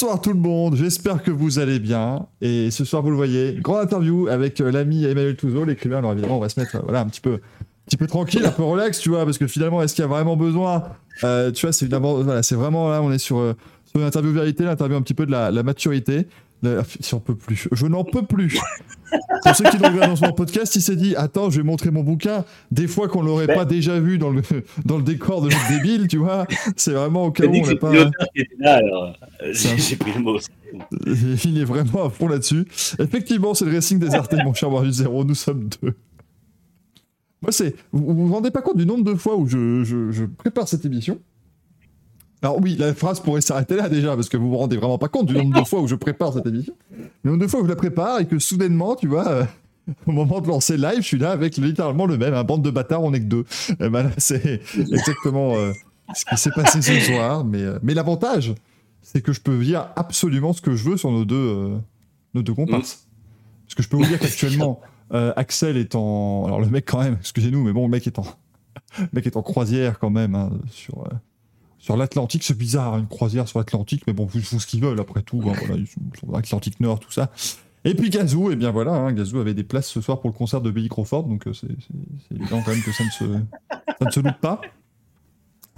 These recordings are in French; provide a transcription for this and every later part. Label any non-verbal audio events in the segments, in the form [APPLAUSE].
Bonsoir tout le monde, j'espère que vous allez bien. Et ce soir, vous le voyez, grande interview avec euh, l'ami Emmanuel Touzeau, l'écrivain. Alors évidemment, on va se mettre euh, voilà, un petit peu, petit peu tranquille, un peu relax, tu vois, parce que finalement, est-ce qu'il y a vraiment besoin euh, Tu vois, c'est voilà, vraiment là, on est sur, une interview vérité, l'interview un petit peu de la maturité. Si on peut plus, je n'en peux plus. Pour ceux qui l'ont vu dans son podcast, il s'est dit Attends, je vais montrer mon bouquin. Des fois qu'on l'aurait pas déjà vu dans le, [LAUGHS] dans le décor de notre débile, tu vois. C'est vraiment au cas où on n'a pas. J'ai pris le mot. [LAUGHS] Il est vraiment à fond là-dessus. Effectivement, c'est le Racing des Artés, mon cher Marius Zéro. Nous sommes deux. Moi, c'est. Vous vous rendez pas compte du nombre de fois où je, je, je prépare cette émission? Alors oui, la phrase pourrait s'arrêter là déjà, parce que vous vous rendez vraiment pas compte du nombre de fois où je prépare cette émission. Le nombre de fois où je la prépare et que soudainement, tu vois, euh, [LAUGHS] au moment de lancer live, je suis là avec littéralement le même, un bande de bâtards, on est que deux. Et ben c'est [LAUGHS] exactement euh, ce qui s'est passé ce soir. Mais, euh, mais l'avantage, c'est que je peux dire absolument ce que je veux sur nos deux, nos deux comparses. Parce que je peux vous dire qu'actuellement, Axel est en... Alors le mec quand même, excusez-nous, mais bon, le mec est en... [LAUGHS] Le mec est en croisière quand même hein, sur sur l'Atlantique, c'est bizarre, une croisière sur l'Atlantique, mais bon, ils font ce qu'ils veulent après tout. Hein, voilà, Atlantique Nord, tout ça. Et puis Gazou, et eh bien voilà, hein, Gazou avait des places ce soir pour le concert de Billy Crawford, donc euh, c'est évident quand même que ça ne se, ça ne se loupe pas.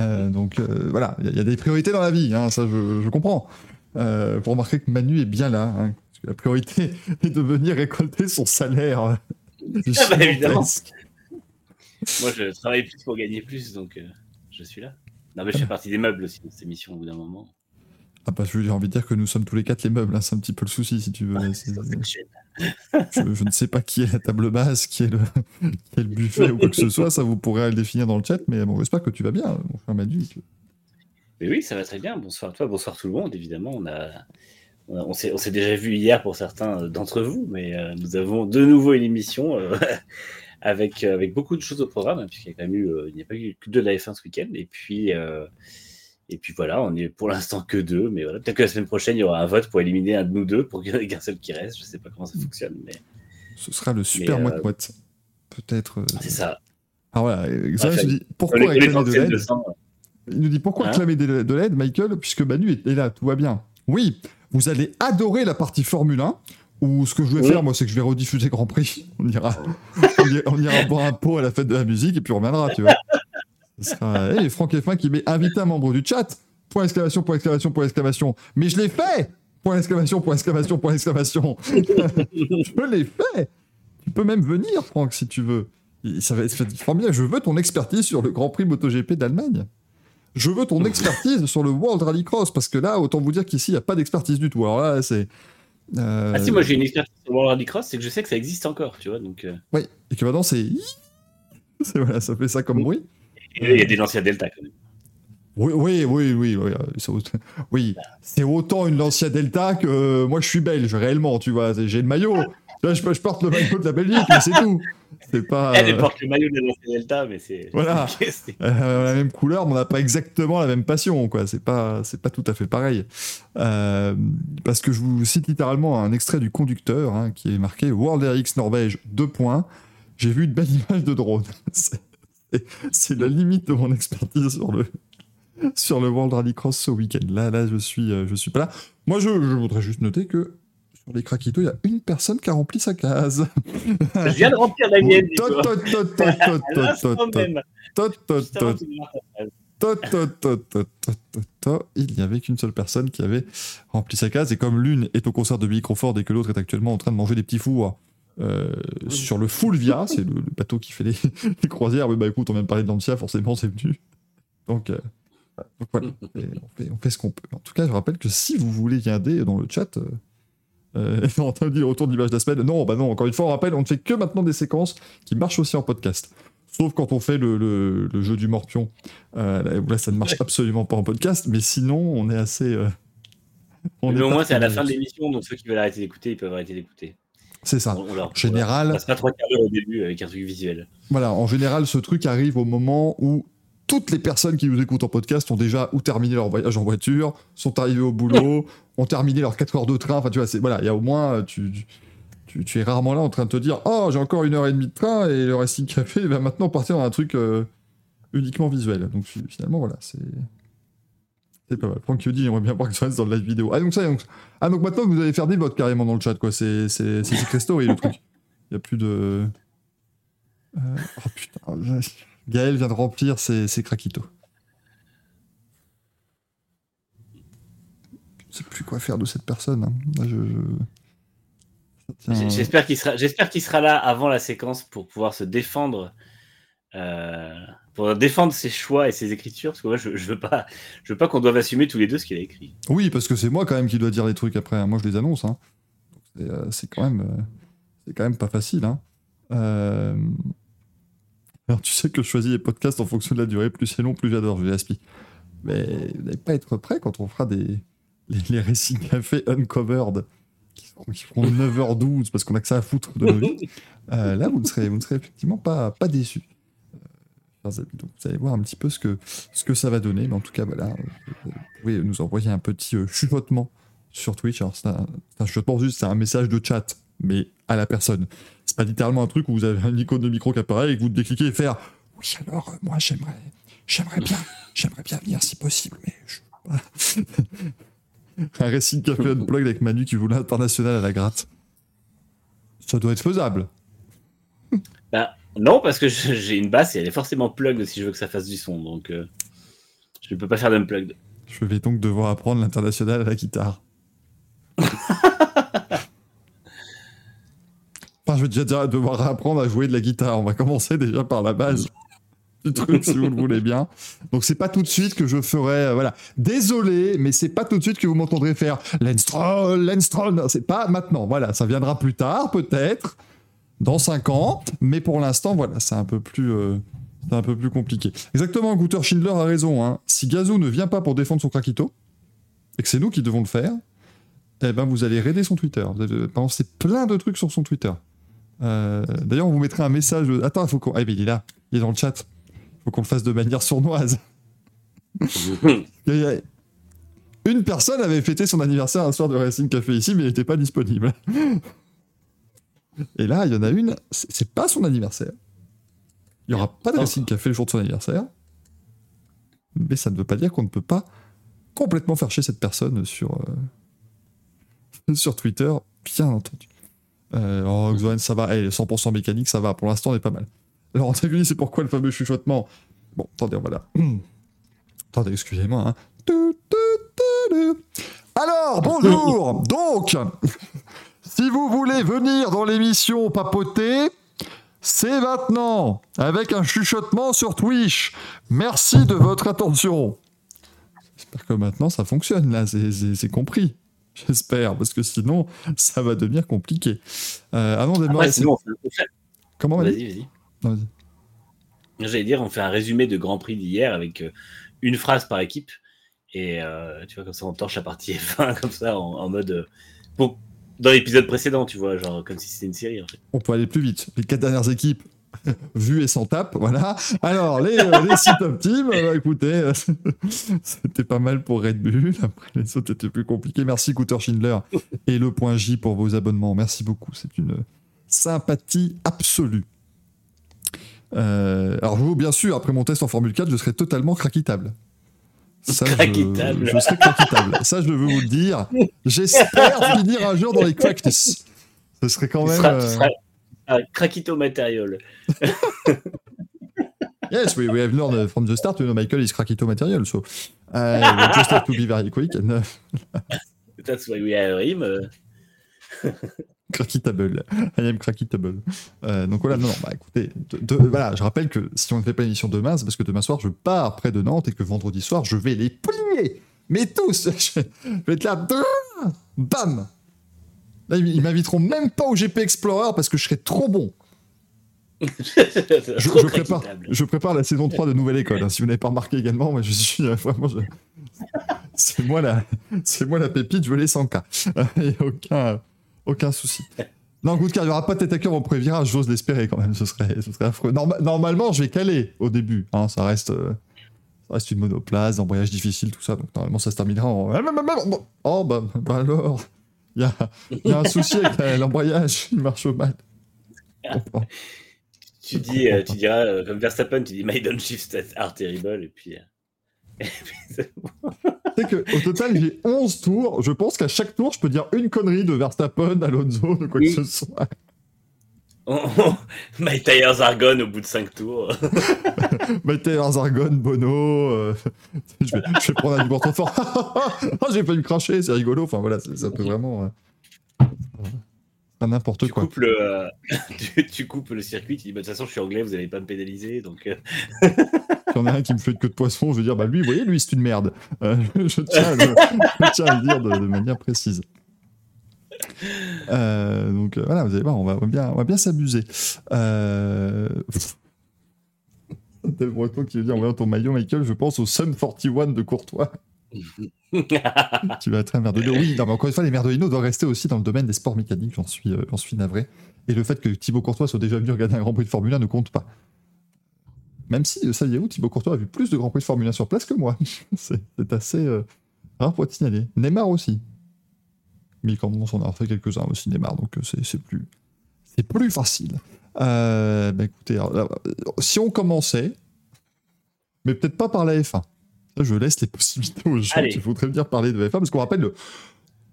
Euh, donc euh, voilà, il y, a des priorités dans la vie, hein, ça je, je comprends. Pour remarquer que Manu est bien là, hein, parce que la priorité [LAUGHS] est de venir récolter son salaire. Ah bah, évidemment. Moi je travaille plus pour gagner plus, donc je suis là. Non, mais je fais partie des meubles aussi de cette émission au bout d'un moment. Ah bah, j'ai envie de dire que nous sommes tous les quatre les meubles, hein, c'est un petit peu le souci si tu veux. [LAUGHS] je, ne sais pas qui est la table basse, qui est le, [LAUGHS] qui est le buffet ou quoi que ce soit, ça vous pourrez le définir dans le chat, mais bon, j'espère que tu vas bien, mon frère Madu. Mais oui, ça va très bien. Bonsoir à toi, bonsoir tout le monde, évidemment. On a, on, s'est déjà vu hier pour certains d'entre vous, mais euh, nous avons de nouveau une émission euh, [LAUGHS] avec, euh, avec beaucoup de choses au programme, hein, puisqu'il y a quand même eu, euh, il n'y a pas eu que de la F1 ce week-end. Et puis, euh, et puis voilà, on est pour l'instant que deux, mais voilà, peut-être que la semaine prochaine, il y aura un vote pour éliminer un de nous deux, pour [LAUGHS] qu'il y ait seul qui reste. Je ne sais pas comment ça mm. fonctionne. Mais... Ce sera le super moite moite. Peut-être. C'est ça. Alors voilà, Xavier dit pourquoi réclamer de l'aide Il nous dit pourquoi hein réclamer de l'aide, Michael, puisque Manu est là, tout va bien. Oui, vous allez adorer la partie Formule 1. Ou ce que je vais faire, moi, c'est que je vais rediffuser Grand Prix. On ira, on ira, boire un pot à la fête de la musique et puis on reviendra, tu vois. Sera hey, Franck F1 qui met inviter un membre du chat. Point exclamation, point exclamation, point exclamation. Mais je l'ai fait Point exclamation, point exclamation, point exclamation. [LAUGHS] je l'ai fait Tu peux même venir, Franck, si tu veux. Ça va être formidable. Je veux ton expertise sur le Grand Prix MotoGP d'Allemagne. Je veux ton expertise sur le World Rallycross, parce que là, autant vous dire qu'ici, il n'y a pas d'expertise du tout. Alors là, c'est euh, ah si, moi j'ai une expertise sur World Rallycross, c'est que je sais que ça existe encore, tu vois. Donc, euh. Oui, et que maintenant c'est. [LAUGHS] voilà, ça fait ça comme bruit. il y a des Delta quand même. Oui, oui, oui, oui, oui, oui. c'est autant une Lancia Delta que moi je suis belge, réellement, tu vois. J'ai le maillot. Là, je, je porte le maillot de la Belgique, mais c'est tout. C'est pas. Elle porte le maillot de la Delta, mais c'est. Voilà. [LAUGHS] Euh, la même couleur, mais on n'a pas exactement la même passion, quoi. C'est pas, c'est pas tout à fait pareil. Euh, parce que je vous cite littéralement un extrait du conducteur hein, qui est marqué World RX Norvège, deux points. J'ai vu une belle image de drone. [LAUGHS] c'est la limite de mon expertise sur le, sur le World Rallycross ce week-end. Là, là, je suis, euh, je suis pas là. Moi, je, je voudrais juste noter que sur les craquitos, il y a une personne qui a rempli sa case. [LAUGHS] Je viens de remplir la mienne. Il n'y avait qu'une seule personne qui avait rempli sa case. Et comme l'une est au concert de Billy Crawford et que l'autre est actuellement en train de manger des petits fours euh, sur le Fulvia, c'est le, bateau qui fait les, [LAUGHS] croisières. Mais bah écoute, on vient de parler de Lancia, forcément c'est venu. Donc, voilà, on fait, ce qu'on peut. En tout cas, je rappelle que si vous voulez y dé dans le chat, euh, [LAUGHS] on t'a dit retour d'image de la semaine. Non, bah non, encore une fois, on rappelle, on ne fait que maintenant des séquences qui marchent aussi en podcast. Sauf quand on fait le, jeu du morpion. Euh, là, ça ne marche absolument pas en podcast, mais sinon, on est assez. Euh, mais au moins, c'est à la fin de l'émission, donc ceux qui veulent arrêter d'écouter, ils peuvent arrêter d'écouter. C'est ça. On, on leur, En général- on passe pas trois quarts d'heure au début avec un truc visuel. Voilà, en général, ce truc arrive au moment où toutes les personnes qui nous écoutent en podcast ont déjà ou terminé leur voyage en voiture, sont arrivées au boulot, ont terminé leurs 4 heures de train. Enfin, tu vois, c'est voilà, il y a au moins tu, tu, tu es rarement là en train de te dire "Oh, j'ai encore une heure et demie de train et le Racing Café va maintenant partir dans un truc euh, uniquement visuel." Donc fi- finalement voilà, c'est c'est pas mal. Franck dit j'aimerais bien voir que ça reste dans le live vidéo. Ah donc ça donc ah donc maintenant vous allez faire des votes carrément dans le chat quoi, c'est c'est c'est Story le truc. Il y a plus de euh, oh putain, Gaël vient de remplir ses, ses craquitos. Je sais plus quoi faire de cette personne. hein. Je, je- J'espère qu'il sera, j'espère qu'il sera là avant la séquence pour pouvoir se défendre, euh, pour défendre ses choix et ses écritures, parce que moi, je, je veux pas, je veux pas qu'on doive assumer tous les deux ce qu'il a écrit. Oui, parce que c'est moi quand même qui dois dire les trucs après. hein. Moi, je les annonce. hein. C'est euh, c'est quand même, euh, c'est quand même pas facile. hein. Alors, tu sais que je choisis les podcasts en fonction de la durée. Plus c'est long, plus j'adore. Je les aspi. Mais vous n'allez pas être prêt quand on fera des les, les récits café uncovered qui, feront 9h12 parce qu'on a que ça à foutre de nos vies. Euh, là, vous ne serez, vous ne serez effectivement pas, pas déçus. Euh. Donc, vous allez voir un petit peu ce que, ce que ça va donner. Mais en tout cas, voilà, euh, vous pouvez nous envoyer un petit chuchotement sur Twitch. Alors, c'est un, un chuchotement juste, c'est un message de chat, mais à la personne. C'est pas littéralement un truc où vous avez un icône de micro qui apparaît et que vous décliquez et faire Oui, alors, euh, moi, j'aimerais, j'aimerais bien, [LAUGHS] j'aimerais bien venir si possible, mais je. [LAUGHS] un récit de café unplugged avec Manu qui voulait international à la gratte. Ça doit être faisable. [LAUGHS] Bah, non, parce que j'ai une basse et elle est forcément plugged si je veux que ça fasse du son, donc euh, je ne peux pas faire d'unplugged. Je vais donc devoir apprendre l'international à la guitare. Je vais déjà devoir apprendre à jouer de la guitare. On va commencer déjà par la base du truc, si vous le voulez bien. Donc, c'est pas tout de suite que je ferai. euh, voilà. Désolé, mais c'est pas tout de suite que vous m'entendrez faire Lenstroll. Non, C'est pas maintenant. Voilà, ça viendra plus tard, peut-être, dans 5 ans. Mais pour l'instant, voilà, c'est un peu plus. euh, c'est un peu plus compliqué. Exactement, Guter Schindler a raison. Hein. Si Gazou ne vient pas pour défendre son craquito, et que c'est nous qui devons le faire, eh ben vous allez raider son Twitter. Vous allez balancer plein de trucs sur son Twitter. Euh, D'ailleurs, on vous mettrait un message. Attends, il faut qu'on. Ah, mais il est là, il est dans le chat. Il faut qu'on le fasse de manière sournoise. [LAUGHS] Une personne avait fêté son anniversaire un soir de Racing Café ici, mais il n'était pas disponible. Et là, il y en a une, c'est c'est pas son anniversaire. Il n'y aura pas de Racing Café le jour de son anniversaire. Mais ça ne veut pas dire qu'on ne peut pas complètement faire chier cette personne sur, euh, [LAUGHS] sur Twitter, bien entendu. Euh, Xoan, ça va, Eh, 100% mécanique, ça va, pour l'instant, on est pas mal. Alors, antagoniste, c'est pourquoi le fameux chuchotement Bon, attendez, on va là. [CLEARS THROAT] attendez, excusez-moi. hein. Alors, bonjour Donc, [LAUGHS] si vous voulez venir dans l'émission papoter, c'est maintenant, avec un chuchotement sur Twitch. Merci de votre attention. J'espère que maintenant ça fonctionne, là, c'est compris. J'espère, parce que sinon, ça va devenir compliqué. Euh, avant de Après, sinon, on fait- Comment on va Vas-y, vas-y. J'allais dire, on fait un résumé de Grand Prix d'hier avec euh, une phrase par équipe. Et euh, tu vois, comme ça, on torche la partie F1 [LAUGHS] comme ça, en, en mode. euh, dans l'épisode précédent, tu vois, genre comme si c'était une série en fait. On peut aller plus vite. Les quatre dernières équipes, [LAUGHS] vues et sans tape, voilà. Alors, les, euh, les six top teams, euh, écoutez, euh, [LAUGHS] c'était pas mal pour Red Bull. Après, les autres étaient plus compliqués. Merci, Cooter Schindler. Et le point J pour vos abonnements. Merci beaucoup. C'est une sympathie absolue. Euh, alors, vous, bien sûr, après mon test en Formule 4, je serai totalement craquitable. Ça, je- Craquitable. Je, serai craquitable. Ça, je veux vous le dire. J'espère finir un jour dans les practices. Ce serait quand Tu même. seras, tu seras un craquito matériel. [LAUGHS] Yes, we, we have learned from the start, you know, Michael is crackito material, so uh, we just have to be very quick and uh, [LAUGHS] That's why we are him. [LAUGHS] euh. crackitable. I am crackitable. Euh, donc voilà, non, non, bah écoutez, de- de- voilà, je rappelle que si on ne fait pas l'émission demain, c'est parce que demain soir, je pars près de Nantes et que vendredi soir, je vais les plier. Mais tous Je vais être là, bam Là, ils m'inviteront même pas au GP Explorer parce que je serai trop bon. [LAUGHS] Je, Trop je prépare, craquitable. je prépare la saison 3 de Nouvelle École. hein. Si vous n'avez pas remarqué également, moi je suis euh, vraiment. je- [LAUGHS] C'est moi la, c'est moi la pépite. Je veux les 100K. Il y a aucun, aucun souci. Non, good car il n'y aura pas de tête à cœur au premier virage, j'ose l'espérer quand même, ce serait, ce serait affreux. normalement, je vais caler au début, hein, ça reste. euh, ça reste une monoplace, embrayage difficile, tout ça, donc normalement ça se terminera en. Oh bah, bah alors, il y a, y a un souci avec l'embrayage, [LAUGHS] il marche mal. Tu, dis, euh, tu diras, euh, comme Verstappen, tu dis My downshift are terrible, et puis. euh, [LAUGHS] et puis c'est bon. Tu sais qu'au total, j'ai 11 tours. Je pense qu'à chaque tour, je peux dire une connerie de Verstappen, Alonso, de quoi Oui. que ce soit. [LAUGHS] On- on- My tires are gone au bout de 5 tours. [LAUGHS] Mettez Zargon, Bono. euh, [LAUGHS] je, vais, je vais prendre un du fort. oh, j'ai pas me cracher, c'est rigolo. Enfin voilà, ça peut vraiment. euh, pas n'importe quoi. coupes le, euh, tu, tu coupes le circuit, tu dis bah, De toute façon, je suis anglais, vous n'allez pas me pénaliser. Donc, euh, Il y en a un qui me fait une queue de poisson, je vais dire, bah lui, vous voyez, lui, c'est une merde. Je, tiens à le, je tiens à le dire de, de manière précise. Euh, donc euh, voilà, vous allez voir, on va, on va bien, on va bien s'amuser. Euh... Tel breton qui veut dire, en voyant ton maillot, Michael, je pense au Sun 41 de Courtois. [LAUGHS] tu vas être un merdelino. Oui, non, mais encore une fois, les merdelino doivent rester aussi dans le domaine des sports mécaniques, j'en suis, euh, suis navré. Et le fait que Thibaut Courtois soit déjà venu regarder un Grand Prix de Formule 1 ne compte pas. Même si, saviez-vous, Thibaut Courtois a vu plus de Grand Prix de Formule 1 sur place que moi. [LAUGHS] c'est c'est assez euh, rare pour être signalé. Neymar aussi. Mais quand on en a fait quelques-uns aussi, Neymar, donc euh, c'est plus, facile. Euh, bah, écoutez, alors, euh, si on commençait, mais peut-être pas par la F1. Ça, je laisse les possibilités aux gens qui voudraient bien parler de F1, parce qu'on rappelle, le,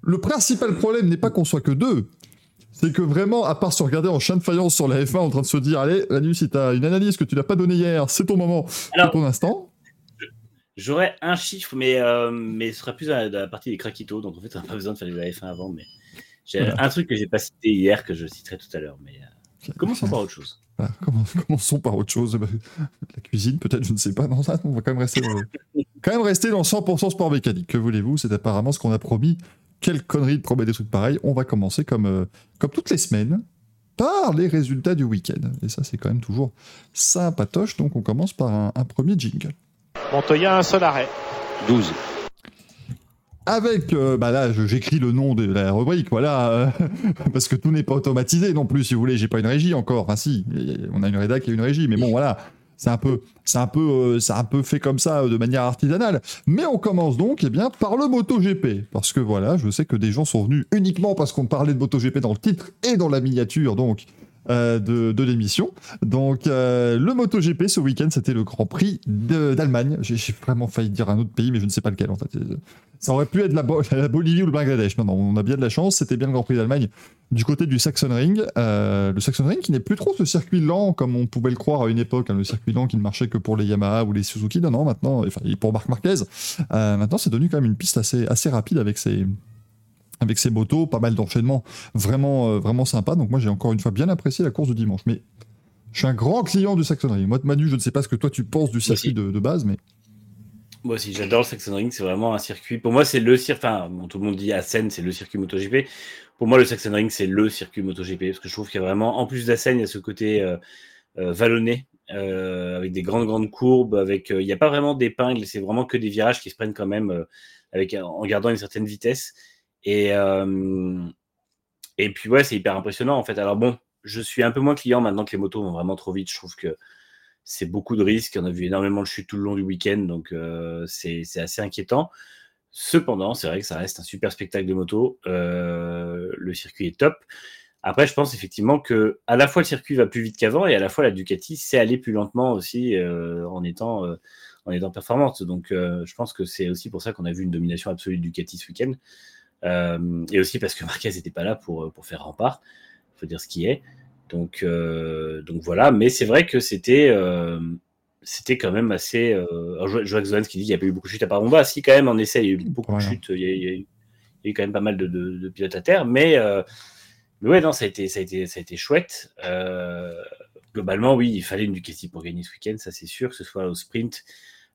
le principal problème n'est pas qu'on soit que deux. C'est que vraiment, à part se regarder en chien de faïence sur la F1 en train de se dire, allez, Manu, si t'as une analyse que tu n'as pas donnée hier, c'est ton moment, c'est ton instant. J'aurais un chiffre, mais, euh, mais ce sera plus à, la partie des craquitos, donc en fait, on n'a pas besoin de faire les AF1 avant. Mais j'ai Voilà. un truc que j'ai pas cité hier que je citerai tout à l'heure. Mais euh, commençons par autre chose. Comment- commençons par autre chose. Bah, La cuisine, peut-être, je ne sais pas. Non, ça, on va quand même rester dans, quand même rester dans 100% sport mécanique. Que voulez-vous? C'est apparemment ce qu'on a promis. Quelle connerie de promettre des trucs pareils. On va commencer comme, euh, comme toutes les semaines par les résultats du week-end. Et ça, c'est quand même toujours sympatoche. Donc, on commence par un, un premier jingle. Montoya, un seul arrêt. 12. Avec, euh, bah là, j'écris le nom de la rubrique, voilà, euh, [LAUGHS] parce que tout n'est pas automatisé non plus, si vous voulez. J'ai pas une régie encore. Enfin, si, on a une rédac et une régie, mais bon, voilà, c'est un peu, c'est un peu, euh, c'est un peu fait comme ça, euh, de manière artisanale. Mais on commence donc, eh bien, par le MotoGP, parce que voilà, je sais que des gens sont venus uniquement parce qu'on parlait de MotoGP dans le titre et dans la miniature, donc. Euh, de, l'émission. Donc, euh, le MotoGP ce week-end, c'était le Grand Prix d'Allemagne. J'ai vraiment failli dire un autre pays, mais je ne sais pas lequel en fait. Ça aurait pu être la, Bo- [LAUGHS] la Bolivie ou le Bangladesh. Non, non, on a bien de la chance. C'était bien le Grand Prix d'Allemagne du côté du Saxon Ring. Euh, le Saxon Ring qui n'est plus trop ce circuit lent comme on pouvait le croire à une époque. hein, le circuit lent qui ne marchait que pour les Yamaha ou les Suzuki. Non, non, maintenant, enfin, pour Marc Marquez. Maintenant, c'est devenu quand même une piste assez, assez rapide avec ses, avec ses motos, pas mal d'enchaînements vraiment, euh, vraiment sympa. Donc, moi, j'ai encore une fois bien apprécié la course du dimanche. Mais je suis un grand client du Saxon Ring. Moi, Manu, je ne sais pas ce que toi tu penses du circuit de, de base, mais. Moi aussi, j'adore le Saxon Ring. C'est vraiment un circuit. Pour moi, c'est le circuit. Enfin, bon, tout le monde dit Assen, c'est le circuit MotoGP. Pour moi, le Saxon Ring, c'est le circuit MotoGP. Parce que je trouve qu'il y a vraiment, en plus d'Assen, il y a ce côté euh, euh, vallonné, euh, avec des grandes, grandes courbes. Avec, il n'y a pas vraiment d'épingles. C'est vraiment que des virages qui se prennent quand même avec, en gardant une certaine vitesse. Et, euh, et puis, ouais, c'est hyper impressionnant, en fait. Alors, bon, je suis un peu moins client maintenant que les motos vont vraiment trop vite. Je trouve que c'est beaucoup de risques. On a vu énormément de chutes tout le long du week-end, donc euh, c'est assez inquiétant. Cependant, c'est vrai que ça reste un super spectacle de moto. Euh, le circuit est top. Après, je pense effectivement que à la fois le circuit va plus vite qu'avant et à la fois la Ducati sait aller plus lentement aussi euh, en étant en étant performante. Donc, je pense que c'est aussi pour ça qu'on a vu une domination absolue de Ducati ce week-end. Euh, et aussi parce que [LAUGHS] Marquez n'était pas là pour, pour faire rempart. Il faut dire ce qui est. Donc, euh, donc voilà. Mais c'est vrai que c'était euh, c'était quand même assez. Euh... alors, vois Xoan qui dit qu'il n'y a pas eu beaucoup de chutes à part Bomba. Si, quand même, en essai, il y a eu beaucoup Voilà. de chutes. Il y a, il y a eu, il y a eu quand même pas mal de, de, de pilotes à terre. Mais, euh, mais ouais, non, ça a été, ça a été, ça a été chouette. Euh, globalement, oui, il fallait une Ducati pour gagner ce week-end, ça c'est sûr, que ce soit au sprint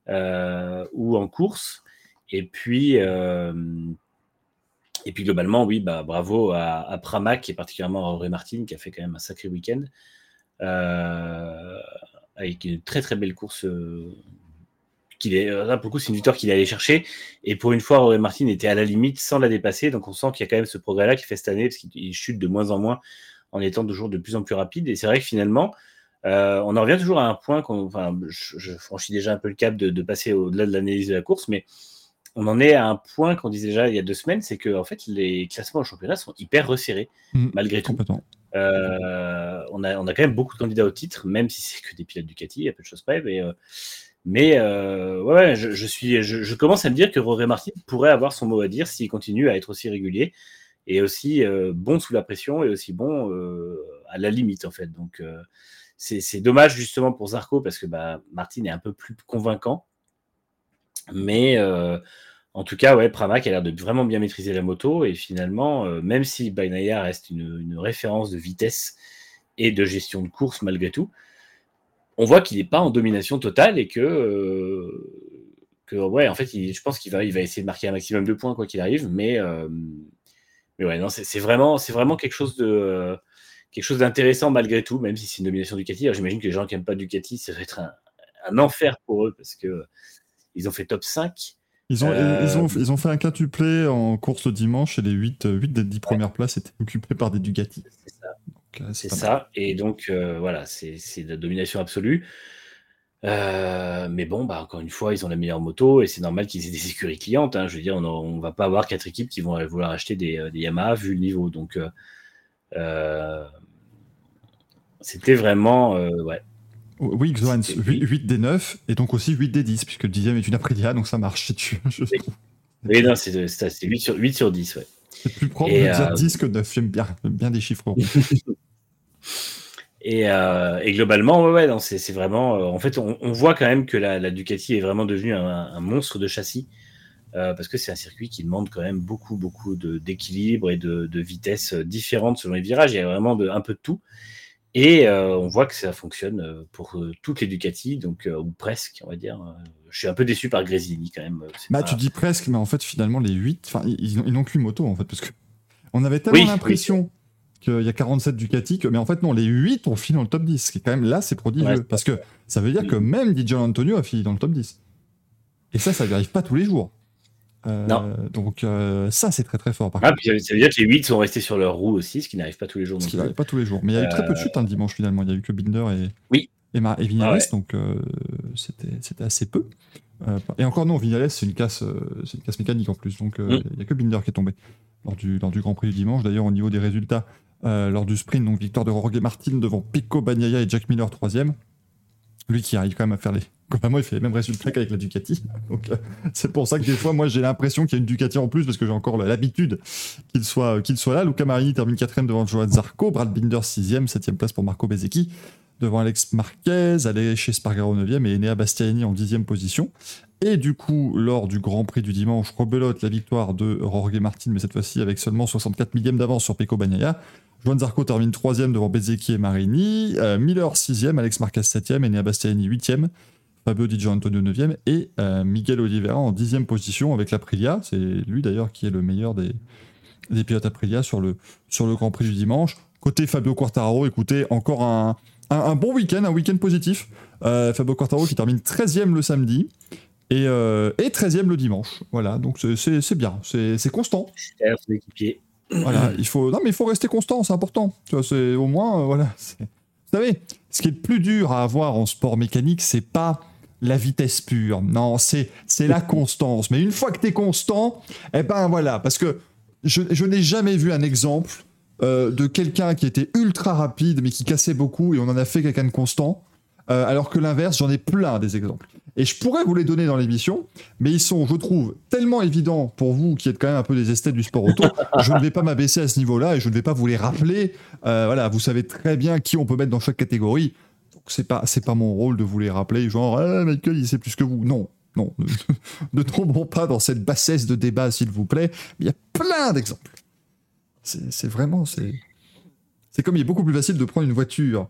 euh, ou en course. Et puis, euh, et puis globalement, oui, bah, bravo à, à Pramac et particulièrement à Auré Martin qui a fait quand même un sacré week-end. Euh, avec une très très belle course euh, pour le coup c'est une victoire qu'il est allé chercher et pour une fois Auré Martin était à la limite sans la dépasser donc on sent qu'il y a quand même ce progrès là qui fait cette année parce qu'il chute de moins en moins en étant toujours de plus en plus rapide. Et c'est vrai que finalement, euh, on en revient toujours à un point je, franchis déjà un peu le cap de, passer au-delà de l'analyse de la course, mais on en est à un point qu'on disait déjà il y a deux semaines, c'est que en fait les classements au championnat sont hyper resserrés mm, malgré tout. Euh, on, a, on a quand même beaucoup de candidats au titre, même si c'est que des pilotes Ducati, il y a peu de choses près, mais, euh, mais ouais, je, suis, je, commence à me dire que Rory Martin pourrait avoir son mot à dire s'il continue à être aussi régulier et aussi bon sous la pression et aussi bon à la limite en fait. Donc c'est dommage justement pour Zarco parce que bah, Martin est un peu plus convaincant. Mais euh, en tout cas, ouais, Pramac a l'air de vraiment bien maîtriser la moto. Et finalement, euh, même si Bainaya reste une, référence de vitesse et de gestion de course malgré tout, on voit qu'il n'est pas en domination totale et que, euh, ouais, en fait, je pense qu'il va, il va essayer de marquer un maximum de points quoi qu'il arrive. Mais, mais ouais, non, c'est vraiment, vraiment quelque chose de quelque chose d'intéressant malgré tout, même si c'est une domination Ducati. J'imagine que les gens qui n'aiment pas Ducati, ça va être un, enfer pour eux parce que ils ont fait top 5. Ils ont, ils, ont, euh, ils ont fait un quintuplé en course le dimanche et les 8, 8 des 10 premières places étaient occupées par des Ducati. C'est ça. Euh, c'est ça. Et donc, euh, voilà, c'est la domination absolue. mais bon, bah, encore une fois, ils ont la meilleure moto et c'est normal qu'ils aient des écuries clientes. Hein. Je veux dire, on ne va pas avoir quatre équipes qui vont vouloir acheter des, des Yamaha vu le niveau. Donc, c'était vraiment. Euh, ouais. Oui, Xoan, 8, des 9 et donc aussi 8 des 10, puisque le dixième est une Aprilia, donc ça marche si tu. oui. non, c'est 8 sur, 8 sur 10, ouais. C'est plus propre de dire 10 que 9, j'aime bien, bien des chiffres. [LAUGHS] et, euh, et, globalement, ouais, ouais c'est vraiment. Euh, en fait, on, on, voit quand même que la, la, Ducati est vraiment devenue un, un monstre de châssis. Euh, parce que c'est un circuit qui demande quand même beaucoup, beaucoup d'équilibre et de, de vitesse différentes selon les virages. Il y a vraiment de, un peu de tout. Et euh, on voit que ça fonctionne euh, pour euh, toutes les Ducati, donc, ou presque, on va dire. Je suis un peu déçu par Grésini quand même. Bah, tu dis presque, mais en fait, finalement, les 8, ils n'ont qu'une moto, en fait, parce que on avait tellement l'impression qu'il y a 47 Ducati, que, mais en fait, non, les 8 ont fini dans le top 10, ce qui est quand même là, c'est prodigieux, parce que ça veut dire que même Dijon Antonio a fini dans le top 10. Et ça, ça n'arrive pas tous les jours. Euh, non. Donc euh, ça, c'est très très fort. Par ah, puis ça veut dire que les 8 sont restés sur leur roue aussi, ce qui n'arrive pas tous les jours. Ce qui n'arrive pas tous les jours. Mais il y a eu très peu de chutes un hein, dimanche finalement. Il y a eu que Binder et, oui. et, ah donc euh, c'était assez peu. et encore non, Vignales, c'est une, casse, une casse mécanique en plus. Donc mm. il n'y a que Binder qui est tombé lors du, lors du Grand Prix du dimanche. D'ailleurs, au niveau des résultats, lors du sprint, donc victoire de Jorge Martin devant Pico Bagnaia et Jack Miller, troisième. Lui qui arrive quand même à faire les, [LAUGHS] moi, il fait les mêmes résultats qu'avec la Ducati. Donc, euh, c'est pour ça que des fois, moi, j'ai l'impression qu'il y a une Ducati en plus parce que j'ai encore l'habitude qu'il soit, qu'il soit là. Luca Marini termine quatrième devant Joan Zarco, Brad Binder sixième, septième place pour Marco Bezzecchi, devant Alex Marquez, chez Spargaro 9e et Enea Bastiani en dixième position. Et du coup, lors du Grand Prix du dimanche, rebelote la victoire de Jorge Martin, mais cette fois-ci avec seulement 64 millièmes d'avance sur Pecco Bagnaia. Joan Zarco termine troisième devant Bezzecchi et Marini. Euh, Miller sixième, Alex Marquez septième, Enea Bastiani huitième. Fabio Di Antonio 9e et euh, Miguel Oliveira en 10e position avec l'Aprilia. C'est lui d'ailleurs qui est le meilleur des, des pilotes Aprilia sur le, sur le Grand Prix du dimanche. Côté Fabio Quartararo, écoutez, encore un, un, bon week-end, un week-end positif. Euh, Fabio Quartararo qui termine 13e le samedi et, euh, et 13e le dimanche. Voilà, donc c'est bien, c'est constant. Voilà, il faut, non, mais il faut rester constant, c'est important. Tu vois, c'est au moins, voilà. Vous savez, ce qui est le plus dur à avoir en sport mécanique, c'est pas la vitesse pure. Non, c'est c'est la constance. Mais une fois que tu es constant, eh ben voilà, parce que je, je n'ai jamais vu un exemple euh, de quelqu'un qui était ultra rapide mais qui cassait beaucoup et on en a fait quelqu'un de constant. Euh, alors que l'inverse, j'en ai plein des exemples. Et je pourrais vous les donner dans l'émission, mais ils sont, je trouve, tellement évidents pour vous qui êtes quand même un peu des esthètes du sport auto. [LAUGHS] je ne vais pas m'abaisser à ce niveau-là et je ne vais pas vous les rappeler. Euh, voilà, vous savez très bien qui on peut mettre dans chaque catégorie c'est pas c'est pas mon rôle de vous les rappeler, genre ah, Michael il sait plus que vous. Non, non, [LAUGHS] ne, tombons pas dans cette bassesse de débat s'il vous plaît. Il y a plein d'exemples. C'est vraiment c'est c'est comme il est beaucoup plus facile de prendre une voiture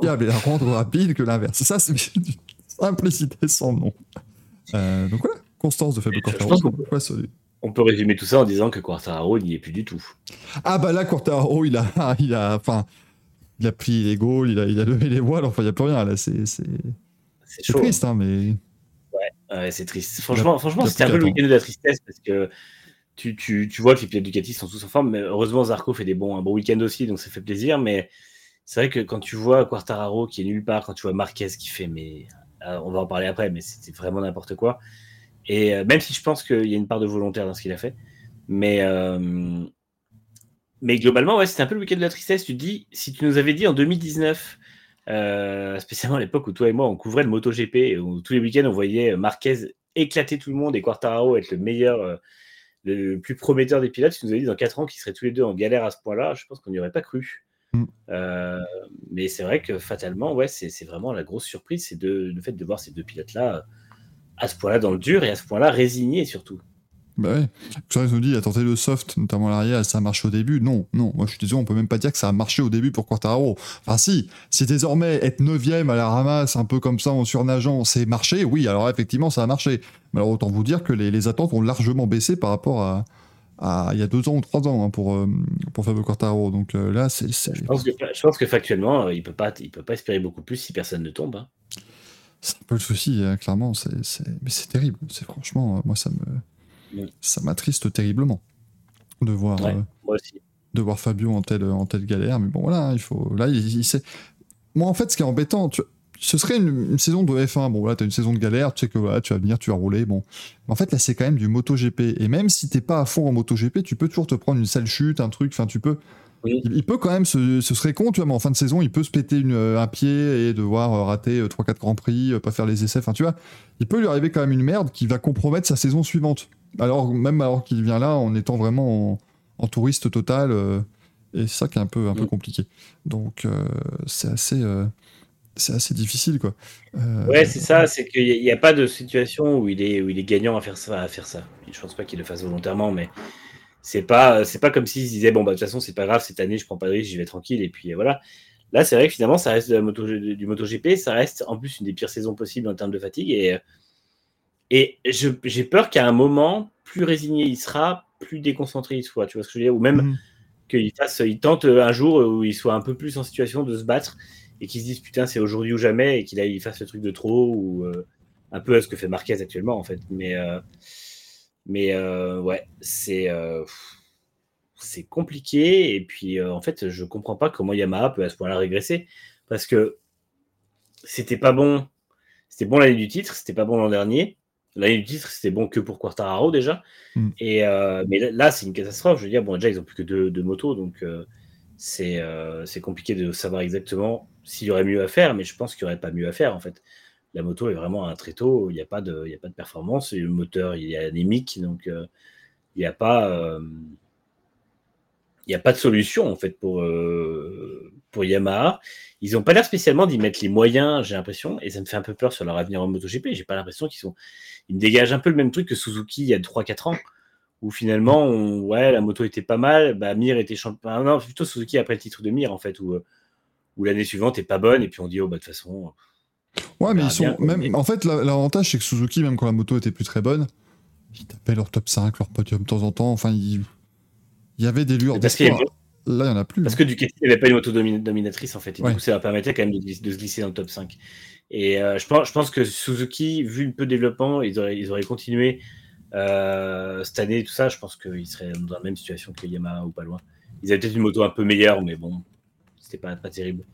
fiable et la rendre rapide que l'inverse. Ça c'est une simplicité sans nom. Euh, donc voilà, Constance de Fabio Quartaro. On peut résumer tout ça en disant que Quartaro n'y est plus du tout. Ah bah là Quartaro il a [LAUGHS] il a enfin il a pris les goals, il a, il a levé les voiles, enfin, il n'y a plus rien là. C'est, c'est... triste, hein, mais. Ouais, ouais c'est triste. Franchement, franchement c'était un peu le week-end de la tristesse parce que tu, tu, tu vois que les pilotes Ducati sont tous en forme, mais heureusement Zarco fait des bons, un bon week-end aussi, donc ça fait plaisir. Mais c'est vrai que quand tu vois Quartararo qui est nulle part, quand tu vois Marquez qui fait, mais euh, on va en parler après, mais c'était vraiment n'importe quoi. Et euh, même si je pense qu'il y a une part de volontaire dans ce qu'il a fait, mais euh, mais globalement, ouais, c'était un peu le week-end de la tristesse. Tu dis, si tu nous avais dit en 2019, spécialement à l'époque où toi et moi on couvrait le MotoGP, où tous les week-ends on voyait Marquez éclater tout le monde et Quartararo être le meilleur le plus prometteur des pilotes, si nous avait dit dans 4 ans qu'ils seraient tous les deux en galère à ce point-là, je pense qu'on n'y aurait pas cru. Mm. Euh, mais c'est vrai que fatalement, ouais, c'est vraiment la grosse surprise, c'est le fait de voir ces deux pilotes-là à ce point-là dans le dur et à ce point-là résignés surtout. Bah ouais. Ça nous dit, il a tenté le soft, notamment l'arrière, ça a marché au début. Non, non. Moi, je suis désolé, on peut même pas dire que ça a marché au début pour Quartararo. Enfin, si. Si désormais être neuvième à la ramasse, un peu comme ça, en surnageant, c'est marché, oui, alors effectivement, ça a marché. Mais alors, autant vous dire que les, attentes ont largement baissé par rapport à, à, il y a deux ans ou trois ans hein, pour, euh, pour Fabio Quartararo. Donc euh, là, c'est. Je, pense que, je pense que factuellement, il peut pas, il peut pas espérer beaucoup plus si personne ne tombe. Hein. C'est un peu le souci, hein, clairement. C'est, mais c'est terrible. C'est franchement, moi, ça me ça m'attriste terriblement de voir, euh, de voir Fabio en telle, en telle galère. Mais bon, voilà, il faut. Là, il, sait. Moi, en fait, ce qui est embêtant, ce serait une, saison de F1. Bon, là, tu as une saison de galère, tu sais que voilà, tu vas venir, tu vas rouler. Bon. Mais en fait, là, c'est quand même du MotoGP. Et même si t'es pas à fond en MotoGP, tu peux toujours te prendre une sale chute, un truc. Enfin, tu peux. Il, peut quand même, ce, serait con, tu vois, mais en fin de saison, il peut se péter une, un pied et devoir rater 3-4 Grands Prix, pas faire les essais. Enfin, tu vois, il peut lui arriver quand même une merde qui va compromettre sa saison suivante. Alors, même alors qu'il vient là en étant vraiment en, touriste total, euh, et c'est ça qui est un peu, un peu mm. compliqué. Donc, euh, c'est assez, euh, c'est assez difficile, quoi. ouais, c'est ça, c'est qu'il n'y a, pas de situation où il est, où il est gagnant à faire ça. À faire ça. Je pense pas qu'il le fasse volontairement, mais c'est pas, c'est pas comme s'il se disait bon bah de toute façon c'est pas grave cette année je prends pas de risque, j'y vais tranquille et puis voilà. Là, c'est vrai que finalement, ça reste de la moto, du MotoGP, ça reste en plus une des pires saisons possibles en termes de fatigue et et j'ai peur qu'à un moment, plus résigné il sera, plus déconcentré il soit. Tu vois ce que je veux dire? Ou même mhm. qu'il fasse, il tente un jour où il soit un peu plus en situation de se battre et qu'il se dise putain, c'est aujourd'hui ou jamais et qu'il il fasse le truc de trop ou euh, un peu à ce que fait Marquez actuellement en fait. Mais, euh, mais euh, ouais, c'est c'est compliqué. Et puis en fait, je comprends pas comment Yamaha peut à ce point-là régresser parce que c'était pas bon. C'était bon l'année du titre, c'était pas bon l'an dernier. L'année du titre, c'était bon que pour Quartararo déjà. Mm. Et, euh, mais là, c'est une catastrophe. Je veux dire, bon, déjà, ils n'ont plus que deux, motos, donc euh, euh, c'est compliqué de savoir exactement s'il y aurait mieux à faire, mais je pense qu'il n'y aurait pas mieux à faire en fait. La moto est vraiment un tréteau, il n'y a, pas de, a pas de performance, le moteur il est anémique, donc il n'y a pas. il n'y a pas de solution en fait pour, pour Yamaha. Ils n'ont pas l'air spécialement d'y mettre les moyens, j'ai l'impression, et ça me fait un peu peur sur leur avenir en MotoGP. J'ai pas l'impression qu'ils sont. Ils dégagent un peu le même truc que Suzuki il y a 3-4 ans, où finalement, ouais, la moto était pas mal, bah, Mir était champion. Non, plutôt Suzuki après le titre de Mir, en fait, où, où l'année suivante est pas bonne, et puis on dit, oh, bah, de toute façon. Ouais, mais ils sont. même, En fait, l'avantage, c'est que Suzuki, même quand la moto était plus très bonne, ils tapaient leur top 5, leur podium de temps en temps. Enfin, il, il y avait des lueurs d'espoir. Là, il n'y en a plus. Parce hein. que Ducati n'avait pas une moto dominatrice, en fait. Et du coup, ça leur permettait quand même de, se glisser dans le top 5. Et euh, je, pense, je pense que Suzuki, vu le peu de développement, ils auraient, ils auraient continué euh, cette année, tout ça. Je pense qu'ils seraient dans la même situation que Yamaha ou pas loin. Ils avaient peut-être une moto un peu meilleure, mais bon, c'était pas, pas terrible.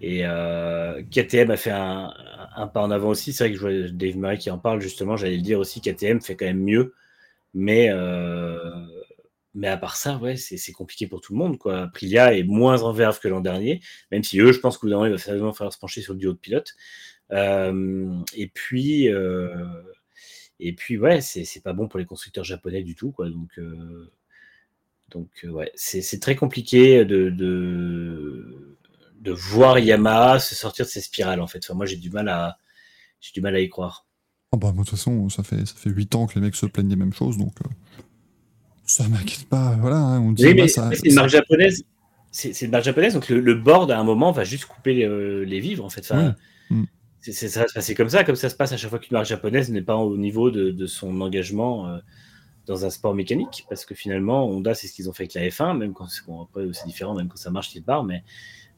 Et euh, KTM a fait un, un, pas en avant aussi. C'est vrai que je vois Dave Murray qui en parle justement. J'allais le dire aussi, KTM fait quand même mieux. Mais euh, mais à part ça, ouais, c'est compliqué pour tout le monde. Quoi. Est moins en verve que l'an dernier, même si eux, je pense qu'au bout d'un moment, il va falloir falloir se pencher sur le duo de pilote. Euh, et puis, euh, et puis, ouais, c'est pas bon pour les constructeurs japonais du tout. Quoi. Donc, euh, donc ouais, c'est très compliqué de, de, voir Yamaha se sortir de ces spirales, en fait. Moi, j'ai du mal à du mal à y croire. Ah bah, de toute façon, ça fait, ça fait 8 ans que les mecs se plaignent des mêmes choses, donc ça m'inquiète pas. Voilà, hein, on dit. Oui, mais c'est une marque japonaise. C'est une marque japonaise, donc le, board à un moment va juste couper les, euh, vivres en fait. Enfin, mm. ça va se passer comme ça, comme ça se passe à chaque fois qu'une marque japonaise n'est pas au niveau de, son engagement euh, dans un sport mécanique, parce que finalement Honda c'est ce qu'ils ont fait avec la F1, même quand c'est bon, c'est différent, même quand ça marche quelque part, mais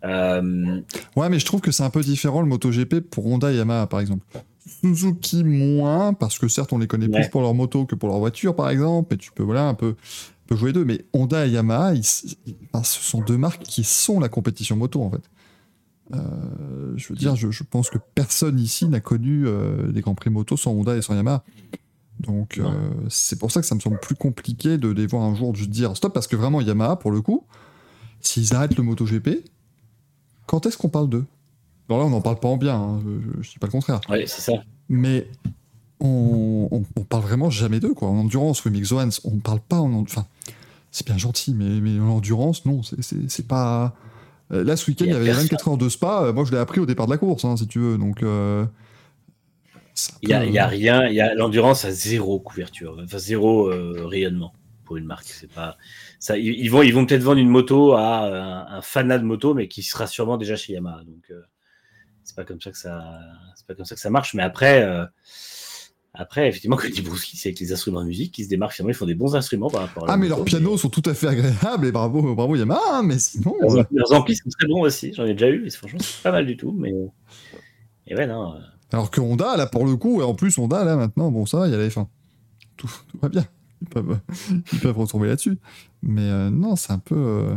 euh, ouais, mais je trouve que c'est un peu différent le MotoGP pour Honda et Yamaha par exemple. Suzuki moins, parce que certes on les connaît Ouais. plus pour leur moto que pour leur voiture par exemple, mais tu peux voilà un peu, un peu jouer d'eux. Mais Honda et Yamaha, ils- ils- enfin, ce sont deux marques qui sont la compétition moto en fait. Euh, je veux dire, je, je pense que personne ici n'a connu euh, des grands prix moto sans Honda et sans Yamaha. Donc euh, c'est pour ça que ça me semble plus compliqué de les voir un jour juste dire stop, parce que vraiment Yamaha pour le coup, s'ils arrêtent le MotoGP, quand est-ce qu'on parle d'eux? Alors là, on n'en parle pas en bien, hein, je, je dis pas le contraire. Ouais, c'est ça. Mais on, on, on parle vraiment jamais d'eux, quoi. En endurance, oui, Mick Zohans, on ne parle pas en... en- Enfin, c'est bien gentil, mais, mais en endurance, non, c'est- pas... Euh, Là, ce week-end, Il y avait personne. 24 heures de spa, euh, moi je l'ai appris au départ de la course, hein, si tu veux, donc... euh, Il y a, peu- il y a rien, il y a l'endurance à zéro couverture, enfin zéro euh, rayonnement pour une marque. C'est pas ça. Ils, ils vont, ils vont peut-être vendre une moto à un, un fanat de moto, mais qui sera sûrement déjà chez Yamaha. Donc euh, c'est pas comme ça que ça, c'est pas comme ça que ça marche. Mais après, euh, après effectivement, comme dit c'est avec les instruments de musique qui se démarquent. Finalement, ils font des bons instruments par rapport. à Ah, mais leurs pianos sont tout à fait agréables, et bravo, bravo Yamaha, hein, mais sinon... Leurs, euh, leurs amplis sont très bons aussi. J'en ai déjà eu. Et franchement, c'est pas mal du tout. Mais et ouais, non. euh, Alors que Honda, là, pour le coup, et en plus, Honda, là, maintenant, bon, ça il y a la F1. Tout, tout va bien. Ils peuvent, [LAUGHS] ils peuvent retomber là-dessus. Mais euh, non, c'est un peu,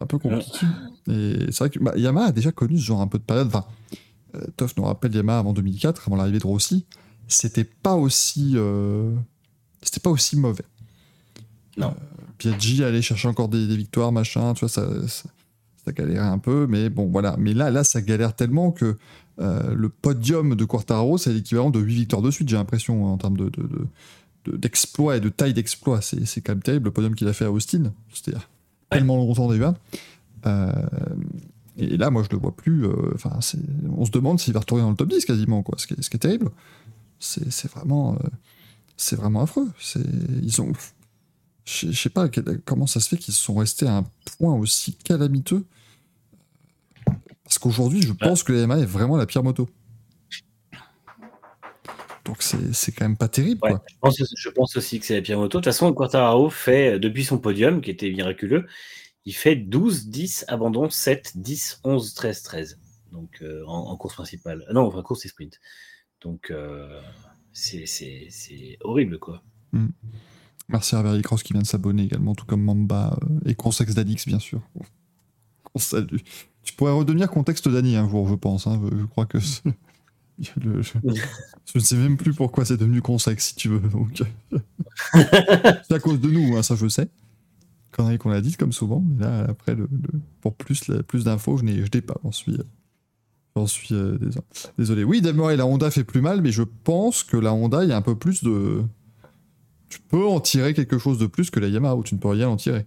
un peu compliqué. Et c'est vrai que bah, Yamaha a déjà connu ce genre un peu de période. Enfin, euh, Toff nous rappelle Yamaha avant 2004, avant l'arrivée de Rossi. C'était pas aussi. euh, c'était pas aussi mauvais. Non. Euh, Piaggi allait chercher encore des, des victoires, machin, tu vois, ça, ça, ça galérait un peu, mais bon, voilà. Mais là, là, ça galère tellement que euh, le podium de Quartaro, c'est l'équivalent de 8 victoires de suite, j'ai l'impression, en termes de, de, de- de- d'exploit et de taille d'exploit. C'est, c'est quand même terrible, le podium qu'il a fait à Austin. C'est-à-dire tellement longtemps déjà. Euh, et là, moi, je le vois plus. euh, Enfin, on se demande s'il va retourner dans le top 10 quasiment, quoi. Ce qui est, ce qui est terrible. C'est, c'est vraiment, euh, c'est vraiment affreux. C'est, ils ont, je sais pas comment ça se fait qu'ils sont restés à un point aussi calamiteux. Parce qu'aujourd'hui, je pense que la Yamaha est vraiment la pire moto. Donc c'est c'est quand même pas terrible, Ouais, quoi. je, pense, je pense aussi que c'est la pire moto. De toute façon, Quartararo fait, euh, depuis son podium, qui était miraculeux, il fait 12, 10, abandon, 7, 10, 11, 13, 13. Donc euh, en, en course principale. Ah Non, enfin course et sprint. Donc euh, c'est horrible, quoi. Merci à Verly Cross qui vient de s'abonner également, tout comme Mamba euh, et Consex d'Alix, bien sûr. [LAUGHS] On salue. Tu pourrais redevenir contexte d'Annie un jour, je pense. hein. Je crois que. Le- je, je ne sais même plus pourquoi c'est devenu Consex, si tu veux. Donc... [LAUGHS] c'est à cause de nous, hein, ça je sais. Connerie qu'on a dit, comme souvent. Mais là, après, le, le- pour plus, la- plus d'infos, je n'ai je n'ai pas. J'en suis. J'en suis euh, désolé. désolé. Oui, d'abord, la Honda fait plus mal, mais je pense que la Honda, il y a un peu plus de tu peux en tirer quelque chose de plus que la Yamaha, ou tu ne peux rien en tirer.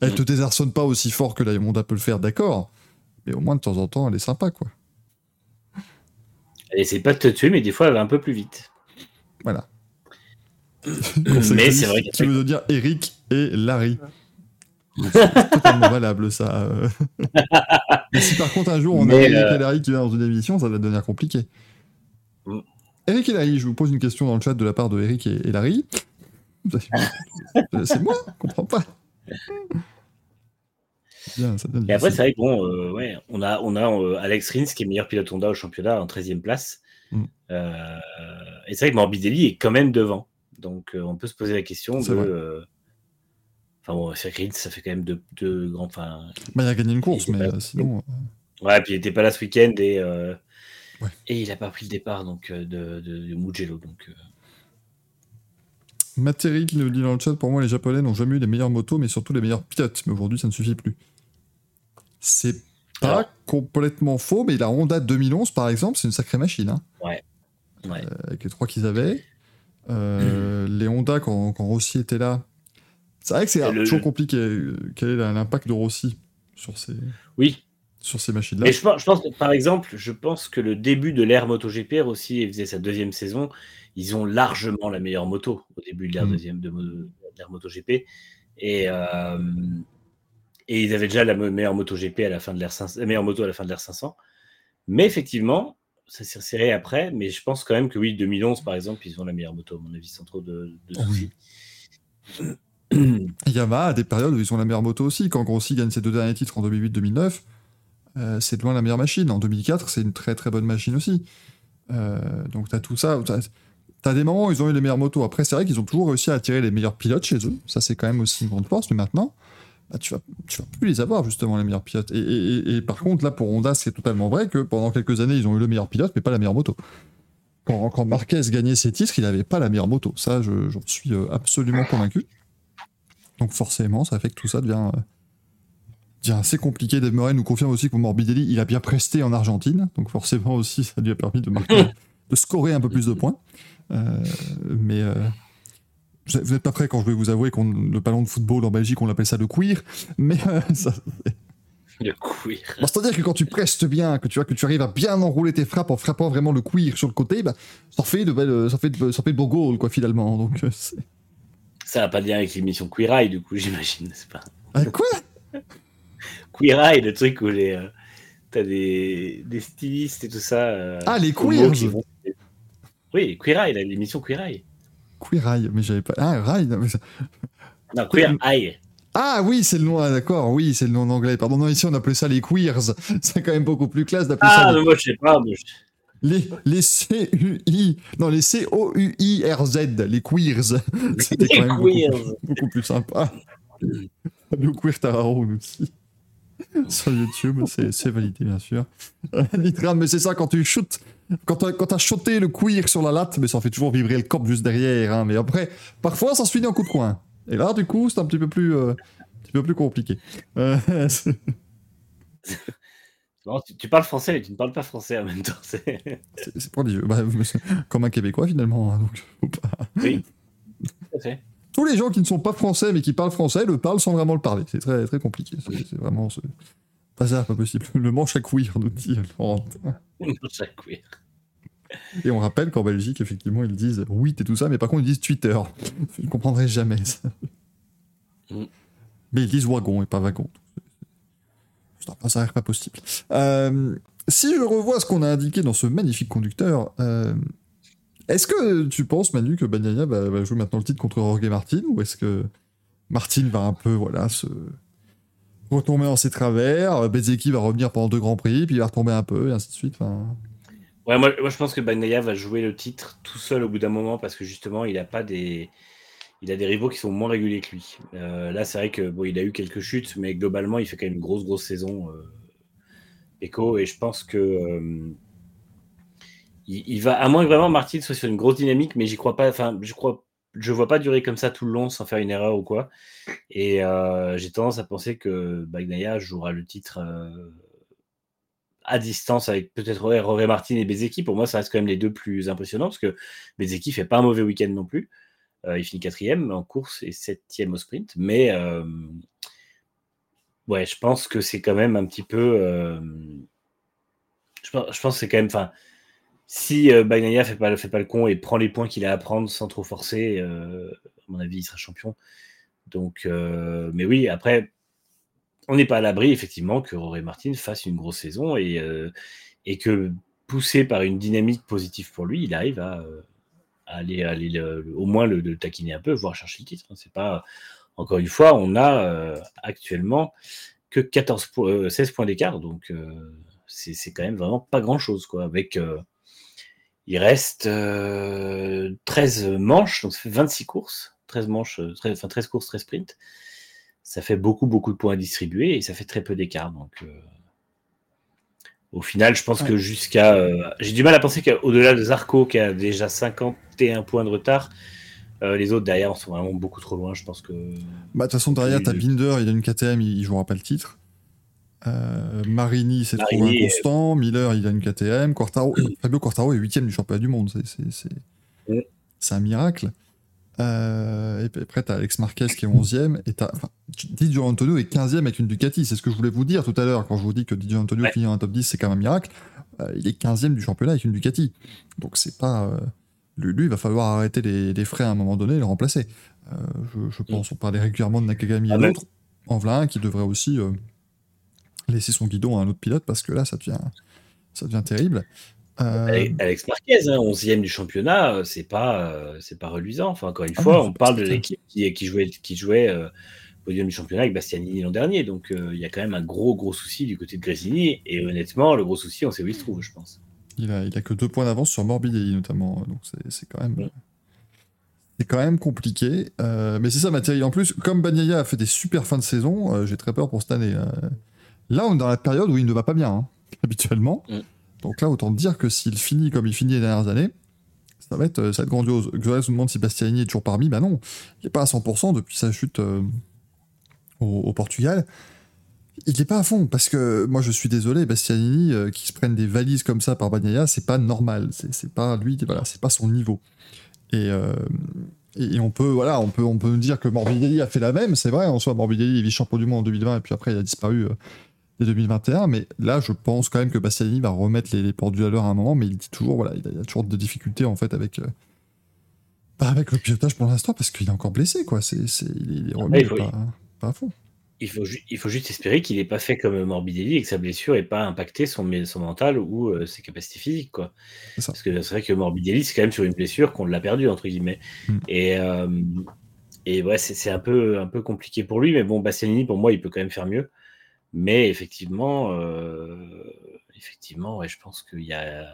Elle te désarçonne pas aussi fort que la Honda peut le faire, d'accord, mais au moins de temps en temps, elle est sympa, quoi. Elle essaie pas de te tuer, mais des fois, elle va un peu plus vite. Voilà. [COUGHS] Mais c'est vrai Tu veux dire Eric et Larry. C'est totalement [LAUGHS] valable, ça. euh. Mais si par contre un jour on a Eric euh, et Larry qui vient dans une émission, ça va devenir compliqué. Mm. Eric et Larry, je vous pose une question dans le chat de la part de Eric et, et Larry. [LAUGHS] C'est moi, je comprends pas. Bien, ça devient Et après, c'est vrai que bon, euh, ouais, on a, on a euh, Alex Rins qui est meilleur pilote Honda au championnat en 13e place. Mm. Euh, et c'est vrai que Morbidelli est quand même devant. Donc on peut se poser la question de. Enfin bon, c'est Rins, ça fait quand même deux, deux grands. Enfin, Bah, il a gagné une course, mais sinon. ouais, puis il était pas là ce week-end et, Ouais. et il a pas pris le départ donc, de, de, de Mugello. Donc, Materi qui nous dit dans le chat, pour moi, les Japonais n'ont jamais eu les meilleures motos, mais surtout les meilleurs pilotes. Mais aujourd'hui, ça ne suffit plus. C'est pas Alors- complètement faux, mais la Honda 2011, par exemple, c'est une sacrée machine. hein. ouais. avec les trois qu'ils avaient. Euh, [CLEARS THROAT] les Honda, quand, quand Rossi était là, c'est vrai que c'est Et le- toujours compliqué. euh, Quel est l'impact de Rossi sur ces, Oui, sur ces machines-là? Mais je pense, je pense que, par exemple, je pense que le début de l'ère MotoGP, il faisait sa deuxième saison, ils ont largement la meilleure moto au début de l'ère Mm. deuxième de, l'ère MotoGP. Et, euh, et ils avaient déjà la me- meilleure MotoGP à la fin de l'ère 500, la meilleure moto à la fin de l'ère 500. Mais effectivement, ça s'est resserré après. Mais je pense quand même que oui, 2011 par exemple, ils ont la meilleure moto, à mon avis, sans trop de, de Oh oui. soucis. [CLEARS THROAT] Yamaha a des périodes où ils ont la meilleure moto aussi. Quand Rossi gagne ses deux derniers titres en 2008-2009, euh, c'est de loin la meilleure machine. En 2004, c'est une très très bonne machine aussi. Euh, donc tu as tout ça. Tu as, des moments où ils ont eu les meilleures motos. Après, c'est vrai qu'ils ont toujours réussi à attirer les meilleurs pilotes chez eux. Ça, c'est quand même aussi une grande force. Mais maintenant, bah, tu, vas, tu vas plus les avoir, justement, les meilleurs pilotes. Et, par contre, là, pour Honda, c'est totalement vrai que pendant quelques années, ils ont eu le meilleur pilote, mais pas la meilleure moto. Quand, quand Marquez gagnait ses titres, il n'avait pas la meilleure moto. Ça, j'en suis euh, absolument convaincu. Donc forcément, ça fait que tout ça devient, devient assez compliqué. Dave Murray nous confirme aussi que Morbidelli, il a bien presté en Argentine. Donc forcément aussi, ça lui a permis de marquer, [LAUGHS] de scorer un peu plus de points. Euh, mais euh, vous n'êtes pas prêt quand je vais vous avouer qu'on le ballon de football en Belgique, on l'appelle ça le queer. Mais euh, [LAUGHS] ça, le queer. C'est-à-dire que quand tu prestes bien, que tu, vois, que tu arrives à bien enrouler tes frappes en frappant vraiment le queer sur le côté, bah, ça fait de belles, ça fait de, ça fait de beaux goals, quoi, finalement. Donc, ça n'a pas de lien avec l'émission Queer Eye, du coup, j'imagine, c'est pas? Ah, quoi? Queer Eye, le truc où les. Euh, t'as des, des stylistes et tout ça. Euh, ah, les queers Oui, Queer Eye, l'émission Queer Eye. Queer Eye, mais j'avais pas. Ah, Eye Non, non Queer Eye. Ah oui, c'est le nom, ah, d'accord, oui, c'est le nom en anglais. Pardon, non, ici on appelait ça les queers. [LAUGHS] C'est quand même beaucoup plus classe d'appeler ah, ça. Ah, mais moi je sais pas. Mais Les, les C-U-I, non, les C-O-U-I-R-Z, les queers. [LAUGHS] C'était quand même beaucoup, beaucoup, plus sympa. Le queer Tararo aussi. [LAUGHS] Sur YouTube, c'est validé, bien sûr. [LAUGHS] Nitram, mais c'est ça, quand tu shootes, quand tu as, shooté le queer sur la latte, mais ça fait toujours vibrer le corps juste derrière. Hein, mais après, parfois, ça se finit en coup de coin. Et là, du coup, c'est un petit peu plus, euh, un petit peu plus compliqué. Euh, [LAUGHS] tu, parles français, mais tu ne parles pas français en même temps. C'est prodigieux. Bah, comme un Québécois, finalement. Hein, donc, Oui. Tous les gens qui ne sont pas français, mais qui parlent français, le parlent sans vraiment le parler. C'est très, très compliqué. C'est vraiment. Pas ça, pas possible. [LAUGHS] Le manche à queer, nous dit. Le manche à queer. Et on rappelle qu'en Belgique, effectivement, ils disent oui, et tout ça, mais par contre, ils disent Twitter. [LAUGHS] Je ne comprendrai jamais ça. Mm. Mais ils disent wagon et pas wagon. Ça n'a pas possible. Euh, si je revois ce qu'on a indiqué dans ce magnifique conducteur, euh, est-ce que tu penses, Manu, que Bagnaia va, jouer maintenant le titre contre Jorge Martin Ou est-ce que Martin va un peu voilà, se retomber dans ses travers Bezeki va revenir pendant deux grands prix, puis il va retomber un peu, et ainsi de suite moi, je pense que Bagnaia va jouer le titre tout seul au bout d'un moment parce que justement, il a pas des. Il a des rivaux qui sont moins réguliers que lui. Euh, là, c'est vrai que bon, il a eu quelques chutes, mais globalement, il fait quand même une grosse, grosse saison. Euh, Echo, et je pense que euh, il, va, à moins que vraiment Martin soit sur une grosse dynamique, mais j'y crois pas. Enfin, je crois, je vois pas durer comme ça tout le long sans faire une erreur ou quoi. Et j'ai tendance à penser que Bagnaia jouera le titre à distance avec peut-être Roré Martin et Bezeki. Pour moi, ça reste quand même les deux plus impressionnants parce que Bezeki fait pas un mauvais week-end non plus. Euh, il finit quatrième en course et septième au sprint. Mais euh, ouais, je pense que c'est quand même un petit peu. Euh, je, pense, que c'est quand même. Si euh, Bagnaia fait pas, fait pas le con et prend les points qu'il a à prendre sans trop forcer, à mon avis, il sera champion. Donc, mais oui, après, on n'est pas à l'abri, effectivement, que Rory Martin fasse une grosse saison et, euh, et que, poussé par une dynamique positive pour lui, il arrive à, euh, aller, aller au moins le, taquiner un peu, voire chercher le titre. Hein. C'est pas, encore une fois, on a euh, actuellement que 14 16 points d'écart, donc c'est quand même vraiment pas grand chose, quoi. Avec, il reste 13 manches, donc ça fait 26 courses, 13 manches, 13, enfin 13 courses, 13 sprints ça fait beaucoup, beaucoup de points à distribuer et ça fait très peu d'écart. Donc, euh, au final, je pense que jusqu'à. Euh, j'ai du mal à penser qu'au-delà de Zarco, qui a déjà 51 points de retard, euh, les autres derrière sont vraiment beaucoup trop loin. Je pense que. Bah, de toute façon, derrière, t'as Binder, il a une KTM, il, jouera pas le titre. Marini, c'est trop inconstant. Miller, il a une KTM. Quartaro, Fabio Quartaro est 8 du championnat du monde. C'est un miracle. Euh, et après, t'as Alex Marquez qui est 11ème. Et t'as. Enfin, Didier Antonio est 15ème avec une Ducati. C'est ce que je voulais vous dire tout à l'heure. Quand je vous dis que Didier Antonio finit en top 10, c'est quand même un miracle. Euh, il est 15ème du championnat avec une Ducati. Donc, c'est pas. Euh, lui, il va falloir arrêter les, les, frais à un moment donné et le remplacer. Je, pense, on parlait régulièrement de Nakagami et d'autres. En voilà un qui devrait aussi laisser son guidon à un autre pilote parce que là, ça devient, ça devient terrible. Euh, Alex Marquez, 11e hein, du championnat, euh, c'est pas, euh, c'est pas reluisant. Enfin, encore une ah fois, on parle de l'équipe qui, qui, jouait, qui jouait podium du championnat avec Bastianini l'an dernier. Donc il y a quand même un gros, gros souci du côté de Gresini. Et honnêtement, le gros souci, on sait où il se trouve, je pense. Il a, il a que deux points d'avance sur Morbidelli notamment. Donc c'est quand même. C'est quand même compliqué. mais c'est ça, Mathieu. En plus, comme Bagnaia a fait des super fins de saison, j'ai très peur pour cette année. Là, on est dans la période où il ne va pas bien, hein, [LAUGHS] habituellement. Mm. Donc là, autant dire que s'il finit comme il finit les dernières années, ça va être, ça va être grandiose. Xorez se demande si Bastianini est toujours parmi. Bah non, il n'est pas à 100% depuis sa chute euh, au, Portugal. Il n'est pas à fond, parce que moi je suis désolé, Bastianini, euh, qui se prenne des valises comme ça par Bagnaia, c'est pas normal. C'est pas lui, voilà, c'est pas son niveau. Euh, et, et, on peut, voilà, on peut, on peut nous dire que Morbidelli a fait la même, c'est vrai, en soi, Morbidelli est vice-champion du monde en 2020, et puis après il a disparu 2021. Mais là, je pense quand même que Bastianini va remettre les, portes du à l'heure à un moment, mais il dit toujours, voilà, il a, toujours des difficultés en fait avec, euh, avec le pilotage pour l'instant parce qu'il est encore blessé, quoi. C'est, il, est remis pas, à fond. Il faut, il faut juste espérer qu'il n'ait pas fait comme Morbidelli et que sa blessure n'ait pas impacté son, son mental ou euh, ses capacités physiques. Quoi. Parce que c'est vrai que Morbidelli, c'est quand même sur une blessure qu'on l'a perdu, entre guillemets. Mm. Et, euh, et ouais, c'est un peu, un peu compliqué pour lui, mais bon, Bastianini, pour moi, il peut quand même faire mieux. Mais effectivement, euh, effectivement, je pense qu'il y a,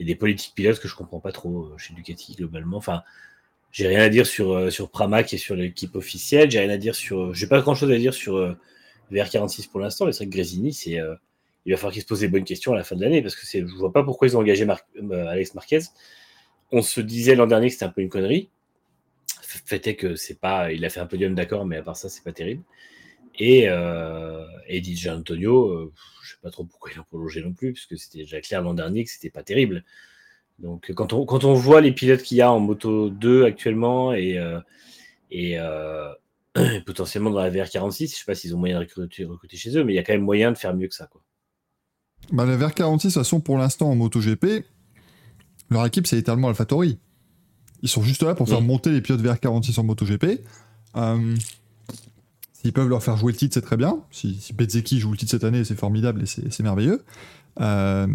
des politiques pilotes que je comprends pas trop euh, chez Ducati globalement. Enfin, j'ai rien à dire sur, euh, sur Pramac et sur l'équipe officielle. J'ai rien à dire sur, j'ai pas grand chose à dire sur VR46 pour l'instant. Mais c'est vrai que Grésini, c'est, il va falloir qu'il se pose des bonnes questions à la fin de l'année parce que je vois pas pourquoi ils ont engagé Alex Marquez. On se disait l'an dernier que c'était un peu une connerie. Fait est que c'est pas, il a fait un podium d'accord, mais à part ça, c'est pas terrible. Et, euh, et DJ Antonio, euh, je sais pas trop pourquoi il a prolongé non plus, puisque c'était déjà clair l'an dernier que c'était pas terrible. Donc quand on, quand on voit les pilotes qu'il y a en moto 2 actuellement et, euh, et euh, [CLEARS THROAT] potentiellement dans la VR46, je sais pas s'ils ont moyen de recruter, recruter, chez eux, mais il y a quand même moyen de faire mieux que ça. Quoi. Bah, la VR46, de toute façon, pour l'instant en MotoGP, leur équipe c'est littéralement AlphaTauri. Ils sont juste là pour faire monter les pilotes VR46 en MotoGP. S'ils peuvent leur faire jouer le titre, c'est très bien. Si, si joue le titre cette année, c'est formidable et c'est merveilleux. Euh,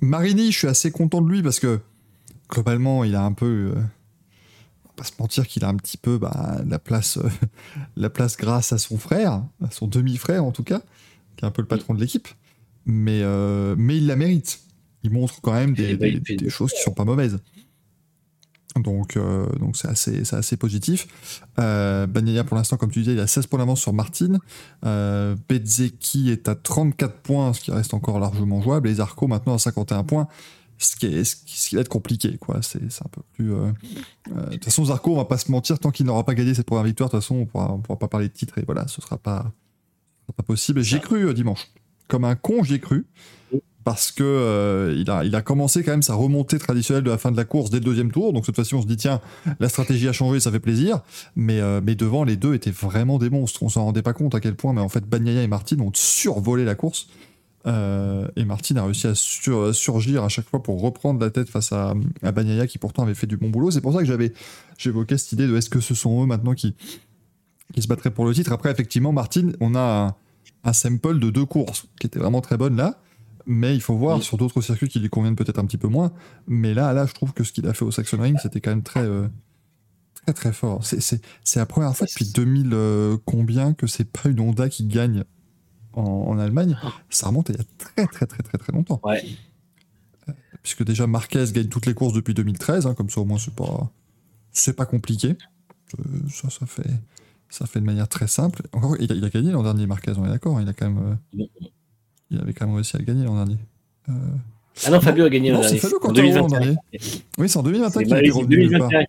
Marini, je suis assez content de lui parce que globalement, il a un peu. Euh, on va pas se mentir qu'il a un petit peu bah, la, place, euh, [LAUGHS] la place grâce à son frère, à son demi-frère en tout cas, qui est un peu le patron de l'équipe. Mais, mais il la mérite. Il montre quand même des, des, des choses qui sont pas mauvaises. Donc, euh, donc c'est assez, c'est assez positif. Euh, pour l'instant, comme tu disais, il a 16 points d'avance sur Martin. Euh, est à 34 points, ce qui reste encore largement jouable. Et Zarco maintenant à 51 points, ce qui, est, ce qui, va être compliqué. Quoi. C'est, un peu plus. Euh, euh, de toute façon, Zarco, on va pas se mentir, tant qu'il n'aura pas gagné cette première victoire, de toute façon, on pourra, pourra pas parler de titre. Et voilà, ce sera pas, pas possible. J'ai cru dimanche. Comme un con, j'ai cru parce que euh, il, a, commencé quand même sa remontée traditionnelle de la fin de la course dès le deuxième tour. Donc cette fois-ci, on se dit tiens, la stratégie a changé, ça fait plaisir. Mais, euh, devant, les deux étaient vraiment des monstres. On s'en rendait pas compte à quel point, mais en fait, Bagnaia et Martin ont survolé la course. Euh, et Martin a réussi à surgir à chaque fois pour reprendre la tête face à, à qui pourtant avait fait du bon boulot. C'est pour ça que j'avais j'évoquais cette idée de est-ce que ce sont eux maintenant qui, qui se battraient pour le titre? Après, effectivement, Martin, on a un, un sample de deux courses qui était vraiment très bonne là. Mais il faut voir sur d'autres circuits qui lui conviennent peut-être un petit peu moins. Mais là, là, je trouve que ce qu'il a fait au Saxon Ring, c'était quand même très, euh, très, très fort. C'est la première fois depuis 2000 euh, combien que c'est pas une Honda qui gagne en, Allemagne. Ça remonte il y a très, très, très, très, très longtemps. Ouais. Euh, puisque déjà Marquez gagne toutes les courses depuis 2013, hein, comme ça au moins c'est pas, c'est pas compliqué. ça, ça fait, ça fait de manière très simple. Encore, il a, gagné l'an dernier Marquez, on est d'accord. Il a quand même. Il avait quand même réussi à gagner l'an dernier. Euh... Ah non, Fabio a gagné l'an dernier. C'est Fabio l'an dernier. Oui, c'est en 2021 qu'il est revenu. 2021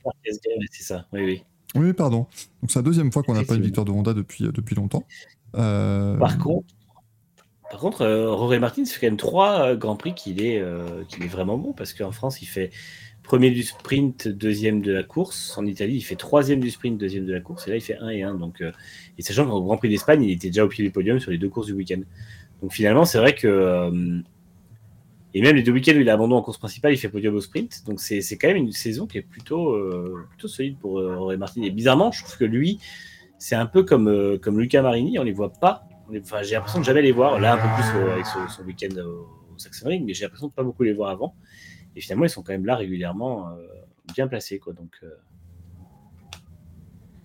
c'est ça. Oui, oui. Oui, pardon. Donc c'est la deuxième fois qu'on n'a pas une victoire de Honda depuis, euh, depuis longtemps. Euh... Par contre, par contre euh, Roré Martin, c'est quand même trois Grands Prix qu'il est, qu'il est vraiment bon parce qu'en France, il fait premier du sprint, deuxième de la course. En Italie, il fait troisième du sprint, deuxième de la course. Et là, il fait un et un. Donc, euh, et sachant qu'au Grand Prix d'Espagne, il était déjà au pied du podium sur les deux courses du week-end. Donc finalement, c'est vrai que. Euh, et même les deux week-ends où il a en course principale, il fait podium au sprint. Donc c'est quand même une saison qui est plutôt, euh, plutôt solide pour euh, Martin. Et bizarrement, je trouve que lui, c'est un peu comme, comme Luca Marini, on les voit pas. Enfin, j'ai l'impression de jamais les voir. Là, un peu plus avec son, week-end au, Saxon Ring, mais j'ai l'impression de pas beaucoup les voir avant. Et finalement, ils sont quand même là régulièrement, bien placés. Quoi. Donc,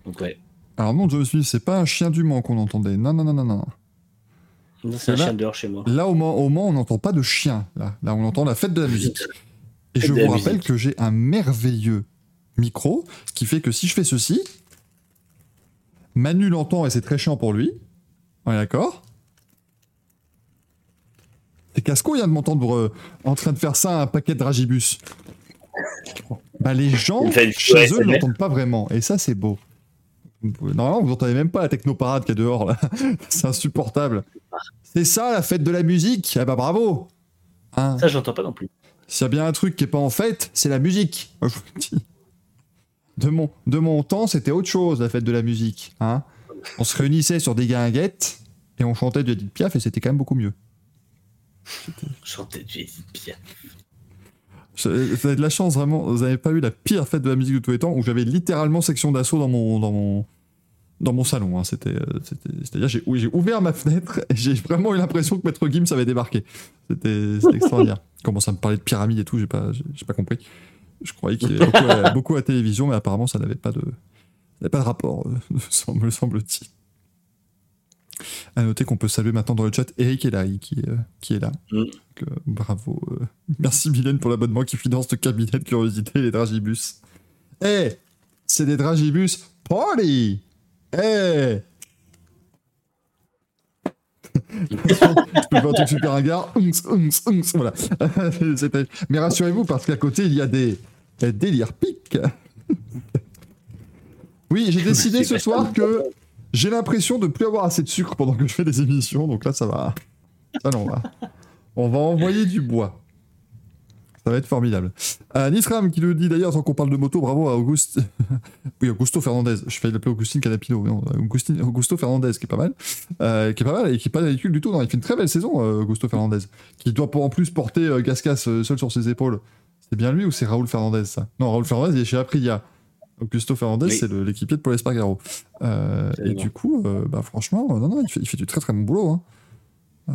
donc ouais. Alors non, c'est pas un chien du Mans qu'on entendait. Non, non, non, non, non. Non, c'est un Là- chien dehors chez moi. Là, au Mans, au Mans, on n'entend pas de chien. Là, là, on entend la fête de la musique. Et Fête je vous rappelle musique. que j'ai un merveilleux micro qui fait que si je fais ceci, Manu l'entend et c'est très chiant pour lui. On est d'accord? C'est Casco, il vient de m'entendre euh, en train de faire ça à un paquet de dragibus. Bah, les gens chez eux ne l'entendent pas vraiment. Et ça, c'est beau. Normalement, vous entendez même pas la technoparade qui est dehors, là. [LAUGHS] c'est insupportable. C'est ça, la fête de la musique. Ah bah bravo Hein Ça, j'entends pas non plus. s'il y a bien un truc qui est pas en fête, c'est la musique. Moi, je vous le dis. De mon, de mon temps, c'était autre chose, la fête de la musique. Hein on se réunissait sur des guinguettes et on chantait du Edith Piaf et c'était quand même beaucoup mieux. Chanter du Edith Piaf. Vous avez de la chance, vraiment. Vous n'avez pas eu la pire fête de la musique de tous les temps où j'avais littéralement section d'assaut dans mon, dans mon, dans mon salon. hein. C'était, euh, C'est-à-dire, j'ai j'ai ouvert ma fenêtre et j'ai vraiment eu l'impression que Maître Gims avait débarqué. C'était c'était extraordinaire. Il [LAUGHS] commence à me parler de pyramide et tout, j'ai pas, j'ai j'ai pas compris. Je croyais qu'il y avait [LAUGHS] beaucoup à, beaucoup à télévision, mais apparemment, ça n'avait pas de, ça n'avait pas de rapport, euh, [LAUGHS] me semble-t-il. À noter qu'on peut saluer maintenant dans le chat Eric Elaï qui, est, euh, qui est là. Mm. Donc, euh, bravo. euh. Merci Mylène pour l'abonnement qui finance le cabinet de curiosité et les dragibus. Eh C'est des dragibus party Eh [LAUGHS] Je peux faire un truc super ringard. Voilà. [LAUGHS] Mais rassurez-vous, parce qu'à côté, il y a des, des délires piques. Oui, j'ai décidé ce soir que j'ai l'impression de plus avoir assez de sucre pendant que je fais des émissions, donc là, ça va. Ça, non, on va. On va envoyer du bois. Ça va être formidable. Euh, Nisram qui nous dit d'ailleurs, tant qu'on parle de moto, bravo à Auguste. [LAUGHS] oui, Augusto Fernandez. Je vais l'appeler Augustine Canapino. Non, Augusto Fernandez, qui est pas mal. Euh, qui est pas mal et qui est pas ridicule du tout. Non, il fait une très belle saison, euh, Augusto Fernandez. Qui doit en plus porter euh, Gascas euh, seul sur ses épaules. C'est bien lui ou c'est Raoul Fernandez, ça? Non, Raoul Fernandez, il est chez Aprilia. Augusto Fernandez, Oui. c'est l'équipier de Paul Espargaro. Euh, et du coup, euh, bah, franchement, euh, non, non, il fait, il fait du très très bon boulot. hein. Euh,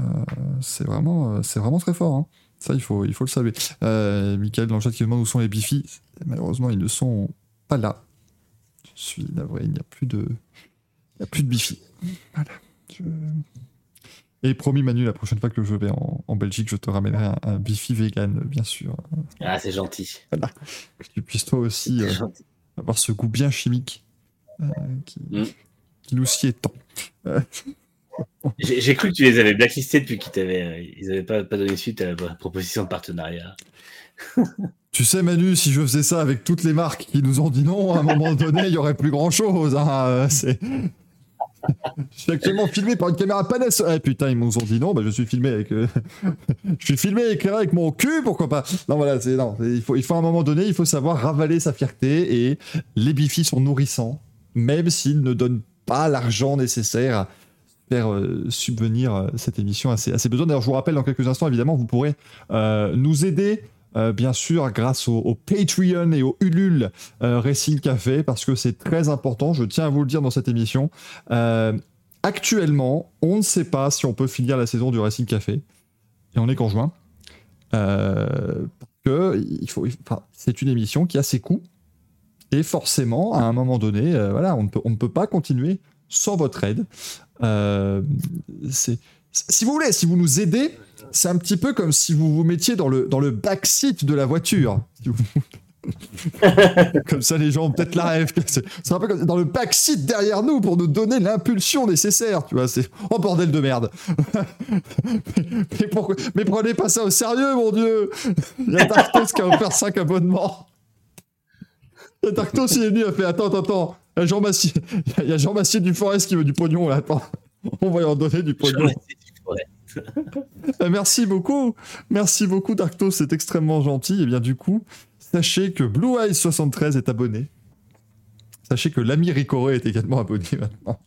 c'est vraiment, euh, c'est vraiment très fort. hein. Ça, il faut, il faut le saluer. Euh, Michael dans le chat qui demande où sont les bifis. Malheureusement, ils ne sont pas là. Je suis navré, il n'y a plus de, il n'y a plus de bifis. Voilà. Je- Et promis, Manu, la prochaine fois que je vais en, en Belgique, je te ramènerai un, un bifi vegan, bien sûr. Ah, c'est gentil. Que tu puisses toi aussi euh, C'est gentil. Avoir ce goût bien chimique euh, qui, Mm. qui nous sied tant. J'ai j'ai cru que tu les avais blacklistés depuis qu'ils t'avaient, euh, ils avaient pas, pas donné suite à la proposition de partenariat. [LAUGHS] Tu sais, Manu, si je faisais ça avec toutes les marques qui nous ont dit non, à un moment donné, il y aurait plus grand chose. c'est... [LAUGHS] Je suis actuellement filmé par une caméra Panasonic. Ah putain, ils nous ont dit non, bah, je suis filmé avec. euh, [LAUGHS] je suis filmé éclairé avec mon cul, pourquoi pas? Non, voilà, c'est. Non, il faut, il faut à un moment donné, il faut savoir ravaler sa fierté et les bifis sont nourrissants, même s'ils ne donnent pas l'argent nécessaire à faire euh, subvenir euh, cette émission à ses, besoins. D'ailleurs, je vous rappelle, dans quelques instants, évidemment, vous pourrez nous aider euh, bien sûr, grâce au, Patreon et au Ulule euh, Racing Café, parce que c'est très important, je tiens à vous le dire dans cette émission. Euh, actuellement, on ne sait pas si on peut finir la saison du Racing Café, et on est qu'en juin. Euh, que c'est une émission qui a ses coûts, et forcément, à un moment donné, voilà, on ne, peut, pas continuer sans votre aide. Si vous voulez, si vous nous aidez, c'est un petit peu comme si vous vous mettiez dans le, dans le backseat de la voiture. [LAUGHS] Comme ça, les gens ont peut-être la rêve. C'est un peu comme dans le backseat derrière nous pour nous donner l'impulsion nécessaire. Tu vois, c'est oh bordel de merde. mais, [LAUGHS] mais pourquoi Mais prenez pas ça au sérieux, mon dieu. Il y a Darktos qui a offert 5 abonnements. Il y a Darktos, il est venu, il a fait attends, attends, attends. Il y a Jean Massier, il y a Jean Massier du Forest qui veut du pognon là. Attends, on va lui en donner du pognon. [LAUGHS] Euh, Merci beaucoup, merci beaucoup Darkto, c'est extrêmement gentil. Et bien du coup, sachez que Blue Eyes 73 est abonné. Sachez que l'ami Ricoré est également abonné maintenant.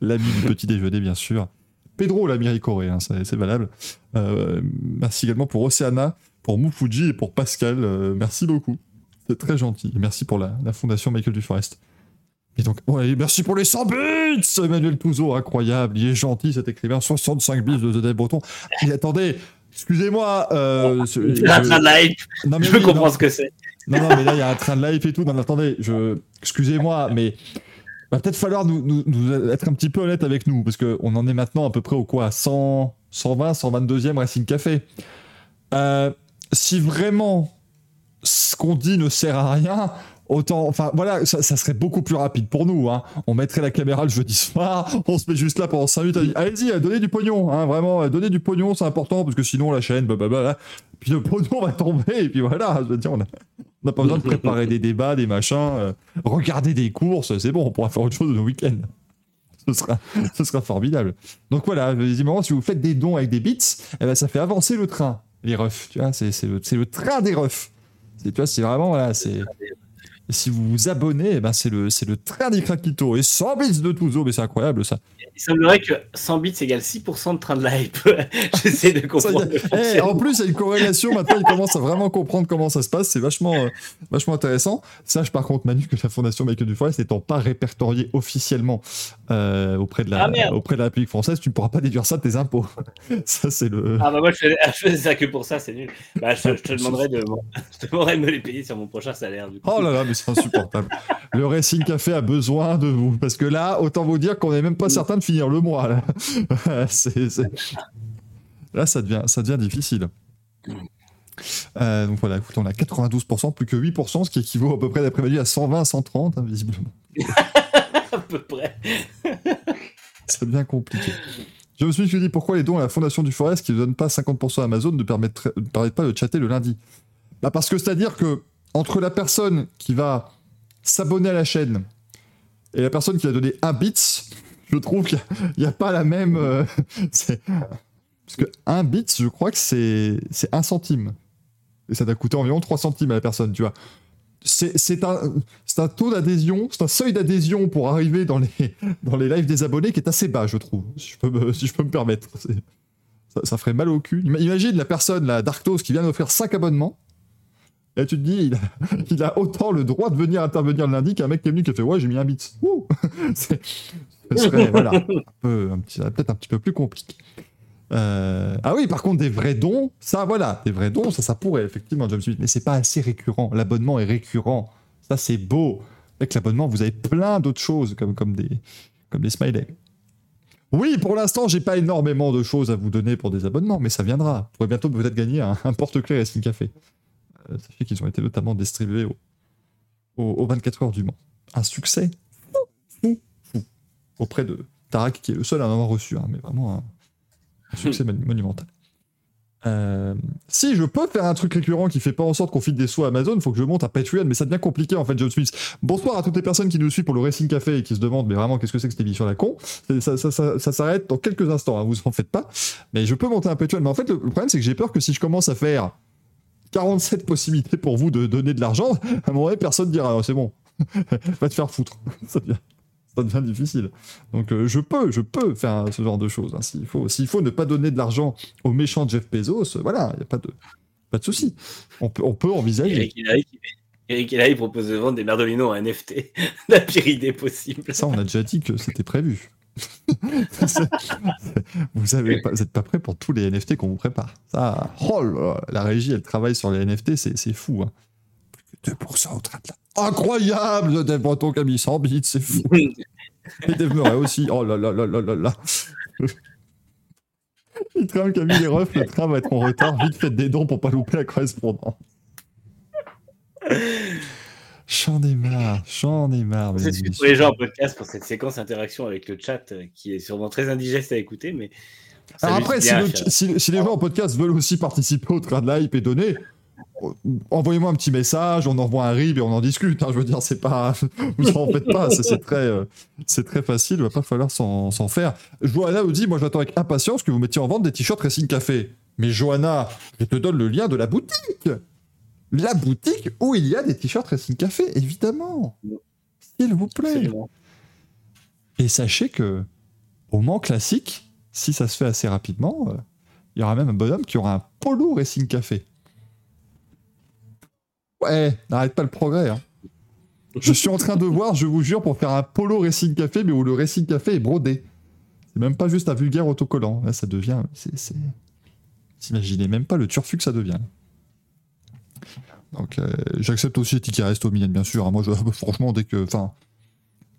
L'ami du petit déjeuner, bien sûr. Pedro, l'ami Ricoré, hein, c'est valable. Euh, merci également pour Oceana, pour Mufuji et pour Pascal. euh, merci beaucoup. C'est très gentil. Merci pour la, la fondation Michael Duforest. Et donc, ouais, merci pour les 100 bits Emmanuel Touzeau, incroyable, il est gentil cet écrivain, 65 bits de The Dead Breton. Et attendez, excusez-moi, euh, y a un train de non, mais je oui, comprendre non, ce que c'est. non, non, mais là, il y a un train de live et tout. Non, mais attendez, je... excusez-moi, mais va peut-être falloir nous, nous- nous être un petit peu honnête avec nous, parce qu'on en est maintenant à peu près au quoi 100, 120, 122e Racing Café. Euh, si vraiment ce qu'on dit ne sert à rien, autant. Enfin, voilà, ça, serait beaucoup plus rapide pour nous. Hein. On mettrait la caméra le jeudi soir, [LAUGHS] on se met juste là pendant 5 minutes. Allez-y, donnez du pognon, hein, vraiment, donnez du pognon, c'est important, parce que sinon la chaîne, blablabla. Puis le pognon va tomber, et puis voilà, je veux dire, on n'a pas besoin de préparer des débats, des machins, euh, regarder des courses, c'est bon, on pourra faire autre chose de nos week-ends. Ce sera, ce sera formidable. Donc voilà, évidemment, si vous faites des dons avec des bits, eh ben, ça fait avancer le train, les refs. Tu vois, c'est le, le train des refs. Tu vois, c'est vraiment, voilà, c'est. Et si vous vous abonnez, eh ben, c'est le, c'est le train des craquito. Et 100 bits de Touzo, mais c'est incroyable ça. Il semblerait que 100 bits égale 6% de train de la [LAUGHS] hype. J'essaie de comprendre. Eh, en plus, il y a une corrélation. Maintenant, ils commencent à vraiment comprendre comment ça se passe. C'est vachement, euh, vachement intéressant. Sache par contre, Manu, que la Fondation Michael Duforest n'étant pas répertoriée officiellement euh, auprès, de la, Ah, auprès de la République française, tu ne pourras pas déduire ça de tes impôts. [LAUGHS] ça, c'est le. Ah bah moi je fais, je fais ça que pour ça, c'est nul. Bah, je, je te [LAUGHS] demanderai de, je te demanderai de me les payer sur mon prochain salaire. Du coup. Oh là là, mais c'est insupportable. le Racing Café a besoin de vous. Parce que là, autant vous dire qu'on n'est même pas certain de finir le mois. Là, [LAUGHS] C'est- c'est- là ça, devient, ça devient difficile. Euh, donc voilà, écoute, on a 92%, plus que 8%, ce qui équivaut à peu près, d'après Manu, à 120, 130, hein, visiblement. [LAUGHS] à peu près. [LAUGHS] Ça devient compliqué. Je me suis dit pourquoi les dons à la Fondation du Forest qui ne donnent pas 50% à Amazon ne permettent, ne permettent pas de chatter le lundi? Bah Parce que c'est-à-dire que entre la personne qui va s'abonner à la chaîne et la personne qui va donner un bit, je trouve qu'il n'y a, pas la même. euh, [LAUGHS] parce que un bit, je crois que c'est un centime. Et ça doit coûter environ 3 centimes à la personne, tu vois. C'est un, taux d'adhésion, c'est un seuil d'adhésion pour arriver dans les, [LAUGHS] dans les lives des abonnés qui est assez bas, je trouve, si je peux me, permettre. Ça, ferait mal au cul. Ima- Imagine la personne, la Darktos, qui vient d'offrir 5 abonnements. Et tu te dis, [LAUGHS] il a, autant le droit de venir intervenir le lundi qu'un mec qui est venu qui a fait Ouais, j'ai mis un bit. [LAUGHS] C'est- Ce serait, voilà, peut-être un petit peu plus compliqué. Euh, Ah oui, par contre, des vrais dons, ça, voilà, des vrais dons, ça, ça pourrait, effectivement, James Smith, mais c'est pas assez récurrent. L'abonnement est récurrent. Ça, c'est beau. Avec l'abonnement, vous avez plein d'autres choses, comme, comme, des, comme des smileys. Oui, pour l'instant, j'ai pas énormément de choses à vous donner pour des abonnements, mais ça viendra. Vous pourrez bientôt peut-être gagner un, un porte-clés Racing Café. Euh, sachez qu'ils ont été notamment distribués au, au- aux 24 heures du Mans. Un succès fou, fou, fou. Auprès de Tarak, qui est le seul à en avoir reçu, hein, mais vraiment un, un succès monu- monumental. Euh, si je peux faire un truc récurrent qui fait pas en sorte qu'on file des sous à Amazon, faut que je monte un Patreon, mais ça devient compliqué en fait, John Smith. Bonsoir à toutes les personnes qui nous suivent pour le Racing Café et qui se demandent, mais vraiment, qu'est-ce que c'est que cette émission à la con? Ça, ça, ça, ça s'arrête dans quelques instants, hein, vous en faites pas. Mais je peux monter un Patreon. Mais en fait, le, le problème, c'est que j'ai peur que si je commence à faire 47 possibilités pour vous de donner de l'argent, à un moment donné, personne dira, Ah, c'est bon, [LAUGHS] va te faire foutre. [LAUGHS] ça, devient, ça devient difficile. Donc euh, je peux, je peux faire ce genre de choses. hein, s'il faut, s'il faut ne pas donner de l'argent au méchant Jeff Bezos, euh, voilà, il n'y a pas de, pas de souci. On peut, on peut envisager. Eric il propose de vendre des merdolinos [LAUGHS] en NFT. La pire idée possible. Ça, on a déjà dit que c'était prévu. [LAUGHS] Vous pas- n'êtes pas prêt pour tous les NFT qu'on vous prépare. Ça, oh là là, la régie, elle travaille sur les NFT, c'est fou. Hein. Plus que 2% au train de la... Incroyable, Dave Breton qui a mis 100 bits, c'est fou. [LAUGHS] Et Dave Murray aussi. Oh là là là là là là. Le train qui a mis les refs, le train va être en retard. Vite, faites des dons pour pas louper la correspondance. J'en ai marre, j'en ai marre. C'est pour les gens en podcast pour cette séquence interaction avec le chat euh, qui est sûrement très indigeste à écouter, mais. Alors après, si, le- si- si les gens en podcast veulent aussi participer au train de l'hype et donner, euh, envoyez-moi un petit message, on envoie un RIB et on en discute. hein, je veux dire, c'est pas, [LAUGHS] vous en faites pas, c'est très, euh, c'est très facile, il va pas falloir s'en faire. Johanna nous dit, moi j'attends avec impatience que vous mettiez en vente des t-shirts Racing Café. Mais Johanna, je te donne le lien de la boutique. La boutique où il y a des t-shirts Racing Café, évidemment. S'il vous plaît. Absolument. Et sachez que au Mans classique, si ça se fait assez rapidement, euh, il y aura même un bonhomme qui aura un polo Racing Café. Ouais, n'arrête pas le progrès. hein. Je suis en train de voir, je vous jure, pour faire un polo Racing Café, mais où le Racing Café est brodé. C'est même pas juste un vulgaire autocollant. Là, ça devient. c'est- T'imaginez même pas le turfu que ça devient. Donc, euh, j'accepte aussi tickets resto Mylène, bien sûr. hein. Moi, je- [LAUGHS] franchement, dès que. Enfin,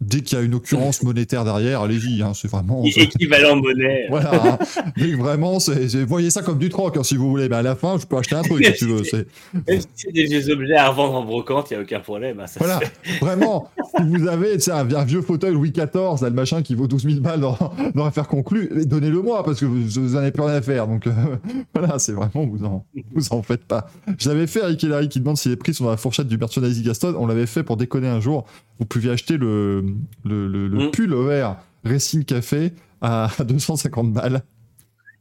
dès qu'il y a une occurrence monétaire derrière, allez-y, hein, c'est vraiment. Équivalent monnaie. [LAUGHS] Voilà, hein. Mais vraiment, c'est, voyez ça comme du troc, hein, si vous voulez. Mais à la fin, je peux acheter un truc si tu veux. [LAUGHS] C'est, Même si c'est des vieux objets à revendre en brocante, il n'y a aucun problème. hein, ça voilà, vraiment. Si vous avez un, un vieux fauteuil Louis XIV, là, le machin qui vaut 12 000 balles dans, dans l'affaire conclue, donnez-le moi parce que vous, vous en avez plus rien à faire. Donc euh, [LAUGHS] voilà, c'est vraiment, vous en, vous en faites pas. Je l'avais fait avec Hilary qui demande si les prix sont dans la fourchette du merchandising Gaston. On l'avait fait pour déconner un jour. Vous pouviez acheter le, le, le, le Mm. pull vert Racing Café à [LAUGHS] 250 balles.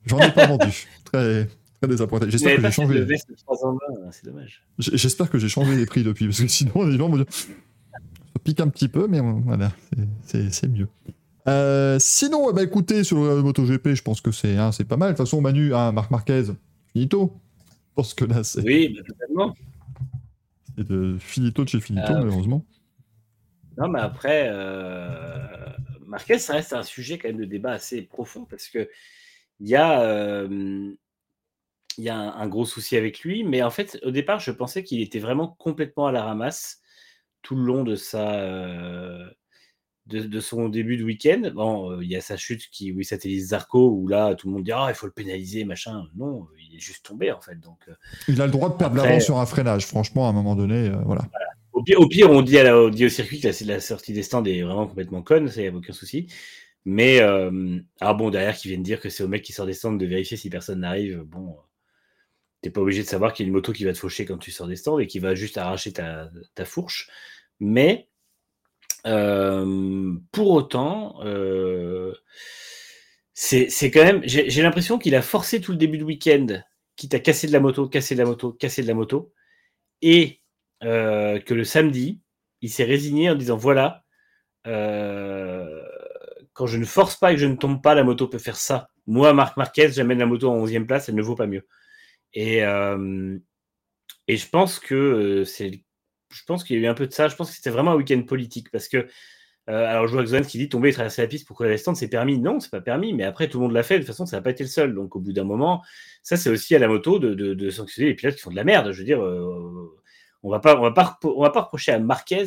J'en ai pas vendu. Très, très désappointé. J'espère que j'ai changé. veste 3 en 1, c'est dommage. J- J'espère que j'ai changé les prix depuis, parce que sinon les gens vont dire ça pique un petit peu, mais voilà, c'est- mieux. Euh, sinon, ben, écoutez, sur le MotoGP, je pense que c'est hein, pas mal. De toute façon, Manu, hein, Marc Marquez, finito. Je pense que là, c'est Oui, bah, totalement. c'est de finito de chez finito, Euh, malheureusement. Non, mais après, euh, Marquez, ça reste un sujet quand même de débat assez profond parce que il y a, euh, y a un, un gros souci avec lui, mais en fait, au départ, je pensais qu'il était vraiment complètement à la ramasse tout le long de sa, euh, de, de son début de week-end. Bon, euh, il y a sa chute qui, où il Zarco, où là, tout le monde dit ah, il faut le pénaliser, machin. Non, il est juste tombé en fait. Donc, Il a le droit de perdre l'avant sur un freinage, franchement, à un moment donné, voilà. Au pire, on dit, à au circuit que la, sortie des stands est vraiment complètement conne, ça y a aucun souci. Mais, euh, ah bon, derrière, qui viennent dire que c'est au mec qui sort des stands de vérifier si personne n'arrive, bon, euh, t'es pas obligé de savoir qu'il y a une moto qui va te faucher quand tu sors des stands et qui va juste arracher ta, fourche. Mais, euh, pour autant, euh, c'est quand même, j'ai j'ai l'impression qu'il a forcé tout le début de week-end, quitte à casser de la moto, casser de la moto, casser de la moto, et euh, que le samedi, il s'est résigné en disant voilà, euh, quand je ne force pas et que je ne tombe pas, la moto peut faire ça. Moi, Marc Marquez, j'amène la moto en 11e place, elle ne vaut pas mieux. Et, euh, et je pense que c'est. Je pense qu'il y a eu un peu de ça. Je pense que c'était vraiment un week-end politique parce que. alors, je vois Xoan qui dit tomber et traverser la piste pour courir les stands, c'est permis. Non, c'est pas permis, mais après, tout le monde l'a fait. De toute façon, ça n'a pas été le seul. Donc, au bout d'un moment, ça, c'est aussi à la moto de, de- de sanctionner les pilotes qui font de la merde. Je veux dire, on va pas, on va pas, on va pas reprocher à Marquez.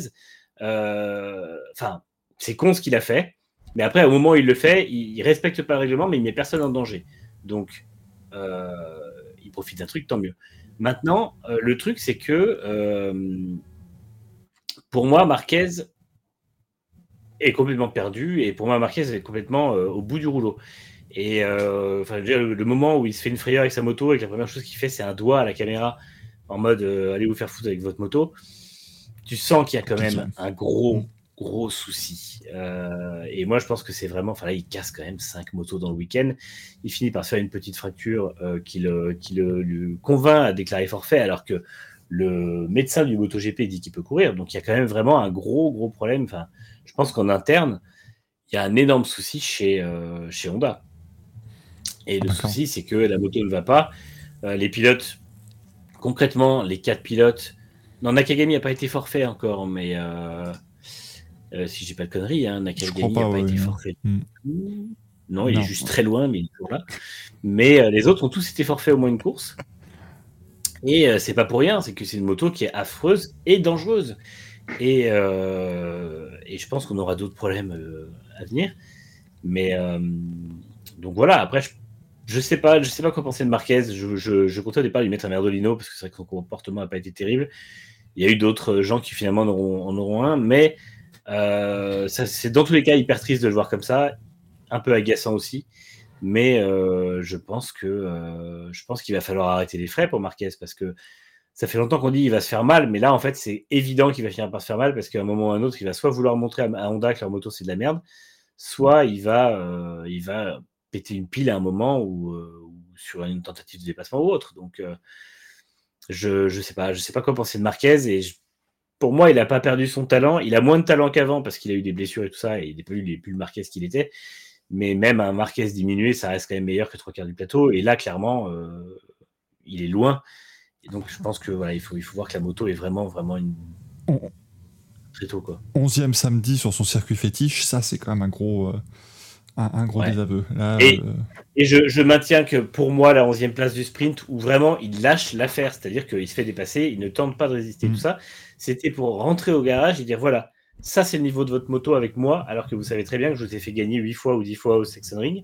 euh, Enfin, c'est con ce qu'il a fait, mais après, au moment où il le fait, il, respecte pas le règlement, mais il met personne en danger. Donc, euh, il profite d'un truc, tant mieux. Maintenant, euh, le truc, c'est que pour moi, Marquez est complètement perdu, et pour moi, Marquez est complètement au bout du rouleau. Et le, le moment où il se fait une frayeur avec sa moto, et que la première chose qu'il fait, c'est un doigt à la caméra en mode euh, allez vous faire foutre avec votre moto, tu sens qu'il y a quand même un gros, gros souci. Euh, et moi, je pense que c'est vraiment. Enfin, là, il casse quand même 5 motos dans le week-end. Il finit par se faire une petite fracture euh, qui, le, qui le, le convainc à déclarer forfait, alors que le médecin du MotoGP dit qu'il peut courir. Donc, il y a quand même vraiment un gros, gros problème. Enfin, je pense qu'en interne, il y a un énorme souci chez, chez Honda. Et le D'accord. souci, c'est que la moto ne va pas. Les pilotes, concrètement, les quatre pilotes. Non, Nakagami n'a pas été forfait encore, mais euh, euh, si j'ai pas de conneries, hein, Nakagami n'a pas, ouais, été non. forfait. Hmm. Non, il Non. est juste très loin, mais il est toujours là. Mais euh, les autres ont tous été forfaits au moins une course. Et euh, c'est pas pour rien, c'est que c'est une moto qui est affreuse et dangereuse. Et, euh, et je pense qu'on aura d'autres problèmes à venir. Mais donc voilà, après, je, je sais pas, je sais pas quoi penser de Marquez. Je, comptais au départ lui mettre un merdolino parce que c'est vrai que son comportement n'a pas été terrible. Il y a eu d'autres gens qui finalement en auront, un, mais euh, c'est dans tous les cas hyper triste de le voir comme ça, un peu agaçant aussi. Mais euh, je pense que euh, je pense qu'il va falloir arrêter les frais pour Marquez parce que ça fait longtemps qu'on dit qu'il va se faire mal, mais là en fait c'est évident qu'il va finir par se faire mal parce qu'à un moment ou à un autre il va soit vouloir montrer à, Honda que leur moto c'est de la merde, soit il va il va péter une pile à un moment ou, euh, sur une tentative de dépassement ou autre. Donc euh, je je sais pas je sais pas quoi penser de Marquez et je- pour moi il n'a pas perdu son talent, il a moins de talent qu'avant parce qu'il a eu des blessures et tout ça et il n'est plus, il est plus le Marquez qu'il était. Mais même un Marquez diminué, ça reste quand même meilleur que trois quarts du plateau. Et là, clairement, euh, il est loin. Et donc, je pense que voilà, il faut, il faut voir que la moto est vraiment, vraiment une. Très tôt, quoi. 11e samedi sur son circuit fétiche, ça c'est quand même un gros, euh, un, un gros Ouais. désaveu. Là, Et- euh, Et je, je maintiens que pour moi, la 11e place du sprint, où vraiment il lâche l'affaire, c'est-à-dire qu'il se fait dépasser, il ne tente pas de résister, Mm. tout ça, c'était pour rentrer au garage et dire voilà, ça c'est le niveau de votre moto avec moi, alors que vous savez très bien que je vous ai fait gagner 8 fois ou 10 fois au Sachsenring,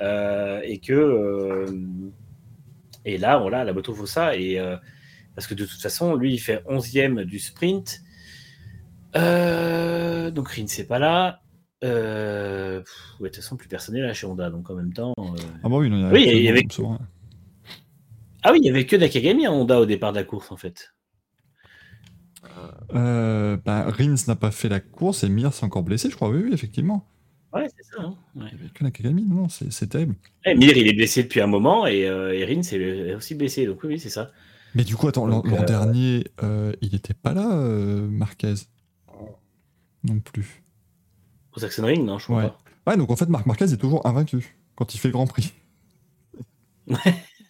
euh, et que euh, et là, voilà, la moto vaut ça, et parce que de toute façon, lui, il fait 11e du sprint, donc Rin c'est pas là. Euh, pff, ouais, de toute façon, plus personne n'est là chez Honda, donc en même temps. euh, Ah bah oui, non, il y a Oui, il y avait-. Ah oui, il y avait que Nakagami à Honda au départ de la course en fait. Euh, bah, Rins n'a pas fait la course et Mir s'est encore blessé, je crois. Oui, oui, effectivement. Ouais, c'est ça. hein, ouais. Il n'y avait que Nakagami, non, non, c'est c'est terrible. Eh, Mir, il est blessé depuis un moment et, euh, et Rin c'est aussi blessé, donc oui, oui, c'est ça. Mais du coup, attends, l'an Donc, l'an euh, dernier, euh, il n'était pas là, euh, Marquez Non plus. Au Saxon Ring, non, je crois Ouais. pas. Ouais, donc en fait, Marc Marquez est toujours invaincu quand il fait Grand Prix. [LAUGHS]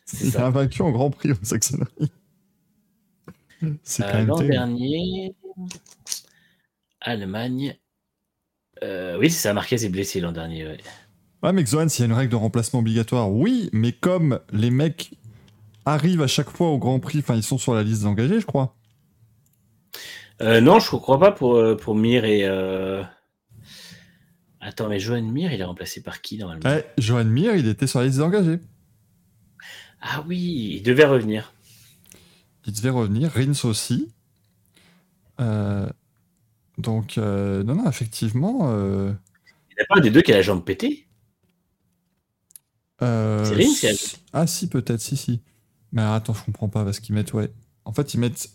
C'est Il est invaincu en Grand Prix au Saxonnerie. C'est quand Euh, même L'an terrible. dernier, Allemagne. Euh, oui, c'est ça, Marquez est blessé l'an dernier. ouais. Ouais, mais Xohan, s'il y a une règle de remplacement obligatoire, oui, mais comme les mecs arrivent à chaque fois au Grand Prix, enfin, ils sont sur la liste des engagés, je crois. Euh, non, je crois pas pour, euh, pour Mir et. Attends, mais Johan Mir, il est remplacé par qui normalement? Ouais, Johan Mir, il était sur la liste des engagés. Ah oui, il devait revenir. Il devait revenir, Rins aussi. Euh, donc, euh, non, non, effectivement. euh, Il n'y a pas un des deux qui a la jambe pétée? C'est Rins, c'est elle. Ah, si, peut-être, si, si. Mais attends, je comprends pas parce qu'ils mettent, ouais. En fait, ils mettent.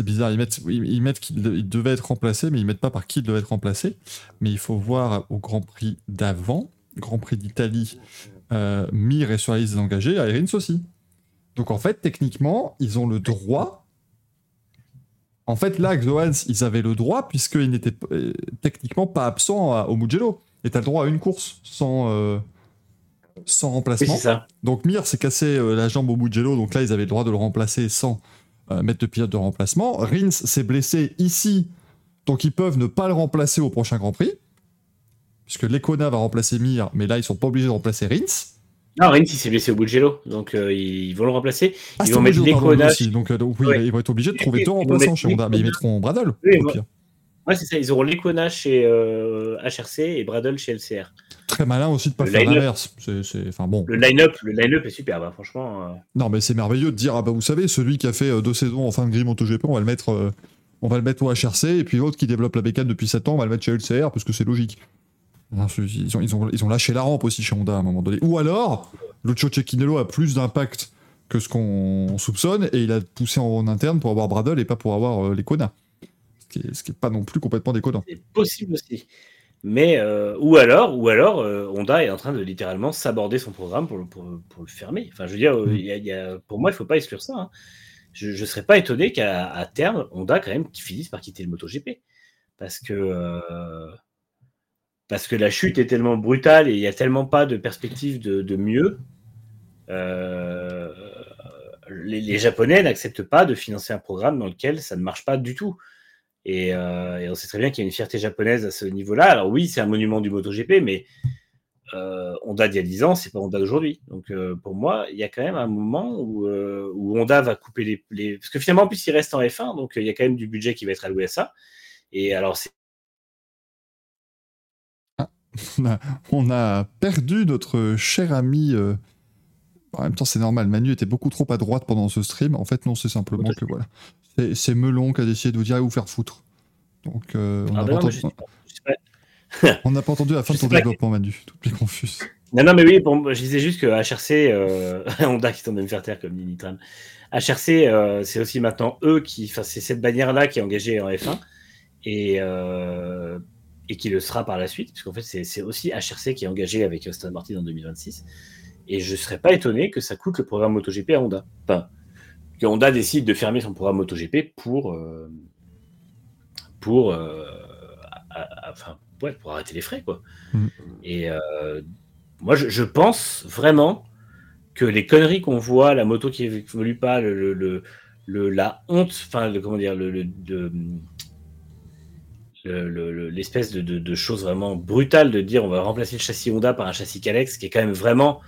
C'est bizarre, ils mettent, ils mettent qu'il de- il devait être remplacé, mais ils mettent pas par qui il devait être remplacé. Mais il faut voir au Grand Prix d'avant, Grand Prix d'Italie, euh, Mir est sur la liste des engagés, et Rins aussi. Donc en fait, techniquement, ils ont le droit. En fait, là, Xoans, ils avaient le droit, puisqu'ils n'étaient euh, techniquement pas absents à- au Mugello. Et t'as le droit à une course sans, euh, sans Oui, remplacement. c'est ça. Donc Mir s'est cassé euh, la jambe au Mugello, donc là ils avaient le droit de le remplacer sans mettre de pilote de remplacement. Rins s'est blessé ici, donc ils peuvent ne pas le remplacer au prochain Grand Prix, puisque Lekona va remplacer Mir, mais là ils sont pas obligés de remplacer Rins. Non, Rins, il s'est blessé au Mugello, donc euh, ils vont le remplacer. Ah, Ils vont mettre aussi, donc, euh, donc oui, Ouais. ils vont être obligés de trouver deux remplaçants chez Honda, mais ils mettront Bradle, Oui, au moi- pire. Ouais, c'est ça, ils auront Lekona chez euh, HRC et Bradle chez LCR. Très malin aussi de pas Le faire l'inverse. C'est- c'est- Enfin bon. Le line-up, le line-up est super, bah, franchement. euh, Non, mais c'est merveilleux de dire ah bah vous savez celui qui a fait euh, deux saisons en fin de grille MotoGP, on va le mettre, euh, on va le mettre au HRC et puis l'autre qui développe la bécane depuis 7 ans, on va le mettre chez LCR parce que c'est logique. Ils ont, ils, ont, ils ont lâché la rampe aussi chez Honda à un moment donné. Ou alors Lucio Cecchinello a plus d'impact que ce qu'on soupçonne et il a poussé en, interne pour avoir Bradle et pas pour avoir euh, les Kona. Ce qui, est, ce qui est pas non plus complètement déconnant. C'est possible aussi. Mais, euh, ou alors, ou alors euh, Honda est en train de littéralement s'aborder son programme pour le, pour, pour le fermer. Enfin, je veux dire, euh, Mm. il y a- il y a- pour moi, il ne faut pas exclure ça. hein. Je ne serais pas étonné qu'à terme, Honda, quand même, qui finisse par quitter le MotoGP. Parce que, euh, parce que la chute est tellement brutale et il n'y a tellement pas de perspective de, de mieux. les, les Japonais n'acceptent pas de financer un programme dans lequel ça ne marche pas du tout. Et, euh, et on sait très bien qu'il y a une fierté japonaise à ce niveau-là. Alors oui, c'est un monument du MotoGP, mais euh, Honda d'il y a 10 ans, c'est pas Honda d'aujourd'hui. Donc euh, pour moi, il y a quand même un moment où, Honda va couper les, Parce que finalement, en plus, il reste en F1, donc il y a quand même du budget qui va être alloué à ça. Et alors, c'est [LAUGHS] On a, on a perdu notre cher ami. En même temps, c'est normal. Manu était beaucoup trop à droite pendant ce stream. En fait, non, c'est simplement que voilà. C'est- Melon qui a décidé de vous dire allez vous faire foutre. Donc, euh, on Ah n'a pas, non, mais je entendu- pas- [LAUGHS] pas. pas entendu la fin de ton pas. développement, Manu. Tout est confus. Non, non, mais oui, bon, je disais juste que HRC, euh, [LAUGHS] Honda qui tente de me faire taire comme dit Nitram. HRC, euh, c'est aussi maintenant eux qui, enfin, c'est cette bannière-là qui est engagée en F1 et, euh, et qui le sera par la suite, puisqu'en fait, c'est c'est aussi HRC qui est engagé avec Aston Martin en 2026. Et je serais pas étonné que ça coûte le programme MotoGP à Honda. Enfin, que Honda décide de fermer son programme MotoGP pour, euh, pour, euh, à- à- enfin, ouais, pour arrêter les frais, quoi. Mhm. Et euh, moi, je, je pense vraiment que les conneries qu'on voit, la moto qui évolue pas, le, le- la honte, enfin, comment dire, le, de- le- le- le- l'espèce de, de, de chose vraiment brutale de dire on va remplacer le châssis Honda par un châssis Calex, qui est quand même vraiment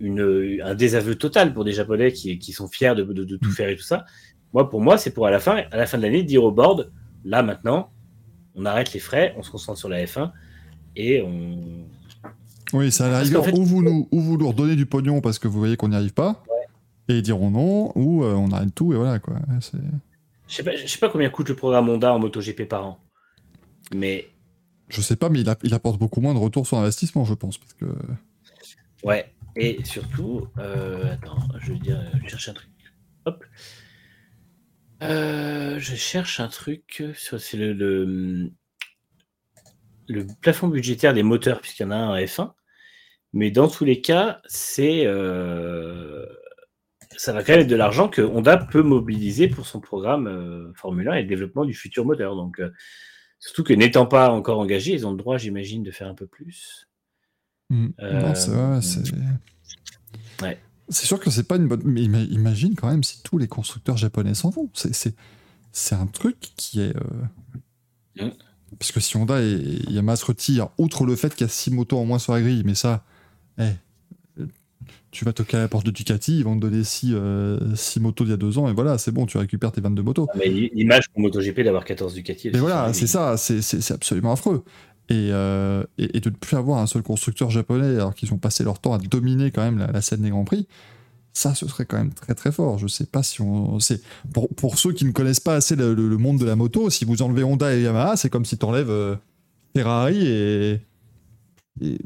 une, un désaveu total pour des Japonais qui, qui sont fiers de, de- de tout faire et tout ça. Moi, pour moi, c'est pour à la fin, à la fin de l'année, dire au board, là maintenant, on arrête les frais, on se concentre sur la F1 et on. Oui, ça à la rigueur, fait- ou, vous nous, ou vous nous redonnez du pognon parce que vous voyez qu'on n'y arrive pas, et ils diront non, ou euh, on arrête tout, et voilà quoi. Je sais pas, je sais pas combien coûte le programme Honda en MotoGP par an, mais Je sais pas, mais il, a- il apporte beaucoup moins de retour sur investissement, je pense. Parce que... ouais. Et surtout, euh, attends, je vais dire, je cherche un truc. Hop. Euh, je cherche un truc. sur- C'est le, le plafond budgétaire des moteurs puisqu'il y en a un en F1. Mais dans tous les cas, c'est euh, ça va quand même être de l'argent que Honda peut mobiliser pour son programme Formule 1 et le développement du futur moteur. Donc, surtout que n'étant pas encore engagés, ils ont le droit, j'imagine, de faire un peu plus. Mm. Euh, Non, c'est ouais, c'est. Sûr que c'est pas une bonne. Mais ima- imagine quand même si tous les constructeurs japonais s'en vont. C'est, un truc qui est. euh, Mm. Parce que si Honda et Yamaha se retirent, outre le fait qu'il y a 6 motos en moins sur la grille, mais ça, eh, euh, tu vas toquer à la porte de Ducati, ils vont te donner 6 motos d'il y a 2 ans, et voilà, c'est bon, tu récupères tes 22 motos. Mais l'image pour MotoGP d'avoir 14 Ducati. Mais voilà, c'est ça, c'est absolument affreux. Et, euh, et, et de ne plus avoir un seul constructeur japonais alors qu'ils ont passé leur temps à dominer quand même la, la scène des Grands Prix, ça ce serait quand même très très fort. Je sais pas si on. c'est Pour, pour ceux qui ne connaissent pas assez le, le- le monde de la moto, si vous enlevez Honda et Yamaha, c'est comme si tu enlèves Ferrari et. et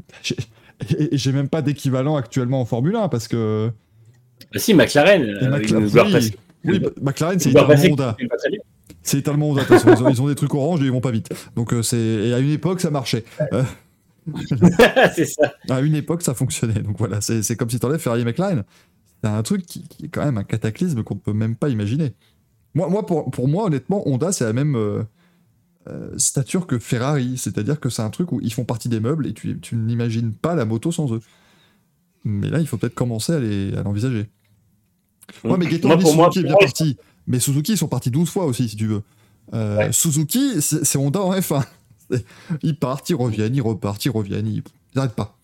j'ai- même pas d'équivalent actuellement en Formule 1 parce que. Bah si, McLaren, euh, McLaren- ils nous doivent oui, oui, bah, McLaren c'est littéralement Honda. C'est littéralement Honda, de toute façon. Ils ont, ils ont des trucs orange et ils vont pas vite. Donc euh, c'est et à une époque ça marchait. Euh, [LAUGHS] c'est ça. [LAUGHS] à une époque ça fonctionnait. Donc voilà, c'est c'est comme si t'enlèves Ferrari et McLaren. C'est un truc qui, qui est quand même un cataclysme qu'on ne peut même pas imaginer. Moi, moi pour, pour moi, honnêtement, Honda c'est la même euh, euh, stature que Ferrari. C'est-à-dire que c'est un truc où ils font partie des meubles et tu, tu n'imagines pas la moto sans eux. Mais là, il faut peut-être commencer à les- à l'envisager. Ouais, mais Gaetan moi, Suzuki est bien parti. Mais Suzuki, ils sont partis 12 fois aussi, si tu veux. Euh, Ouais. Suzuki, c'est Honda en F1. [LAUGHS] C'est- Ils partent, ils reviennent, ils repartent, ils reviennent, ils n'arrêtent pas.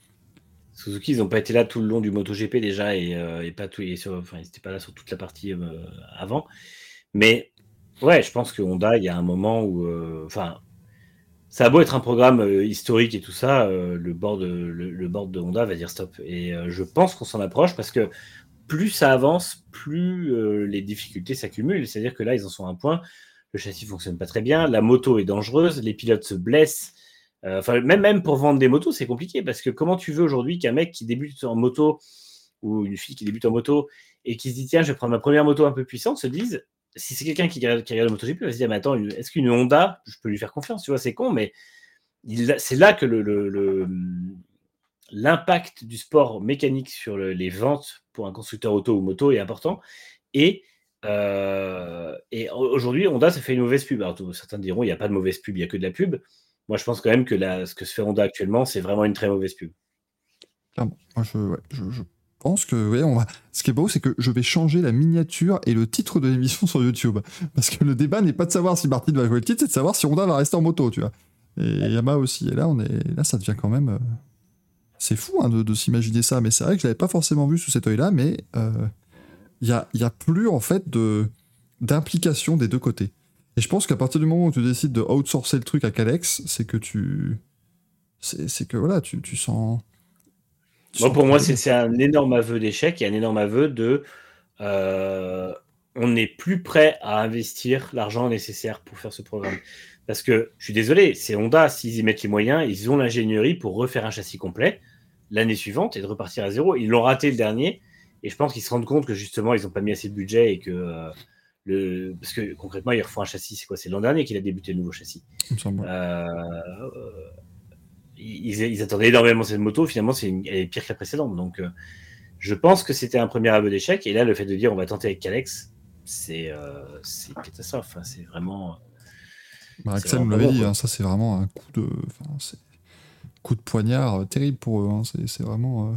Suzuki, ils n'ont pas été là tout le long du MotoGP déjà et, euh, et pas tout, et sur- enfin, ils n'étaient pas là sur toute la partie euh, avant. Mais ouais, je pense que Honda, il y a un moment où, euh, enfin, ça a beau être un programme euh, historique et tout ça, euh, le board, de, le, le board de Honda va dire stop. Et euh, je pense qu'on s'en approche parce que plus ça avance, plus euh, les difficultés s'accumulent. C'est-à-dire que là, ils en sont à un point. Le châssis fonctionne pas très bien, la moto est dangereuse, les pilotes se blessent. Euh, même, même pour vendre des motos, c'est compliqué parce que comment tu veux aujourd'hui qu'un mec qui débute en moto ou une fille qui débute en moto et qui se dit tiens, je vais prendre ma première moto un peu puissante, se dise si c'est quelqu'un qui qui regarde le MotoGP, il va se dire mais attends, est-ce qu'une Honda, je peux lui faire confiance? Tu vois, c'est con, mais c'est là que le- l'impact du sport mécanique sur le- les ventes pour un constructeur auto ou moto est important. Et, euh, et aujourd'hui, Honda, ça fait une mauvaise pub. Alors, certains diront il n'y a pas de mauvaise pub, il n'y a que de la pub. Moi, je pense quand même que la- ce que se fait Honda actuellement, c'est vraiment une très mauvaise pub. Moi, je, ouais, je, je pense que, ouais, on va... ce qui est beau, c'est que je vais changer la miniature et le titre de l'émission sur YouTube. Parce que le débat n'est pas de savoir si Martin va jouer le titre, c'est de savoir si Honda va rester en moto, tu vois. Et Yamaha aussi. Et là, on est... là ça devient quand même. euh, C'est fou hein, de, de s'imaginer ça, mais c'est vrai que je l'avais pas forcément vu sous cet œil-là, mais euh, il y, a, il y a plus en fait de d'implication des deux côtés. Et je pense qu'à partir du moment où tu décides de outsourcer le truc à Calex, c'est que tu. C'est que voilà, tu, tu sens. tu Moi, sens pour moi, c'est un énorme aveu d'échec et un énorme aveu de. euh, on n'est plus prêt à investir l'argent nécessaire pour faire ce programme. Parce que je suis désolé, c'est Honda, s'ils y mettent les moyens, ils ont l'ingénierie pour refaire un châssis complet l'année suivante et de repartir à zéro. Ils l'ont raté le dernier et je pense qu'ils se rendent compte que justement, ils n'ont pas mis assez de budget et que. euh, le... Parce que concrètement, ils refont un châssis, c'est quoi? C'est l'an dernier qu'il a débuté le nouveau châssis. Euh, euh, ils, ils attendaient énormément cette moto. Finalement, c'est une- elle est pire que la précédente. Donc, euh, je pense que c'était un premier aveu d'échec. Et là, le fait de dire on va tenter avec Calex, c'est c'est une catastrophe. Enfin, c'est vraiment. Bah, Axel nous l'avait dit, hein, ça c'est vraiment un coup de, enfin, coup de poignard euh, terrible pour eux. hein, c'est vraiment, euh,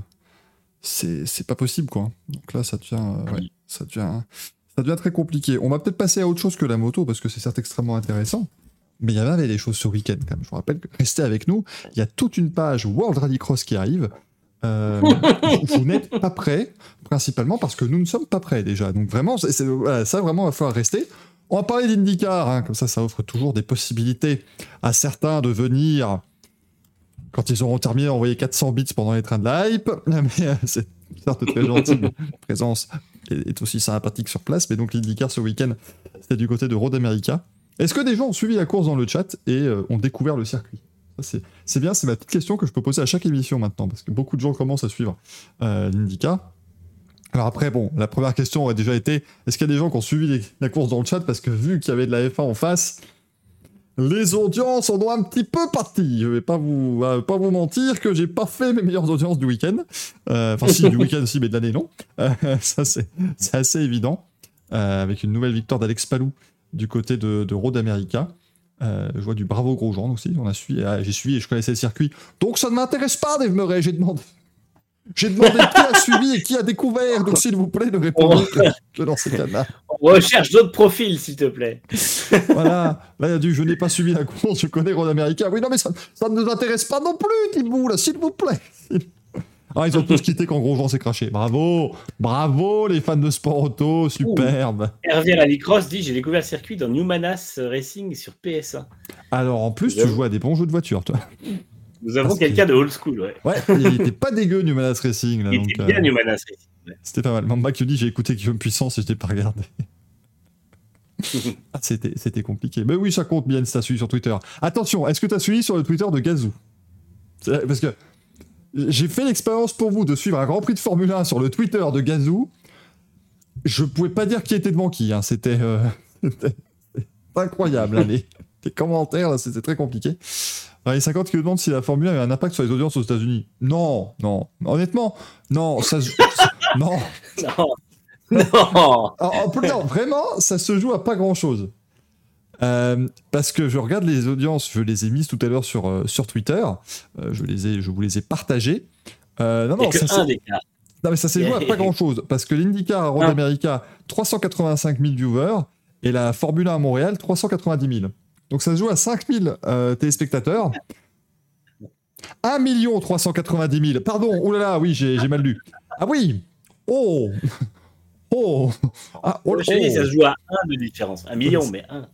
c'est pas possible quoi. Donc là, ça devient, euh, ouais, ça devient, ça devient très compliqué. On va peut-être passer à autre chose que la moto parce que c'est certes extrêmement intéressant. Mais il y avait des choses ce week-end quand même. Je vous rappelle que restez avec nous. Il y a toute une page World Rallycross qui arrive. Euh, [LAUGHS] vous n'êtes pas prêts, principalement parce que nous ne sommes pas prêts déjà. Donc vraiment, voilà, ça vraiment, il va falloir rester. On va parler d'IndyCar, hein, comme ça, ça offre toujours des possibilités à certains de venir quand ils auront terminé d'envoyer 400 bits pendant les trains de la hype. [LAUGHS] Mais euh, c'est certes très gentil, mais la [LAUGHS] présence est, est aussi sympathique sur place. Mais donc l'IndyCar ce week-end, c'était du côté de Road America. Est-ce que des gens ont suivi la course dans le chat et euh, ont découvert le circuit? C'est- C'est bien, c'est ma petite question que je peux poser à chaque émission maintenant, parce que beaucoup de gens commencent à suivre euh, l'IndyCar. Alors après, bon, la première question aurait déjà été, est-ce qu'il y a des gens qui ont suivi les- la course dans le chat? Parce que vu qu'il y avait de la F1 en face, les audiences en ont un petit peu parti. Je vais pas vous, euh, pas vous mentir que j'ai pas fait mes meilleures audiences du week-end. Euh, Enfin si, du [LAUGHS] week-end aussi, mais de l'année non. Euh, [LAUGHS] ça c'est c'est assez évident. Avec une nouvelle victoire d'Alex Palou du côté de, de Road America. Euh, je vois du bravo Grosjean aussi. On a suivi, ah, j'ai suivi et je connaissais le circuit. Donc ça ne m'intéresse pas, Dave Murray. J'ai demandé. J'ai demandé qui a suivi et qui a découvert. Donc s'il vous plaît, ne répondez que, que dans ces cas-là. On recherche d'autres profils, s'il te plaît. Voilà. Là, il y a du je n'ai pas suivi la course, je connais Road America. Oui, non, mais ça, ça ne nous intéresse pas non plus, Thibaut, là, s'il vous plaît. Ah, ils ont tous quitté quand Grosjean s'est craché. Bravo, bravo les fans de sport auto, superbe. Hervé Rallycross dit J'ai découvert le circuit dans Newmanas Racing sur PS1. Alors en plus, tu joues à des bons jeux de voiture, toi. Nous avons quelqu'un de old school, ouais. Ouais, il était pas dégueu Newmanas Racing. Là, Il donc, était euh, bien Newmanas Racing. ouais. C'était pas mal. Mamba qui dit j'ai écouté Guillaume Puissance et je l'ai pas regardé. [LAUGHS] Ah, c'était, c'était compliqué. Mais oui, ça compte bien si t'as suivi sur Twitter. Attention, est-ce que t'as suivi sur le Twitter de Gazou? Parce que j'ai fait l'expérience pour vous de suivre un Grand Prix de Formule 1 sur le Twitter de Gazou. Je pouvais pas dire qui était devant qui. hein. C'était, euh, [LAUGHS] incroyable. hein, les, les commentaires, là, c'était très compliqué. Les 50 qui me demandent si la Formule 1 avait un impact sur les audiences aux États-Unis. Non, non. Honnêtement, non. Ça, se- [LAUGHS] non. Non Non vraiment, ça se joue à pas grand chose. parce que je regarde les audiences, je les ai mises tout à l'heure sur, euh, sur Twitter, euh, je, les ai, je vous les ai partagées. Euh, non, non, ça, un des cas. non, mais ça s'est joué à pas [LAUGHS] grand chose. Parce que l'IndyCar à Road Ah. America, 385 000 viewers, et la Formule 1 à Montréal, 390 000. Donc ça se joue à 5 000 euh, téléspectateurs. 1 390 000. Pardon, oulala, oui, j'ai mal lu. Ah oui Oh [LAUGHS] Oh ah, oh, Je te dis, oh. ça se joue à un de différence. Un million, [LAUGHS] mais un.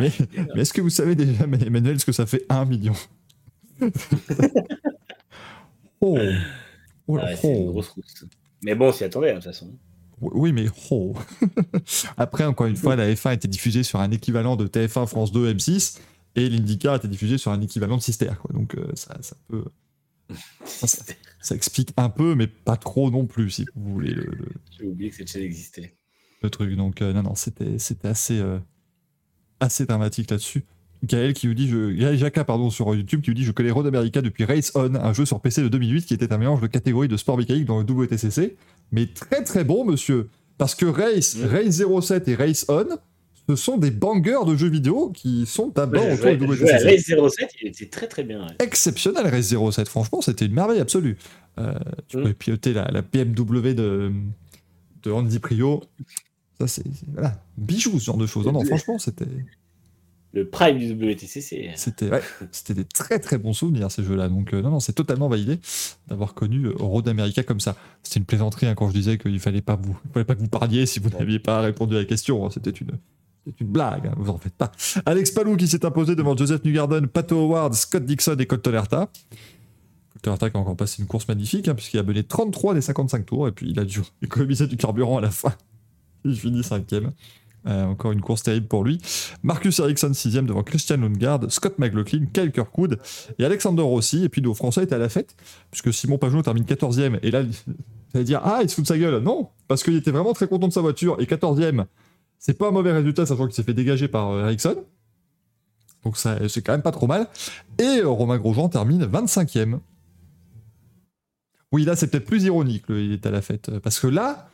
Mais, mais est-ce que vous savez déjà, Emmanuel, ce que ça fait 1 million? [LAUGHS] Oh Oh, Ah ouais, c'est une oh. grosse rousse. Mais bon, on s'y attendait, hein, de toute façon. Oui, mais oh. [LAUGHS] Après, encore une fois, la F1 était diffusée sur un équivalent de TF1 France 2 M6 et l'IndyCar était diffusé sur un équivalent de Sister. Quoi. Donc euh, ça, ça peut, ça, ça explique un peu, mais pas trop non plus, si vous voulez le, le- J'ai oublié que cette chaîne existait. le truc. Donc euh, non, non, c'était, c'était assez, euh, assez dramatique là-dessus. Gaël qui vous dit, je, Gaël Jacquat, pardon, sur YouTube, qui vous dit Je connais Road America depuis Race On, un jeu sur PC de 2008 qui était un mélange de catégories de sport mécanique dans le WTCC. Mais très très bon, monsieur. Parce que Race, Mm. Race 07 et Race On, ce sont des bangers de jeux vidéo qui sont d'abord Ouais, autour à WTCC. Race 07, il était très très bien. ouais. Exceptionnel, Race 07. Franchement, c'était une merveille absolue. Euh, tu Mm. pouvais piloter la, la BMW de, de Andy Prio. Ça, c'est. c'est- Voilà. Bijou, ce genre de choses. Non, non, franchement, c'était. Le prime du WTCC. C'était ouais, c'était des très très bons souvenirs ces jeux-là. Donc euh, non, non, c'est totalement validé d'avoir connu euh, Road America comme ça. C'était une plaisanterie hein, quand je disais qu'il fallait vous, fallait pas que vous parliez si vous n'aviez pas répondu à la question. hein. C'était une, une blague. hein, vous en faites pas. Alex Palou qui s'est imposé devant Joseph Newgarden, Pato Howard, Scott Dixon et Cottolerta. Cottolerta qui a encore passé une course magnifique hein, puisqu'il a mené 33 des 55 tours et puis il a dû [LAUGHS] économiser du carburant à la fin. Il finit cinquième. Euh, encore une course terrible pour lui. Marcus Ericsson 6 devant Christian Lundgaard, Scott McLaughlin, Kyle Kirkwood et Alexander Rossi. Et puis nos Français étaient à la fête, puisque Simon Pagenaud termine 14e. Et là, allez dire Ah, il se fout de sa gueule. Non, parce qu'il était vraiment très content de sa voiture. Et 14e, c'est pas un mauvais résultat, sachant qu'il s'est fait dégager par euh, Ericsson. Donc c'est quand même pas trop mal. Et euh, Romain Grosjean termine 25e. Oui, là, c'est peut-être plus ironique, il est à la fête. Parce que là,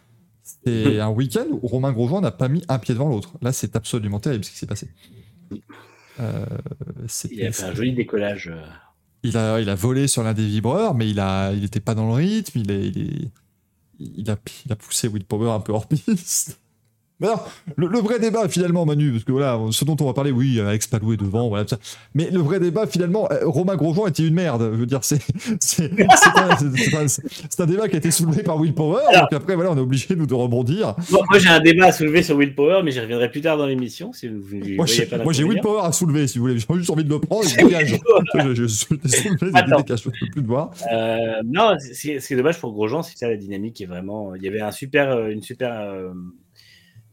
c'est un week-end où Romain Grosjean n'a pas mis un pied devant l'autre. Là, c'est absolument terrible ce qui s'est passé. Euh, Il a fait un joli décollage. euh. il a, il a volé sur l'un des vibreurs, mais il a, il n'était pas dans le rythme. Il, est, il, est- il a, il a poussé Will Power un peu hors piste. Mais alors, le, le vrai débat finalement, Manu, parce que voilà, ce dont on va parler, oui, Alex Paloué devant, voilà, ça. Mais le vrai débat finalement, euh, Romain Grosjean était une merde. Je veux dire, c'est c'est un, débat qui a été soulevé par Will Power. Alors- donc après, voilà, on est obligé nous de rebondir. Bon, moi, j'ai un débat à soulever sur Willpower, mais j'y reviendrai plus tard dans l'émission. Si vous, vous Moi, j'ai Will. Power à soulever, si vous voulez. J'ai juste envie de le prendre. Je [LAUGHS] dégage. je, je, soulevé, dégage, je peux plus te voir. Euh, non, c'est- c'est c'est dommage pour Grosjean, c'est ça la dynamique est vraiment. Il y avait un super, euh, une super, euh,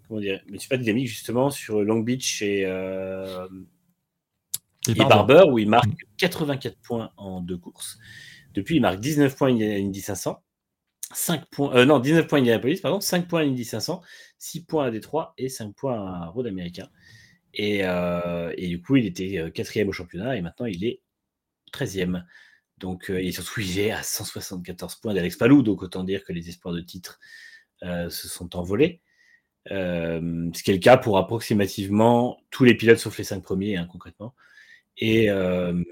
comment dire, une super dynamique justement sur Long Beach et, euh, Et et Barber. Barber où il marque 84 points en deux courses. Depuis, il marque 19 points à Indy 500, 5 points, euh, non, 19 points à Indianapolis, pardon, 5 points à Indy 500, 6 points à Détroit et 5 points à Road américain. Et, euh, et du coup, il était quatrième au championnat et maintenant il est 13e. Donc, et surtout, il est à 174 points d'Alex Palou, donc autant dire que les espoirs de titre euh, se sont envolés. Euh, ce qui est le cas pour approximativement tous les pilotes sauf les cinq premiers, hein, concrètement. Et, euh,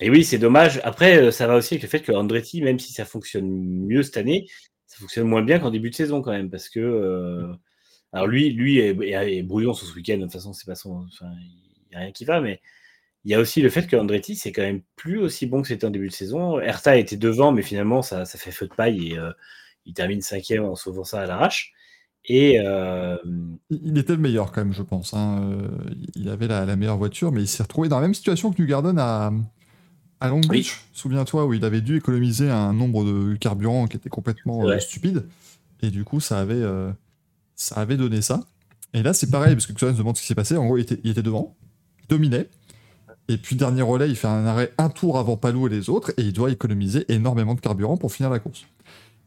et oui, c'est dommage. Après, euh, ça va aussi avec le fait que Andretti, même si ça fonctionne mieux cette année, ça fonctionne moins bien qu'en début de saison quand même, parce que alors lui, lui est, est- brouillon sur ce week-end. De toute façon, c'est pas son, enfin, il n'y a rien qui va, mais il y a aussi le fait que Andretti, c'est quand même plus aussi bon que c'était en début de saison. Erta était devant, mais finalement, ça, ça fait feu de paille et il termine cinquième en sauvant ça à l'arrache. Et euh, Il était le meilleur quand même, je pense. hein. Euh, Il avait la, la meilleure voiture, mais il s'est retrouvé dans la même situation que Newgarden à, à Long Oui. Beach. Souviens-toi, où il avait dû économiser un nombre de carburants qui était complètement euh, stupide. Et du coup, ça avait, euh, ça avait donné ça. Et là, c'est pareil, parce que se demande ce qui s'est passé. En gros, il était, il était devant, il dominait. Et puis, dernier relais, il fait un arrêt un tour avant Palou et les autres, et il doit économiser énormément de carburant pour finir la course.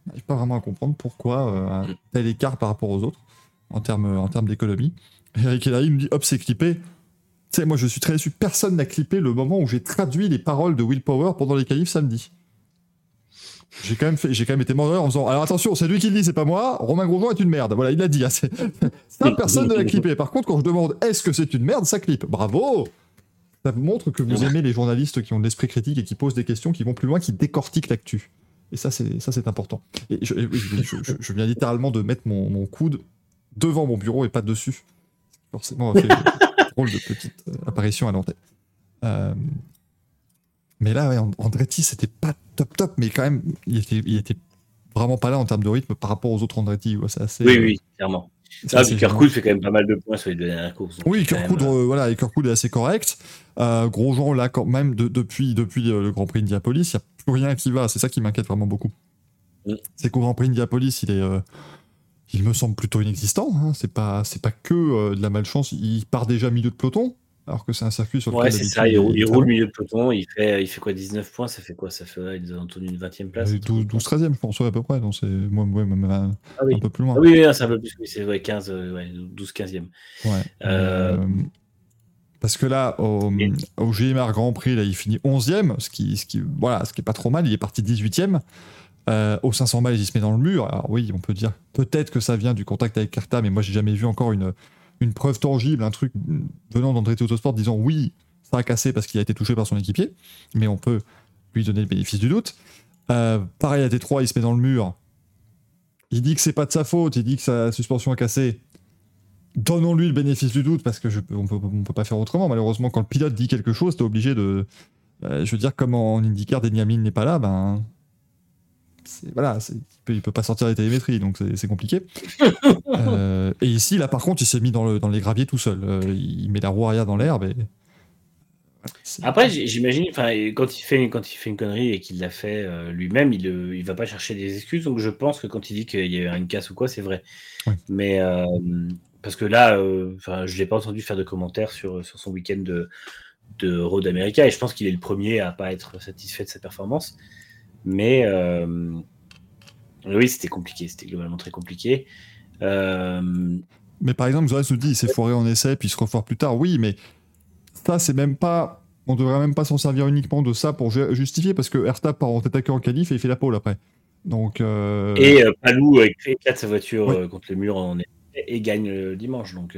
N'arrive pas vraiment à comprendre pourquoi euh, un tel écart par rapport aux autres en termes en termes d'économie. Eric Elary me dit hop, c'est clippé. Tu sais, moi je suis très déçu. Personne n'a clippé le moment où j'ai traduit les paroles de Will Power pendant les qualifs samedi. J'ai quand même fait, j'ai quand même été mort en disant alors attention, c'est lui qui le dit, c'est pas moi. Romain Grosjean est une merde. Voilà, il l'a dit. hein, c'est- [LAUGHS] Ça, personne ne l'a clippé. Par contre, quand je demande est-ce que c'est une merde, ça clippe. Bravo. Ça montre que vous aimez les journalistes qui ont de l'esprit critique et qui posent des questions qui vont plus loin, qui décortiquent l'actu. Et ça, c'est ça, c'est important. Et je, et je- je- je- je viens littéralement de mettre mon, mon coude devant mon bureau et pas dessus. Forcément, fait [LAUGHS] drôle de petite euh, apparition à l'antenne. Euh, mais là, ouais, And- Andretti, c'était pas top top, mais quand même, il était, il était vraiment pas là en termes de rythme par rapport aux autres Andretti. ouais, c'est assez, oui, oui, clairement. C'est Ah, puis. Kirkwood fait quand même pas mal de points sur les deux dernières courses. Oui, Kirkwood, même, euh, euh, voilà, et Kirkwood est assez correct. Euh, Grosjean, là, quand même, de- depuis, depuis le Grand Prix Indianapolis, il n'y a plus rien qui va. C'est ça qui m'inquiète vraiment beaucoup. Mm. C'est qu'au Grand Prix Indianapolis, il est, euh, il me semble plutôt inexistant. Hein. C'est pas, c'est pas que de la malchance. Il part déjà milieu de peloton, alors que c'est un circuit sur Ouais, lequel c'est ça, il, roule- il milieu de peloton, il fait, il fait quoi 19 points, ça fait quoi Ça fait ouais, il est autour d'une 20 e place. Euh, un truc 12, comme 12 ça. 13e, je pense, ouais, à peu près. Donc c'est moi, ouais, même un, Ah oui. un peu plus loin. Ah oui, c'est un peu plus, c'est ouais, 15, euh, ouais, 12, 15e. Ouais. Euh, Euh, Parce que là, au, au GMR Grand Prix, là, il finit 11e, ce qui, ce qui, voilà, ce qui est pas trop mal. Il est parti 18e. Euh, au 500 miles, il se met dans le mur. Alors oui, on peut dire peut-être que ça vient du contact avec Carta, mais moi, j'ai jamais vu encore une, une preuve tangible, un truc venant d'Andretti Autosport disant oui, ça a cassé parce qu'il a été touché par son équipier. Mais on peut lui donner le bénéfice du doute. Euh, pareil à T3, il se met dans le mur. Il dit que c'est pas de sa faute, il dit que sa suspension a cassé. Donnons-lui le bénéfice du doute parce que je, on peut, pas faire autrement. Malheureusement, quand le pilote dit quelque chose, t'es obligé de. euh, je veux dire, comme en IndyCar, Denny Hamlin n'est pas là, ben. Voilà, il, peut, il peut pas sortir les télémétries, donc c'est compliqué. [LAUGHS] Euh, et ici, là, par contre, il s'est mis dans, le, dans les graviers tout seul. Euh, il met la roue arrière dans l'herbe et. voilà, c'est- Après, j'imagine, quand il fait, quand il fait une connerie et qu'il l'a fait euh, lui-même, il, il va pas chercher des excuses. Donc, je pense que quand il dit qu'il y a eu une casse ou quoi, c'est vrai. Mais parce que là, enfin, je l'ai pas entendu faire de commentaires sur, sur son week-end de, de Road America et je pense qu'il est le premier à pas être satisfait de sa performance. Mais euh, oui, c'était compliqué. C'était globalement très compliqué. Euh, Mais par exemple, Zoras nous dit il s'est foiré en essai, puis il se refoire plus tard. Oui, mais ça, c'est même pas. On devrait même pas s'en servir uniquement de ça pour ju- justifier, parce que Erta part en tête à queue en qualif et il fait la pole après. Donc. euh, Et euh, Palou euh, éclate sa voiture Ouais. contre le mur en essai et gagne le dimanche. Donc,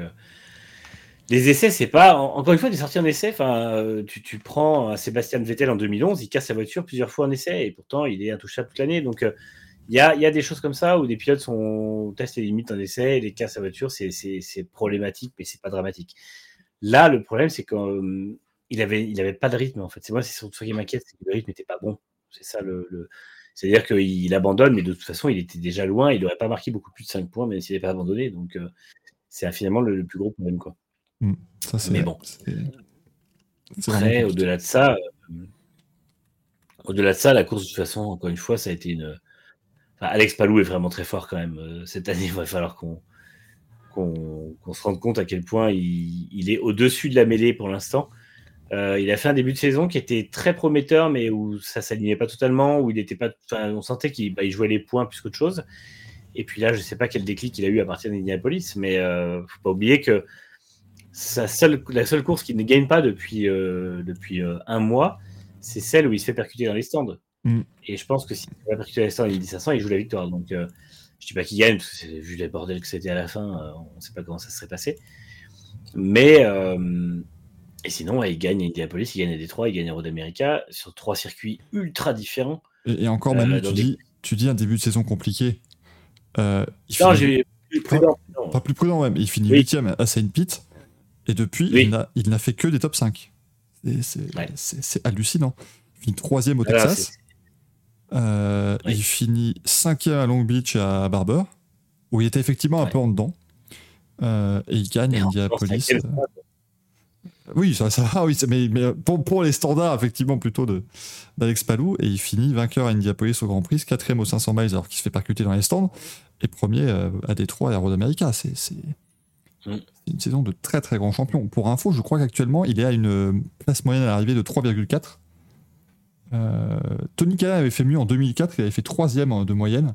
les essais, c'est pas. en- encore une fois, des sorties en essai. Euh, tu, tu prends Sébastien Vettel en 2011, il casse sa voiture plusieurs fois en essai et pourtant il est intouchable toute l'année. Donc, euh, il y a, des choses comme ça où des pilotes sont testent les limites en essai, les cassent sa voiture, c'est problématique, mais c'est pas dramatique. Là, le problème, c'est qu'il il avait, avait pas de rythme en fait. C'est moi, c'est surtout ce qui m'inquiète, c'est que le rythme n'était pas bon. C'est ça le. C'est-à-dire qu'il abandonne, mais de toute façon, il était déjà loin. Il n'aurait pas marqué beaucoup plus de 5 points, même s'il n'avait pas abandonné. Donc, euh, c'est finalement le, plus gros problème. Quoi. Mmh, mais bon. Après, au-delà de ça, euh, au-delà de ça, la course, de toute façon, encore une fois, ça a été une. Alex Palou est vraiment très fort quand même. Euh, cette année, [LAUGHS] il va falloir qu'on qu'on se rende compte à quel point il, il est au-dessus de la mêlée pour l'instant. Euh, il a fait un début de saison qui était très prometteur, mais où ça s'alignait pas totalement, où il était pas. on sentait qu'il bah, jouait les points plus qu'autre chose. Et puis là, je sais pas quel déclic il a eu à partir d'Indianapolis, mais faut pas oublier que sa seule, la seule course qu'il ne gagne pas depuis, euh, depuis euh, un mois, c'est celle où il se fait percuter dans les stands. Mm. Et je pense que s'il se fait percuter dans les stands, il dit 500, il joue la victoire. Donc, je dis pas qu'il gagne, parce que vu les bordels que c'était à la fin, on ne sait pas comment ça se serait passé. Mais et sinon, il gagne Indianapolis, il gagne à Détroit, il gagne à Road America sur trois circuits ultra différents. Et, encore, Manu, euh, tu, dis, tu dis un début de saison compliqué. Euh, non, j'ai plus prudent. Pas, plus prudent, même. Il finit 8 à Saint Pete. Et depuis, il n'a fait que des top 5. C'est hallucinant. Il finit 3 au Texas. Euh, il finit 5 à Long Beach à Barber, où il était effectivement un peu en dedans. et il gagne à Indianapolis. Oui, ça, ça va, oui, mais, mais pour, pour, les standards, effectivement, plutôt d'Alex Palou, et il finit vainqueur à Indianapolis au Grand Prix, quatrième aux 500 miles alors qu'il se fait percuter dans les stands, et premier euh, à Détroit et à Road America. C'est mm. Une saison de très très grand champion. Pour info, je crois qu'actuellement, il est à une place moyenne à l'arrivée de 3,4. Euh, Tony Cannon avait fait mieux en 2004, il avait fait troisième de moyenne.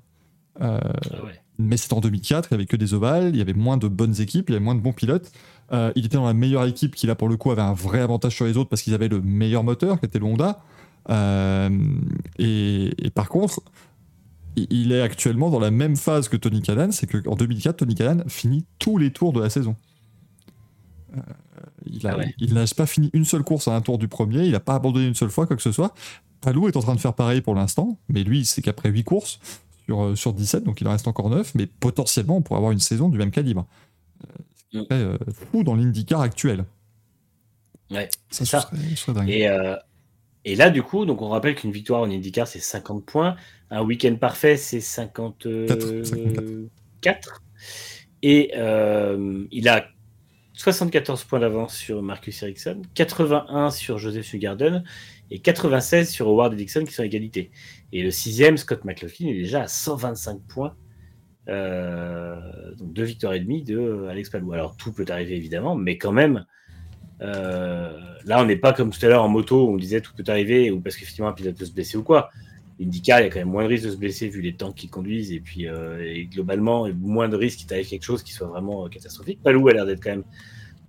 Euh, ah mais c'était en 2004, il n'y avait que des ovales, il y avait moins de bonnes équipes, il y avait moins de bons pilotes. Euh, il était dans la meilleure équipe qui, là, pour le coup, avait un vrai avantage sur les autres parce qu'ils avaient le meilleur moteur, qui était le Honda. Et, par contre, il est actuellement dans la même phase que Tony Cannon, c'est qu'en 2004, Tony Cannon finit tous les tours de la saison. Euh, il n'a ah pas fini une seule course à un tour du premier, il n'a pas abandonné une seule fois, quoi que ce soit. Palou est en train de faire pareil pour l'instant, mais lui, c'est qu'après 8 courses sur, sur 17, donc il en reste encore 9, mais potentiellement, on pourrait avoir une saison du même calibre. Euh, fou dans l'IndyCar actuel. Ouais, c'est ça. Et, euh, et, là, du coup, donc on rappelle qu'une victoire en IndyCar, c'est 50 points. Un week-end parfait, c'est 54. Et euh, il a 74 points d'avance sur Marcus Ericsson, 81 sur Joseph Sugarden et 96 sur Howard Dixon qui sont à égalité. Et le sixième, Scott McLaughlin, est déjà à 125 points euh, donc deux victoires et demie de euh, Alex Palou. Alors tout peut arriver évidemment, mais quand même, euh, là on n'est pas comme tout à l'heure en moto où on disait tout peut arriver ou parce qu'effectivement un pilote peut se blesser ou quoi. IndyCar, il y a quand même moins de risques de se blesser vu les temps qu'ils conduisent et puis et globalement moins de risques qu'il t'arrive quelque chose qui soit vraiment catastrophique. Palou a l'air d'être quand même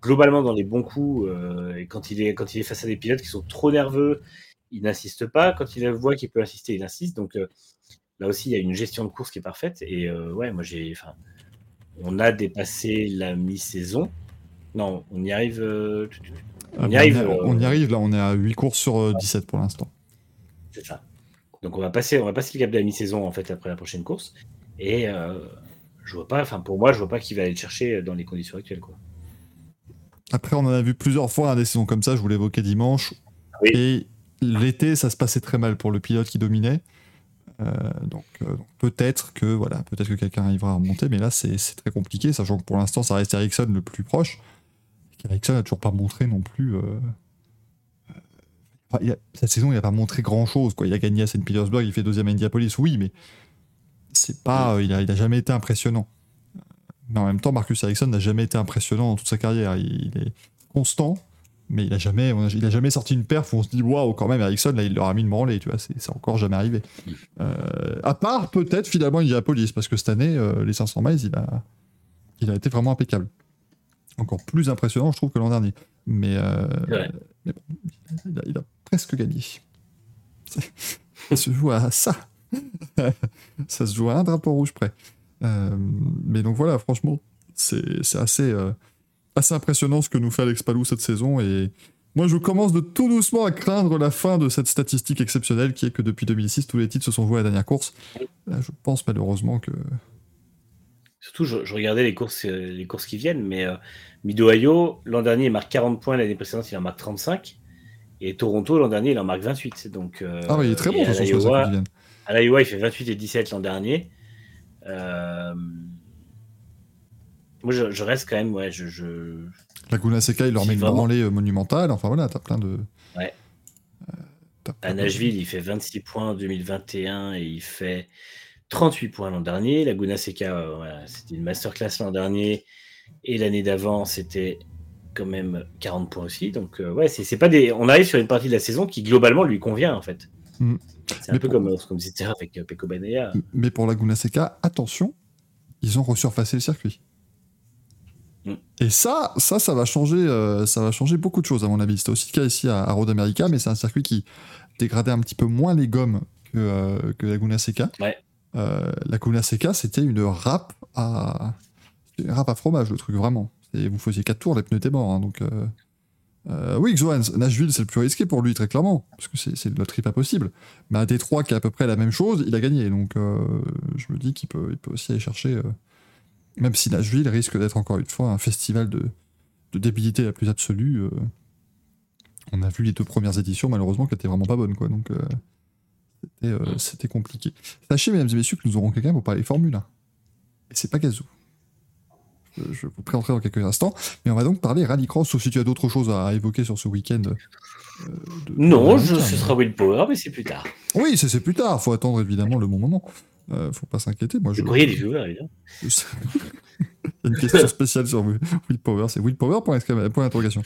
globalement dans les bons coups et quand il est quand il est face à des pilotes qui sont trop nerveux, il n'insiste pas. Quand il voit qu'il peut insister, il insiste. Donc là aussi, il y a une gestion de course qui est parfaite. Et euh, ouais, moi, j'ai. Enfin, on a dépassé la mi-saison. Non, on y arrive. Euh, on, y arrive euh, on, y arrive, là, on est à 8 courses sur 17 pour l'instant. C'est ça. Donc on va passer, on va passer le cap de la mi-saison en fait après la prochaine course. Et je vois pas, enfin pour moi, je vois pas qui va aller le chercher dans les conditions actuelles. Quoi. Après, on en a vu plusieurs fois hein, des saisons comme ça, je vous l'évoquais dimanche. Et l'été, ça se passait très mal pour le pilote qui dominait. Euh, donc, euh, peut-être que voilà, peut-être que quelqu'un arrivera à remonter, mais là c'est très compliqué, sachant que pour l'instant ça reste Ericsson le plus proche. Ericsson n'a toujours pas montré non plus. Euh, cette saison, il n'a pas montré grand chose. Quoi. Il a gagné à Saint Petersburg, il fait deuxième à Indianapolis, oui, mais c'est pas, il, a, il a jamais été impressionnant. Mais en même temps, Marcus Ericsson n'a jamais été impressionnant dans toute sa carrière. Il, est constant, mais il a jamais, il a jamais sorti une perf où on se dit waouh, quand même, Ericsson, là, il leur a mis une branlée, tu vois, c'est encore jamais arrivé. Euh, à part peut-être finalement Indianapolis, parce que cette année, euh, les 500 miles, il a, il a été vraiment impeccable. Encore plus impressionnant, je trouve, que l'an dernier. Mais, euh, mais bon, il a, presque gagné. [LAUGHS] ça se joue à ça. [LAUGHS] ça se joue à un drapeau rouge près. Mais donc voilà, franchement, c'est assez assez impressionnant ce que nous fait Alex Palou cette saison et Moi, je commence de tout doucement à craindre la fin de cette statistique exceptionnelle qui est que depuis 2006, tous les titres se sont joués à la dernière course. Là, je pense malheureusement que. Surtout, je, je regardais les courses, euh, les courses qui viennent, mais euh, Mid-Ohio, l'an dernier, il marque 40 points, l'année précédente, il en marque 35. Et Toronto, l'an dernier, il en marque 28. Donc, euh, Ah oui, il est très bon, de toute façon. À l'Iowa, il fait 28 et 17 l'an dernier. Euh, Moi, je, je reste quand même, ouais, je, je- Laguna Seca, il leur met une vraiment- branlée euh, monumentale. Enfin voilà, t'as plein de. Ouais. Euh, À de- Nashville, il fait 26 points en 2021 et il fait 38 points l'an dernier. Laguna Seca, euh, voilà, c'était une masterclass l'an dernier. Et l'année d'avant, c'était quand même 40 points aussi. Donc, euh, ouais, c'est c'est pas des. On arrive sur une partie de la saison qui globalement lui convient en fait. Mm. C'est un Mais peu pour- comme, euh, c'était avec euh, Pecco Bagnaia. Mais pour Laguna Seca, attention, ils ont resurfacé le circuit. Mm. Et ça, ça, ça va changer, euh, ça va changer beaucoup de choses à mon avis. C'était aussi le cas ici à, à Road America, mais c'est un circuit qui dégradait un petit peu moins les gommes que, euh, que Laguna Seca. Ouais. Euh, Laguna Seca, c'était une râpe à, une râpe à fromage, le truc vraiment. Et vous faisiez 4 tours, les pneus étaient morts. hein, donc, euh, oui, Xoan, Nashville, c'est le plus risqué pour lui, très clairement, parce que c'est de loterie pas possible. Mais à Détroit, qui est à peu près la même chose, il a gagné. Donc, euh, je me dis qu'il peut, il peut aussi aller chercher. euh, même si Nashville risque d'être encore une fois un festival de, débilité la plus absolue. on a vu les deux premières éditions, malheureusement, qui étaient vraiment pas bonnes. Quoi, donc, c'était, c'était compliqué. Sachez, mesdames et messieurs, que nous aurons quelqu'un pour parler Formule 1. Et c'est pas Gazou. Je, vous présenterai dans quelques instants. Mais on va donc parler rallycross, sauf si tu as d'autres choses à évoquer sur ce week-end. euh, de- Non, je, ce sera Will Power, mais c'est plus tard. oui, c'est plus tard. Faut attendre évidemment le bon moment. Euh, faut pas s'inquiéter. Moi, je. Le courrier des viewers, évidemment. [LAUGHS] Une question spéciale sur Will- Willpower. C'est point, exclama- point d'interrogation.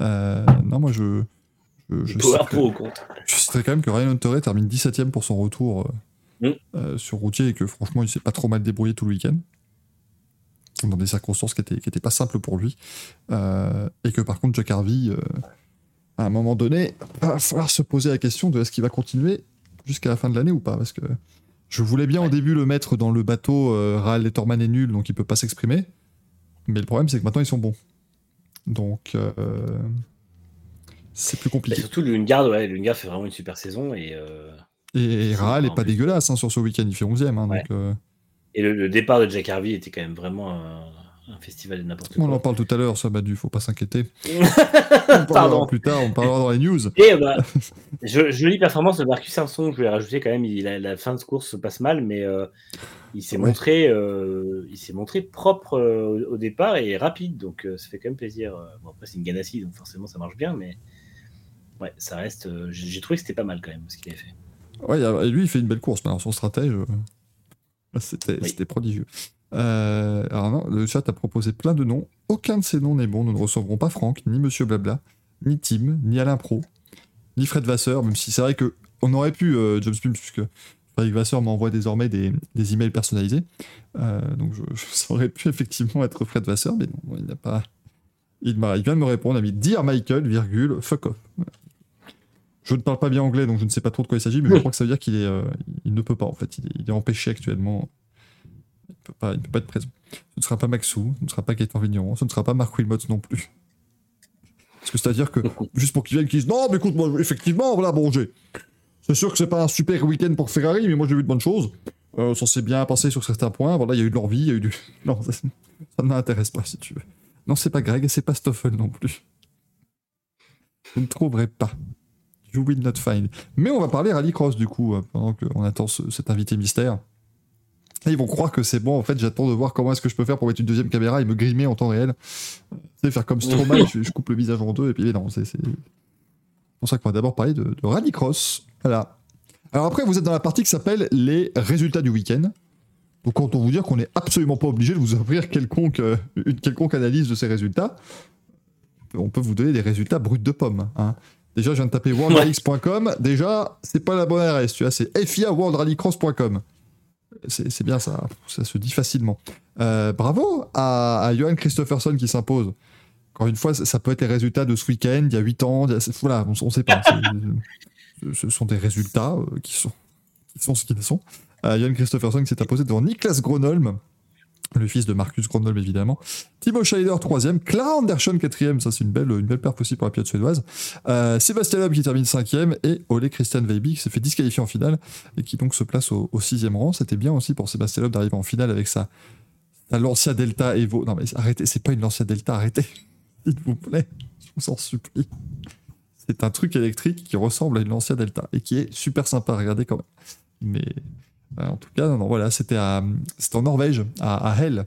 Euh, non, moi, je. Je, je, Power pour ou contre. je citerai quand même que Ryan Hunter termine 17ème pour son retour euh, Mm. euh, sur routier et que franchement, il s'est pas trop mal débrouillé tout le week-end. Dans des circonstances qui étaient, qui étaient pas simples pour lui. Euh, et que par contre, Jack Harvey, euh, à un moment donné, va falloir se poser la question de est-ce qu'il va continuer jusqu'à la fin de l'année ou pas Parce que je voulais bien au début le mettre dans le bateau euh, Raal Letterman est nul, donc il peut pas s'exprimer. Mais le problème, c'est que maintenant, ils sont bons. Donc, euh, c'est plus compliqué. surtout, Lungard, ouais, Lungard fait vraiment une super saison. Et, Et, et Raal est en pas plus. dégueulasse hein, sur ce week-end, il fait 11ème. Hein, Ouais. donc, et le, le départ de Jack Harvey était quand même vraiment un, un festival de n'importe on en quoi. parle tout à l'heure, ça, Badu, faut pas s'inquiéter. [LAUGHS] On parlera Pardon. plus tard, on parlera dans les news. Et bah, jo- jolie performance de Marcus Armstrong, je vais rajouter quand même, il la fin de course se passe mal, mais euh, il s'est Ouais. montré, euh, il s'est montré propre euh, au, départ et rapide, donc ça fait quand même plaisir. Bon, après, c'est une Ganassi, donc forcément ça marche bien, mais ouais, ça reste. j'ai trouvé que c'était pas mal quand même ce qu'il avait fait. Ouais, et lui, il fait une belle course. mais Alors, son stratège, c'était Oui. c'était prodigieux. Euh, alors, non, le chat a proposé plein de noms. Aucun de ces noms n'est bon. Nous ne recevrons pas Franck, ni Monsieur Blabla, ni Tim, ni Alain Pro, ni Fred Vasseur, même si c'est vrai que on aurait pu, euh, James puisque Frédéric Vasseur m'envoie désormais des, des emails personnalisés. Euh, donc, je, ça aurait pu effectivement être Fred Vasseur, mais non, il n'a pas. Il, vient de me répondre, il a mis Dear Michael, virgule, fuck off. Voilà. Je ne parle pas bien anglais, donc je ne sais pas trop de quoi il s'agit, mais je crois que ça veut dire qu'il est, euh, il ne peut pas en fait. Il est, il est empêché actuellement. Il ne peut pas, il peut pas être présent. Ce ne sera pas Maxou, ce ne sera pas Gaëtan Vigneron, ce ne sera pas Marc Wilmots non plus. Parce que c'est-à-dire que juste pour qu'ils viennent, qu'ils disent non, mais écoute, moi, effectivement, voilà, bon, j'ai. C'est sûr que c'est pas un super week-end pour Ferrari, mais moi j'ai vu de bonnes choses. Euh, ça s'est bien passé sur certains points. Voilà, il y a eu de l'envie, il y a eu du. [LAUGHS] Non, ça, ça ne m'intéresse pas si tu veux. Non, c'est pas Greg et c'est pas Stoffel non plus. Je ne trouverai pas. You will not find. Mais on va parler rallycross du coup, euh, pendant qu'on attend ce- cet invité mystère. Et ils vont croire que c'est bon, en fait, j'attends de voir comment est-ce que je peux faire pour mettre une deuxième caméra et me grimer en temps réel. Sais, faire comme Stromae, je, je coupe le visage en deux, et puis mais non, c'est c'est pour ça qu'on va d'abord parler de, de rallycross. Voilà. Alors après, vous êtes dans la partie qui s'appelle les résultats du week-end. Donc autant vous dire qu'on n'est absolument pas obligé de vous offrir quelconque, euh, une quelconque analyse de ces résultats. On peut vous donner des résultats bruts de pommes. hein. Déjà, je viens de taper worldrallix.com. Déjà, c'est pas la bonne adresse. Tu vois, c'est fiaworldrallycross.com. C'est c'est bien ça. Ça se dit facilement. Euh, bravo à, à Johan Christopherson qui s'impose. Encore une fois, ça ça peut être les résultats de ce week-end, il y a 8 ans. a- Voilà, on, on sait pas. Ce sont des résultats euh, qui sont, qui sont ce qu'ils sont. Euh, Johan Christopherson qui s'est imposé devant Niklas Gronholm. Le fils de Marcus Grondholm évidemment. Timo Scheider troisième, Clara Andersson quatrième, ça c'est une belle, une belle aussi pour la pilote suédoise. Euh, Sébastien Loeb qui termine cinquième et Ole Christian Veiby qui s'est fait disqualifier en finale et qui donc se place au, sixième rang. C'était bien aussi pour Sébastien Loeb d'arriver en finale avec sa, sa Lancia Delta Evo. Non mais arrêtez, c'est pas une Lancia Delta, arrêtez, [LAUGHS] s'il vous plaît, je vous en supplie. C'est un truc électrique qui ressemble à une Lancia Delta et qui est super sympa à regarder quand même. Mais en tout cas, non, non, voilà, c'était en Norvège, à, à Hell.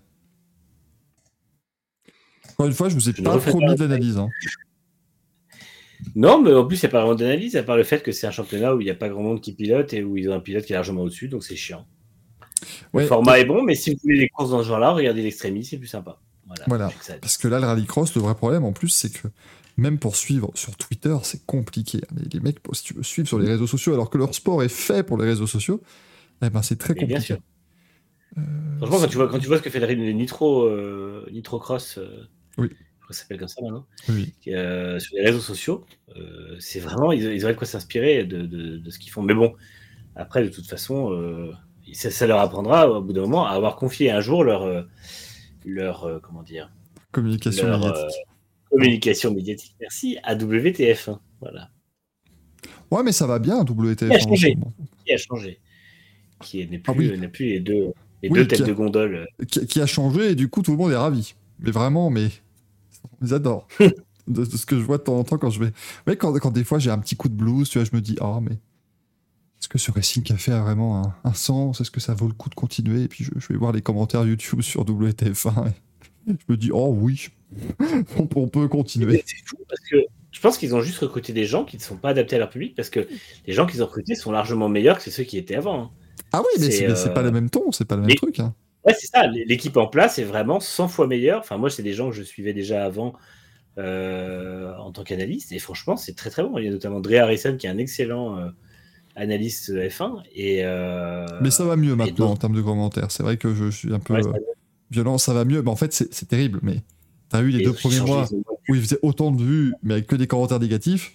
Encore une fois, je vous ai Je pas promis de l'analyse. hein. Non, mais en plus, il n'y a pas vraiment d'analyse, à part le fait que c'est un championnat où il n'y a pas grand monde qui pilote et où ils ont un pilote qui est largement au-dessus, donc c'est chiant. Ouais, le format est bon, mais si vous voulez des courses dans ce genre-là, regardez l'extrémie, c'est plus sympa. Voilà. Parce que là, le rallycross, le vrai problème en plus, c'est que même pour suivre sur Twitter, c'est compliqué. Les, les mecs, si tu veux suivre sur les réseaux sociaux, alors que leur sport est fait pour les réseaux sociaux, eh ben, c'est très Mais bien compliqué. sûr. Euh, Franchement, quand tu vois, quand tu vois ce que fait le Nitro, euh, Nitro Cross, euh, Oui. je crois que ça s'appelle comme ça maintenant, oui. euh, sur les réseaux sociaux, c'est vraiment, ils, ils auraient de quoi s'inspirer de, de- de ce qu'ils font. Mais bon, après, de toute façon, ça, ça leur apprendra au bout d'un moment à avoir confié un jour leur, leur comment dire, Communication leur médiatique. communication médiatique. Merci à WTF1. Voilà, Ouais, mais ça va bien, WTF. Il a changé. qui a changé, qui n'est Ah oui. n'est plus les deux, les Oui, deux têtes a- de gondole. Qui, qui a changé et du coup, tout le monde est ravi. Mais vraiment, mais. Ils adorent. [LAUGHS] de, de ce que je vois de temps en temps quand je vais. Ouais, quand, quand des fois j'ai un petit coup de blues, tu vois, je me dis, oh, mais. Est-ce que ce Racing Café a vraiment un, un sens? Est-ce que ça vaut le coup de continuer? Et puis je, je vais voir les commentaires YouTube sur WTF1 et je me dis, oh oui, [LAUGHS] on, peut- on peut continuer. C'est fou parce que je pense qu'ils ont juste recruté des gens qui ne sont pas adaptés à leur public parce que les gens qu'ils ont recrutés sont largement meilleurs que ceux qui étaient avant. Ah oui, mais C'est, euh, pas le même ton, c'est pas le même mais- truc. hein. Ouais, c'est ça. L'équipe en place est vraiment 100 fois meilleure. Enfin, moi, c'est des gens que je suivais déjà avant euh, en tant qu'analyste et franchement, c'est très très bon. Il y a notamment Dre Harrison qui est un excellent euh, analyste F1 et euh, Mais ça va mieux maintenant en termes de commentaires. C'est vrai que je, suis un peu ouais, ça euh, va. violent, ça va mieux. Mais en fait, c'est terrible. Mais t'as eu les Et deux ils premiers mois ils où il faisait autant de vues, mais avec que des commentaires négatifs.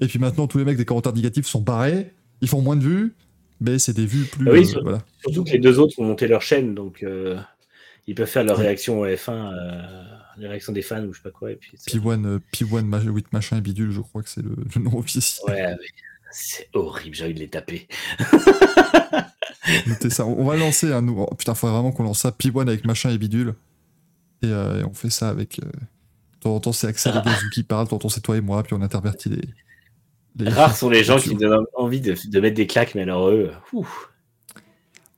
Et puis maintenant, tous les mecs des commentaires négatifs sont barrés. Ils font moins de vues, mais c'est des vues plus. Oui, euh, voilà. Surtout que les deux autres ont monté leur chaîne, donc euh, ils peuvent faire leur Ouais. réaction au F1, euh, les réactions des fans ou je sais pas quoi. Et puis, ça- P1, euh, P1 mach- 8 machin et bidule, je crois que c'est le, [LAUGHS] le nom officiel. Ouais, c'est horrible, j'ai envie de les taper. Notez ça. On va lancer un nouveau. oh, putain, faudrait vraiment qu'on lance ça. P1 avec machin et bidule. Et, euh, et on fait ça avec. euh, De temps en temps, c'est Axel et Gazou qui parlent. De temps en temps, c'est toi et moi. Puis on intervertit les. Les- Rares sont les gens qui me donnent envie de, de mettre des claques, mais alors eux, ouf.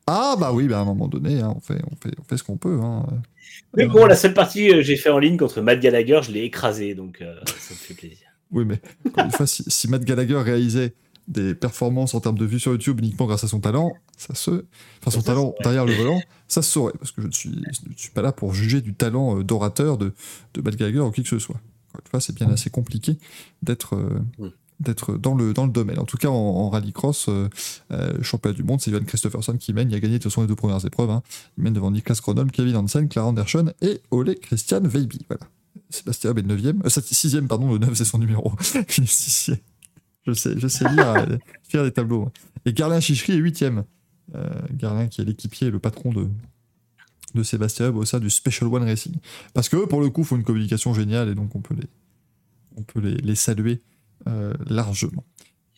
Ah bah oui, bah à un moment donné, hein, on, fait, on, fait, on fait ce qu'on peut. Hein. Mais Euh, bon, la seule partie que j'ai fait en ligne contre Matt Gallagher, je l'ai écrasé, donc euh, ça me fait plaisir. Oui, mais encore une fois, si, si Matt Gallagher réalisait des performances en termes de vues sur YouTube uniquement grâce à son talent, ça se. Enfin, son Ça talent derrière le volant, ça se saurait. Parce que je ne suis, je ne suis pas là pour juger du talent euh, d'orateur de, de Matt Gallagher ou qui que ce soit. Encore une fois, c'est bien assez compliqué d'être. euh, Mm. D'être dans le, dans le domaine. En tout cas, en, rallycross, euh, euh, championnat du monde, c'est Johan Christopherson qui mène. Il a gagné de toute façon les deux premières épreuves. hein. Il mène devant Niklas Kronholm, Kevin Hansen, Clara Andersson et Ole Christian Veiby. Voilà. Sébastien est 9e. Euh, 6e, pardon, le 9 c'est son numéro. [LAUGHS] Il est 6e. Je sais, je sais lire, euh, faire des tableaux. moi. Et Garlin Chichery est 8e. Euh, Garlin qui est l'équipier et le patron de, de Sébastien Loeb au sein du Special One Racing. Parce que pour le coup, font une communication géniale et donc on peut les, on peut les, les saluer euh, largement.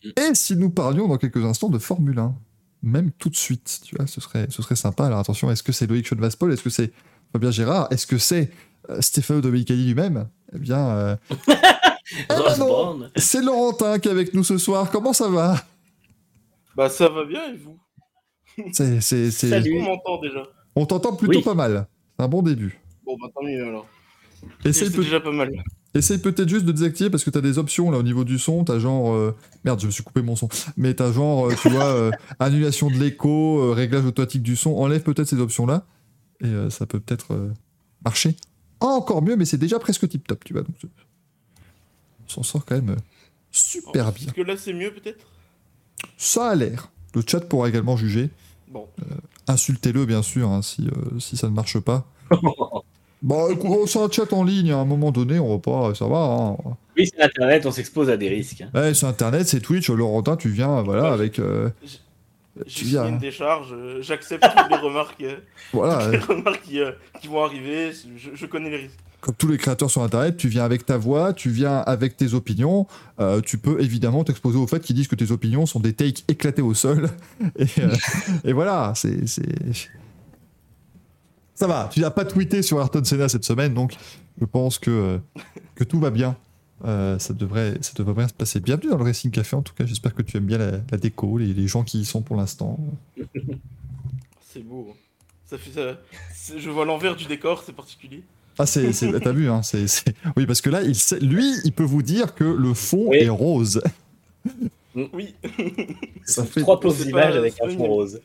Et si nous parlions dans quelques instants de Formule 1, même tout de suite, tu vois, ce serait, ce serait sympa. Alors attention, est-ce que c'est Loïc Schoenvaspol Est-ce que c'est Fabien Gérard? Est-ce que c'est euh, Stéphano Domenicali lui-même? Eh bien, euh, [LAUGHS] ben non. Brown. c'est Laurentin qui est avec nous ce soir. Comment ça va? Bah ça va bien et vous? C'est- c'est- c'est- Salut. On m'entend déjà. On t'entend plutôt Oui. pas mal. C'est un bon début. Bon bah tant mieux alors. C'est déjà pas mal. Essaye peut-être juste de désactiver parce que t'as des options là au niveau du son. T'as genre. euh, Merde, je me suis coupé mon son. Mais t'as genre, euh, tu vois, euh, annulation de l'écho, euh, réglage automatique du son. Enlève peut-être ces options là. Et euh, ça peut peut-être euh, marcher. Encore mieux, mais c'est déjà presque tip top, tu vois. Donc, on s'en sort quand même euh, super bien. Est-ce que là c'est mieux peut-être? Ça a l'air. Le chat pourra également juger. Bon. Insultez-le, bien sûr, hein, si, euh, si ça ne marche pas. [LAUGHS] Bah, écoute, c'est un chat en ligne, à un moment donné, on va pas, ça va. Hein. Oui, c'est Internet, on s'expose à des risques. hein. Ouais, sur Internet, c'est Twitch, Laurentin, tu viens, voilà, Ouais. avec... euh, Tu viens. une décharge, euh, j'accepte toutes les remarques, euh, [LAUGHS] Voilà, les remarques qui, euh, qui vont arriver, je, je connais les risques. comme tous les créateurs sur Internet, tu viens avec ta voix, tu viens avec tes opinions. euh, tu peux évidemment t'exposer au fait qu'ils disent que tes opinions sont des takes éclatés au sol. [LAUGHS] Et, euh, et voilà, c'est. Ça va, tu n'as pas tweeté sur Ayrton Senna cette semaine, donc je pense que, euh, que tout va bien. Euh, ça, devrait, ça devrait bien se passer. Bienvenue dans le Racing Café, en tout cas. J'espère que tu aimes bien la, la déco, les, les gens qui y sont pour l'instant. [LAUGHS] C'est beau. hein. Ça fait ça. c'est- Je vois l'envers du décor, c'est particulier. Ah, c'est, c'est- t'as vu, hein, c'est, c'est- Oui, parce que là, il sait- lui, il peut vous dire que le fond Oui. est rose. Oui, [LAUGHS] Ça fait. Trois d'images pas- avec un pas fond rose.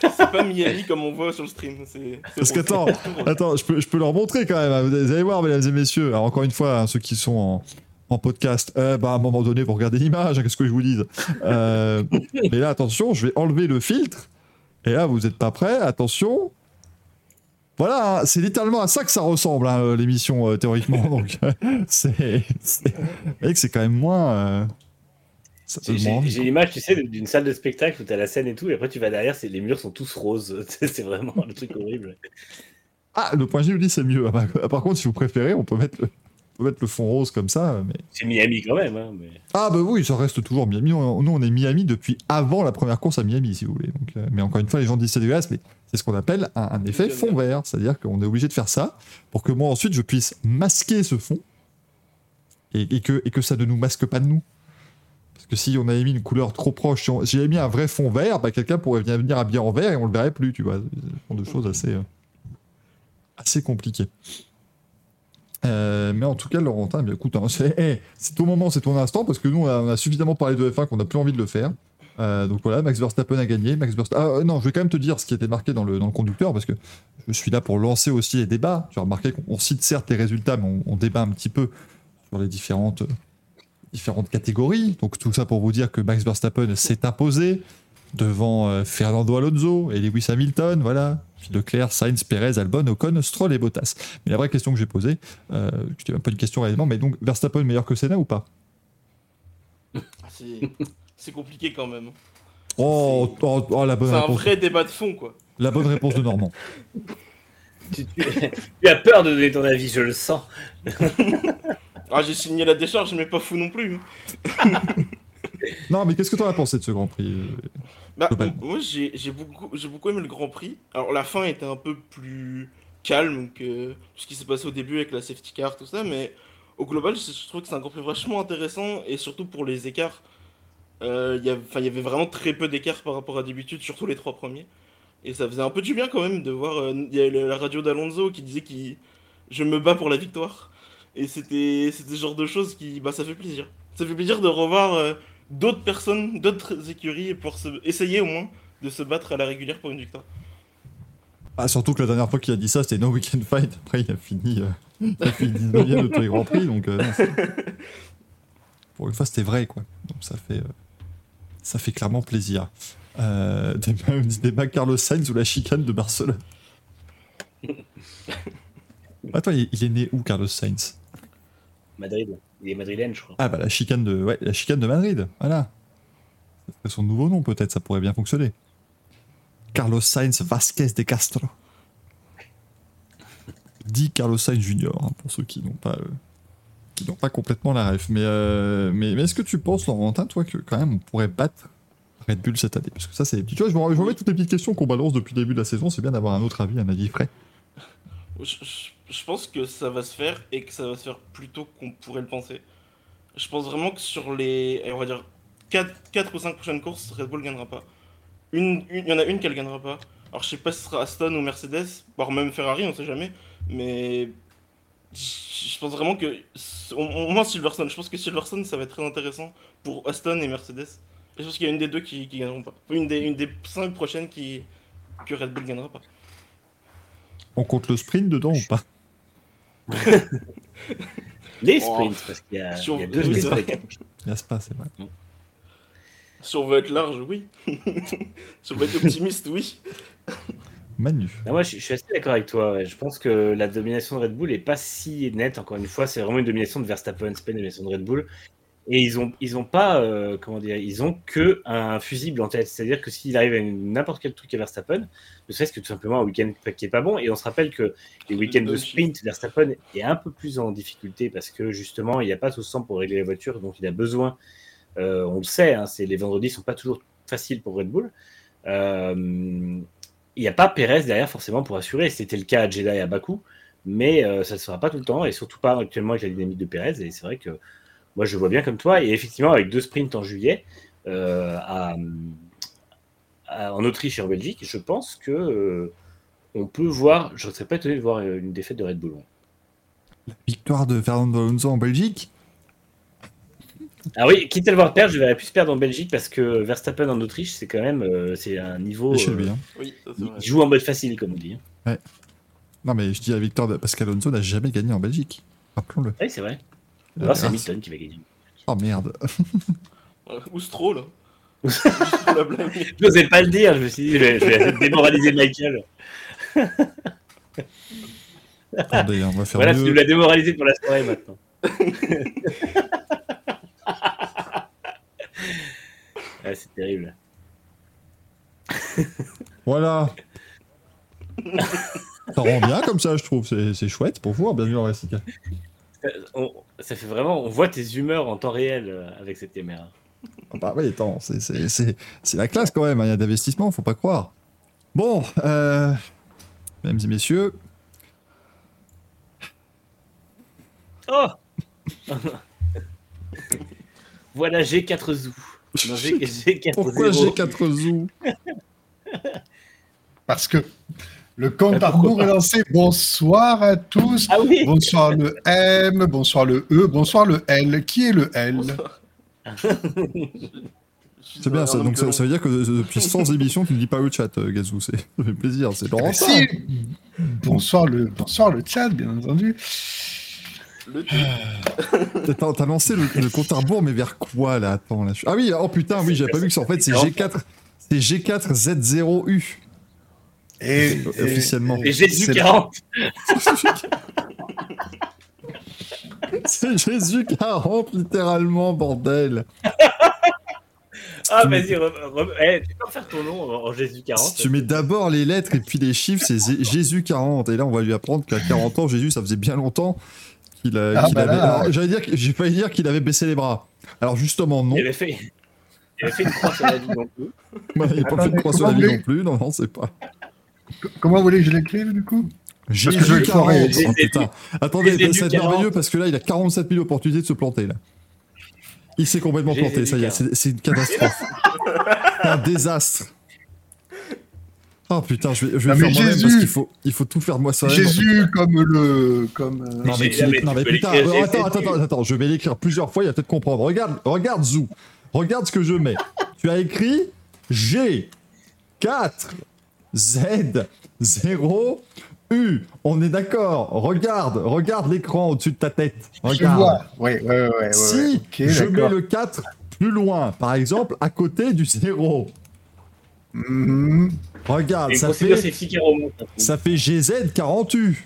c'est pas Miami comme on voit sur le stream. C'est, Parce qu'attends. [LAUGHS] Attends, je peux, je peux leur montrer quand même. hein. Vous allez voir, mesdames et messieurs. Alors, encore une fois, hein, ceux qui sont en, en podcast, euh, bah, à un moment donné, vous regardez l'image. hein, Qu'est-ce que je vous dise Euh, Mais là, attention, je vais enlever le filtre. Et là, vous n'êtes pas prêts. Attention. Voilà, c'est littéralement à ça que ça ressemble, hein, euh, l'émission, euh, théoriquement. [LAUGHS] Donc, euh, c'est. c'est- vous voyez que c'est quand même moins. J'ai- l'image, tu sais, d'une salle de spectacle où t'as la scène et tout, et après tu vas derrière, les murs sont tous roses. [LAUGHS] c'est vraiment le truc horrible. Ah, le point G dit c'est mieux. Ah bah, Par contre, si vous préférez, on peut mettre le, peut mettre le fond rose comme ça. Mais... C'est Miami quand même, hein, mais... Ah bah oui, ça reste toujours Miami. Nous, nous, on est Miami depuis avant la première course à Miami, si vous voulez. Donc, euh, mais encore une fois, les gens disent c'est dégueulasse, mais c'est ce qu'on appelle un, un effet fond bien. vert. C'est-à-dire qu'on est obligé de faire ça pour que moi ensuite je puisse masquer ce fond et, et que, et que ça ne nous masque pas de nous. Que si on avait mis une couleur trop proche, si on- si j'avais mis un vrai fond vert, bah, quelqu'un pourrait venir venir habiller en vert et on le verrait plus, tu vois. Ce sont des choses assez, euh, assez compliquées. Euh, mais en tout cas, Laurentin, bien, écoute, hein, [LAUGHS] c'est eh, c'est ton moment, c'est ton instant, parce que nous, on a, suffisamment parlé de F1 qu'on n'a plus envie de le faire. Euh, donc voilà, Max Verstappen a gagné. Max Verstappen... Ah, non, je vais quand même te dire ce qui était marqué dans le, conducteur, parce que je suis là pour lancer aussi les débats. Tu as remarqué qu'on on cite certes les résultats, mais on, on débat un petit peu sur les différentes, différentes catégories. Donc tout ça pour vous dire que Max Verstappen s'est imposé devant euh, Fernando Alonso et Lewis Hamilton, voilà. Puis Leclerc, Sainz, Perez, Albon, Ocon, Stroll et Bottas. Mais la vraie question que j'ai posée, euh, c'était même pas une question réellement, mais donc Verstappen meilleur que Senna ou pas? Ah, C'est, compliqué quand même. oh, oh, oh, la bonne C'est un vrai débat de fond, quoi. La bonne réponse de Normand. Tu, tu- tu as peur de donner ton avis, je le sens. [LAUGHS] Ah, j'ai signé la décharge, mais pas fou non plus. [LAUGHS] Non, mais qu'est-ce que t'en as pensé de ce Grand Prix euh Bah, moi, j'ai, beaucoup, aimé le Grand Prix. Alors, la fin était un peu plus calme que ce qui s'est passé au début avec la safety car, tout ça, mais au global, je, trouve que c'est un Grand Prix vachement intéressant, et surtout pour les écarts. Euh, il y avait- vraiment très peu d'écarts par rapport à d'habitude, surtout les trois premiers. Et ça faisait un peu du bien quand même de voir. euh, y a la radio d'Alonso qui disait qu'il je me bats pour la victoire. Et c'était ce genre de choses qui. Bah, ça fait plaisir. Ça fait plaisir de revoir euh, d'autres personnes, d'autres écuries pour se, essayer au moins de se battre à la régulière pour une victoire. Ah, surtout que la dernière fois qu'il a dit ça, c'était No Weekend Fight. Après, il a fini, euh, il a fini 19ème de tous les Grands Prix. Donc, euh, [LAUGHS] pour une fois, c'était vrai, quoi. Donc, ça fait, euh, ça fait clairement plaisir. Euh, débat, débat Carlos Sainz ou la chicane de Barcelone. [LAUGHS] Attends, il, il est né où, Carlos Sainz? Madrid. Il est madrilène, je crois. Ah, bah, la chicane de, ouais, la chicane de Madrid. Voilà. Serait son nouveau nom, peut-être. Ça pourrait bien fonctionner. Carlos Sainz Vasquez de Castro. [LAUGHS] Dit Carlos Sainz Junior, hein, pour ceux qui n'ont pas, euh, qui n'ont pas complètement la ref. Mais, euh, mais, mais est-ce que tu penses, Laurentin, toi, que quand même on pourrait battre Red Bull cette année? Parce que ça, c'est. Tu vois, je me je me remets toutes les petites questions qu'on balance depuis le début de la saison. C'est bien d'avoir un autre avis, un avis frais. Je, pense que ça va se faire et que ça va se faire plus tôt qu'on pourrait le penser. Je pense vraiment que sur les, on va dire, 4, ou 5 prochaines courses, Red Bull gagnera pas. Une, il y en a une qu'elle gagnera pas. Alors je sais pas si ce sera Aston ou Mercedes, voire même Ferrari, on sait jamais. Mais je pense vraiment que, au, moins Silverstone, je pense que Silverstone ça va être très intéressant pour Aston et Mercedes. Et je pense qu'il y a une des deux qui, qui gagneront pas. Une des, une des 5 prochaines qui, que Red Bull gagnera pas. On compte le sprint dedans ou pas? [LAUGHS] Les Oh. sprints, parce qu'il y a, Sur- il y a deux sprints. ça. Il y a ce pas, c'est vrai. Si on veut être large, oui. si on veut être optimiste, oui. Manu. Non, moi, je, je suis assez d'accord avec toi. ouais. Je pense que la domination de Red Bull est pas si nette. Encore une fois, c'est vraiment une domination de Verstappen, c'est pas une domination de Red Bull. Et ils ont, ils ont pas, euh, comment dire, ils ont que un fusible en tête. C'est-à-dire que s'il arrive à n'importe quel truc à Verstappen, ne serait-ce que tout simplement un week-end qui est pas bon. Et on se rappelle que les week-ends de sprint, Verstappen est un peu plus en difficulté parce que justement, il n'y a pas tout temps pour régler la voiture, donc il a besoin. euh, on le sait, hein, c'est les vendredis sont pas toujours faciles pour Red Bull. Euh, il n'y a pas Perez derrière forcément pour assurer. C'était le cas à Jeddah et à Bakou, mais euh, ça ne sera pas tout le temps et surtout pas actuellement avec la dynamique de Perez. Et c'est vrai que moi je vois bien comme toi. Et effectivement, avec deux sprints en juillet euh, à- à- en Autriche et en Belgique, je pense que euh, on peut voir. Je ne serais pas étonné de voir euh, une défaite de Red Bull. Victoire de Fernando Alonso en Belgique. Ah oui, quitte à le voir perdre, je verrais plus perdre en Belgique parce que Verstappen en Autriche, c'est quand même euh, c'est un niveau. Euh, lui, hein. Oui, ça il joue en mode facile, comme on dit. hein. Non, mais je dis la victoire de... parce qu'Alonso n'a jamais gagné en Belgique. Rappelons-le. Oui, c'est vrai. Euh, Alors, c'est ah, Hamilton qui va gagner. Oh merde. [LAUGHS] Ou Stroll. blague. Je n'osais pas le dire, je me suis dit, je vais, je vais démoraliser Michael. [LAUGHS] Attendez, on va faire Voilà, tu mieux. nous l'as démoralisé pour la soirée maintenant. [LAUGHS] Ah, c'est terrible. Voilà. Ça rend bien comme ça, je trouve. C'est chouette pour vous. Bienvenue dans Racing. Euh, on- ça fait vraiment, on voit tes humeurs en temps réel euh, avec cette caméra. Ah Bah oui, attends, c'est- c'est c'est- c'est la classe quand même. hein, Il y a d'investissement, faut pas croire. Bon, euh, mesdames et messieurs, Oh [LAUGHS] Voilà G4 Zoo. Non, G, [LAUGHS] G4 pourquoi Zéro. j'ai 4 zoos? [LAUGHS] Parce que le compte à rebours est lancé. Bonsoir à tous. Ah oui Bonsoir le M, bonsoir le E, bonsoir le L. Qui est le L? C'est bien, ça, donc ça, ça veut dire que euh, depuis 100 émissions, tu ne dis pas le chat, euh, Gazou. c'est- Ça fait plaisir, c'est Laurent. Si. Bonsoir le, bonsoir le chat, bien entendu. Le T'as t'as lancé le, le compte à rebours, mais vers quoi là? Attends, là, je- Ah oui, oh putain, oui, j'avais pas vu que c'est en fait c'est G4, c'est G4Z0U Et, et- officiellement. Et Jésus C'est- 40 [LAUGHS] C'est Jésus 40 littéralement, bordel. Ah, vas-y, eh, tu peux refaire ton nom en, Jésus 40 Si tu mets d'abord les lettres et puis les chiffres, c'est Jésus 40. Et là, on va lui apprendre qu'à 40 ans, Jésus, ça faisait bien longtemps qu'il a- Ah bah avait. là. Alors, j'allais dire, que- j'ai failli dire qu'il avait baissé les bras. Alors justement, non. Il avait fait, il avait fait une croix sur la vie non plus. Il n'a pas fait de Attendez, croix sur la vie non plus. Non, non, c'est pas. Comment vous voulez que je l'écrive du coup? Jésus que je vais le 40. foirer. Putain. Attendez, c'est 40. merveilleux parce que là, il a 47 000 opportunités de se planter là. Il s'est complètement planté, ça y est, 40. c'est une catastrophe. Un désastre. Oh putain, je vais, je vais le faire moi-même parce qu'il faut, il faut tout faire de moi soi-même. Jésus comme le. Comme, euh, Non mais, J'ai- mais tu non, mais putain, euh, j'ai attends, attends, attends, je vais l'écrire plusieurs fois, il va peut-être comprendre. Regarde, regarde Zou, regarde ce que je mets. tu as écrit G 4 Z 0 U. On est d'accord. Regarde, regarde l'écran au-dessus de ta tête. je Regarde. vois. Oui, oui, oui. Si je mets le 4 plus loin, par exemple, à côté du 0. Mhm. Regarde, ça fait, ça fait GZ 40U.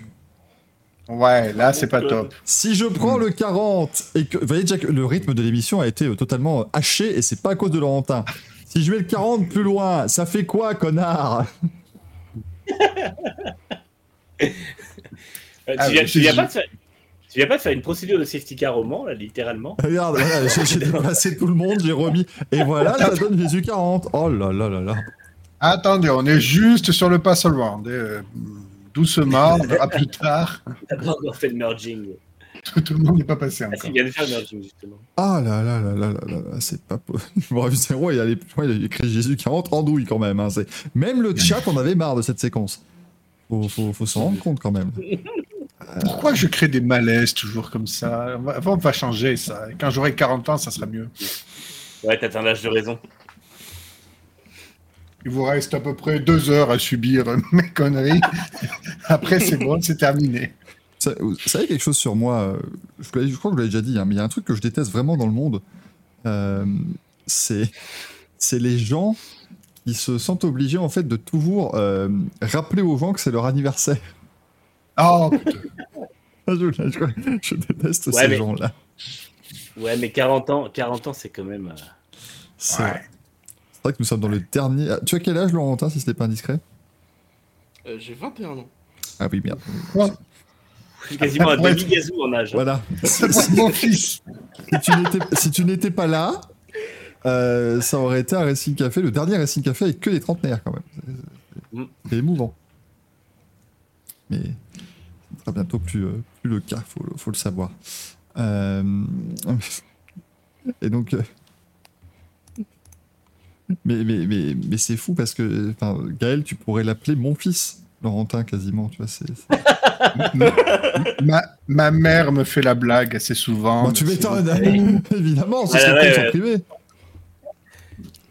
Ouais, là, c'est pas euh, top. Si je prends le 40 et que. Vous voyez déjà que le rythme de l'émission a été totalement haché et c'est pas à cause de Laurentin. Si je mets le 40 plus loin, ça fait quoi, connard? Euh, Ah, tu, viens, mais tu viens Jésus. pas de faire, tu viens pas de faire une procédure de safety car au Mans, là, littéralement Regarde, voilà, j'ai j'ai [LAUGHS] [LAUGHS] dépassé tout le monde, j'ai remis. Et voilà, ça donne Jésus 40. Oh là là là là. Attendez, on est juste sur le pass euh, doucement, verra plus tard. T'as pas encore fait le merging. [LAUGHS] Tout, tout le monde n'est pas passé Ah, encore. Ah là là là là là là là, c'est pas possible. [LAUGHS] Il a, les- il a écrit Jésus 40 en douille quand même. hein, c'est- Même le chat en avait marre de cette séquence. Faut, faut, faut s'en rendre compte quand même. [LAUGHS] Pourquoi je crée des malaises toujours comme ça? On va, on va changer ça. Quand j'aurai 40 ans, ça sera mieux. Ouais, t'as un âge de raison. Il vous reste à peu près deux heures à subir mes conneries. Après, c'est bon, c'est terminé. Ça- Vous savez quelque chose sur moi euh, je, crois que je l'avais déjà dit, hein, mais il y a un truc que je déteste vraiment dans le monde. euh, c'est c'est les gens qui se sentent obligés en fait de toujours euh, rappeler aux gens que c'est leur anniversaire. Oh. [LAUGHS] Je, je- je déteste Ouais, ces mais- gens-là. Ouais, mais 40 ans, 40 ans, c'est quand même. euh, C'est Ouais. vrai. C'est vrai que nous sommes dans le dernier. Ah, tu as quel âge, Laurentin, si ce n'est pas indiscret? Euh, J'ai 21 ans. Ah oui, merde. Je suis [LAUGHS] quasiment un demi-gazou en âge. Voilà. [LAUGHS] C'est mon fils. si tu n'étais- si pas là, euh, ça aurait été un Racing Café, le dernier Racing Café avec que des trentenaires quand même. C'est- Mm. Émouvant. Mais ce sera bientôt plus, euh, plus le cas, faut, faut le savoir. Euh, Et donc. euh, Mais, mais, mais, mais c'est fou parce que Gaël, tu pourrais l'appeler mon fils, Laurentin, quasiment. Tu vois, c'est, c'est- [LAUGHS] ma, ma mère me fait la blague assez souvent. Bah, tu m'étonnes, [LAUGHS] évidemment, ce Ouais, serait ouais, ouais. privé.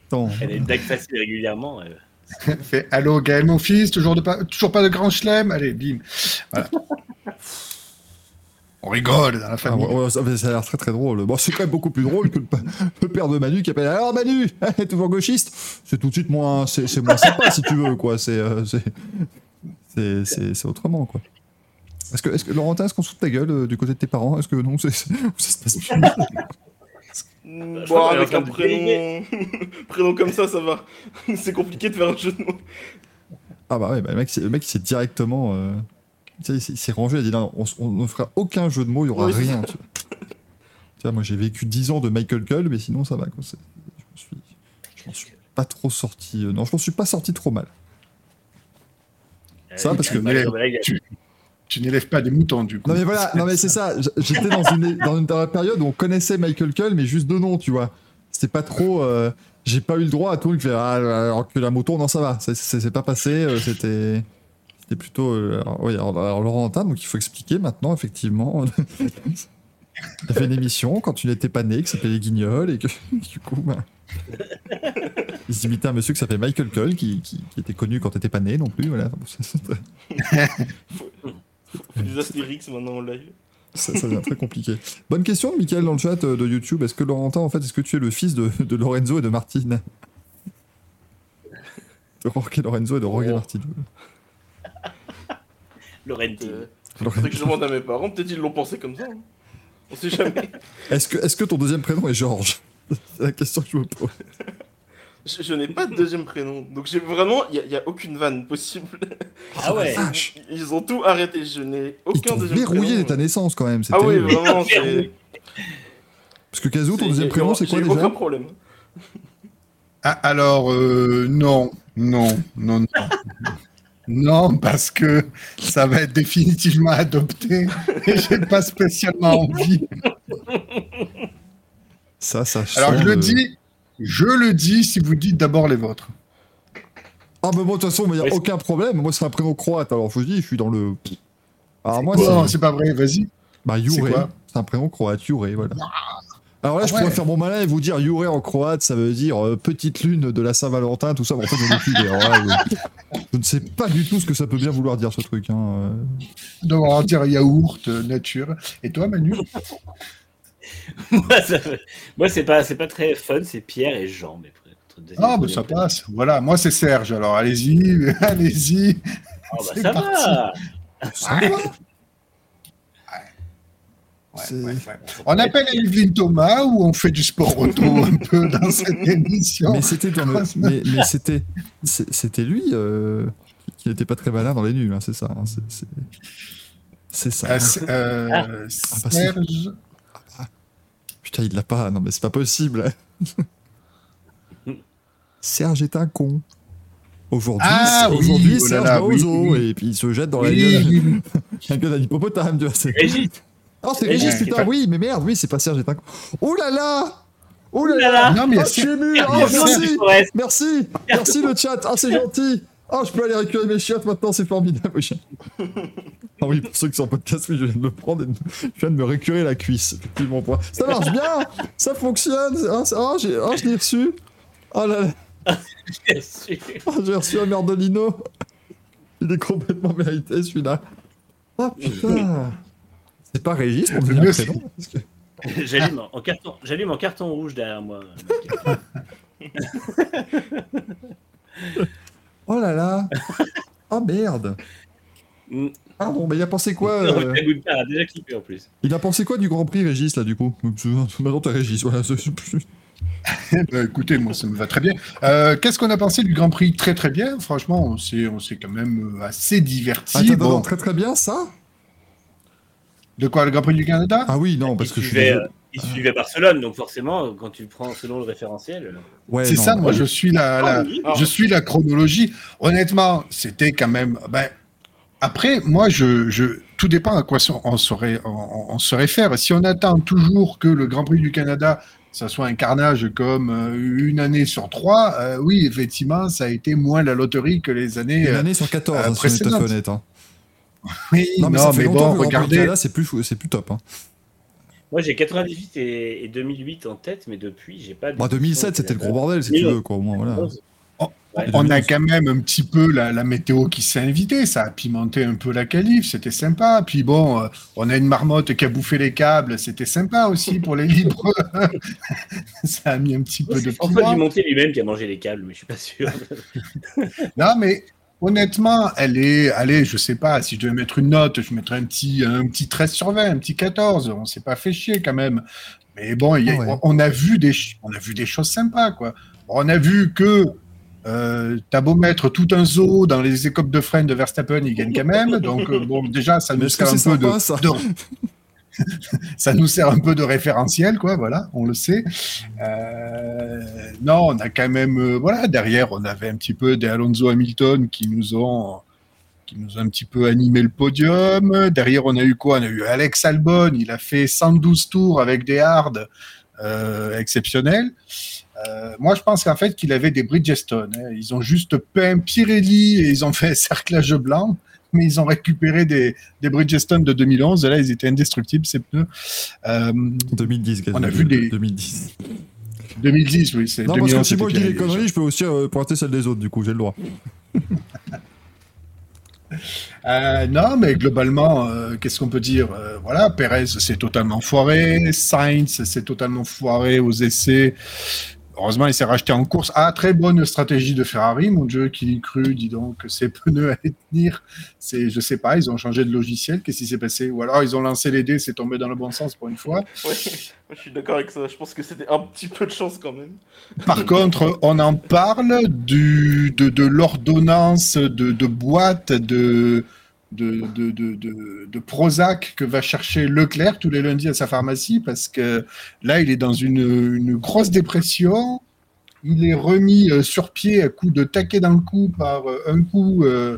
Attends. Elle a une blague facile régulièrement. c'est- fait Allô Gaël, mon fils, toujours, de pas, toujours pas de grand chelem? Allez, bim. Voilà. On rigole dans la Ah, famille. ouais, ouais, ça, ça a l'air très très drôle. Bon, c'est quand même beaucoup plus drôle que le, pa- le père de Manu qui appelle Alors Manu, [LAUGHS] toujours gauchiste C'est tout de suite moins, c'est, c'est moins sympa si tu veux, quoi. C'est, euh, c'est, c'est, c'est- c'est autrement, quoi. Est-ce que, est-ce que Laurentin, est-ce qu'on se ta gueule euh, du côté de tes parents? Est-ce que non c'est, c'est- [LAUGHS] ça se passe bien? Je Bon, est avec un prénom... [LAUGHS] prénom comme ça, ça va. [LAUGHS] C'est compliqué de faire un jeu de mots. Ah bah ouais, bah, le mec, c'est- le mec il s'est directement. euh, tu sais, il s'est- rangé, il a dit non, on, ne fera aucun jeu de mots, il y aura Oui, c'est rien. Tu vois. Tu vois, moi j'ai vécu 10 ans de Michael Cull, mais sinon ça va. Quoi. C'est- Je me suis, m'en suis pas trop sorti. euh, non, je m'en suis pas sorti trop mal. Ça, Euh, parce que- tu- Tu n'élèves pas des moutons, du coup. Non mais voilà, non mais c'est ça. J'étais dans une, dans une période où on connaissait Michael Cull, mais juste de nom, tu vois. C'était pas trop. euh, j'ai pas eu le droit à tout le fait. Ah, alors que la moto, non, ça va. Ça c'est c'est pas passé. euh, C'était. C'était plutôt. euh, alors, oui, alors, alors, Laurentin, donc il faut expliquer maintenant, effectivement. [LAUGHS] Il y avait une émission quand tu n'étais pas né qui s'appelait Les Guignols et que du coup, ben, ils imitaient un monsieur qui s'appelait Michael Cull qui, qui, qui était connu quand t'étais pas né non plus. Voilà. C'est- c'est- Faut des astérix maintenant en live. Ça, ça devient très compliqué. Bonne question Michael dans le chat euh, de YouTube. Est-ce que Laurentin, en fait, est-ce que tu es le fils de, de Lorenzo et de Martine? De Jorge Lorenzo et de Jorge Oh. Martine. Laurentine. Euh, faudrait que je demande à mes parents, peut-être ils l'ont pensé comme ça. hein. On sait jamais. Est-ce que, est-ce que ton deuxième prénom est Georges? C'est la question que je me pose. Je, je n'ai pas de deuxième prénom, donc j'ai vraiment, il n'y a, aucune vanne possible. Ah ouais. Ils ont tout arrêté, je n'ai Ils aucun t'ont deuxième verrouillé prénom. dès ta naissance quand même. Ah oui, vraiment, c'est. [LAUGHS] Parce que Kazoo, ton deuxième prénom, c'est quoi déjà aucun problème. Ah, alors, euh, non, non, non, non. Non, parce que ça va être définitivement adopté et j'ai pas spécialement envie. Ça, ça Alors, je le- dis, je le dis si vous dites d'abord les vôtres. Ah, mais bon, de toute façon, il n'y a aucun problème. Moi, c'est un prénom croate. Alors, je vous dis, je suis dans le. Alors, moi, Non, c'est. c'est pas vrai, vas-y. Bah, quoi C'est un prénom croate, Jure, voilà. Alors là, Ah je ouais. pourrais faire mon malin et vous dire Jure en croate, ça veut dire euh, petite lune de la Saint-Valentin, tout ça. Mais en fait, je, je ne sais pas du tout ce que ça peut bien vouloir dire, ce truc. Hein. euh. Devoir dire yaourt, euh, nature. Et toi, Manu? [LAUGHS] Moi, ça- moi, c'est pas, c'est pas très fun, c'est Pierre et Jean. Mais Ah, bah ça passe. Voilà, moi c'est Serge. Alors allez-y, [LAUGHS] allez-y. Ah, bah, ça parti. va. Ça va Ouais, C'est- ouais, ouais. On appelle Elvin Thomas ou on fait du sport auto [LAUGHS] un peu dans cette émission? Mais c'était dans le. Mais, mais c'était. C'était lui euh, qui n'était pas très malin dans les nuls, hein, c'est ça. hein, c'est- ça. C'est- euh, Ah. Serge. Putain, il l'a pas. Non, mais c'est pas possible. [LAUGHS] Serge est un con. Aujourd'hui, Ah oui, aujourd'hui oh Serge va oui, oui. et puis il se jette dans la gueule. Oui, [LAUGHS] Un gueule d'un hippopotame, tu vois. c'est- Régis, Oh, c'est Régis, putain, pas- oui, mais merde, oui, c'est pas Serge est un con. Oh là là Oh là Ouh là là là Non, mais Oh, je suis ému Ah, Oh, [LAUGHS] Serge. merci. Merci Merci le chat Ah, c'est gentil Oh, je peux aller récupérer mes chiottes maintenant, c'est formidable. [LAUGHS] Ah oui, pour ceux qui sont en podcast, oui, je viens de me prendre et de- je viens de me récurer la cuisse. Effectivement, pour- Ça marche bien Ça fonctionne Ah, c'est- ah, j'ai ah, je l'ai reçu Oh là là. Ah, [LAUGHS] J'ai reçu un merdolino Il est complètement mérité, celui-là. Oh putain C'est pas Régis, Merci. prénom parce que- J'allume en carton, j'allume en carton rouge derrière moi. [LAUGHS] Oh là là [LAUGHS] Oh merde Mm. Pardon, mais il a pensé quoi [LAUGHS] Non, euh, déjà clippé en plus. Il a pensé quoi du Grand Prix Régis là du coup? Maintenant t'as Régis, voilà. [LAUGHS] Bah, écoutez, moi, ça me va très bien. Euh, Qu'est-ce qu'on a pensé du Grand Prix? Très très bien. Franchement, on s'est on s'est quand même euh, assez diverti. Attends, Bon, attends, très très bien ça? De quoi, le Grand Prix du Canada? Ah oui, non, parce que je suis euh, il suivait Barcelone, donc forcément, quand tu prends selon le référentiel. euh, Ouais, C'est ça, moi, je suis la, la- Ah oui. je suis la chronologie. Honnêtement, c'était quand même. Ben, après, moi, je, je, tout dépend à quoi on saurait, on, on se réfère. Si on attend toujours que le Grand Prix du Canada, ça soit un carnage comme euh, une année sur trois, euh, oui, effectivement, ça a été moins la loterie que les années. Une euh, année sur 14, euh, hein, si on est honnête. hein. oui, Non, mais non, ça fait mais longtemps bon, que le Grand Prix du regardez. Canada, c'est plus, plus top. Hein. Moi, j'ai 98 et, et 2008 en tête, mais depuis, j'ai pas. de Bah, 2007, c'était le gros bordel, si tu veux, quoi, voilà. Ouais. On a quand même un petit peu la, la météo qui s'est invitée, ça a pimenté un peu la qualif, c'était sympa. Puis bon, euh, on a une marmotte qui a bouffé les câbles, c'était sympa aussi pour les libres. [LAUGHS] ça a mis un petit peu de C'est François piment. Dumonté lui-même qui a mangé les câbles, mais je suis pas sûr. Non, mais honnêtement, elle est, allez, je sais pas, si je devais mettre une note, je mettrais un petit, un petit 13 sur 20, un petit 14. On s'est pas fait chier quand même. Mais bon, il y a- Ouais. on, a vu des, on a vu des choses sympas, quoi. On a vu que euh, t'as beau mettre tout un zoo dans les écopes de frein de Verstappen, il gagne quand même. Donc euh, bon, déjà, ça nous sert un peu de, sympa, ça de- [LAUGHS] ça nous sert un peu de référentiel, quoi. Voilà, on le sait. Euh, non, on a quand même, euh, voilà, derrière, on avait un petit peu des Alonso Hamilton qui nous ont, qui nous ont un petit peu animé le podium. Derrière, on a eu quoi? On a eu Alex Albon. Il a fait 112 tours avec des hards euh, exceptionnels. Euh, moi, je pense qu'en fait, qu'il avait des Bridgestone. hein. Ils ont juste peint Pirelli et ils ont fait un cerclage blanc, mais ils ont récupéré des, des Bridgestone de 2011. Et là, ils étaient indestructibles, ces pneus. Euh, 2010, On a vu des- 2010. 2010, oui, c'est Non, parce que 2011, si moi je dis les conneries, je peux aussi euh, pointer celles des autres, du coup, j'ai le droit. [LAUGHS] Euh, non, mais globalement, euh, qu'est-ce qu'on peut dire Euh, Voilà, Perez s'est totalement foiré, Sainz s'est totalement foiré aux essais. Heureusement, il s'est racheté en course. Ah, très bonne stratégie de Ferrari, mon Dieu, qu'il y cru, dis donc, que ces [LAUGHS] pneus allaient tenir. C'est, je sais pas, ils ont changé de logiciel, qu'est-ce qui s'est passé? Ou alors ils ont lancé les dés, c'est tombé dans le bon sens pour une fois. [LAUGHS] Ouais, moi, je suis d'accord avec ça. Je pense que c'était un petit peu de chance quand même. Par contre, on en parle du, de, de l'ordonnance de, de boîte de, de, de, de, de- de Prozac que va chercher Leclerc tous les lundis à sa pharmacie parce que là, il est dans une, une grosse dépression. Il est remis euh, sur pied à coup de taquet dans le cou par euh, un coup, euh,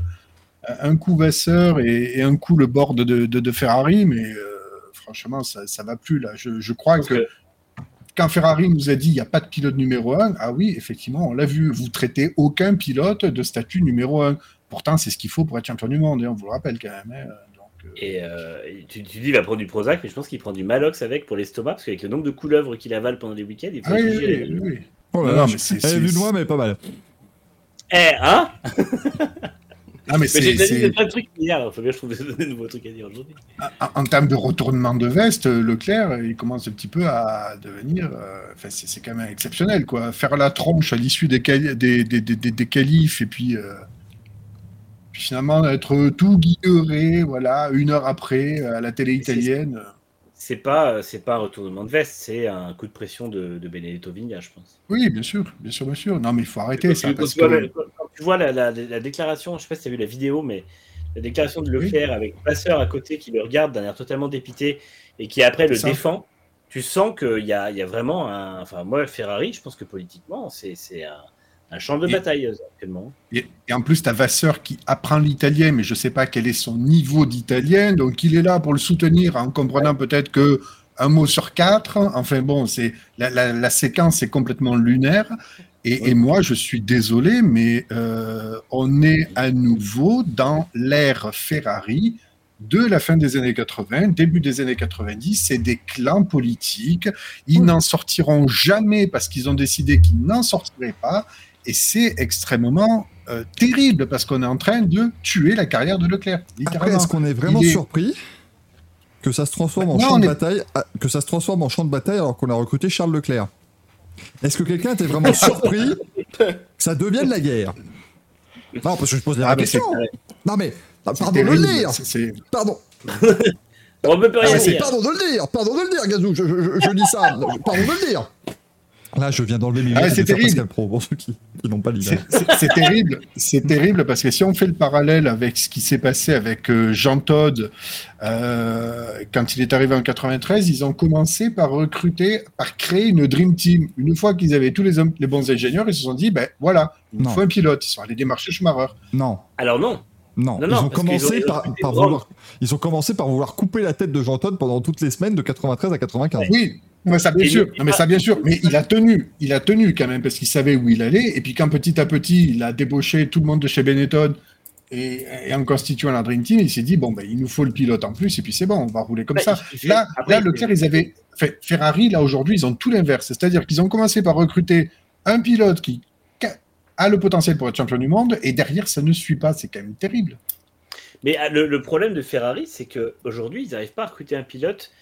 un coup Vasseur et, et un coup le board de, Ferrari. Mais euh, franchement, ça, ça va plus là. Je, je crois que quand Ferrari nous a dit il n'y a pas de pilote numéro un, ah oui, effectivement, on l'a vu. Vous traitez aucun pilote de statut numéro un. Pourtant, c'est ce qu'il faut pour être champion du monde, et on vous le rappelle quand même. hein. Donc, euh, Et euh, tu, tu dis il va prendre du Prozac, mais je pense qu'il prend du Malox avec pour l'estomac, parce qu'avec le nombre de couleuvres qu'il avale pendant les week-ends, il faut ah oui, oui, oui. Oh là Non, là, mais c'est- elle est vue c'est- de loin, mais pas mal. Eh, hein? Ah, mais [LAUGHS] Mais c'est, j'ai déjà dit c'est- plein de trucs hier, il faut bien que je trouve des, nouveaux trucs à dire aujourd'hui. en, en termes de retournement de veste, Leclerc, il commence un petit peu à devenir. euh, Enfin, c'est, c'est quand même exceptionnel, quoi. Faire la tronche à l'issue des, quali- des, des, des, des- des qualifs et puis. euh, puis finalement, être tout guilleré, voilà, une heure après, à la télé italienne. C'est pas, c'est pas un retournement de veste, c'est un coup de pression de, de Benedetto Vigna, je pense. Oui, bien sûr, bien sûr, bien sûr. Non, mais il faut arrêter ça. Parce tu vois, que... quand- tu vois la, la- la déclaration, je sais pas si tu as vu la vidéo, mais la déclaration de Leclerc avec Passeur à côté qui le regarde d'un air totalement dépité et qui après le ça. défend, tu sens qu'il y a, y a vraiment un. Enfin, moi, Ferrari, je pense que politiquement, c'est un, un champ de Et- bataille euh, actuellement. Et, et en plus, tu as Vasseur qui apprend l'italien, mais je ne sais pas quel est son niveau d'italien. Donc, il est là pour le soutenir en comprenant peut-être que un mot sur quatre. Enfin bon, c'est la, la- la séquence est complètement lunaire. Et, et moi, je suis désolé, mais euh, on est à nouveau dans l'ère Ferrari de la fin des années 80, début des années 90. C'est des clans politiques. Ils n'en sortiront jamais parce qu'ils ont décidé qu'ils n'en sortiraient pas. Et c'est extrêmement euh, terrible parce qu'on est en train de tuer la carrière de Leclerc. Après, est-ce qu'on est vraiment est- surpris que ça se transforme en Non, champ de est- bataille, ah, que ça se transforme en champ de bataille alors qu'on a recruté Charles Leclerc? Est-ce que quelqu'un était vraiment [LAUGHS] surpris que ça devienne la guerre? Non, parce que je pose des Ah, mais questions. Non mais Ah, pardon de le dire. Pardon. On peut plus Ah, rien dire. pardon de le dire. Pardon de le dire, Gazou, je, je- je- je dis ça. Pardon de le dire Là, je viens d'enlever mes Ah, lunettes c'est terrible. Pascal Pro, pour ceux qui, qui n'ont pas l'image. C'est- terrible, c'est terrible parce que si on fait le parallèle avec ce qui s'est passé avec euh, Jean Todt euh, quand il est arrivé en 93, ils ont commencé par recruter, par créer une dream team. Une fois qu'ils avaient tous les, hommes, les bons ingénieurs, ils se sont dit, ben voilà, il nous faut un pilote. Ils sont allés démarcher Schumacher. Non, Alors non. Non, Non, ils non, ont commencé ont par, vouloir, ils ont commencé par vouloir couper la tête de Jean Todt pendant toutes les semaines de 93 à 95. Oui, mais ça bien sûr, non, mais ça bien sûr, mais il a tenu, il a tenu quand même parce qu'il savait où il allait. Et puis quand petit à petit, il a débauché tout le monde de chez Benetton et, et en constituant la Dream Team, il s'est dit bon ben il nous faut le pilote en plus et puis c'est bon, on va rouler comme Bah, ça. Là, après, là, Leclerc, ils avaient fait Ferrari. Là aujourd'hui, ils ont tout l'inverse, c'est-à-dire qu'ils ont commencé par recruter un pilote qui a le potentiel pour être champion du monde et derrière ça ne suit pas. C'est quand même terrible. Mais euh, le, problème de Ferrari, c'est qu'aujourd'hui, ils n'arrivent pas à recruter un pilote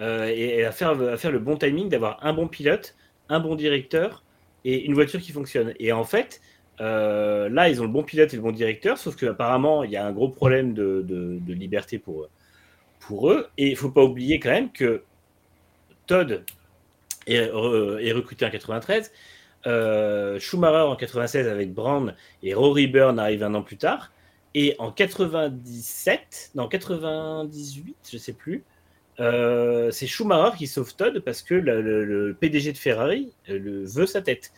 euh, et, à, faire, à faire le bon timing d'avoir un bon pilote, un bon directeur et une voiture qui fonctionne. Et en fait, euh, là, ils ont le bon pilote et le bon directeur, sauf qu'apparemment, il y a un gros problème de, de- liberté pour, pour eux. Et il ne faut pas oublier quand même que Todd est, re- est recruté en 93. Euh, Schumacher en 96 avec Brown et Rory Byrne arrive un an plus tard. Et en 97, non 98, je sais plus, euh, c'est Schumacher qui sauve Todd parce que le, PDG de Ferrari euh, veut sa tête.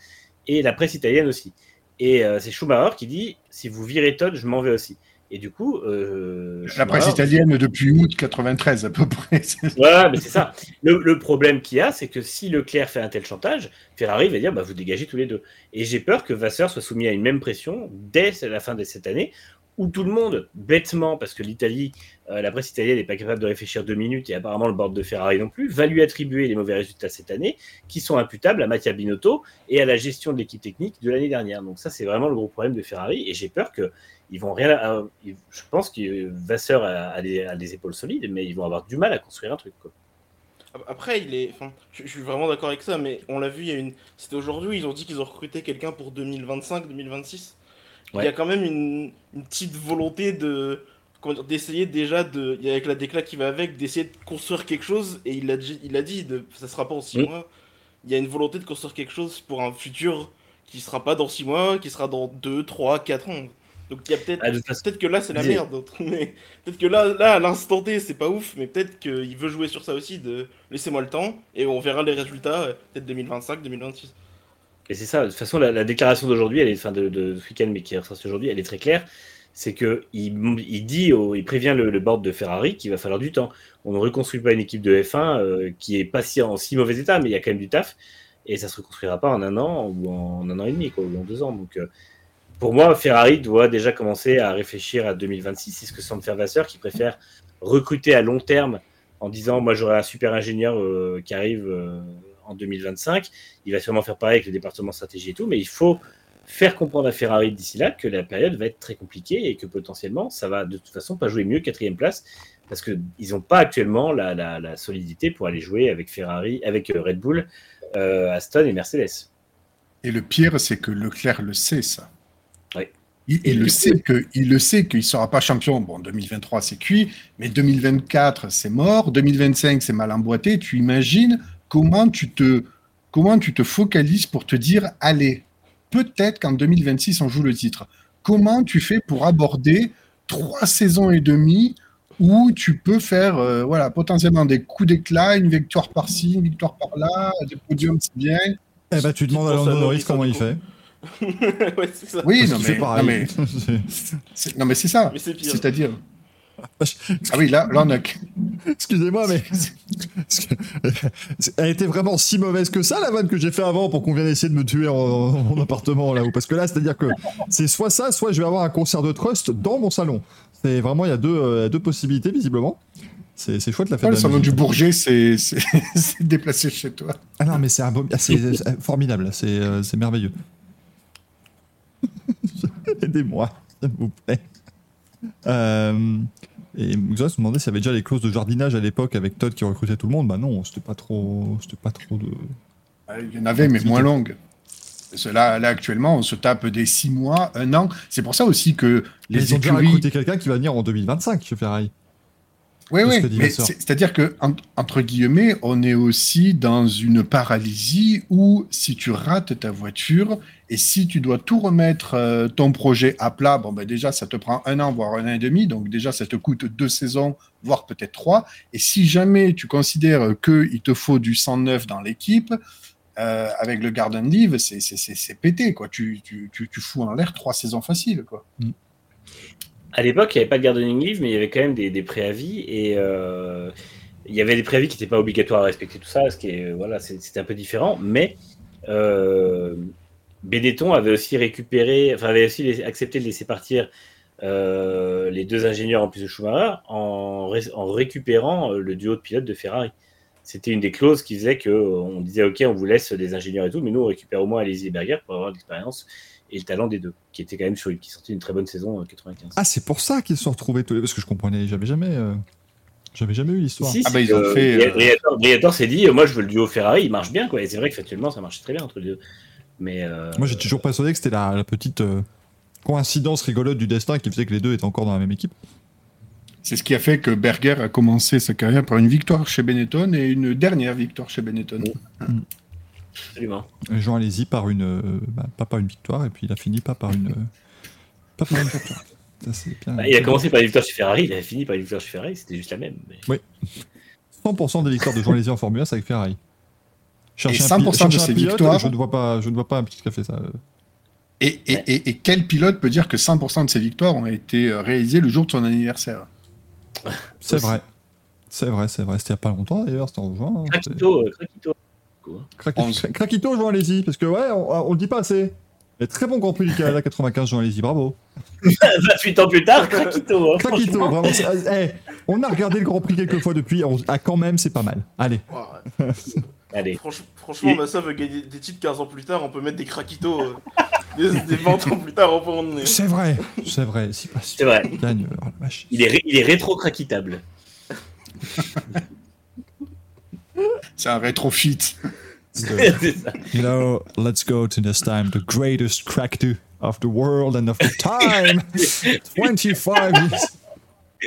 Et la presse italienne aussi. Et c'est Schumacher qui dit si vous virez Todd, je m'en vais aussi. Et du coup, euh, La presse italienne depuis août 93 à peu près. [LAUGHS] Ouais, mais c'est ça. Le, le problème qu'il y a, c'est que si Leclerc fait un tel chantage, Ferrari va dire bah, vous dégagez tous les deux. Et j'ai peur que Vasseur soit soumis à une même pression dès la fin de cette année, où tout le monde, bêtement, parce que l'Italie, euh, la presse italienne n'est pas capable de réfléchir deux minutes, et apparemment le board de Ferrari non plus, va lui attribuer les mauvais résultats cette année, qui sont imputables à Mattia Binotto et à la gestion de l'équipe technique de l'année dernière. Donc ça, c'est vraiment le gros problème de Ferrari, et j'ai peur que ils vont rien. euh, ils- je pense que Vasseur a, a des épaules solides, mais ils vont avoir du mal à construire un truc. Quoi. Après, il est. Enfin, je, je suis vraiment d'accord avec ça, mais on l'a vu, il y a une. C'était aujourd'hui, ils ont dit qu'ils ont recruté quelqu'un pour 2025, 2026. Il y a quand même une, une petite volonté de. D'essayer déjà de. Avec la déclat qui va avec, d'essayer de construire quelque chose, et il a dit, il a dit de, ça sera pas en 6 Mm. mois. Il y a une volonté de construire quelque chose pour un futur qui sera pas dans 6 mois, qui sera dans 2, 3, 4 ans. Donc il y a peut-être. Ah, Peut-être que là c'est la merde, [LAUGHS] peut-être que là, là à l'instant T c'est pas ouf, mais peut-être qu'il veut jouer sur ça aussi, de laissez-moi le temps et on verra les résultats euh, peut-être 2025, 2026. Et c'est ça, de toute façon, la, la déclaration d'aujourd'hui, elle est fin de, de ce week-end, mais qui est ressortie aujourd'hui, elle est très claire. C'est que il, il dit, au- il prévient le, le board de Ferrari qu'il va falloir du temps. On ne reconstruit pas une équipe de F1 euh, qui est pas si en si mauvais état, mais il y a quand même du taf, et ça se reconstruira pas en un an ou en un an et demi, quoi, ou en deux ans. Donc, euh, pour moi, Ferrari doit déjà commencer à réfléchir à 2026. C'est ce que semble faire Vasseur, qui préfère recruter à long terme en disant, moi j'aurai un super ingénieur euh, qui arrive euh, en 2025 il va sûrement faire pareil avec le département stratégie et tout, mais il faut faire comprendre à Ferrari d'ici là que la période va être très compliquée et que potentiellement ça va de toute façon pas jouer mieux quatrième place parce qu'ils n'ont pas actuellement la, la- solidité pour aller jouer avec Ferrari, avec euh, Red Bull, Aston et Mercedes. Et le pire, c'est que Leclerc le sait, ça. Il, le sait que, il le sait qu'il ne sera pas champion. Bon, 2023, c'est cuit, mais 2024, c'est mort. 2025, c'est mal emboîté. Tu imagines comment tu te, comment tu te focalises pour te dire, allez, peut-être qu'en 2026, on joue le titre. Comment tu fais pour aborder trois saisons et demie où tu peux faire euh, voilà, potentiellement des coups d'éclat, une victoire par-ci, une victoire par-là, des podiums, c'est bien. Eh ben, tu demandes à Lando Norris comment il fait. [LAUGHS] ouais, c'est ça. Oui, non mais, non, pareil. mais, non, mais c'est ça. Mais c'est pire. C'est-à-dire. Ah oui, là, là on a. Excusez-moi, mais. [LAUGHS] Elle était vraiment si mauvaise que ça, la vanne que j'ai fait avant pour qu'on vienne essayer de me tuer en, en appartement là-haut. Parce que là, c'est-à-dire que c'est soit ça, soit je vais avoir un concert de trust dans mon salon. C'est vraiment, il y a deux, euh, deux possibilités, visiblement. C'est c'est chouette la fête Ah, de le salon du Bourget, c'est c'est- [LAUGHS] c'est déplacé chez toi. Ah non, mais c'est un beau- ah, c'est- c'est formidable, c'est euh, c'est merveilleux. [LAUGHS] Aidez-moi, s'il vous plaît. Euh, et Xos se demandait s'il y avait déjà les clauses de jardinage à l'époque avec Todd qui recrutait tout le monde. Bah non, c'était pas trop, c'était pas trop de. Ah, Il y en avait, mais moins longue. Parce que Là, là, actuellement, on se tape des 6 mois, un an. C'est pour ça aussi que les ils ont déjà écuries. recruté quelqu'un qui va venir en 2025 chez Ferrari. Oui, oui, mais c'est-à-dire que en- entre guillemets, on est aussi dans une paralysie où si tu rates ta voiture et si tu dois tout remettre euh, ton projet à plat, bon ben déjà ça te prend un an voire un an et demi, donc déjà ça te coûte deux saisons voire peut-être trois. Et si jamais tu considères que il te faut du 109 dans l'équipe. euh, avec le Garden Leave, c'est pété, quoi. Tu, tu, tu, tu fous en l'air trois saisons faciles, quoi. À l'époque, il n'y avait pas de gardening leave, mais il y avait quand même des, préavis et euh, il y avait des préavis qui n'étaient pas obligatoires à respecter tout ça, ce qui est voilà, c'est- c'était un peu différent. Mais euh, Benetton avait aussi récupéré, enfin avait aussi accepté de laisser partir euh, les deux ingénieurs en plus de Schumacher en, ré- en récupérant euh, le duo de pilotes de Ferrari. C'était une des clauses qui faisait que euh, on disait ok, on vous laisse des ingénieurs et tout, mais nous on récupère au moins et Berger pour avoir de l'expérience et le talent des deux, qui était quand même sur une, qui sortait une très bonne saison en 95. Ah, c'est pour ça qu'ils se sont retrouvés tous les parce que je comprenais, j'avais jamais, euh, j'avais jamais eu l'histoire. Si, Ah bah, ils ont fait, euh, Briatore, Briatore s'est dit, euh, moi je veux le duo Ferrari, il marche bien quoi. Et c'est vrai que factuellement ça marchait très bien entre les deux. Mais euh, Moi, j'ai toujours persuadé que c'était la, la petite euh, coïncidence rigolote du destin qui faisait que les deux étaient encore dans la même équipe. C'est ce qui a fait que Berger a commencé sa carrière par une victoire chez Benetton et une dernière victoire chez Benetton. Absolument. Jean Alési par une, euh, bah, pas par une victoire, et puis il a fini pas par une, euh, pas par une victoire. Ça, c'est bien. Bah, il a commencé par une victoire chez Ferrari, il a fini par une victoire chez Ferrari, c'était juste la même. mais- 100% des victoires de Jean Alési en Formule 1, c'est avec Ferrari. Cherchez Et un pi- 100% de ses pilote, victoires- Je ne vois pas, je ne vois pas un a fait ça. euh. Et, et, et, et quel pilote peut dire que 100% de ses victoires ont été réalisées le jour de son anniversaire? C'est vrai. C'est vrai, c'est vrai. C'était il n'y a pas longtemps d'ailleurs, c'était en juin. hein. Craquito, Craquito. Craquito, Jean Alési, parce que ouais, on, on le dit pas assez. Et très bon Grand Prix du Canada 95, Jean Alési, bravo. [LAUGHS] 28 ans plus tard, Craquito. hein, Craquito, vraiment. c'est- eh, on a regardé le Grand Prix quelques fois depuis, on- ah, quand même, c'est pas mal. Allez. [LAUGHS] Allez. Franch- franchement, Et- Massa veut gagner des titres 15 ans plus tard, on peut mettre des craquitos euh, des, des 20 ans plus tard, on peut en donner. C'est vrai, c'est vrai. Si pas si C'est vrai. gagne, oh la vache. Il est, ré- il est rétro-craquitable. [LAUGHS] C'est un rétrofit. [LAUGHS] You know, let's go to this time, the greatest crackdo of the world and of the time. [LAUGHS] 25 years.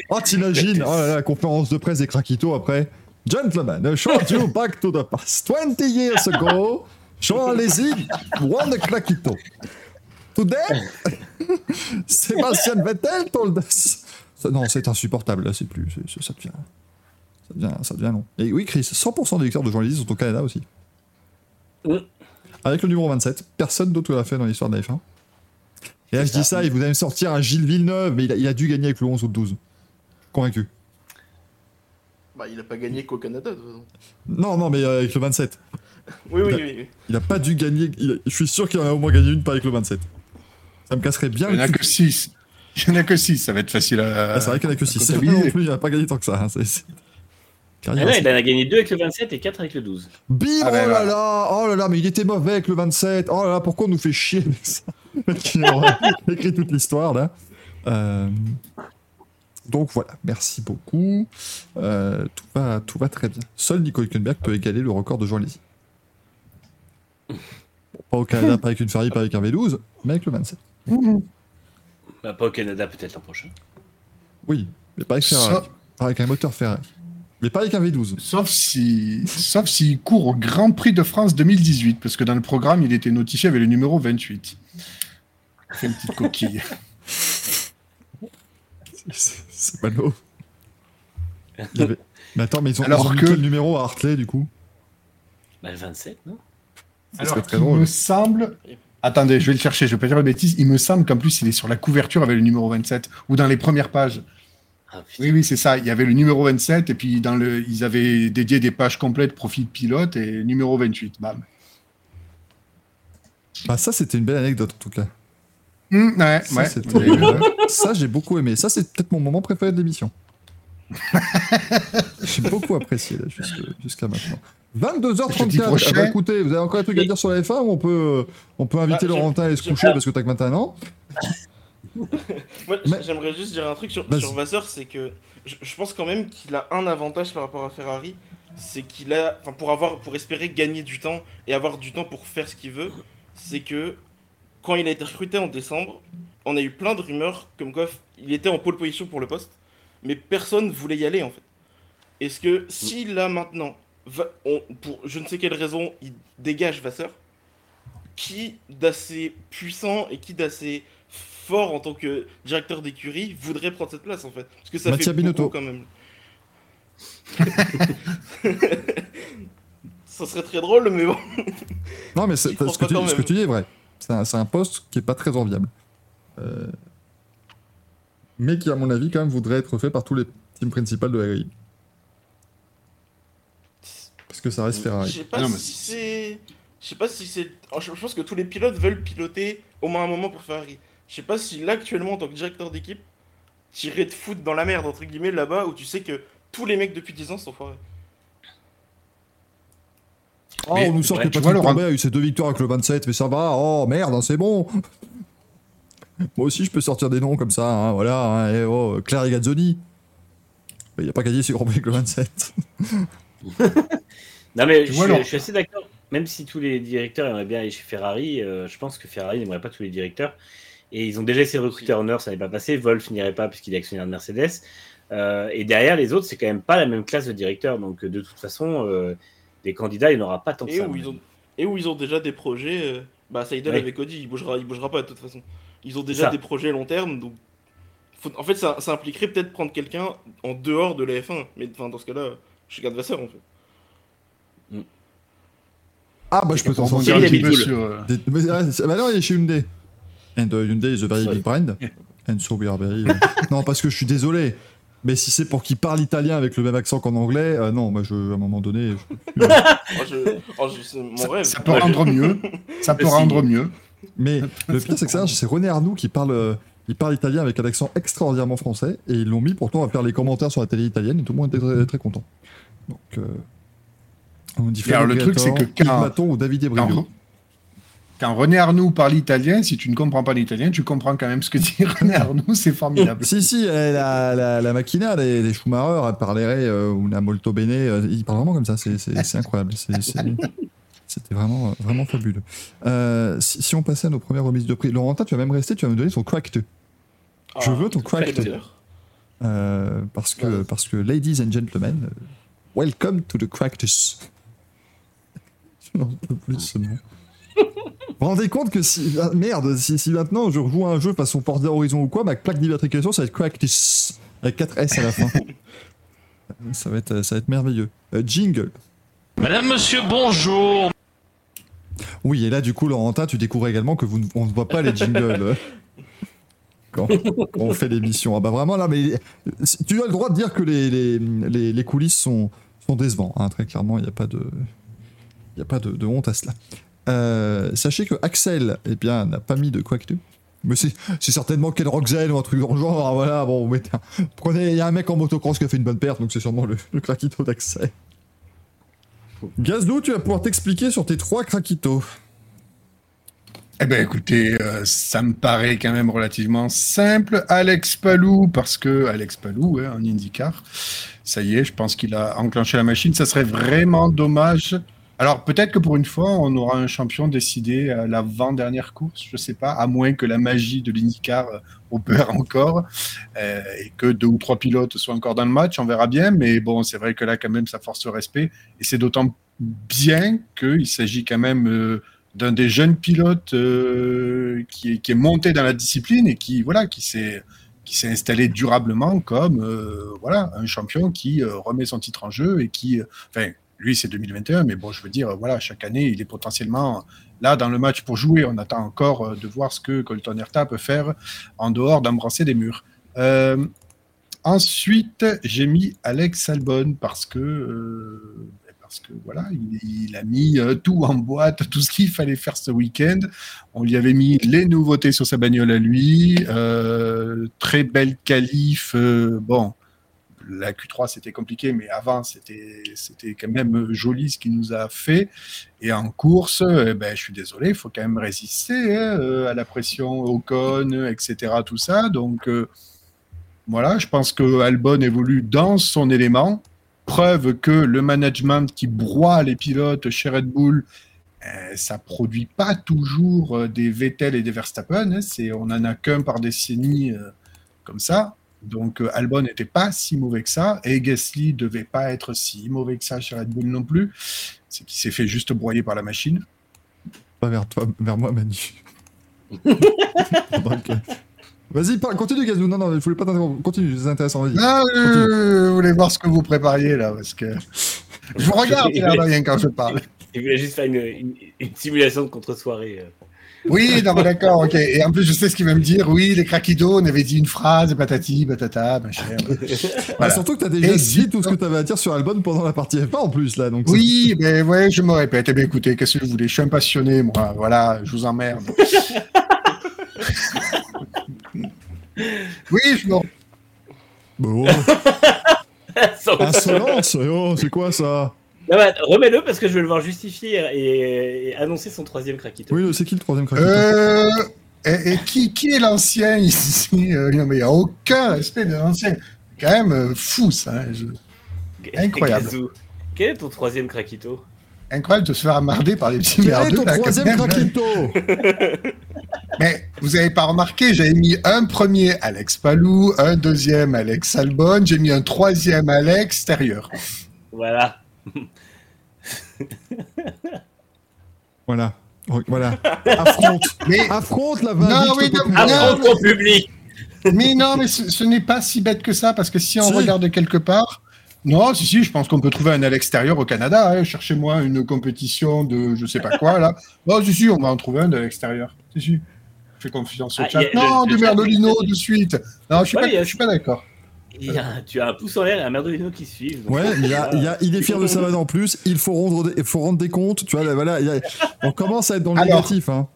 Oh, t'imagines, oh là la conférence de presse des Craquito après. Gentlemen, short you back to the past. 20 years ago, Jean Alési won the Craquito. Today, [LAUGHS] Sébastien Vettel told us. Non, c'est insupportable, là, c'est plus. ça, devient, ça, devient, ça devient long. Et oui, Chris, 100% des victoires de Jean Alési sont au Canada aussi. Mm. Avec le numéro 27, personne d'autre l'a fait dans l'histoire de la F1. Et là, je ça. dis ça, et vous allez me sortir un Gilles Villeneuve, mais il a, il a dû gagner avec le 11 ou le 12. Convaincu. Bah, il a pas gagné qu'au Canada, de toute façon. Non, non, mais euh, avec le 27. [LAUGHS] Oui, oui, Bah- oui. oui. Il a pas dû gagner. a- je suis sûr qu'il en a au moins gagné une, pas avec le 27. Ça me casserait bien Il n'y en le a que 6. Il n'y en a que 6, ça va être facile à. Ah, c'est vrai qu'il n'y en a que 6. C'est vrai comptabiliser. non plus, il n'a pas gagné tant que ça. hein, Ah non, il en a gagné 2 avec le 27 et 4 avec le 12. Bim, Ah oh ben là voilà. là, oh là là, mais il était mauvais avec le 27. Oh là là, pourquoi on nous fait chier avec ça? Qui a [LAUGHS] écrit toute l'histoire là. Euh, Donc voilà, merci beaucoup. Euh, tout, va, tout va très bien. Seul Nico Hülkenberg peut égaler le record de Jean Lézy. Bon, pas au Canada, pas avec une Ferrari, pas avec un V12, mais avec le 27. Bah, pas au Canada, peut-être l'an prochain. Oui, mais pas avec Ferrari. Pas avec un moteur Ferrari. Mais pas avec un V12. Sauf si, sauf s'il court au Grand Prix de France 2018, parce que dans le programme, il était notifié avec le numéro 28. Fait une petite coquille. C'est. Il y avait- Mais attends, mais ils ont, Alors que- quel numéro à Hartley du coup? Bah, le 27, non? Ça serait très il drôle. me semble. Attendez, je vais le chercher, je vais pas dire de bêtises. Il me semble qu'en plus, il est sur la couverture avec le numéro 27, ou dans les premières pages. Ah. Oui, oui, c'est ça. Il y avait le numéro 27, et puis dans le, ils avaient dédié des pages complètes profil pilote, et numéro 28. Bam. Bah ça c'était une belle anecdote en tout cas. Hum, ouais, Ça, ouais. Ça j'ai beaucoup aimé. Ça c'est peut-être mon moment préféré de l'émission. [LAUGHS] j'ai beaucoup apprécié jusqu'à maintenant. 22h34. Jeudi Ah bah, écoutez, vous avez encore un truc à dire sur la F1 ou on peut, euh, on peut inviter Ah, Laurentin à aller se coucher parce que t'as que 21 ans [LAUGHS] Moi, Mais- j'aimerais juste dire un truc sur, sur Vasseur, c'est que je, je pense quand même qu'il a un avantage par rapport à Ferrari, c'est qu'il a, enfin pour avoir, pour espérer gagner du temps et avoir du temps pour faire ce qu'il veut, c'est que quand il a été recruté en décembre, on a eu plein de rumeurs comme quoi il était en pole position pour le poste, mais personne voulait y aller en fait. Est-ce que si là maintenant, va- on- pour je ne sais quelle raison, il dégage Vasseur, qui d'assez puissant et qui d'assez fort en tant que directeur d'écurie voudrait prendre cette place en fait Parce que ça fait Binotto. beaucoup quand même. [LAUGHS] ça serait très drôle, mais bon. Non, mais ce, que tu, quand ce que même. tu dis est vrai. C'est un, c'est un poste qui est pas très enviable. Euh, Mais qui, à mon avis, quand même, voudrait être fait par tous les teams principaux de la grille. Parce que ça reste Je Ferrari. sais pas Ah non, mais si c'est. Je sais pas si c'est. oh, Je je pense que tous les pilotes veulent piloter au moins un moment pour Ferrari. Je sais pas si là actuellement en tant que directeur d'équipe, tirer de foot dans la merde entre guillemets là-bas où tu sais que tous les mecs depuis 10 ans sont foirés. Oh, Mais- on nous sort que Patrick vois, Courbet a eu ses deux victoires avec le 27, mais ça va, oh merde, hein, c'est bon Moi aussi, je peux sortir des noms comme ça, hein, voilà, hein, et oh, Claire et Gazzoni. Il n'y a pas ses Grand Prix avec le 27. [LAUGHS] Non, mais je, vois, suis- je suis assez d'accord. Même si tous les directeurs aimeraient bien aller chez Ferrari, euh, je pense que Ferrari n'aimerait pas tous les directeurs. Et ils ont déjà essayé de recruter Horner, ça n'est pas passé. Wolf n'irait pas puisqu'il est actionnaire de Mercedes. Euh, et derrière, les autres, c'est quand même pas la même classe de directeur. Donc, euh, de toute façon, euh, des candidats, il n'y aura pas tant que Et ça. où, ils ont... et où ils ont déjà des projets. euh, Bah, Seidel Ouais. avec Audi, il bougera, il bougera pas de toute façon. Ils ont déjà ça. des projets long terme, donc. faut- En fait, ça, ça impliquerait peut-être prendre quelqu'un en dehors de la F1. Mais enfin, dans ce cas-là, je garde Vasseur en fait. Ah, bah je peux t'en sortir un petit peu. sur, euh, Des- mais, ouais, c'est- bah non, il est chez Hyundai. And uh, Hyundai is a very big brand. [LAUGHS] And so we are very... uh, non, parce que je suis désolé. Mais si c'est pour qu'il parle italien avec le même accent qu'en anglais, euh, non, moi, je, à un moment donné... je- [LAUGHS] Oh, je... oh, je- C'est mon ça, rêve. ça peut rendre mieux. Ça peut rendre mieux. Mais le pire, c'est que ça, c'est René Arnoux qui parle, euh, il parle italien avec un accent extraordinairement français, et ils l'ont mis pourtant à faire les commentaires sur la télé italienne, et tout le monde était très, très content. Donc, euh, on dit Et alors, le truc, c'est que quand- Yves Maton ou David Quand, Ebrio. Quand René Arnoux parle italien, si tu ne comprends pas l'italien, tu comprends quand même ce que dit [LAUGHS] René Arnoux, c'est formidable. Si, si, eh, la, la, la machina des, des Schumacher, elle parlerait, euh, ou la Molto Bene, euh, il parle vraiment comme ça, c'est c'est- c'est incroyable. [LAUGHS] C'était vraiment, vraiment fabuleux. Euh, si, si on passait à nos premières remises de prix, Laurentin, tu vas même rester, tu vas me donner ton crack 2. Je veux ton crack. quel honneur. Euh, parce, que, Ouais. parce que, ladies and gentlemen, welcome to the Cractus. [LAUGHS] Je n'en peux plus ce mot. Vous vous rendez compte que si. ah, merde, si, si maintenant je rejoue à un jeu façon Forza Horizon ou quoi, ma plaque d'immatriculation ça va être Cractus. Avec 4 S à la fin. [LAUGHS] ça, va être, ça va être merveilleux. Euh, jingle. Madame, monsieur, bonjour. Oui, et là, du coup, Laurentin, tu découvres également que vous ne, on ne voit pas les jingles quand, [LAUGHS] quand on fait l'émission. Ah bah vraiment, là, mais tu as le droit de dire que les, les, les, les coulisses sont, sont décevants. hein, très clairement, il n'y a pas de, il y a pas de, de honte à cela. Euh, sachez que Axel, eh bien, n'a pas mis de Quack 2. Mais c'est certainement Ken Roxel ou un truc dans le genre. ah, Voilà, bon, prenez, il y a un mec en motocross qui a fait une bonne perte, donc c'est sûrement le, le craquito d'Axel. Gazlou, tu vas pouvoir t'expliquer sur tes trois craquitos. Eh ben écoutez, euh, ça me paraît quand même relativement simple. Alex Palou, parce que Alex Palou, ouais, en IndyCar, ça y est, je pense qu'il a enclenché la machine. Ça serait vraiment dommage. Alors peut-être que pour une fois, on aura un champion décidé à l'avant-dernière course, je sais pas, à moins que la magie de l'IndyCar euh, opère encore euh, et que deux ou trois pilotes soient encore dans le match, on verra bien. Mais bon, c'est vrai que là, quand même, ça force le respect. Et c'est d'autant bien qu'il s'agit quand même euh, d'un des jeunes pilotes qui, est, monté dans la discipline et qui voilà qui s'est qui s'est installé durablement comme voilà un champion qui remet son titre en jeu et qui enfin lui c'est 2021 mais bon je veux dire voilà chaque année il est potentiellement là dans le match pour jouer on attend encore euh, de voir ce que Colton Herta peut faire en dehors d'embrasser des murs Euh, ensuite j'ai mis Alex Albon parce que euh, parce que voilà, il, a mis tout en boîte, tout ce qu'il fallait faire ce week-end. On lui avait mis les nouveautés sur sa bagnole à lui, très belle qualif. bon, la Q3 c'était compliqué, mais avant c'était quand même joli ce qu'il nous a fait. Et en course, eh ben, je suis désolé, il faut quand même résister hein, euh, à la pression Ocon, etc. Tout ça. Donc euh, voilà, je pense que Albon évolue dans son élément preuve que le management qui broie les pilotes chez Red Bull euh, ça produit pas toujours euh, des Vettel et des Verstappen. hein, on en a qu'un par décennie comme ça. Donc euh, Albon n'était pas si mauvais que ça. Et Gasly devait pas être si mauvais que ça chez Red Bull non plus. C'est qu'il s'est fait juste broyer par la machine. Pas vers toi, vers moi, Manu. [LAUGHS] Donc, euh, Vas-y, parle- continue, Gazou. Non, non, je voulais pas t'interrompre. Continue, c'est intéressant, vas-y. Ah, euh, vous voulez voir ce que vous prépariez là parce que je vous regarde de rien quand je parle. [LAUGHS] Il voulait juste faire une, une- une simulation de contre-soirée. euh. Oui, non, mais d'accord, ok. Et en plus, je sais ce qu'il va me dire. Oui, les craquidos, on avait dit une phrase, patati, patata, machin. [LAUGHS] Bah, Voilà. surtout que t'as déjà Et dit si- tout ce que t'avais à dire sur Albon pendant la partie F1 en plus, là. Donc Oui, mais ouais, je me répète. Eh bien, écoutez, qu'est-ce que vous voulez? Je suis un passionné, moi. Voilà, je vous emmerde. [LAUGHS] oui, je me... Bon, Sans- [LAUGHS] insolence oh, C'est quoi ça? Bah, Remets-le parce que je veux le voir justifier et, et annoncer son troisième craquito. Oui, c'est qui le troisième crack Euh... Et, et qui, qui est l'ancien ici [LAUGHS] Euh, Non, mais il n'y a aucun respect de l'ancien. Quand même euh, fou, ça. hein, je- incroyable. Gazou, Quel est ton troisième craquito Incroyable de se faire emmerder par les petits Quel est merdeux. hein. craquito [LAUGHS] Mais vous avez pas remarqué, j'avais mis un premier Alex Palou, un deuxième Alex Albon, j'ai mis un troisième à l'extérieur. Voilà. [LAUGHS] Voilà. Voilà. [LAUGHS] Affronte. Mais, Affronte la Non, oui, non, non. Affronte ton public mais non, mais ce, ce n'est pas si bête que ça, parce que si on Si. regarde quelque part, non, si, si, je pense qu'on peut trouver un à l'extérieur au Canada. hein. Cherchez-moi une compétition de je sais pas quoi, là. Non, si, si, on va en trouver un de l'extérieur. Si, si. Je fais confiance au Ah, chat. a- non, le- de Merdolino de suite. Non, je suis Ouais, pas, il y a- je suis pas d'accord. Il y a- Tu as un pouce en l'air et un merdolino qui suivent. donc- Ouais, il, y a- il y a- il est fier de sa vanne en plus. Il faut rendre, des- il faut rendre des comptes. Tu vois, là, voilà. a- on commence à être dans le Alors. négatif. Hein.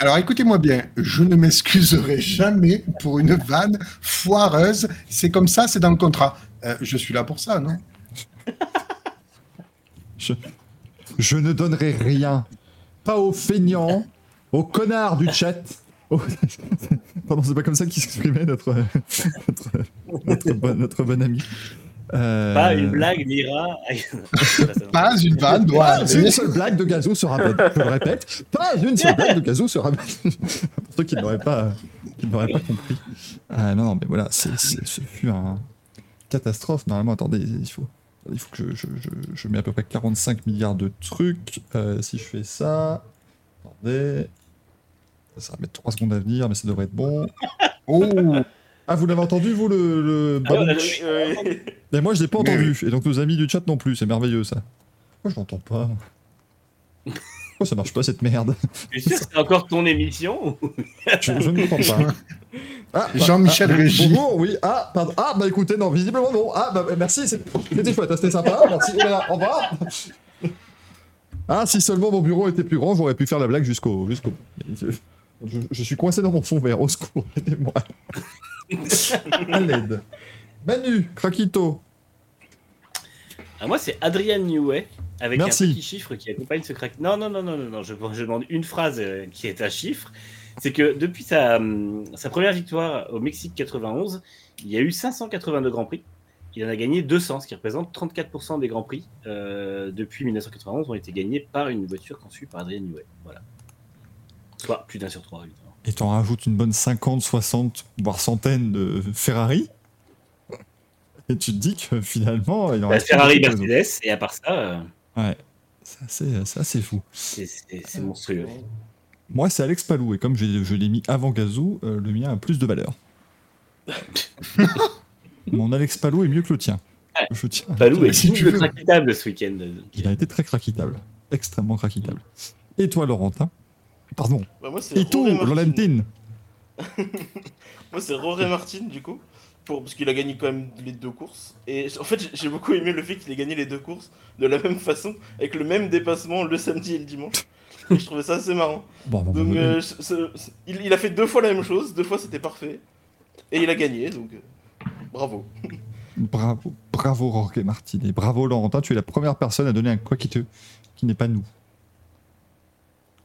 Alors écoutez-moi bien, je ne m'excuserai jamais pour une vanne foireuse. C'est comme ça, c'est dans le contrat. Euh, je suis là pour ça, non? Je, je ne donnerai rien. Pas aux feignants, aux connards du chat. Aux- [LAUGHS] Pardon, c'est pas comme ça qu'il s'exprimait notre, notre, notre, bon, notre bon ami. Euh, Pas une blague, Mira. [LAUGHS] Pas une vanne Pas une seule blague de Gazou se rappelle. Je le répète. Pas une seule blague de Gazou se rappelle. [LAUGHS] Pour ceux qui ne l'auraient pas, qui pas compris. Ah, non, non, mais voilà, c'est, c'est- ce fut un catastrophe. Normalement, attendez, il faut, il faut que je, je, je, je mets à peu près 45 milliards de trucs. Euh, si je fais ça, attendez, ça va mettre 3 secondes à venir, mais ça devrait être bon. [LAUGHS] Oh, Ah, vous l'avez entendu, vous, le, le Ah, babouche [LAUGHS] Euh, Mais moi, je l'ai pas entendu. Et donc, nos amis du chat non plus. C'est merveilleux, ça. Moi, je l'entends pas. [LAUGHS] Pourquoi ça marche pas, cette merde? Tu es sûr que c'est encore ton émission ou- Je, je ne l'entends pas. Ah, bah, Jean-Michel ah, Régis. Bonjour, oui. Ah, pardon. Ah, bah écoutez, non, visiblement non. Ah, bah merci, c'est- c'était chouette, hein, c'était sympa. Merci. Au revoir. Ah, si seulement mon bureau était plus grand, j'aurais pu faire la blague jusqu'au. jusqu'au... Je, suis coincé dans mon fond vert, au secours, [LAUGHS] aidez-moi. à l'aide. Manu, Krakito. Ah, moi, c'est Adrian Newey avec Merci. un petit chiffre qui accompagne ce crack. Non, non, non, non, non, non. Je, je demande une phrase euh, qui est un chiffre. C'est que depuis sa, sa première victoire au Mexique 91, il y a eu 582 Grands Prix. Il en a gagné 200, ce qui représente 34% des Grands Prix euh, depuis 1991 ont été gagnés par une voiture conçue par Adrian Newey. Voilà. Soit plus d'un sur trois, évidemment. Et t'en rajoutes une bonne 50, 60, voire centaine de Ferrari. Et tu te dis que finalement, il en Bah, reste Ferrari. Mercedes, et à part ça, euh, Ouais, c'est assez, fou. c'est- monstrueux. Moi, c'est Alex Palou, et comme je l'ai mis avant Gazou, euh, le mien a plus de valeur. [LAUGHS] Mon Alex Palou est mieux que le tien. Ouais. Je tiens. le est si tu veux. craquetable ce week-end. Il a été très craquitable. Extrêmement craquitable. Et toi, Laurentin? Pardon. bah, moi, c'est Roré [LAUGHS] Moi, c'est Roré Martin, du coup. Pour, parce qu'il a gagné quand même les deux courses. Et en fait, j'ai- beaucoup aimé le fait qu'il ait gagné les deux courses de la même façon, avec le même dépassement le samedi et le dimanche. Et je trouvais ça assez marrant. Bon, bon, Donc, bon, euh, il, il a fait deux fois la même chose, deux fois c'était parfait. Et il a gagné, donc euh, bravo. [LAUGHS] Bravo, bravo Jorge Martin. Et bravo Laurentin, tu es la première personne à donner un quoi qui te qui n'est pas nous.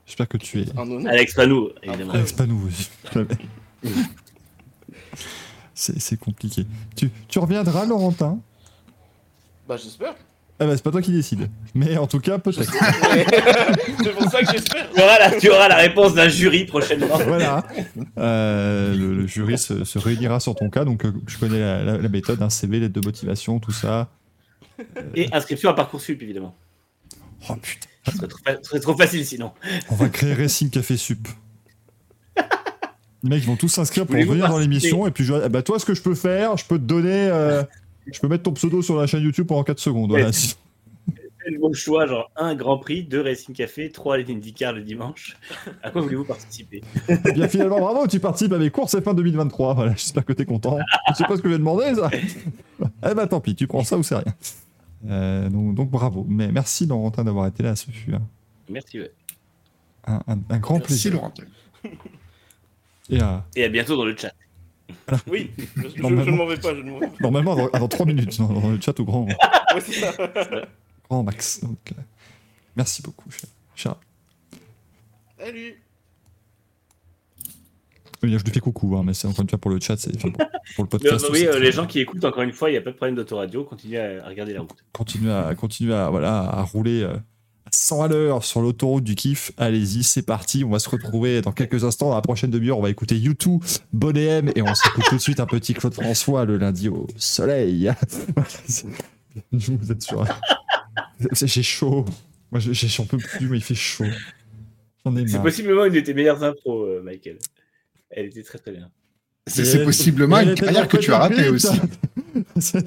J'espère que tu es. Alex Panou, évidemment. Alex Panou. oui. [LAUGHS] C'est c'est compliqué. Tu, tu reviendras, Laurentin? Bah, j'espère. Eh ben, c'est pas toi qui décide. Mais en tout cas, peut-être. [LAUGHS] C'est pour ça que j'espère. Tu auras la, tu auras la réponse d'un jury prochainement. voilà. Euh, le, le jury se, se réunira sur ton cas. Donc, euh, je connais la, la- la méthode, un CV, lettre de motivation, tout ça. Et inscription à Parcoursup, évidemment. Oh putain. Ce serait trop, fa- ce serait trop facile sinon. On va créer Racing Café Sup. Les mecs, ils vont tous s'inscrire pour venir dans l'émission. Et puis, je, eh ben, toi, ce que je peux faire, je peux te donner. euh, je peux mettre ton pseudo sur la chaîne YouTube pendant 4 secondes. Voilà. C'est le bon choix, genre un Grand Prix, deux Racing Café, trois les IndyCar le dimanche. À quoi voulez-vous participer? Eh bien, finalement, bravo, tu participes à mes courses F1 2023. Voilà, j'espère que t'es content. Je sais pas ce que je vais demander, ça. Eh ben, tant pis, tu prends ça ou c'est rien. Euh, donc, donc, bravo. Mais merci, Laurentin, d'avoir été là. Ce fut un, Merci, ouais. un- un- un grand Merci, plaisir. Laurentin. Et euh, Et à bientôt dans le chat. [LAUGHS] Oui, je, je- je Normalement. ne m'en vais pas, je vais pas. normalement, dans, dans 3 minutes, dans, dans le chat au grand, [LAUGHS] ça. grand max. Donc, euh, merci beaucoup, cher. cher. Salut. Oui, Je lui fais coucou, hein, mais c'est encore une fois pour le chat, c'est enfin, pour, pour le Mais, podcast. oui, euh, les gens qui écoutent, encore une fois, il n'y a pas de problème d'autoradio. Continuez à, à regarder la route. Continue à, continue à, voilà, à rouler euh, à 100 à l'heure sur l'autoroute du kiff. Allez-y, c'est parti. On va se retrouver dans quelques instants. Dans la prochaine demi-heure, on va écouter YouTube, Bonnet M, et on s'écoute tout de suite un petit Claude François le lundi au soleil. [LAUGHS] Vous êtes sûr J'ai chaud. Moi, j'en peux plus, mais il fait chaud. C'est possiblement une de tes meilleures impros, euh, Michael. Elle était très très bien. C'est c'est possiblement une carrière que tu as ratée aussi. [LAUGHS]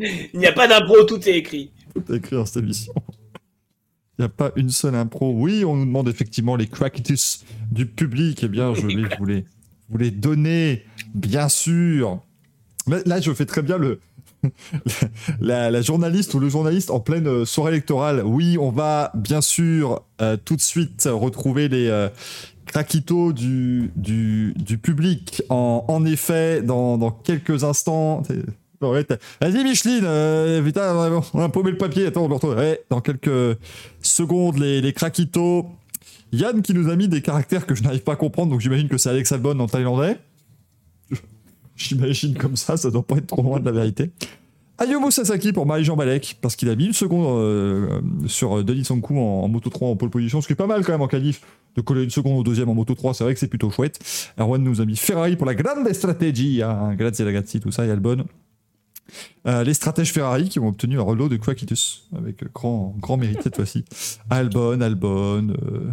Il n'y a pas d'impro, tout est écrit. tout écrit dans cette émission. Il n'y a pas une seule impro. Oui, on nous demande effectivement les crackitus du public. Eh bien, je vais [LAUGHS] vous les, vous les donner, bien sûr. Mais là, je fais très bien le, [LAUGHS] la, la journaliste ou le journaliste en pleine euh, soirée électorale. Oui, on va bien sûr euh, tout de suite retrouver les euh, craquitos du, du, public. En, en effet, dans, dans quelques instants. Vas-y Micheline, euh, putain, on a- paumé le papier, attends, on le retrouve. Dans quelques secondes, les, les craquitos. Yann qui nous a mis des caractères que je n'arrive pas à comprendre, donc j'imagine que c'est Alex Albon en thaïlandais. J'imagine comme ça, ça doit pas être trop loin de la vérité. Ayomo Sasaki pour Marie-Jean Balek, parce qu'il a mis une seconde euh, sur Denis Sankou en, Moto 3 en pole position, ce qui est pas mal quand même en qualif, de coller une seconde au deuxième en Moto 3, c'est vrai que c'est plutôt chouette. Erwan nous a mis Ferrari pour la grande stratégie, hein, grazie ragazzi, tout ça, et Albon. Euh, les stratèges Ferrari qui ont obtenu un relot de Quaquitus, avec grand, grand mérite cette fois-ci. Albon, Albon, euh,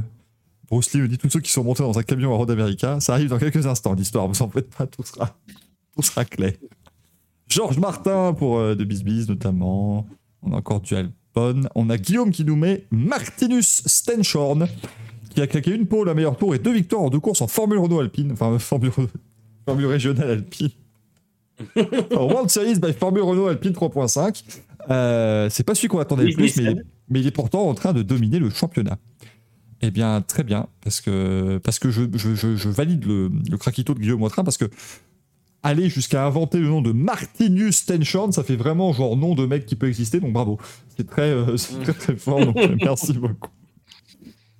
Bruce Lee dit tous ceux qui sont montés dans un camion à Road America, ça arrive dans quelques instants, l'histoire, vous en faites pas, tout sera, tout sera clair. Georges Martin pour euh, de Bisbis notamment. On a encore du Albon. On a Guillaume qui nous met Martinus Stenshorn, qui a claqué une pole, la meilleure tour et deux victoires en deux courses en Formule Renault Alpine, enfin euh, Formule, [LAUGHS] Formule régionale Alpine. [LAUGHS] En World Series by Formule Renault Alpine 3.5. Euh, c'est pas celui qu'on attendait le plus, mais, il est pourtant en train de dominer le championnat. Eh bien, très bien, parce que, parce que je, je, je, je valide le, le craquito de Guillaume Wautrin, parce que aller jusqu'à inventer le nom de Martinius Tenshorn, ça fait vraiment genre nom de mec qui peut exister, donc bravo. C'est très, euh, c'est très, très fort, donc [LAUGHS] merci beaucoup.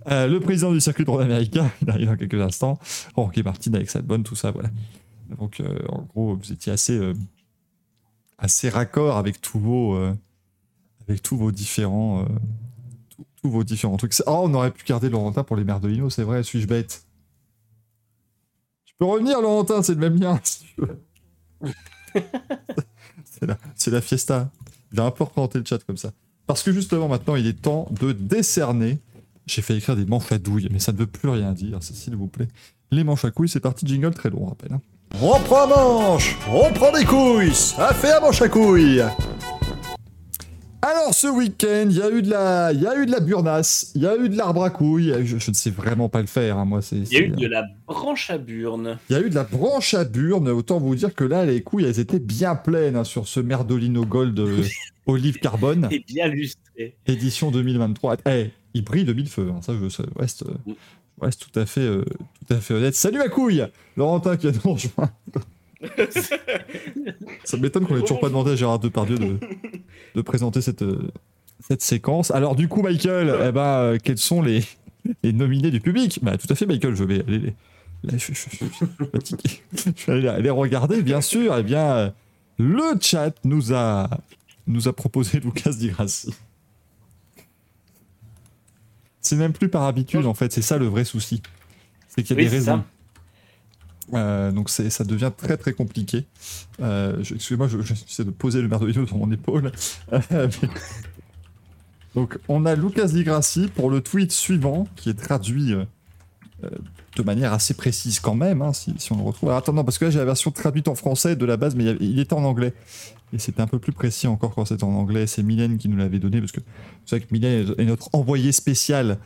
Euh, le président du circuit America, [LAUGHS] il arrive dans quelques instants. Rocky Martin avec Albon, tout ça, voilà. Donc, euh, en gros, vous étiez assez, assez raccord avec tous vos, avec tous vos différents, tous- tous vos différents trucs. Oh, on aurait pu garder Laurentin pour les mères de Lino, c'est vrai, suis-je bête? Peux revenir, Laurentin, c'est le même lien. si tu veux. [LAUGHS] c'est la, c'est la fiesta. Il va un peu représenter le chat comme ça. Parce que justement, maintenant, il est temps de décerner. J'ai fait écrire des manches à douille, mais ça ne veut plus rien dire, s'il vous plaît. Les manches à couilles, c'est parti, jingle très long, on rappelle. hein. On prend un manche, on prend des couilles, ça fait un manche à couilles. Alors ce week-end, il y a eu de la, il y a eu de la burnasse, il y a eu de l'arbre à couilles. Je, je ne sais vraiment pas le faire, hein, moi. C'est, Il y a eu de la branche à burne. il y a eu de la branche à burne. Autant vous dire que là, les couilles, elles étaient bien pleines hein, sur ce Merdolino Gold euh, [LAUGHS] Olive Carbone, Et bien lustré. édition 2023. Eh, il brille de mille feux. hein, ça, je, ça reste, euh, je reste tout à fait, euh, tout à fait honnête. Salut à couille, Laurentin qui a nous rejoint. Ça m'étonne qu'on ait toujours pas demandé à Gérard Depardieu de, de présenter cette, euh, cette séquence. Alors du coup, Michael, eh ben, euh, quels sont les, les nominés du public? Bah tout à fait, Michael, je vais aller les... Là, je, je- je- je suis fatigué. Je vais aller les regarder, bien sûr. Eh bien, le chat nous a nous a proposé Lucas Di Grassi. C'est même plus par habitude en fait, c'est ça le vrai souci. C'est qu'il y a Oui, des raisons. Euh, donc c'est, ça devient très très compliqué. Euh, je- excusez-moi, je- j'essaie de poser le merdolino sur mon épaule. Mais- [LAUGHS] donc on a Lucas Di Grassi pour le tweet suivant qui est traduit euh, de manière assez précise quand même, hein, si, si on le retrouve. Alors, attends, non, parce que là j'ai la version traduite en français de la base, mais il, était en anglais. Et c'était un peu plus précis encore quand c'était en anglais. C'est Mylène qui nous l'avait donné, parce que c'est vrai que Mylène est notre envoyé spécial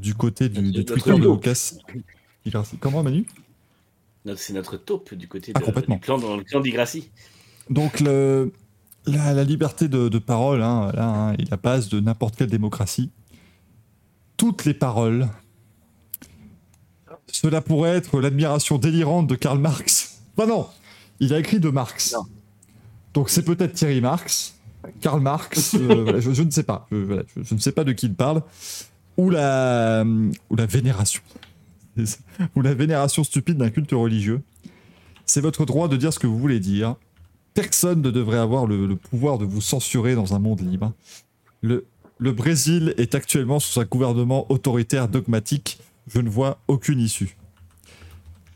du côté du, du Twitter de. Lucas Di Grassi. Comment Manu? C'est notre taupe du côté Ah, de, complètement. du clan, dans le clan d'Igracie. Donc le, la, la liberté de, de parole hein, là, hein, est la base de n'importe quelle démocratie. Toutes les paroles. Cela pourrait être l'admiration délirante de Karl Marx. Enfin non, il a écrit de Marx. Non. Donc c'est peut-être Thierry Marx, Karl Marx, euh, [LAUGHS] voilà, je, je ne sais pas. Je, voilà, je- je ne sais pas de qui il parle. Ou la, ou la vénération. Ou la vénération stupide d'un culte religieux. C'est votre droit de dire ce que vous voulez dire. Personne ne devrait avoir le, pouvoir de vous censurer dans un monde libre. Le, le Brésil est actuellement sous un gouvernement autoritaire dogmatique. Je ne vois aucune issue.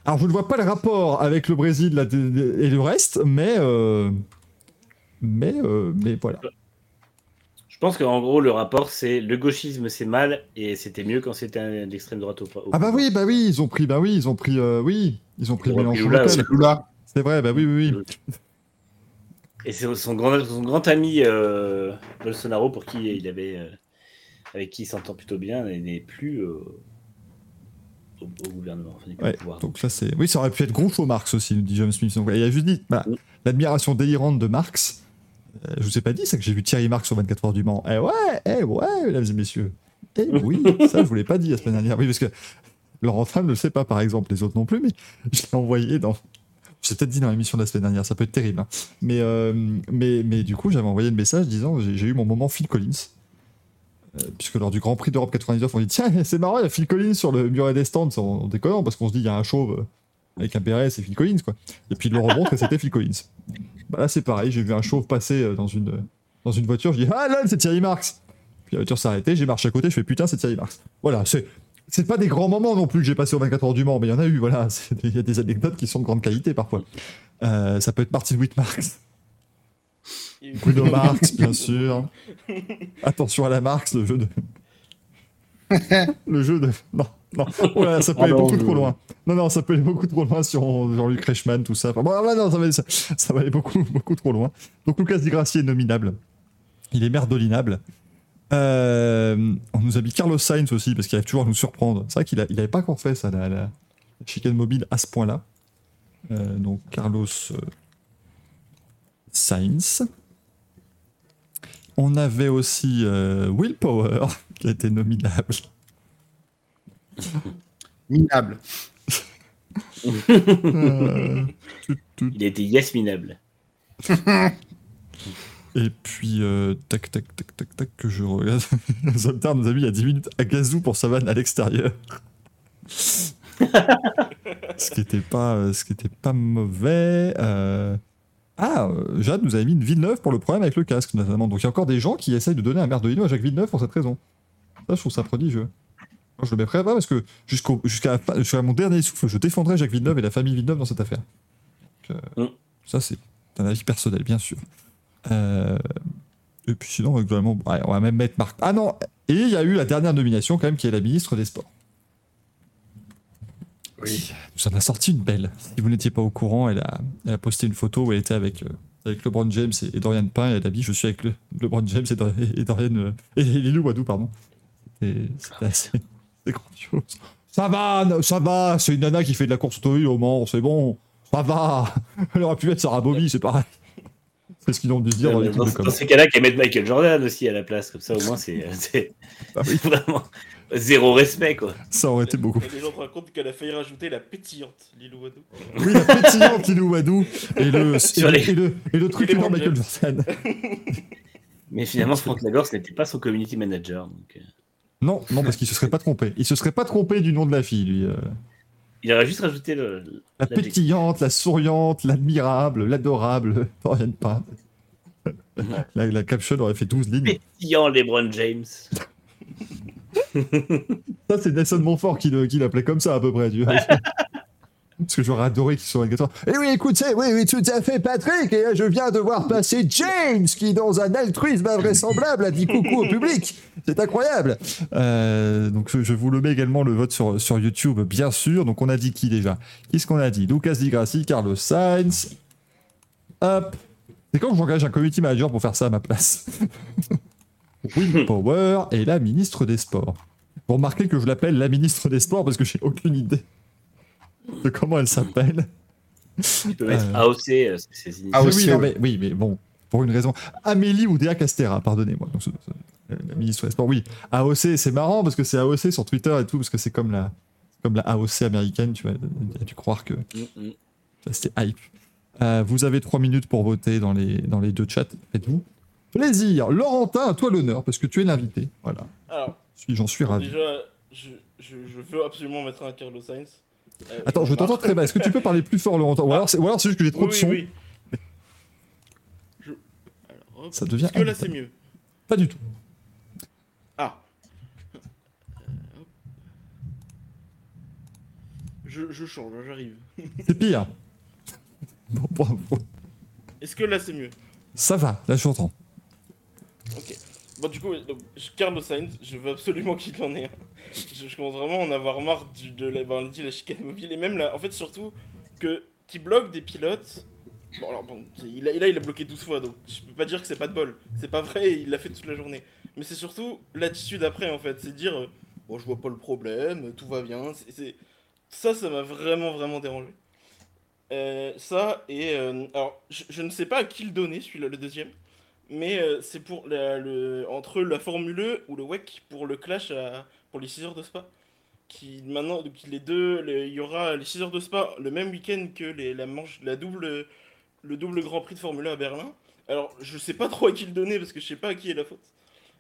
Alors, je ne vois pas le rapport avec le Brésil et le reste, mais. euh, mais, euh, mais voilà. Je pense qu'en gros, le rapport, c'est le gauchisme, c'est mal, et c'était mieux quand c'était l'extrême droite au, au Ah bah oui, bah oui, ils ont pris, bah oui, ils ont pris, euh, oui, ils ont pris Mélenchon. C'est vrai, bah oui, oui, oui. Et c'est son grand, son grand ami euh, Bolsonaro, pour qui il avait, euh, avec qui il s'entend plutôt bien, n'est- plus au, au gouvernement. Enfin, Ouais, pouvoir. donc là c'est. Oui, ça aurait pu être Groucho Marx aussi, nous dit James Smith. Donc, il a juste dit bah, Mm. l'admiration délirante de Marx. Euh, je vous ai pas dit ça que j'ai vu Thierry Marx sur 24 heures du Mans. Eh ouais, eh ouais, mesdames et messieurs. Eh oui, [LAUGHS] ça je vous l'ai pas dit la semaine dernière. Oui, parce que Laurent Tram ne le sait pas par exemple, les autres non plus, mais je l'ai envoyé dans. Je l'ai peut-être dit dans l'émission de la semaine dernière, ça peut être terrible. hein. Mais, euh, mais, mais du coup, j'avais envoyé le message disant j'ai j'ai eu mon moment Phil Collins. Euh, puisque lors du Grand Prix d'Europe 99, on dit tiens, [LAUGHS] c'est marrant, il y a Phil Collins sur le muret des stands, en, déconnant, parce qu'on se dit il y a un chauve avec un béret, c'est Phil Collins, quoi. Et puis il le remontre et c'était Phil Collins. Bah là, c'est pareil, j'ai vu un chauve passer euh, dans une, dans une voiture, je dis ah là, c'est Thierry Marx. Puis la voiture s'est arrêtée, j'ai marché à côté, je fais putain, c'est Thierry Marx. Voilà, c'est. C'est pas des grands moments non plus que j'ai passé aux 24 heures du Mans, mais il y en a eu, voilà. [LAUGHS] Il y a des anecdotes qui sont de grande qualité parfois. Euh, ça peut être Martin Whitmarx, Bruno Marx, bien sûr. Attention à la Marx, le jeu de. [LAUGHS] le jeu de. Non, non. Oh là, ça peut Ah aller non, beaucoup je- trop loin. Non, non, ça peut aller beaucoup trop loin sur Jean-Luc Reichmann, tout ça. Enfin, bon, ah, non, ça va, ça, ça va aller beaucoup, [LAUGHS] beaucoup trop loin. Donc Lucas Di Grassi est nominable. Il est merdolinable. Euh, on nous a mis Carlos Sainz aussi, parce qu'il arrive toujours à nous surprendre. C'est vrai qu'il a- il avait pas encore fait ça, la, la- chicane mobile à ce point-là. Euh, donc Carlos euh, Sainz. On avait aussi euh, Will Power, [LAUGHS] qui a été nominable. Minable. Euh. [LAUGHS] Il a été yasminable. [LAUGHS] Et puis, euh, tac, tac, tac, tac, tac, que je regarde. [LAUGHS] Zoltar nous a mis il y a 10 minutes à gazou pour sa vanne à l'extérieur. ce qui était pas, euh, ce qui était pas mauvais. euh. Ah, Jade nous a mis une Villeneuve pour le problème avec le casque, notamment. Donc il y a encore des gens qui essayent de donner un merdolino à Jacques Villeneuve pour cette raison. Ça, je trouve ça prodigieux. Moi, je le mettrai pas parce que jusqu'au, jusqu'à, mon dernier souffle, je défendrai Jacques Villeneuve et la famille Villeneuve dans cette affaire. Donc, euh, Mm. Ça, c'est un avis personnel, bien sûr. Euh, et puis sinon, globalement, ouais, on va même mettre Marc. Ah non Et il y a eu la dernière nomination, quand même, qui est la ministre des Sports. Oui. Nous en a sorti une belle. Si vous n'étiez pas au courant, elle a, elle a posté une photo où elle était avec, euh, avec LeBron James et, et Dorian Pain. Et elle a dit Je suis avec le, LeBron James et, Dor- et Dorian. euh, et Lilou Wadou, pardon. C'était c'était assez c'est grandiose. Ça va, ça va, c'est une nana qui fait de la course automobile au Mans, c'est bon, ça va. [LAUGHS] Elle aurait pu mettre Sarah Bobby, c'est pareil. C'est ce qu'ils ont dû se dire dans dans, dans ces cas-là, qu'à mettre Michael Jordan aussi à la place, comme ça au moins c'est [LAUGHS] Ah oui. [LAUGHS] vraiment zéro respect quoi. Ça aurait été beaucoup. Les gens se rendent compte qu'elle a failli rajouter la pétillante Lilou Wadou. Oui, la pétillante Lilou Wadou et le, et, les- et le, et le truculent LeBron Michael. Jordan. Mais finalement, Franck Lagorce n'était pas son community manager. Donc, euh, Non, non, parce qu'il se serait pas trompé. Il se serait pas trompé du nom de la fille, lui. euh. il aurait juste rajouté le. La pétillante, la souriante, l'admirable, l'adorable, [LAUGHS] Dorian Pain. La, la caption aurait fait 12 lignes. Pétillant LeBron James. [LAUGHS] Ça, c'est Nelson Montfort qui l'appelait comme ça, à peu près. Tu vois. [LAUGHS] Parce que j'aurais adoré qu'il soit 24 Et oui, écoutez, oui, oui, tout à fait, Patrick. Et je viens de voir passer James, qui, dans un altruisme invraisemblable, a dit coucou au public. C'est incroyable. Euh, donc, je, je vous le mets également le vote sur, sur YouTube, bien sûr. Donc, on a dit qui déjà? Qu'est-ce qu'on a dit? Lucas Di Grassi, Carlos Sainz. Hop. C'est quand j'engage un community manager pour faire ça à ma place? [LAUGHS] Will Power et la ministre des Sports. Vous remarquez que je l'appelle la ministre des Sports parce que j'ai aucune idée de comment elle s'appelle. Tu peux mettre Euh. AOC, euh, c'est. Ah, oui, non, mais, oui, mais bon, pour une raison. Amélie Oudéa Castera, pardonnez-moi. Donc, La ministre des Sports, oui. AOC, c'est marrant parce que c'est AOC sur Twitter et tout, parce que c'est comme la, comme la AOC américaine, tu vois. Il a dû croire que Mm, mm. c'était hype. Euh, vous avez trois minutes pour voter dans les, dans les deux chats. Faites-vous plaisir. Laurentin, à toi l'honneur, parce que tu es l'invité. Voilà. J'en suis ravi. déjà, je, je, je veux absolument mettre un Carlos Sainz. Euh, Attends, je t'entends très bas. Est-ce que tu peux parler plus fort, Laurentin Ou alors c'est ou alors c'est juste que j'ai trop de son. oui. Je... Alors, hop. Ça devient Est-ce que là c'est mieux? Pas du tout. Ah. Je, je change, j'arrive. [LAUGHS] C'est pire. [LAUGHS] Bon, bravo. Est-ce que là c'est mieux? Ça va, là je t'entends. Ok. Bon, du coup, donc, je- Carlos Sainz, je veux absolument [LAUGHS] qu'il en ait un. Je, commence vraiment à en avoir marre de la, ben, la chicane mobile et même là, en fait, surtout que qui bloque des pilotes. Bon, alors bon, il a, là, il a bloqué 12 fois, donc je peux pas dire que c'est pas de bol. C'est pas vrai, il l'a fait toute la journée. Mais c'est surtout l'attitude après, en fait. C'est dire, euh, bon, je vois pas le problème, tout va bien. Ça, ça m'a vraiment, vraiment dérangé. Euh, ça, et. euh, alors, je, ne sais pas à qui le donner, celui-là, le deuxième. Mais c'est pour le, entre la Formule E ou le WEC pour le clash à- pour les 6 heures de Spa. Qui maintenant, donc les deux, les- il y aura les 6 heures de Spa le même week-end que les, la manche, la double, le double Grand Prix de Formule 1 à Berlin. Alors, je sais pas trop à qui le donner parce que je sais pas à qui est la faute.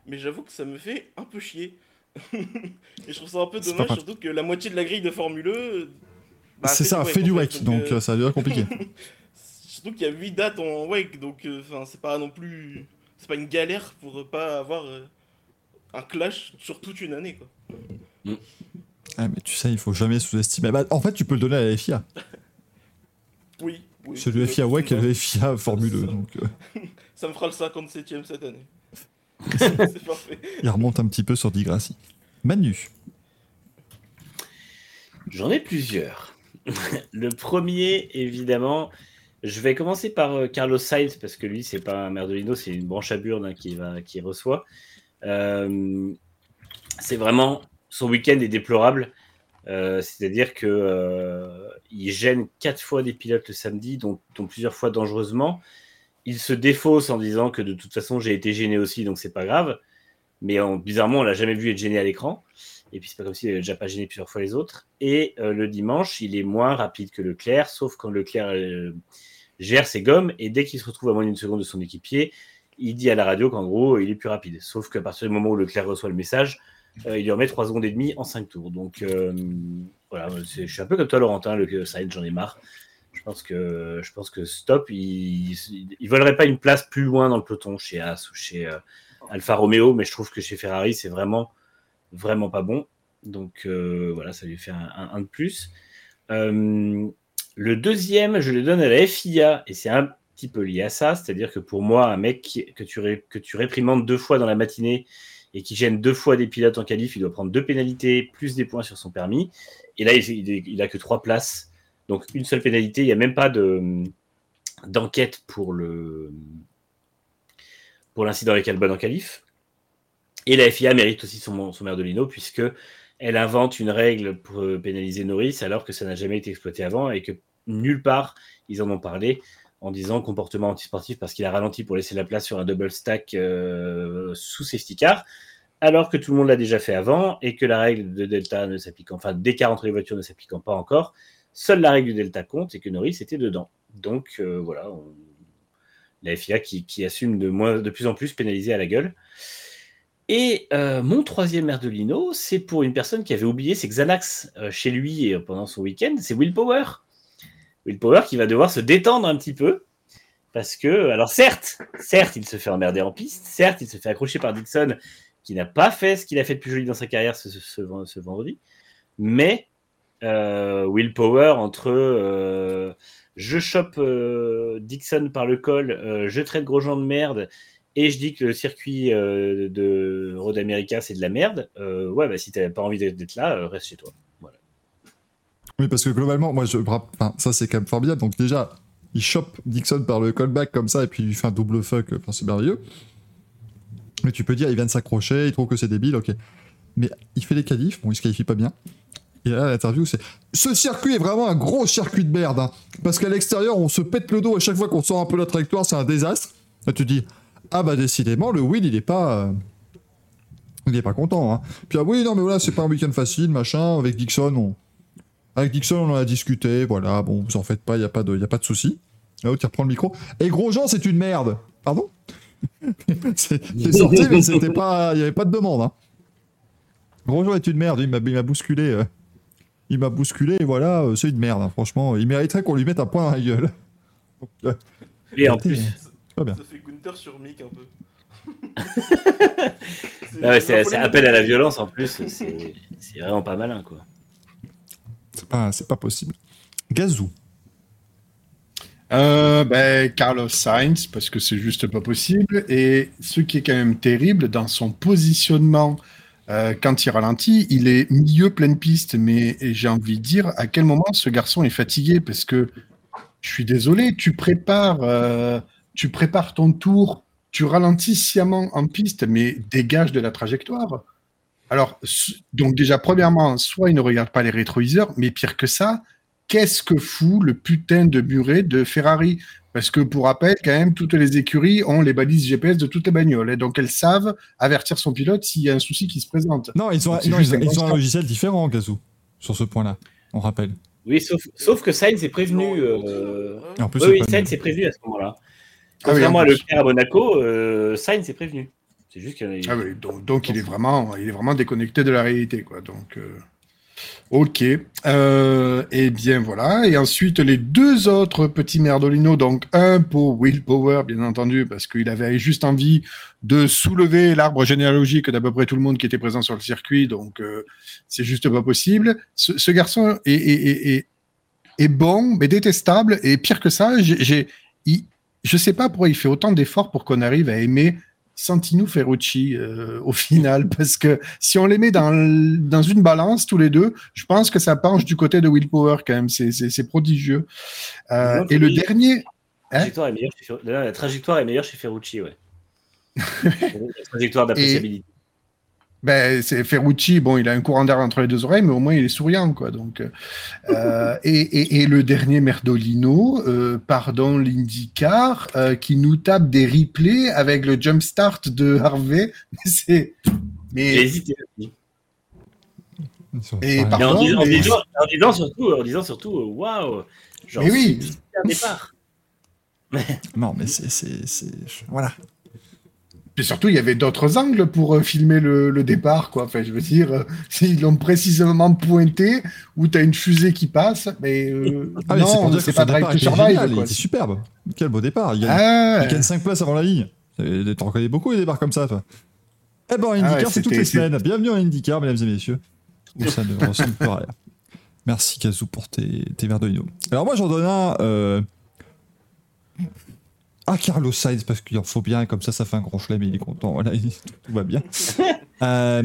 Mais j'avoue que ça me fait un peu chier. [LAUGHS] Et je trouve ça un peu dommage, surtout que la moitié de la grille de Formule E. bah, c'est ça, fait du wake, donc euh, euh, ça devient compliqué. [LAUGHS] Surtout qu'il y a 8 dates en wake, donc euh, enfin c'est pas non plus. C'est pas une galère pour pas avoir euh, un clash sur toute une année quoi. ah, mais tu sais, il faut jamais sous-estimer. Bah, en fait, tu peux le donner à la FIA. [LAUGHS] Oui. oui C'est le Euh, FIA Wake et le FIA Formule 2, donc euh, [LAUGHS] Ça me fera le 57ème cette année. [LAUGHS] c'est parfait. il remonte un petit peu sur Digrassi. Manu, J'en ai plusieurs. le premier, évidemment, je vais commencer par euh, Carlos Sainz parce que lui, c'est pas un Merdolino, c'est une branche à burne hein, qui, va, qui reçoit. Euh, c'est vraiment son week-end est déplorable. Euh, C'est-à-dire que euh, il gêne quatre fois des pilotes le samedi, dont, plusieurs fois dangereusement. Il se défausse en disant que de toute façon j'ai été gêné aussi, donc c'est pas grave. Mais bizarrement, on l'a jamais vu être gêné à l'écran. Et puis c'est pas comme s'il avait déjà pas gêné plusieurs fois les autres. Et le dimanche, il est moins rapide que Leclerc, sauf quand Leclerc gère ses gommes. Et dès qu'il se retrouve à moins d'une seconde de son équipier, il dit à la radio qu'en gros, il est plus rapide. Sauf qu'à partir du moment où Leclerc reçoit le message, euh, il lui remet 3 secondes et demie en 5 tours. Donc euh, voilà, je suis un peu comme toi, Laurentin, le Sainz, j'en ai marre. Je pense que, je pense que stop, il ne volerait pas une place plus loin dans le peloton chez As ou chez euh, Alfa Romeo, mais je trouve que chez Ferrari, c'est vraiment, vraiment pas bon. Donc voilà, ça lui fait un, un- un de plus. Le deuxième, je le donne à la FIA, et c'est un peu lié à ça, c'est-à-dire que pour moi, un mec que tu, réprimandes deux fois dans la matinée et qui gêne deux fois des pilotes en qualif, il doit prendre deux pénalités plus des points sur son permis. Et là, il, il, est- il a que trois places, donc une seule pénalité. Il n'y a même pas de d'enquête pour l'incident avec Albon en qualif. Et la FIA mérite aussi son, son Merdolino puisque elle invente une règle pour euh, pénaliser Norris alors que ça n'a jamais été exploité avant et que nulle part ils en ont parlé en disant comportement antisportif parce qu'il a ralenti pour laisser la place sur un double stack euh, sous safety car alors que tout le monde l'a déjà fait avant et que la règle de Delta ne s'appliquant, enfin d'écart entre les voitures ne s'appliquant pas encore, seule la règle du Delta compte et que Norris était dedans. Donc euh, voilà, la FIA qui, assume de, moins, de plus en plus pénalisé à la gueule. Et euh, mon troisième Merdolino, c'est pour une personne qui avait oublié ses Xanax chez lui pendant son week-end, c'est Will Power. Will Power qui va devoir se détendre un petit peu Parce que, alors certes, certes, il se fait emmerder en piste, certes, il se fait accrocher par Dixon, qui n'a pas fait ce qu'il a fait de plus joli dans sa carrière ce, ce- vendredi, mais euh, willpower entre euh, je chope euh, Dixon par le col, euh, je traite Grosjean de merde, et je dis que le circuit de Road America c'est de la merde, ouais, bah si t'as pas envie d'être là, reste chez toi. Oui, parce que globalement, moi, je, enfin, ça c'est quand même formidable. Donc déjà, il chope Dixon par le callback comme ça, et puis il fait un double fuck. Enfin, c'est merveilleux. Mais tu peux dire, il vient de s'accrocher, il trouve que c'est débile, ok. Mais il fait les qualifs, bon, il se qualifie pas bien. Et là, l'interview, c'est Ce circuit est vraiment un gros circuit de merde. hein. parce qu'à l'extérieur, on se pète le dos à chaque fois qu'on sort un peu la trajectoire, c'est un désastre. Là, tu dis Ah bah, décidément, le Will, il est pas. euh, Il est pas content. Hein. Puis ah oui, non, mais voilà, c'est pas un week-end facile, machin. Avec Dixon, on. Avec Dixon, on en a discuté, voilà, bon, vous en faites pas, il n'y a pas de, y a pas de souci. L'autre, il reprend le micro. Et Grosjean, c'est une merde. Pardon [LAUGHS] C'est c'est sorti, mais c'était pas, il n'y avait pas de demande. Hein. Grosjean est une merde, il m'a il m'a bousculé. euh, il m'a bousculé, et voilà, euh, c'est une merde, hein, franchement. Il mériterait qu'on lui mette un point dans la gueule. Donc, euh, Et en plus. Ça fait Gunther sur Mick un peu. [LAUGHS] ah ouais, c'est c'est folie. appel à la violence en plus, c'est c'est vraiment pas malin quoi. C'est pas, possible. Gazou. Euh, ben, Carlos Sainz, parce que c'est juste pas possible. Et ce qui est quand même terrible, dans son positionnement, euh, quand il ralentit, il est milieu pleine piste. Mais j'ai envie de dire, à quel moment ce garçon est fatigué? Parce que je suis désolé, tu prépares, euh, tu prépares ton tour, tu ralentis sciemment en piste, mais dégage de la trajectoire. Alors, donc déjà, premièrement, soit il ne regarde pas les rétroviseurs, mais pire que ça, qu'est-ce que fout le putain de muret de Ferrari? Parce que pour rappel, quand même, toutes les écuries ont les balises GPS de toutes les bagnoles, et donc elles savent avertir son pilote s'il y a un souci qui se présente. Non, ils ont, non, ils ont- un ils ont un logiciel différent, Gazou, sur ce point-là, on rappelle. Oui, sauf, sauf que Sainz est prévenu. ils euh, en plus, Oui, Sainz est prévenu à ce moment-là. Ah oui, Contrairement en à. Leclerc à Monaco, euh, Sainz est prévenu. C'est juste. Ah oui, donc, donc il est vraiment, il est vraiment déconnecté de la réalité, quoi. Donc, euh, ok. Euh, et bien voilà. Et ensuite les deux autres petits merdolinos, donc un pour Will Power, bien entendu, parce qu'il avait juste envie de soulever l'arbre généalogique d'à peu près tout le monde qui était présent sur le circuit, donc euh, c'est juste pas possible. Ce, ce garçon est, est, est, est, est bon, mais détestable, et pire que ça, j'ai, je sais pas pourquoi il fait autant d'efforts pour qu'on arrive à aimer Santino Ferrucci euh, au final, [LAUGHS] parce que si on les met dans, une balance tous les deux, je pense que ça penche du côté de Will Power quand même, c'est, prodigieux. Euh, et le dernier, La trajectoire, est meilleure chez Fer- la trajectoire est meilleure chez Ferrucci, ouais. [LAUGHS] la trajectoire d'appréciabilité. Ben, c'est Ferrucci, bon, il a un courant d'air entre les deux oreilles, mais au moins il est souriant, quoi. Donc, euh, [LAUGHS] et, et, et le dernier Merdolino, euh, pardon, l'IndyCar, euh, qui nous tape des replays avec le jump start de Harvey. [LAUGHS] Mais c'est, J'ai mais, hésité Et en, Pardon, en mais- disant, en disant surtout, en disant surtout, euh, waouh, genre, Mais oui. un départ. Non, mais c'est. c'est- c'est- je- Voilà. Et surtout, il y avait d'autres angles pour euh, filmer le, le départ, quoi. Enfin, je veux dire, euh, [LAUGHS] ils l'ont précisément pointé où tu as une fusée qui passe, mais euh, Ah, non, c'est pas Drive to Survive, génial, il quoi. était superbe. Quel beau départ. Il gagne, Ah, il gagne 5 places avant la ligne. T'en reconnais beaucoup les départs comme ça, toi. Eh ben, IndyCar, Ah ouais, c'est toutes les c'était- semaines. Bienvenue en IndyCar, mesdames et messieurs. Où ça ne ressemble pas à rien. Merci, Kazoo, pour tes, tes verres de vino. Alors, moi, j'en donne un. euh, à Carlos Sainz, parce qu'il en faut bien, comme ça, ça fait un grand chelem et il est content. Voilà, il- tout va bien. [LAUGHS] Euh,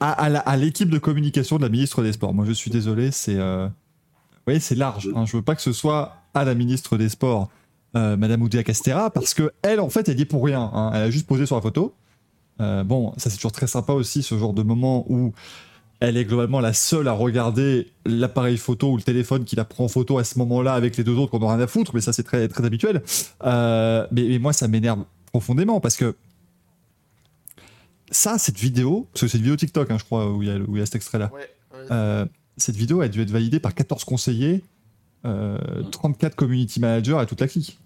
à l'équipe de communication de la ministre des Sports. Moi, je suis désolé, c'est. euh, Oui, c'est large. hein. Je veux pas que ce soit à la ministre des Sports, euh, Madame Oudéa Castera, parce que elle, en fait, elle y est pour rien. hein. Elle a juste posé sur la photo. Euh, bon, ça c'est toujours très sympa aussi, ce genre de moment où elle est globalement la seule à regarder l'appareil photo ou le téléphone qui la prend en photo à ce moment-là avec les deux autres qu'on n'a rien à foutre, mais ça c'est très, très habituel. Euh, mais, mais moi ça m'énerve profondément parce que ça, cette vidéo, parce que c'est une vidéo TikTok, hein, je crois, où il y a, où il y a cet extrait-là. Ouais, ouais. Euh, cette vidéo a dû être validée par 14 conseillers, euh, 34 community managers et toute la clique.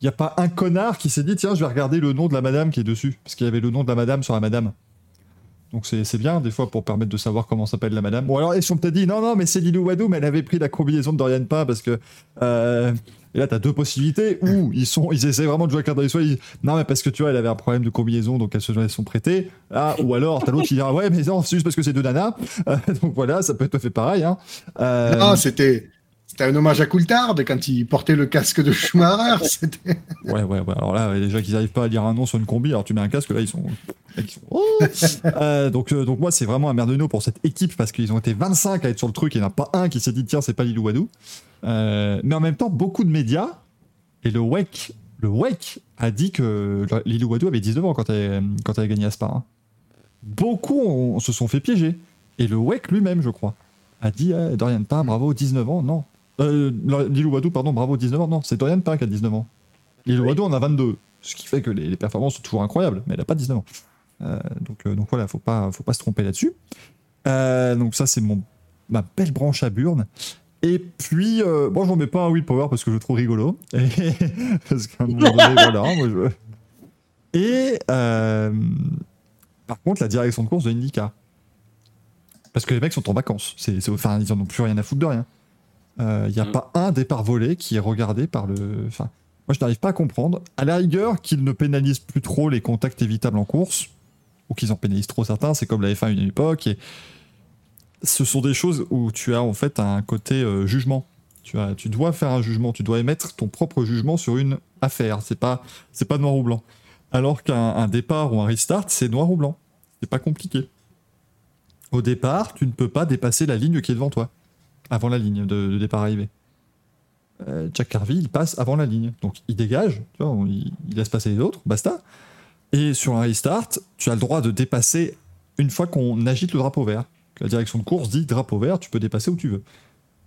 Il n'y a pas un connard qui s'est dit tiens, je vais regarder le nom de la madame qui est dessus, parce qu'il y avait le nom de la madame sur la madame. Donc c'est bien des fois pour permettre de savoir comment s'appelle la madame. Ou alors ils sont peut-être dit non non mais c'est Lilou Wadou mais elle avait pris la combinaison de Dorian Pain parce que euh, et là t'as deux possibilités ou ils sont ils essaient vraiment de jouer à carte soins, ils non mais parce que tu vois elle avait un problème de combinaison donc elles se sont prêtées. Ah, ou alors t'as l'autre qui dira ouais mais non c'est juste parce que c'est deux nanas. Euh, donc voilà ça peut être fait pareil. Hein. Euh, c'était c'était un hommage à Coulthard quand il portait le casque de Schumacher. [LAUGHS] C'était Ouais, ouais, ouais. Alors là, déjà qu'ils n'arrivent pas à lire un nom sur une combi, alors tu mets un casque, là, ils sont. ils sont- Oh [LAUGHS] Euh, donc, euh, donc, moi, c'est vraiment un merdeno pour cette équipe parce qu'ils ont été 25 à être sur le truc et il n'y en a pas un qui s'est dit, tiens, c'est pas Lilou Wadou. Euh, mais en même temps, beaucoup de médias et le WEC, le WEC a dit que Lilou Wadou avait 19 ans quand elle, quand elle a gagné à Spa. hein. Beaucoup ont- se sont fait piéger. Et le WEC lui-même, je crois, a dit eh, Dorian Pain, bravo, 19 ans. Non. Euh, Lilou Wadou, pardon, bravo, 19 ans. Non, c'est Dorian qui a 19 ans. Lilou Wadou en a 22. Ce qui fait que les, les performances sont toujours incroyables, mais elle n'a pas 19 ans. Euh, donc, euh, donc voilà, faut pas, faut pas se tromper là-dessus. Euh, donc ça, c'est mon ma belle branche à burne. Et puis, euh, bon, j'en mets pas un willpower parce que je le trouve rigolo. [LAUGHS] Et, parce qu'à un moment donné, [LAUGHS] voilà, moi je... Et euh, par contre, la direction de course de IndyCar. Parce que les mecs sont en vacances. C'est, enfin, ils en ont plus rien à foutre de rien. Il n'y a Mm. pas un départ volé qui est regardé par le. Enfin, moi, je n'arrive pas à comprendre. À la rigueur, qu'ils ne pénalisent plus trop les contacts évitables en course, ou qu'ils en pénalisent trop certains, c'est comme la F1 à une époque. Et ce sont des choses où tu as en fait un côté euh, jugement. Tu, as, tu dois faire un jugement, tu dois émettre ton propre jugement sur une affaire. C'est pas, c'est pas noir ou blanc. Alors qu'un un départ ou un restart, c'est noir ou blanc. C'est pas compliqué. Au départ, tu ne peux pas dépasser la ligne qui est devant toi, avant la ligne de, départ arrivé. Euh, Jack Carvey, il passe avant la ligne. Donc il dégage, tu vois, il, laisse passer les autres, basta. Et sur un restart, tu as le droit de dépasser une fois qu'on agite le drapeau vert. La direction de course dit drapeau vert, tu peux dépasser où tu veux.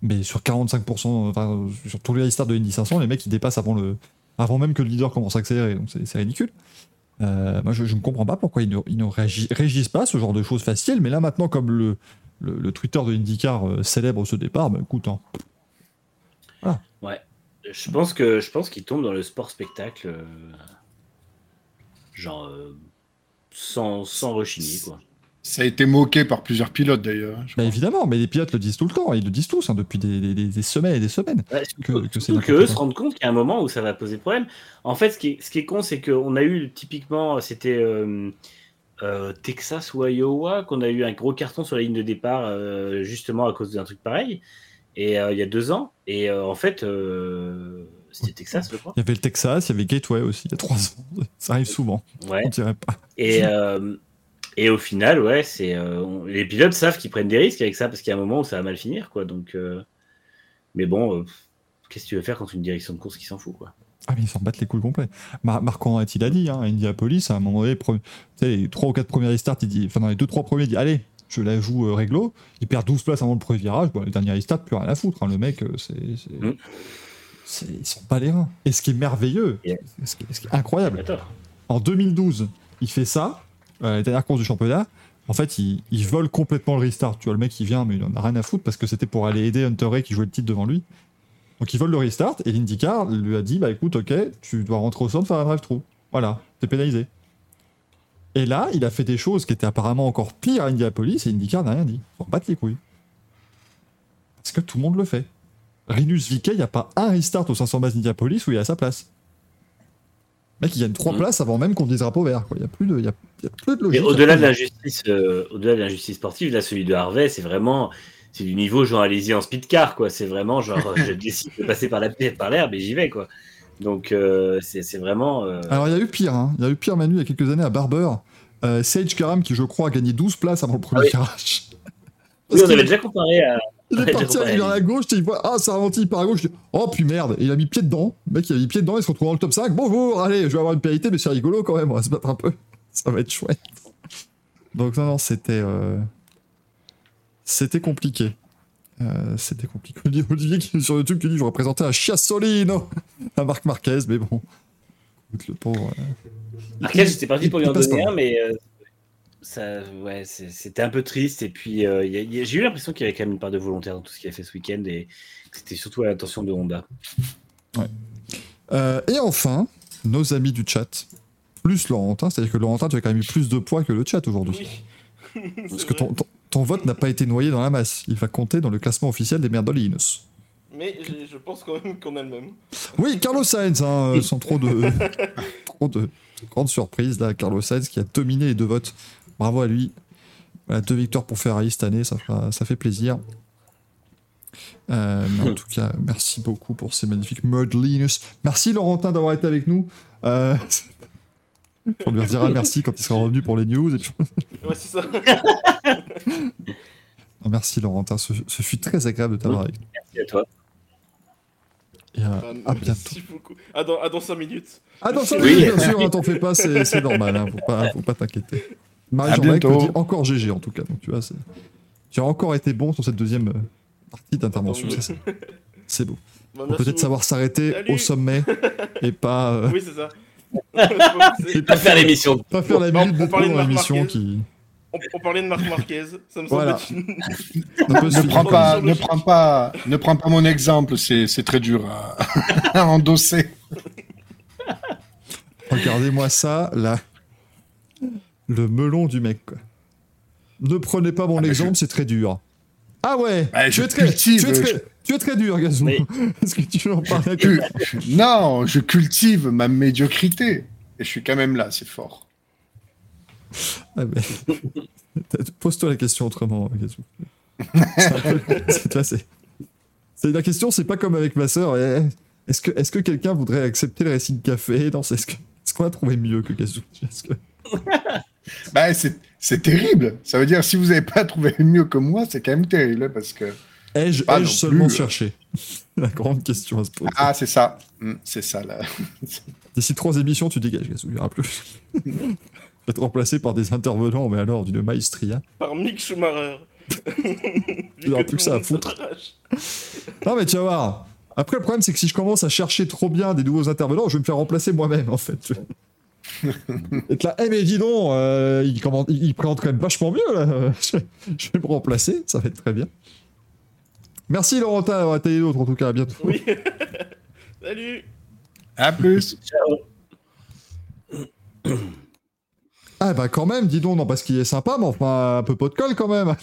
Mais sur 45%, enfin, sur tous les restarts de Indy 500, les mecs ils dépassent avant, le, avant même que le leader commence à accélérer, donc c'est ridicule. Euh, moi je, ne comprends pas pourquoi ils ne, ils pas ce genre de choses faciles, mais là maintenant, comme le, le, le Twitter de IndyCar euh, célèbre ce départ, bah écoute, hein, Je pense que je pense qu'il tombe dans le sport spectacle, euh, genre euh, sans, sans rechigner quoi. Ça a été moqué par plusieurs pilotes d'ailleurs. je bah évidemment, mais les pilotes le disent tout le temps, ils le disent tous hein, depuis des, des- des- des semaines et des semaines. Ouais, surtout Que- que quoi. se rendent compte qu'il y a un moment où ça va poser problème. En fait, ce qui est, ce qui est con, c'est qu'on a eu typiquement, c'était euh, euh, Texas ou Iowa, qu'on a eu un gros carton sur la ligne de départ euh, justement à cause d'un truc pareil. Et euh, il y a deux ans. Et en fait, c'était Texas, je crois. Il y avait le Texas, il y avait Gateway aussi, il y a trois ans. Ça arrive souvent, Ouais. on dirait pas. Et, et au final, ouais, c'est les pilotes savent qu'ils prennent des risques avec ça parce qu'il y a un moment où ça va mal finir, quoi. Donc, mais bon, qu'est-ce que tu veux faire quand une direction de course qui s'en fout, quoi? Ah, mais ils s'en battent les couilles complets. Mar Marc Andretti, il a dit, hein, à Indianapolis, à un moment donné, les 3 ou 4 premiers restarts, il dit, enfin, dans les 2-3 premiers, il dit, allez, je la joue euh, réglo. Il perd 12 places avant le premier virage. Bon, le dernier restart, plus rien à foutre. hein, le mec, euh, c'est. Mm. c'est- Ils sont pas les reins. Et ce qui est merveilleux, Yeah. ce, qui est, ce qui est incroyable, en 2012, il fait ça, euh, la dernière course du championnat. En fait, il, il vole complètement le restart. Tu vois, le mec, il vient, mais il en a rien à foutre parce que c'était pour aller aider Hunter Ray qui jouait le titre devant lui. Donc, il vole le restart et l'IndyCar lui a dit Bah écoute, ok, tu dois rentrer au centre, faire un drive-through. Voilà, t'es pénalisé. Et là, il a fait des choses qui étaient apparemment encore pires à Indianapolis et IndyCar n'a rien dit. Ils s'en battent les couilles. Parce que tout le monde le fait. Rinus VK, il n'y a pas un restart au 500 bases d'Indianapolis où il est à sa place. Mec, il gagne trois Mhm. places avant même qu'on dise drapeau vert. Il n'y a, plus de- il y a, il y a plus de Mais logique. au-delà de l'injustice, euh, au-delà de l'injustice sportive, là, celui de Harvey, c'est vraiment, c'est du niveau genre allez-y en speedcar, quoi. C'est vraiment genre, euh, [LAUGHS] je décide de passer par la par l'air, mais j'y vais, quoi. Donc euh, c'est vraiment. euh, Alors, il y a eu pire. hein. Il y a eu pire, Manu, il y a quelques années à Barber. Euh, Sage Karam, qui je crois a gagné 12 places avant le premier Ah oui. virage. [LAUGHS] oui, on avait déjà comparé à. Il est parti, à la gauche, il voit, ah, ça ralentit, il part à gauche, oh, puis merde, il a mis pied dedans. Le mec, il a mis pied dedans, il se retrouve dans le top 5. Bonjour, allez, je vais avoir une pénalité, mais c'est rigolo quand même, on va se battre un peu. [LAUGHS] Ça va être chouette. Donc, non, non, c'était. C'était compliqué. Euh, c'était compliqué. Olivier qui est sur YouTube qui dit j'aurais présenté un Chiassolino à [LAUGHS] Marc Marquez, mais bon. Écoute, le pauvre. euh, Marquez, j'étais parti pour lui en donner un, mais euh, ça, ouais, c'était un peu triste. Et puis, j'ai eu l'impression qu'il y avait quand même une part de volontaire dans tout ce qu'il a fait ce week-end et que c'était surtout à l'attention de Honda. Et enfin, nos amis du chat, plus Laurentin, c'est-à-dire que Laurentin, tu as quand même eu plus de poids que le chat aujourd'hui. Oui. [LAUGHS] Parce que ton, ton- ton vote n'a pas été noyé dans la masse. Il va compter dans le classement officiel des Merdolinos. Mais je, je pense quand même qu'on a le même. Oui, Carlos Sainz, hein, euh, sans trop de, [LAUGHS] trop de, de grandes surprises, là, Carlos Sainz qui a dominé les deux votes. Bravo à lui. Voilà, deux victoires pour Ferrari cette année, ça, fera- ça fait plaisir. Euh, mais en tout cas, merci beaucoup pour ces magnifiques Merdlinus. Merci Laurentin d'avoir été avec nous. Euh, on lui redira merci quand il sera revenu pour les news. et puis- Ouais, c'est ça. [LAUGHS] Non, merci Laurentin, ce, ce fut très agréable de t'avoir avec nous. Merci à toi. Et à, Ah, à bientôt. Merci beaucoup. Ah, dans, ah, dans 5 minutes. Ah non, ça Oui. oui, bien [LAUGHS] sûr, hein, t'en fais pas, c'est normal, hein, faut pas, faut pas t'inquiéter. Marie À Jean-Marc me bientôt. dit encore GG en tout cas, donc tu vois, c'est- tu as encore été bon sur cette deuxième euh, partie d'intervention, c'est- beau. Bah, peut-être savoir s'arrêter au sommet et pas, euh. Oui, c'est ça. Pas faire l'émission. pas faire la minute on de l'émission qui on, on parlait de Marc Marquez. Ça me semble Voilà. [LAUGHS] peu Ne prends pas, ne prends pas, ne prends pas mon exemple, c'est c'est très dur à, [LAUGHS] à endosser. Regardez-moi ça, là. Le melon du mec, quoi. Ne prenez pas mon Ah, exemple, c'est très dur. Ah ouais, Bah, tu, je es très, cultive, très, je- tu es très dur, Gazou. Oui. [LAUGHS] Est-ce que tu veux en parler Tu- non, je cultive ma médiocrité. Et je suis quand même là, c'est fort. Ah, [LAUGHS] mais- Pose-toi la question autrement, Gazou. [LAUGHS] C'est La question, c'est pas comme avec ma sœur. eh, Est-ce que, est que quelqu'un voudrait accepter le Racing Café? Non, c'est- est-ce qu'on a trouvé mieux que Gazou? Que- Bah, c'est terrible. Ça veut dire, si vous n'avez pas trouvé mieux que moi, c'est quand même terrible. Parce que. Ai-je seulement plus. cherché [LAUGHS] La grande question à se poser. Ah, c'est ça. Hmm, C'est ça, là. [LAUGHS] D'ici trois émissions, tu dégages, Gazou, il y aura plus. [LAUGHS] Tu vas être remplacé par des intervenants, mais alors d'une maestria. par Mick Schumacher. Tu n'auras plus que ça à foutre. Non, mais tu vas voir. Après, le problème, c'est que si je commence à chercher trop bien des nouveaux intervenants, je vais me faire remplacer moi-même, en fait. Être là, eh, mais dis donc, euh, il, il- il présente quand même vachement mieux, là. Je, je vais me remplacer, ça va être très bien. Merci, Laurentin, d'avoir été d'autres, en tout cas, à bientôt. Oui. [LAUGHS] Salut. À plus. Ah, bah, quand même, dis donc, non, parce qu'il est sympa, mais enfin, un peu pot de colle, quand même.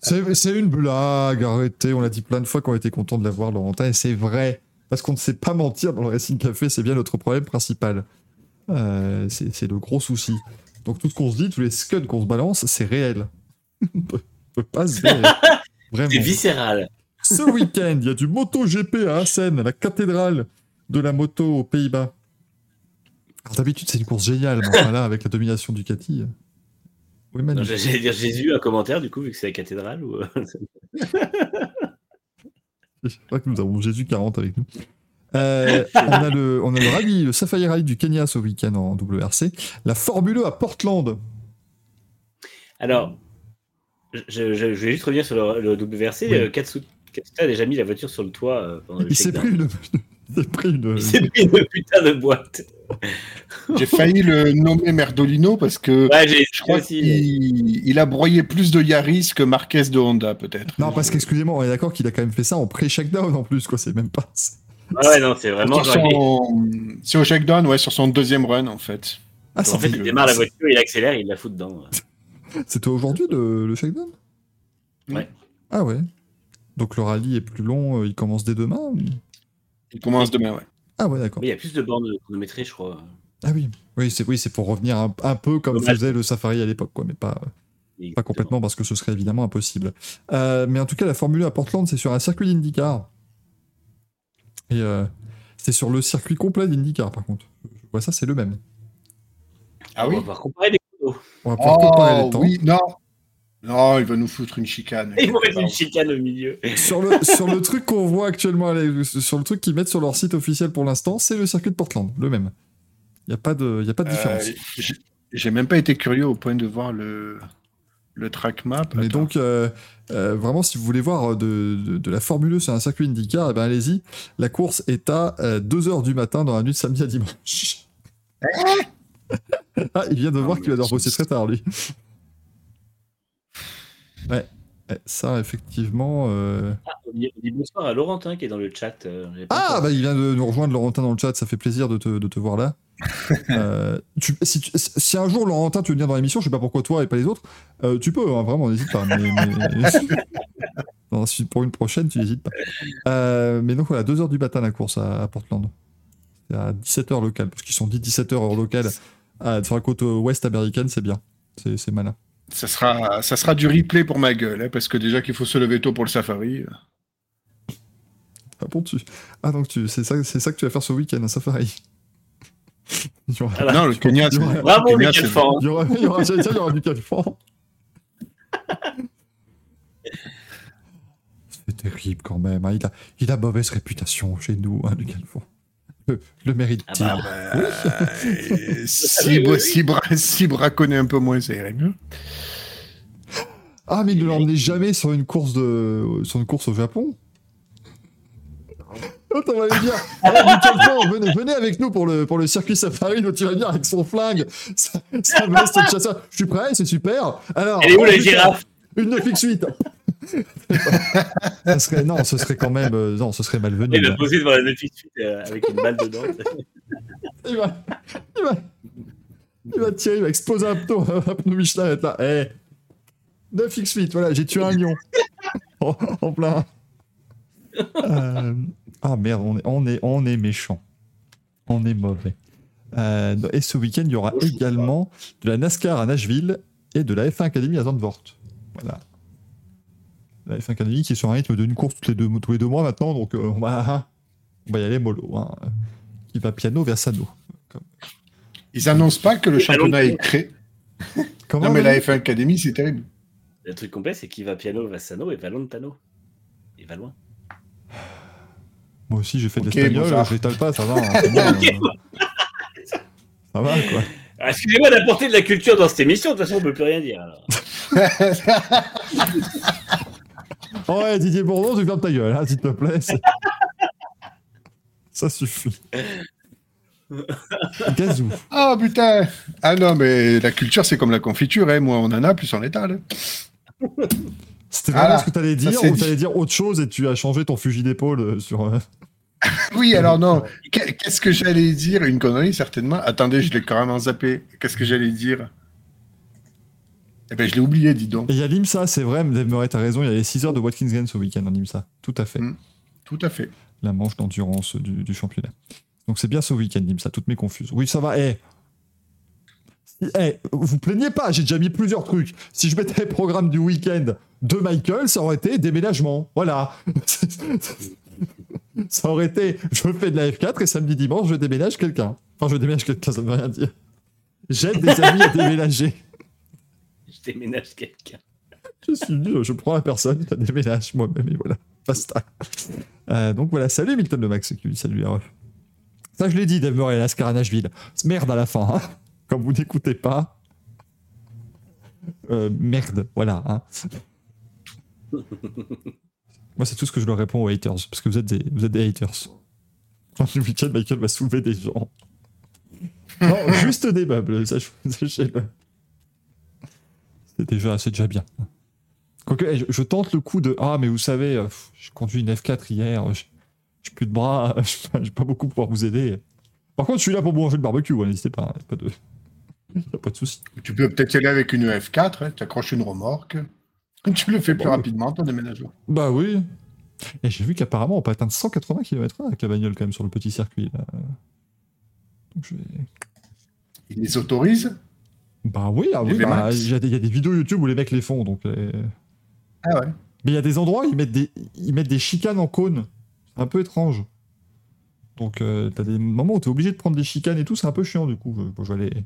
[LAUGHS] c'est une blague, arrêtez, on l'a dit plein de fois qu'on était content de l'avoir, Laurentin, et c'est vrai. Parce qu'on ne sait pas mentir dans le Racing Café, c'est bien notre problème principal. Euh, c'est c'est le gros souci. Donc tout ce qu'on se dit, tous les scuds qu'on se balance, c'est réel. [LAUGHS] peut, pas se dire. [LAUGHS] Vraiment. C'est viscéral. Ce week-end, il y a du MotoGP à Assen, la cathédrale de la moto aux Pays-Bas. Alors, D'habitude, c'est une course géniale, mais enfin, là, avec la domination du Cathy. euh, Oui, Non, magnifique. J'allais dire Jésus, un commentaire, du coup, vu que c'est la cathédrale. Ou... euh, [LAUGHS] Je crois que nous avons Jésus 40 avec nous. Euh, on, a le, on a le rallye, le Safari Rally du Kenya ce week-end en WRC. La Formule E à Portland. Alors, je, je- je vais juste revenir sur le, le WRC. Oui. Euh, Katsuta a déjà mis la voiture sur le toit euh, pendant le Il s'est pris une. [LAUGHS] Il s'est pris une. Il s'est pris une putain de boîte. J'ai failli le nommer Merdolino parce que Ouais, je crois qu'il il a broyé plus de Yaris que Marquez de Honda, peut-être. Non, parce qu'excusez-moi, on est d'accord qu'il a quand même fait ça en pré-shakedown en plus, quoi. C'est même pas. Ah ouais, non, c'est vraiment. Son... Au shakedown, ouais, sur son deuxième run, en fait. Ah, En fait, il démarre la voiture, il accélère, il la fout dedans. C'était aujourd'hui le, le shakedown? Ouais. Ah ouais. Donc le rallye est plus long, euh, il commence dès demain ou- Il commence demain, ouais. Ah ouais, d'accord. Mais il y a plus de bornes de chronométrie, je crois. Ah oui. Oui, c'est oui, c'est pour revenir un, un peu comme Dommage. faisait le Safari à l'époque, quoi, mais pas, pas complètement parce que ce serait évidemment impossible. Euh, mais en tout cas, la Formule 1 à Portland, c'est sur un circuit d'IndyCar. Et euh, c'est sur le circuit complet d'IndyCar, par contre. Je vois ça, c'est le même. Ah On oui va pouvoir comparer. On va pouvoir comparer Oh, les temps. oui, non. Non, il va nous foutre une chicane. Ils vont mettre une chicane au milieu. Sur le, sur le truc qu'on voit actuellement, sur le truc qu'ils mettent sur leur site officiel pour l'instant, c'est le circuit de Portland, le même. Il n'y a pas de, y a pas de différence. Euh, j'ai- J'ai même pas été curieux au point de voir le, le track map. Mais Attends. donc, euh, euh, vraiment, si vous voulez voir de, de, de la Formule 1 sur un circuit IndyCar, eh ben, allez-y. La course est à 2h du matin dans la nuit de samedi à dimanche. Ah, il vient de Non, voir qu'il va devoir bosser très tard, lui. [LAUGHS] Ouais. Eh, ça, effectivement. euh, Ah, on dit, on dit bonsoir à Laurentin qui est dans le chat. euh, Ah, bah il vient de nous rejoindre, Laurentin, dans le chat. Ça fait plaisir de te, de te voir là. [LAUGHS] Euh, tu- si, tu- si un jour, Laurentin, tu veux venir dans l'émission, je sais pas pourquoi toi et pas les autres, euh, tu peux, hein, vraiment, n'hésite pas. Mais, mais- [LAUGHS] Non, si pour une prochaine, tu n'hésites pas. Euh, mais donc voilà, 2h du matin la course à, à Portland. C'est à 17h local, parce qu'ils sont dit 17h heure locale. Ah, sur la côte ouest américaine, c'est bien. C'est malin. Ça sera, ça sera du replay pour ma gueule, hein, parce que déjà qu'il faut se lever tôt pour le safari. Ah bon, tu... Ah donc tu... c'est ça, c'est ça que tu vas faire ce week-end, un safari. [LAUGHS] Aura, non, le Kenya, c'est. Bravo, Michael il y aura, il y aura, il y aura. [LAUGHS] C'est terrible quand même. hein. Il, a, il a mauvaise réputation chez nous, hein, calfan. Le, mérite-t-il Ah bah, euh, [LAUGHS] si, oui, oui. si, bra- si braconner un peu moins, ça irait mieux. Ah, mais il ne l'emmenait jamais sur une course de, sur une course au Japon. L'autre, on va lui dire, [LAUGHS] ah, venez, venez avec nous pour le, pour le circuit safari, l'autre, il va venir avec son flingue, sa, sa veste de chasseur. Je suis prêt, c'est super. Alors, Elle est où la girafe? Une 9x8 ça serait, Non, ce serait quand même... euh, non, ce serait malvenu. Il va poser devant la 9x8 euh, avec une balle dedans. Il va, il va, il va tirer, il va exploser un pneu, un pneu Michelin, va être là. Eh, 9x8, voilà, j'ai tué un lion. en, en plein. Euh, Ah merde, on est, on, est, on est méchant. On est mauvais. Euh, et ce week-end, il y aura également de la NASCAR à Nashville et de la F1 Academy à Zandvoort. Voilà. La F1 Academy qui est sur un rythme d'une course tous les deux, tous les deux mois maintenant, donc euh, on, va, on va y aller mollo. Hein. Qui va piano Versano. Ils annoncent pas que le championnat est créé. Comment Non, mais la F1 Academy, c'est terrible. Le truc complet, c'est qu'il va piano, Vassano et va lontano. Il va loin. Moi aussi, j'ai fait de l'espagnol, l'étale pas, ça va. hein, euh, [LAUGHS] ça va, quoi. Ah, Excusez-moi d'apporter de la culture dans cette émission, de toute façon, on peut plus rien dire. alors. Oh [LAUGHS] ouais, Didier Bourdon, tu fermes ta gueule, hein, s'il te plaît. Ça suffit. Gazou. Ah putain Ah non, mais la culture, c'est comme la confiture, hein. moins on en a, plus on l'étale. C'était vraiment ce que t'allais Ça, dire ou dit. t'allais dire autre chose et tu as changé ton fusil d'épaule euh, sur. [LAUGHS] Oui, alors non, Qu'est- qu'est-ce que j'allais dire? Une connerie, certainement. Attendez, je l'ai carrément zappé. Qu'est-ce que j'allais dire? Eh ben, je l'ai oublié, dis donc. Et il y a l'IMSA, c'est vrai, Dave Murray, t'as raison, il y a les 6 heures de Watkins Glen ce week-end en IMSA. Tout à fait. Mm. Tout à fait. La manche d'endurance du, du championnat. Donc c'est bien ce week-end, IMSA, toutes mes confuses. Oui, ça va, eh. Si- eh, vous plaignez pas, j'ai déjà mis plusieurs trucs. Si je mettais le programme du week-end de Michael, ça aurait été déménagement. Voilà. [LAUGHS] [LAUGHS] ça aurait été, je fais de la F4 et samedi dimanche, je déménage quelqu'un. Enfin, je déménage quelqu'un, ça veut rien dire. J'aide des [LAUGHS] amis à déménager. Je déménage quelqu'un. Je suis nul, je prends la personne, je la déménage moi-même et voilà. Basta. Euh, donc voilà, salut Milton de Max salut RF. Ça je l'ai dit, Dave Murray et Lascar à Nashville. Merde à la fin, hein. Comme vous n'écoutez pas. Euh, merde, voilà. hein. [LAUGHS] Moi c'est tout ce que je leur réponds aux haters, parce que vous êtes des, vous êtes des haters. [LAUGHS] Le week-end, Michael va soulever des gens. [LAUGHS] Non, juste des meubles, ça, je- sachez-le. C'est déjà, c'est déjà bien. Quoique, eh, je, je tente le coup de Ah, mais vous savez, euh, j'ai conduit une F4 hier, euh, j'ai j'ai plus de bras, [LAUGHS] je vais pas beaucoup pouvoir vous aider. Par contre, je suis là pour vous manger le barbecue, hein, n'hésitez pas, hein, pas de, pas de souci. Tu peux peut-être y aller avec une F4, tu accroches une remorque. [LAUGHS] Tu le fais plus Bon. rapidement, ton déménagement. Bah oui. Et j'ai vu qu'apparemment, on peut atteindre 180 km/h avec la bagnole quand même sur le petit circuit. Là. Donc je vais- Ils les autorisent Bah oui, ah oui, bah, il y, a des- il y a des vidéos YouTube où les mecs les font. Donc, euh, Ah ouais. Mais il y a des endroits où ils mettent des, ils mettent des chicanes en cône. C'est un peu étrange. Donc, euh, t'as des moments où t'es obligé de prendre des chicanes et tout, c'est un peu chiant du coup. Je, je vais aller.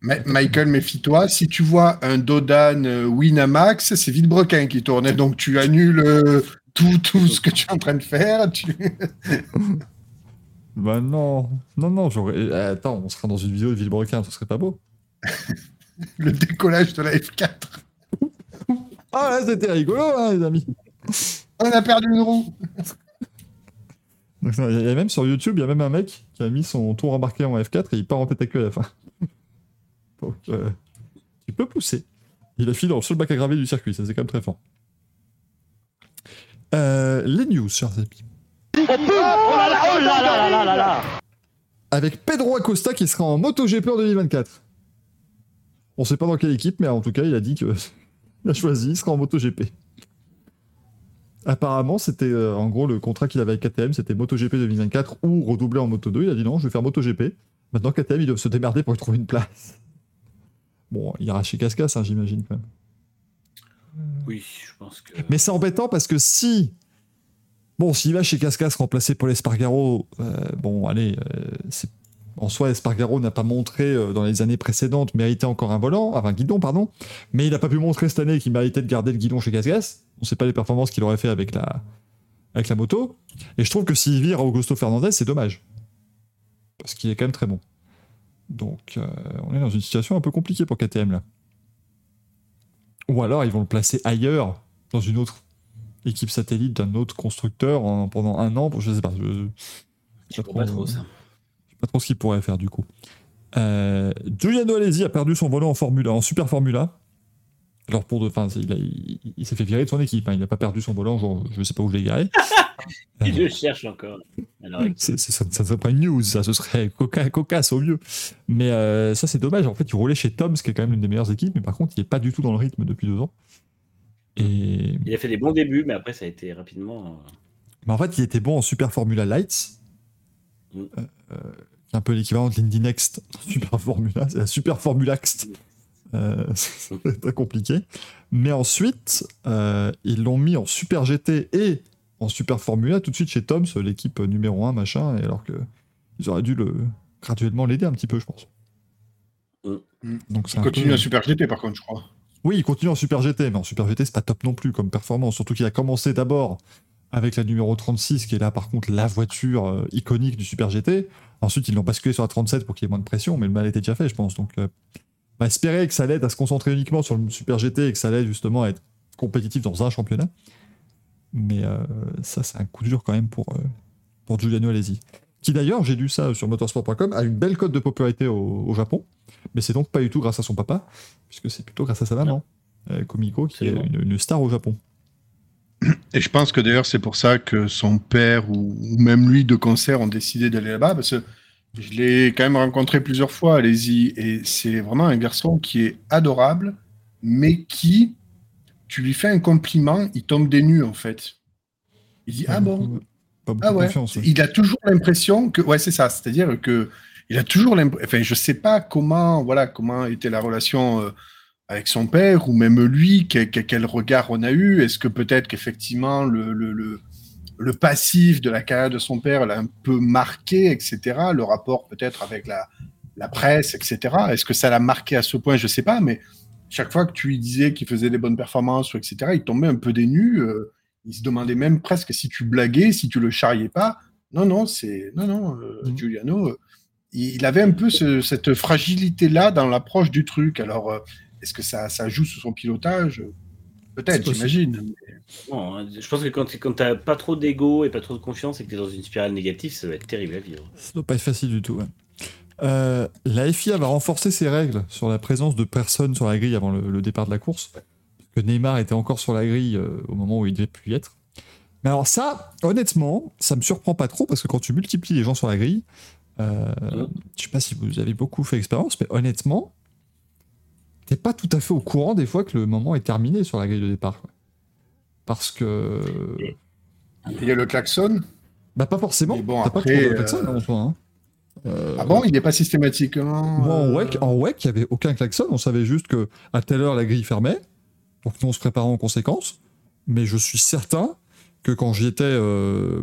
Ma- Michael, méfie-toi. Si tu vois un Dodan euh, Winamax, c'est Villebrequin qui tourne. Donc tu annules euh, tout, tout ce que tu es en train de faire. Tu... [LAUGHS] Bah non, non, non, eh, Attends, on sera dans une vidéo de Villebrequin, ce serait pas beau. [LAUGHS] Le décollage de la F4. Ah là, c'était rigolo, hein, les amis. On a perdu une roue. Donc, Il y, a- il y a même sur YouTube, il y a même un mec qui a mis son tour embarqué en F4 et il part en tête à queue à la fin. Donc, euh, tu peux pousser. Il a filé dans le seul bac à gravier du circuit, ça c'est quand même très fort. Euh, les news, chers amis. Avec Pedro Acosta qui sera en MotoGP en 2024. On sait pas dans quelle équipe, mais en tout cas, il a dit que [LAUGHS] il a choisi, il sera en MotoGP. Apparemment, c'était euh, en gros le contrat qu'il avait avec KTM, c'était MotoGP 2024 ou redoubler en Moto 2. Il a dit non, je vais faire MotoGP. Maintenant, KTM, ils doivent se démerder pour trouver une place. Bon, il ira chez Cascas, hein, j'imagine quand même. Oui, je pense que. Mais c'est embêtant parce que si. Bon, s'il va chez Cascas remplacer Paul Espargaro, euh, bon, allez, euh, en soi, Espargaro n'a pas montré euh, dans les années précédentes méritait encore un volant, enfin un guidon, pardon, mais il n'a pas pu montrer cette année qu'il méritait de garder le guidon chez Cascas. On ne sait pas les performances qu'il aurait fait avec la, avec la moto. Et je trouve que s'il vire Augusto Fernandez, c'est dommage. Parce qu'il est quand même très bon. Donc, euh, on est dans une situation un peu compliquée pour KTM là. Ou alors ils vont le placer ailleurs, dans une autre équipe satellite d'un autre constructeur en- pendant un an. Je sais pas. Je, Je comprends pas trop ça. je sais pas trop ce qu'il pourrait faire du coup. Euh, Giuliano Alesi a perdu son volant en Formula, en Super Formula. Alors pour de, enfin, il, a- il- il s'est fait virer de son équipe. hein. Il n'a pas perdu son volant. Genre, je sais pas où je l'ai garé. [LAUGHS] Il le cherche encore. Alors, ça, ça ne serait pas une news, ça, ce serait coca, cocasse au mieux. Mais euh, ça, c'est dommage. En fait, il roulait chez Toms, qui est quand même l'une des meilleures équipes, mais par contre, il n'est pas du tout dans le rythme depuis deux ans. Et il a fait des bons débuts, mais après, ça a été rapidement. euh, mais en fait, il était bon en Super Formula Lights, Mm. euh, un peu l'équivalent de l'Indy Next Super Formula, c'est la Super Formula Next. Euh, [LAUGHS] c'est très compliqué. Mais ensuite, euh, ils l'ont mis en Super GT et en Super Formula tout de suite chez Toms, l'équipe numéro 1, machin, et alors que ils auraient dû le graduellement l'aider un petit peu, je pense. Mm. Donc Il continue peu- à Super GT par contre, je crois. oui, il continue en Super GT, mais en Super GT, c'est pas top non plus comme performance. Surtout qu'il a commencé d'abord avec la numéro 36, qui est là, par contre, la voiture euh, iconique du Super GT. Ensuite, ils l'ont basculé sur la 37 pour qu'il y ait moins de pression, mais le mal était déjà fait, je pense. Donc, euh, on va espérer que ça l'aide à se concentrer uniquement sur le Super GT et que ça l'aide justement à être compétitif dans un championnat. Mais euh, ça, c'est un coup dur quand même pour, euh, pour Giuliano Alesi. Qui d'ailleurs, j'ai lu ça sur motorsport.com, a une belle cote de popularité au, au Japon. Mais c'est donc pas du tout grâce à son papa, puisque c'est plutôt grâce à sa maman, euh, Komiko, qui est une, une star au Japon. Et je pense que d'ailleurs, c'est pour ça que son père ou, ou même lui de concert ont décidé d'aller là-bas, parce que je l'ai quand même rencontré plusieurs fois, allez-y, et c'est vraiment un garçon qui est adorable, mais qui, tu lui fais un compliment, il tombe des nues en fait. Il dit Ah bon Pas Ah ouais. Il a toujours l'impression que ouais c'est ça, c'est-à-dire que il a toujours l'impression. Enfin, je sais pas comment voilà comment était la relation euh, avec son père ou même lui, quel, quel- quel regard on a eu. Est-ce que peut-être qu'effectivement le, le, le le passif de la carrière de son père l'a un peu marqué, etc. Le rapport peut-être avec la, la presse, etc. Est-ce que ça l'a marqué à ce point? Je sais pas, mais chaque fois que tu lui disais qu'il faisait des bonnes performances, ou etc., il tombait un peu des nues. euh, il se demandait même presque si tu blaguais, si tu le charriais pas. Non, non, c'est non, non, euh, Mhm. Giuliano, euh, il, avait un peu ce- cette fragilité-là dans l'approche du truc. Alors, euh, est-ce que ça, ça joue sur son pilotage? Peut-être, j'imagine. Hein, je pense que quand, quand t'as pas trop d'ego et pas trop de confiance et que t'es dans une spirale négative, ça va être terrible à vivre. Ça doit pas être facile du tout. ouais. Euh, la FIA va renforcer ses règles sur la présence de personnes sur la grille avant le, le départ de la course. Parce que Neymar était encore sur la grille euh, au moment où il devait plus y être. Mais alors ça, honnêtement, ça me surprend pas trop parce que quand tu multiplies les gens sur la grille, euh, Mhm. je sais pas si vous avez beaucoup fait expérience, mais honnêtement, t'es pas tout à fait au courant des fois que le moment est terminé sur la grille de départ. quoi. Parce que... Il y a le klaxon. Bah pas forcément. Bon, T'as pas après, trop de klaxon, euh, en soi. hein. Euh, Ah bon, il n'est pas systématiquement. Moi, en euh, WEC, en WEC, il n'y avait aucun klaxon. On savait juste que à telle heure, la grille fermait. Donc, nous, on se préparait en conséquence. Mais je suis certain que quand j'y étais, euh,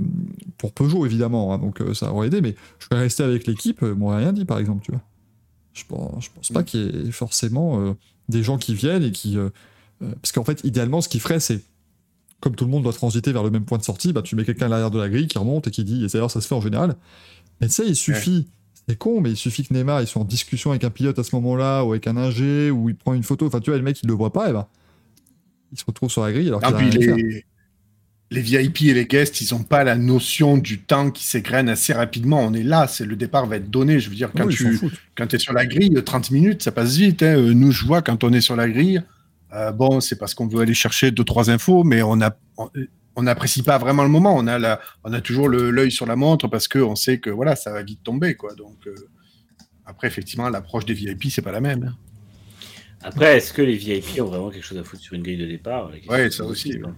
pour Peugeot, évidemment, hein, donc euh, ça aurait aidé, mais je serais resté avec l'équipe, m'aurait rien dit, par exemple, tu vois. Je pense, je pense pas qu'il y ait forcément euh, des gens qui viennent et qui... euh, euh, parce qu'en fait, idéalement, ce qu'il ferait, c'est comme tout le monde doit transiter vers le même point de sortie, bah, tu mets quelqu'un à l'arrière de la grille qui remonte et qui dit, et d'ailleurs ça se fait en général. Mais tu sais, il suffit, c'est con, mais il suffit que Neymar il soit en discussion avec un pilote à ce moment-là, ou avec un ingé, ou il prend une photo, enfin tu vois, le mec il le voit pas, et ben il se retrouve sur la grille alors Non, qu'il a puis rien à faire. Les, VIP et les guests, ils n'ont pas la notion du temps qui s'égrène assez rapidement. On est là, c'est le départ va être donné. Je veux dire, quand Oui, tu quand es sur la grille, 30 minutes, ça passe vite. hein. Euh, Nous, je vois quand on est sur la grille, euh, bon, c'est parce qu'on veut aller chercher deux trois infos, mais on a on- euh, on n'apprécie pas vraiment le moment. On a, la, on a toujours l'œil sur la montre parce qu'on sait que voilà, ça va vite tomber. Quoi. Donc, euh, après, effectivement, l'approche des VIP, c'est pas la même. hein. Après, est-ce que les VIP ont vraiment quelque chose à foutre sur une grille de départ? Est ça aussi, hein.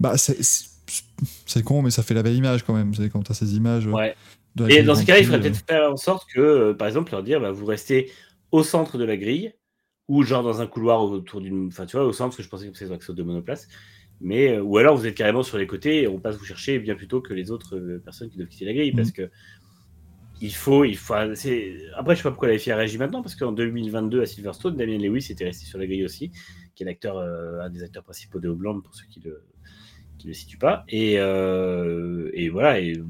Bah, c'est- con, mais ça fait la belle image quand même. C'est quand t'as ces images. euh, Ouais. de Et dans ce cas-là, il faudrait peut-être faire en sorte que, euh, par exemple, leur dire, bah, vous restez au centre de la grille, ou genre dans un couloir autour d'une. Enfin, tu vois, au centre, parce que je pensais que c'était accès aux deux monoplaces. Mais, euh, ou alors vous êtes carrément sur les côtés et on passe vous chercher bien plus tôt que les autres euh, personnes qui doivent quitter la grille. Parce que il faut. Il faut c'est- Après, je sais pas pourquoi la FIA réagit maintenant, parce qu'en 2022 à Silverstone, Damien Lewis était resté sur la grille aussi, qui est l'acteur, euh, un des acteurs principaux de Homeland, pour ceux qui le, qui le situent pas. Et, euh, et voilà, et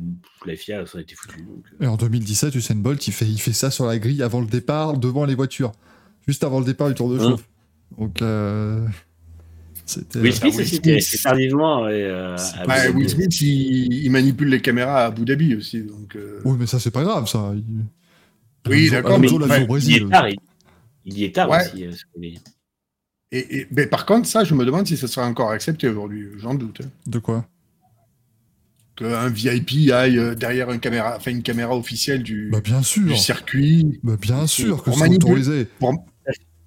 la FIA s'en était foutu. donc, euh, Et en 2017, Usain Bolt, il fait, il fait ça sur la grille avant le départ, devant les voitures. Juste avant le départ du Tour de Hein. chauffe. Donc, euh, c'était. Will Smith aussi tardivement. Et, euh. Will Smith, il, il manipule les caméras à Abu Dhabi aussi. Donc, euh, Oui, mais ça, c'est pas grave, ça. Il- Oui, d'accord, au ouais, il est tard. Il, il y est tard Ouais. aussi. euh, et, et- mais par contre, ça, je me demande si ça sera encore accepté aujourd'hui. J'en doute. hein. De quoi? Qu'un VIP aille euh, derrière une caméra, enfin, une caméra officielle du, Bah, bien sûr. du circuit Bah, bien sûr que Pour c'est manipuler- autorisé.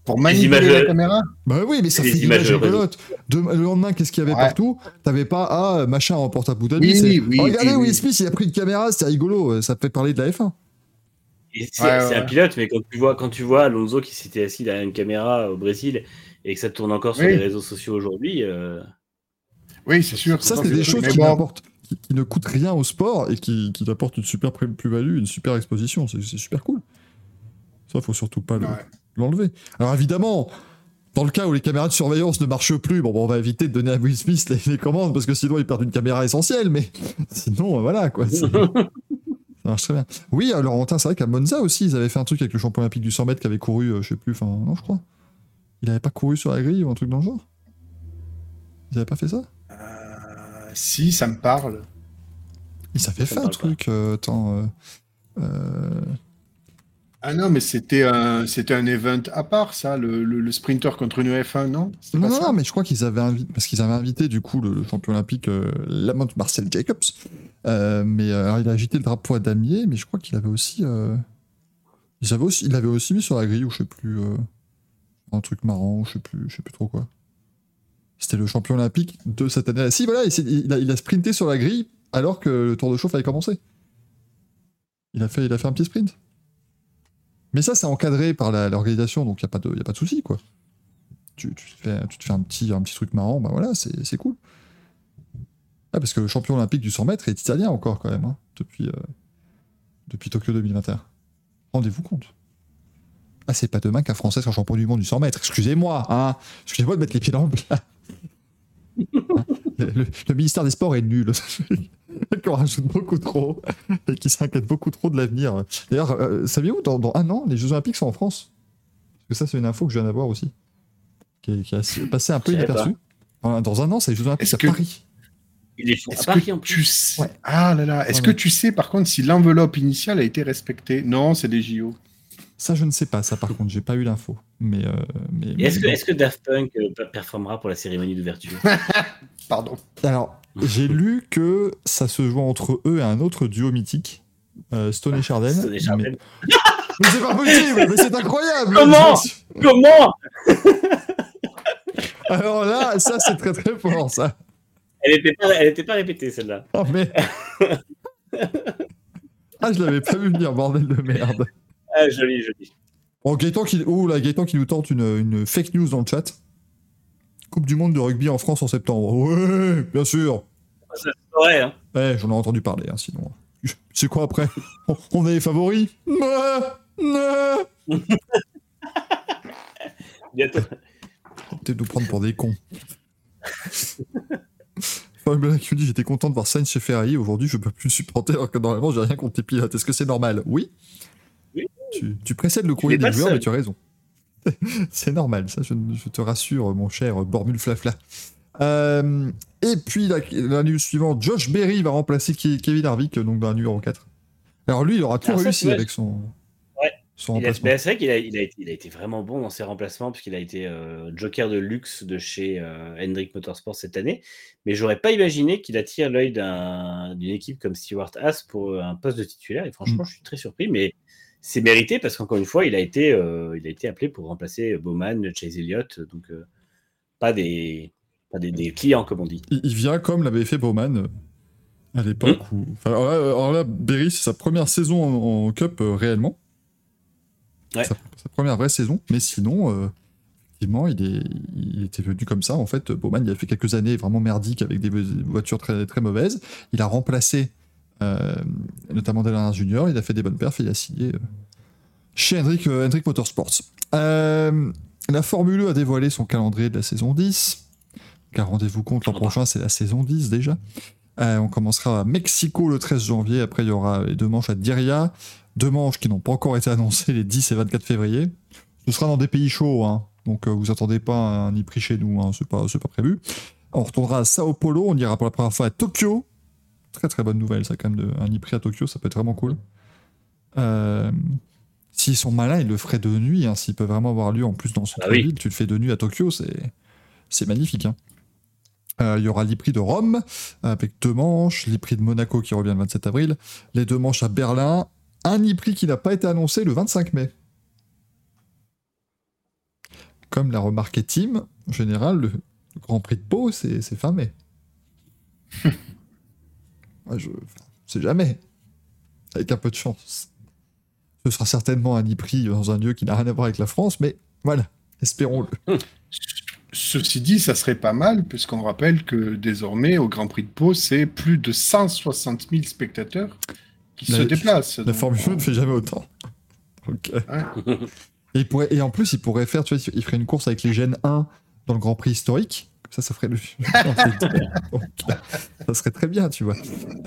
pour manipuler la caméra. Bah oui, mais ça fait rigolote. De- le lendemain, qu'est-ce qu'il y avait Ouais. partout? T'avais pas, ah, machin remporte Abu Dhabi. Oui, c'est, oui, Oh, regardez, oui, Will. Smith, il a pris une caméra, c'était rigolo. Ça fait parler de la F1. Et C'est Ouais, c'est un pilote, mais quand tu vois, quand tu vois Alonso qui s'était assis derrière une caméra au Brésil et que ça tourne encore sur Oui. les réseaux sociaux aujourd'hui, euh, Oui, c'est sûr. Ça, c'est des choses bon, qui, n'apportent- qui, qui ne coûtent rien au sport et qui, qui apportent une super plus-value, une super exposition. C'est, super cool. Ça, faut surtout pas Ouais. l'enlever. Alors évidemment, dans le cas où les caméras de surveillance ne marchent plus, bon, bon, on va éviter de donner à Will Smith les, les commandes parce que sinon ils perdent une caméra essentielle, mais [LAUGHS] sinon, euh, voilà quoi. Ça marche très bien. Oui, alors Laurentin, c'est vrai qu'à Monza aussi, ils avaient fait un truc avec le champion olympique du 100 mètres qui avait couru, euh, je sais plus, enfin, non, je crois. Il avait pas couru sur la grille ou un truc dans le genre Ils avaient pas fait ça? Euh, si, ça me parle. Ils avaient Ça fait un truc, euh, attends. euh, euh, Ah non, mais c'était un, c'était un event à part, ça, le, le- le sprinter contre une F1, non? Non, pas non, ça non, mais je crois qu'ils avaient invité, parce qu'ils avaient invité du coup le, le champion olympique euh, Lamont Marcel Jacobs. Euh, mais alors, il a agité le drapeau à damier, mais je crois qu'il avait aussi, euh, il l'avait aussi mis sur la grille ou je sais plus, euh, un truc marrant, je sais plus, sais plus trop quoi. C'était le champion olympique de cette année. Si voilà, il, a, sprinté sur la grille alors que le tour de chauffe avait commencé. Il a fait, un petit sprint. Mais ça, c'est encadré par l'organisation, donc il n'y a pas de, y a pas de souci quoi tu, te fais, tu fais un, petit, un petit truc marrant, bah voilà, c'est c'est cool. Ah, parce que le champion olympique du 100 mètres est italien encore quand même, hein, depuis, euh, depuis Tokyo 2021. Rendez-vous compte. Ah, c'est pas demain qu'un Français sera champion du monde du 100 mètres. Excusez-moi, hein. Excusez-moi de mettre les pieds dans le plat. [LAUGHS] le, le- le ministère des Sports est nul. [LAUGHS] qui en rajoute beaucoup trop et qui s'inquiète beaucoup trop de l'avenir. D'ailleurs, euh, saviez-vous, dans, dans un an, les Jeux Olympiques sont en France? Parce que ça, c'est une info que je viens d'avoir aussi qui est, qui est assez- passé un peu Je savais inaperçu. Dans dans un an, c'est les Jeux Olympiques Est-ce à que- Paris. Est-ce Paris que en plus? tu sais... Ouais. Ah là là, est-ce Ouais, que ouais. tu sais par contre si l'enveloppe initiale a été respectée? Non, c'est des JO. Ça, je ne sais pas. Ça, par contre, j'ai pas eu l'info. Mais, euh, mais, Est-ce que, est que Daft Punk euh, per- performera pour la cérémonie d'ouverture? [LAUGHS] Pardon. Alors, j'ai lu que ça se joue entre eux et un autre duo mythique, euh, Stone et Chardin. Stone et Chardin. Mais, mais c'est pas possible. mais c'est incroyable. Comment? Comment? [LAUGHS] Alors là, ça, c'est très très fort, ça. Elle n'était pas, elle était pas répétée celle-là. Oh, mais. [LAUGHS] ah, je l'avais pas vu venir, bordel de merde. Ah, joli, joli. Bon, Gaëtan qui, oh, là, Gaëtan qui nous tente une, une fake news dans le chat. Coupe du monde de rugby en France en septembre. Ouais, bien sûr. Ouais, hein. Ouais, j'en ai entendu parler, hein, sinon. C'est quoi après? [LAUGHS] On, est les favoris? Bientôt. Peut-être nous prendre pour des cons. Qui me dit J'étais content de voir Sainz chez Ferrari. Aujourd'hui, je peux plus supporter alors que normalement, j'ai rien contre tes pilotes. Est-ce que c'est normal? Oui. Oui. Tu, tu précèdes le courrier des joueurs, mais tu as raison. [LAUGHS] c'est normal, ça, je, je te rassure, mon cher Bormule Flafla. Euh, et puis, la, la news suivante Josh Berry va remplacer Ke- Kevin Harvick, donc dans la numéro 4. Alors, lui, il aura tout Ah, réussi avec son, Ouais. son remplacement. bah, c'est vrai qu'il a, il a, été, il a été vraiment bon dans ses remplacements, puisqu'il a été euh, joker de luxe de chez euh, Hendrick Motorsport cette année. Mais j'aurais pas imaginé qu'il attire l'œil d'un- d'une équipe comme Stewart Haas pour un poste de titulaire. Et Mm. franchement, je suis très surpris, mais c'est mérité parce qu'encore une fois, il a été, euh, il a été appelé pour remplacer Bowman, Chase Elliott. Donc, euh, pas, des, pas des, des clients, comme on dit. Il, vient comme l'avait fait Bowman euh, à l'époque. où... enfin, alors, là, alors là, Berry, c'est sa première saison en, en Cup euh, réellement. Ouais. Sa, sa première vraie saison. Mais sinon, effectivement, il, est, il était venu comme ça. En fait, Bowman, il a fait quelques années vraiment merdiques avec des vo- voitures très, très mauvaises. Il a remplacé euh, notamment Dale Junior. Il a fait des bonnes perfs il a signé euh, chez Hendrick, euh, Hendrick Motorsports. La Formule E a dévoilé son calendrier de la saison 10. Car rendez-vous compte, l'an prochain, c'est la saison 10 déjà. On commencera à Mexico le 13 janvier. Après, il y aura les deux manches à Diriyah. Deux manches qui n'ont pas encore été annoncées les 10 et 24 février. Ce sera dans des pays chauds, hein. donc vous attendez pas un prix chez nous, hein. c'est pas, pas prévu. On retournera à Sao Paulo, on ira pour la première fois à Tokyo. Très très bonne nouvelle, ça quand même, de, un y prix à Tokyo, ça peut être vraiment cool. Euh, S'ils sont malins, ils le feraient de nuit, hein. s'il peut vraiment avoir lieu en plus dans son Ah oui. ville, tu le fais de nuit à Tokyo, c'est magnifique. hein. Euh, Il y aura l'I-Prix de Rome, avec deux manches, l'I-Prix de Monaco qui revient le 27 avril, les deux manches à Berlin, un I-Prix qui n'a pas été annoncé le 25 mai. Comme l'a remarqué Tim, en général, le Grand Prix de Pau, c'est c'est fin mai. [LAUGHS] Ouais, je... C'est jamais. Avec un peu de chance. Ce sera certainement un I-Prix dans un lieu qui n'a rien à voir avec la France, mais voilà, espérons-le. Ceci dit, ça serait pas mal, puisqu'on rappelle que désormais, au Grand Prix de Pau, c'est plus de 160 000 spectateurs qui La- se déplacent. La Donc, Formule 1 ne fait jamais autant. Ouais. et, pourrait- et en plus, il pourrait faire, tu vois, il ferait une course avec les Gen 1 dans le Grand Prix historique. Ça, ça ferait le. [LAUGHS] Donc, [LAUGHS] ça serait très bien, tu vois.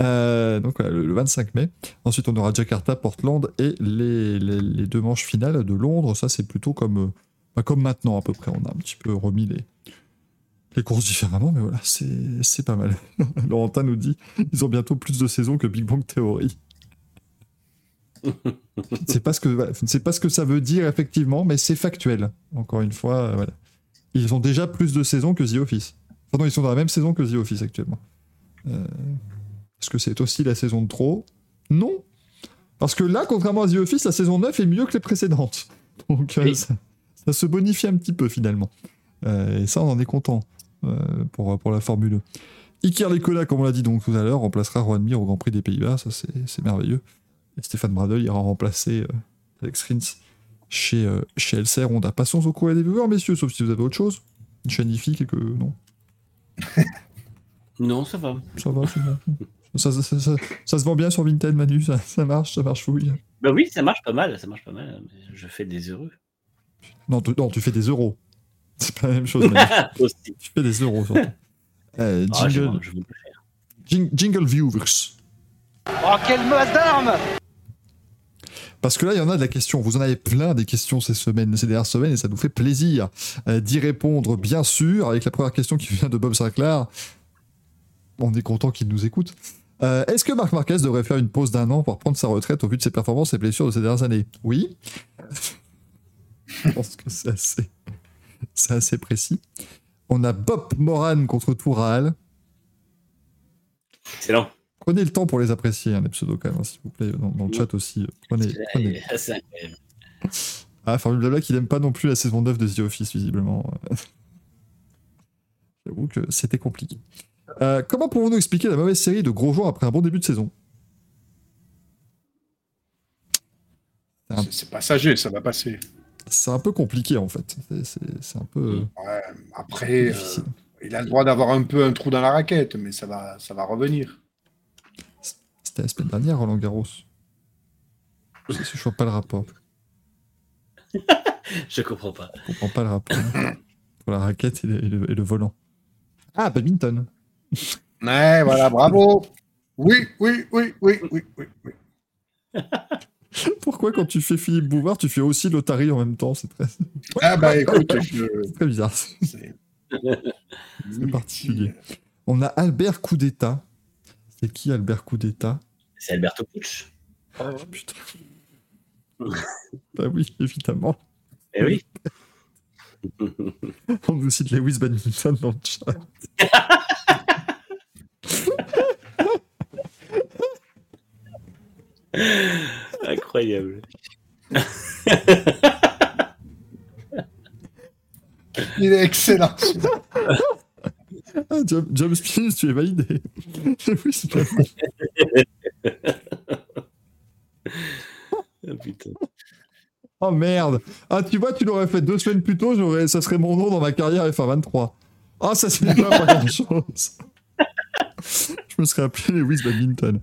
Euh, donc, voilà, le, le 25 mai. Ensuite, on aura Jakarta, Portland et les, les- les deux manches finales de Londres. Ça, c'est plutôt comme, euh, bah, comme maintenant, à peu près. On a un petit peu remis les, les courses différemment, mais voilà, c'est c'est pas mal. [LAUGHS] Laurentin nous dit ils ont bientôt plus de saisons que Big Bang Theory. Je ne sais pas ce que, sais pas ce que ça veut dire effectivement, mais c'est factuel. Encore une fois, euh, voilà. Ils ont déjà plus de saisons que The Office. Enfin non, ils sont dans la même saison que The Office actuellement. Euh, Est-ce que c'est aussi la saison de trop? Non. Parce que là, contrairement à The Office, la saison 9 est mieux que les précédentes. [LAUGHS] Donc euh, ça, ça se bonifie un petit peu finalement. Euh, et ça, on en est content pour, pour la Formule 1. Iker Lekola, comme on l'a dit donc tout à l'heure, remplacera Juan Mir au Grand Prix des Pays-Bas. Ça, c'est merveilleux. Et Stéphane Bradel ira remplacer Alex Rins chez, euh, chez LCR. On a patience au courrier des viewers, messieurs, sauf si vous avez autre chose. Une chaîne IFI, quelque. Non, [LAUGHS] Non, ça va. ça va, c'est bon. Ça, ça, ça- ça- ça se vend bien sur Vinted, Manu, ça, ça marche, ça marche fouille. Bah oui, ça marche pas mal, ça marche pas mal. Je fais des heureux. Non, tu, non, tu fais des euros. C'est pas la même chose. [LAUGHS] Aussi. tu fais des euros, surtout. Euh, Ah, je, jingle, je jing- jingle viewers. Oh, quelle masse d'armes Parce que là, il y en a de la question. Vous en avez plein des questions ces semaines, ces dernières semaines, et ça nous fait plaisir euh, d'y répondre, bien sûr, avec la première question qui vient de Bob Sinclair. On est content qu'il nous écoute. Euh, Est-ce que Marc Marquez devrait faire une pause d'un an pour prendre sa retraite au vu de ses performances et blessures de ces dernières années? Oui. Je pense que c'est assez, précis. On a Bob Moran contre Toural. Excellent. Prenez le temps pour les apprécier, hein, les pseudos, quand même, hein, s'il vous plaît, dans, dans le chat aussi. euh, Prenez. Ah, Formule Blabla qui n'aime pas non plus la saison 9 de The Office, visiblement. [LAUGHS] J'avoue que c'était compliqué. Euh, comment pouvons-nous expliquer la mauvaise série de gros joueurs après un bon début de saison? C'est- passager, ça va passer. C'est un peu compliqué en fait. C'est- un peu euh, Ouais, après, euh, il a le droit d'avoir un peu un trou dans la raquette, mais ça va, ça va revenir. C'était la semaine dernière, Roland Garros. Je je vois pas le rapport. [LAUGHS] Je comprends pas. Je comprends pas le rapport. Pour la raquette et le, et le- et le volant. Ah, badminton. [LAUGHS] Ouais, voilà, bravo. Oui, oui, oui, oui, oui, oui. oui. [LAUGHS] Pourquoi quand tu fais Philippe Bouvard, tu fais aussi l'Otari en même temps? C'est très, Ah bah écoute, je... c'est très bizarre. c'est C'est particulier. On a Albert Coup d'État. C'est qui Albert Coup d'État C'est Alberto Pucci. Oh, putain. [LAUGHS] Bah oui, évidemment. Eh oui. [LAUGHS] On nous cite Lewis Badminton dans le chat. [LAUGHS] Incroyable. Il est excellent. Ah, Pins, tu es validé. [LAUGHS] [LAUGHS] Ah, putain. Oh merde. Ah, tu vois, tu l'aurais fait deux semaines plus tôt, j'aurais, ça serait mon nom dans ma carrière F1-23. Ah, ça c'est déjà pas grand chose. [LAUGHS] Je me serais appelé Lewis Badminton.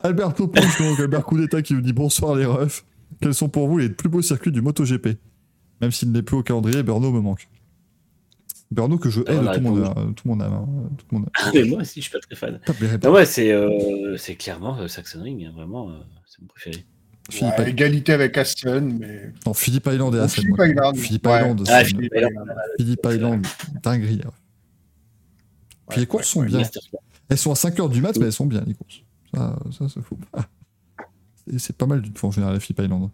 Alberto Ponche, donc Albert Coudetta qui vous dit bonsoir les refs. Quels sont pour vous les plus beaux circuits du MotoGP? Même s'il n'est plus au calendrier, Berno me manque. Berno que je hais Ah, de la tout mon, âme, tout mon âme. hein, tout mon âme. Ah, mais moi aussi, je suis pas très fan. Non, ouais, c'est euh, c'est clairement euh, Saxon Ring, hein, vraiment, euh, c'est mon préféré. Philippe, Ouais, égalité avec Aston, mais. non, Philippe Island et Hassan. Philippe. Island. Philippe Ouais. Island, Ah, c'est- Philippe Island. Philippe Island, dinguerie. hein. Puis les courses sont bien. Elles sont à 5h du mat, mais elles sont bien, les courses. Ça, ça fout pas. Et c'est pas mal d'une fois en général, la Philippe Island.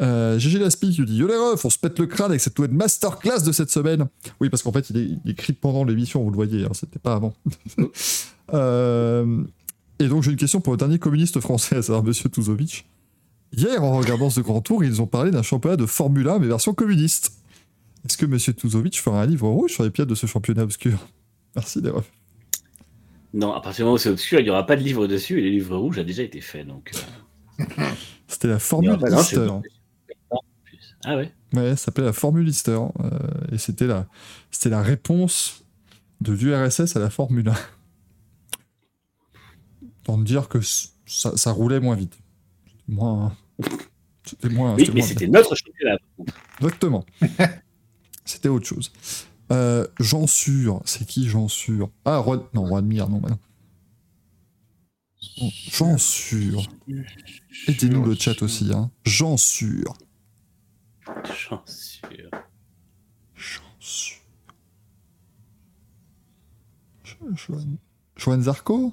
Euh, GG Laspi qui dit Yo les refs, on se pète le crâne avec cette nouvelle masterclass de cette semaine. Oui, parce qu'en fait, il est, il écrit pendant l'émission, vous le voyez, hein, c'était pas avant. [LAUGHS] Euh, et donc, j'ai une question pour le dernier communiste français, à savoir Monsieur Touzovic. Hier, en regardant ce grand tour, ils ont parlé d'un championnat de Formule 1, mais version communiste. Est-ce que Monsieur Touzovic fera un livre rouge sur les pièces de ce championnat obscur? Merci les refs. Non, à partir du moment où c'est obscur, il n'y aura pas de livre dessus et le livre rouge a déjà été fait. Donc, euh, C'était la Formule pas- non, bon. Ah ouais Ouais, ça s'appelait la Formule Easter. euh, et c'était la, c'était la réponse de l'URSS à la Formule 1. Pour me dire que ça, ça roulait moins vite. C'était moins. C'était moins. Oui, c'était mais moins c'était bien. notre championnat. par contre. Exactement. [LAUGHS] c'était autre chose. Euh, Jean Sûr, c'est qui Jean Sûr Ah, Roi... non, Roi de Mire, non, non. Bon, Jean Sûr. Aidez-nous le chat aussi, hein. Jean Sûr. Sûr. Jo- Joanne... Zarco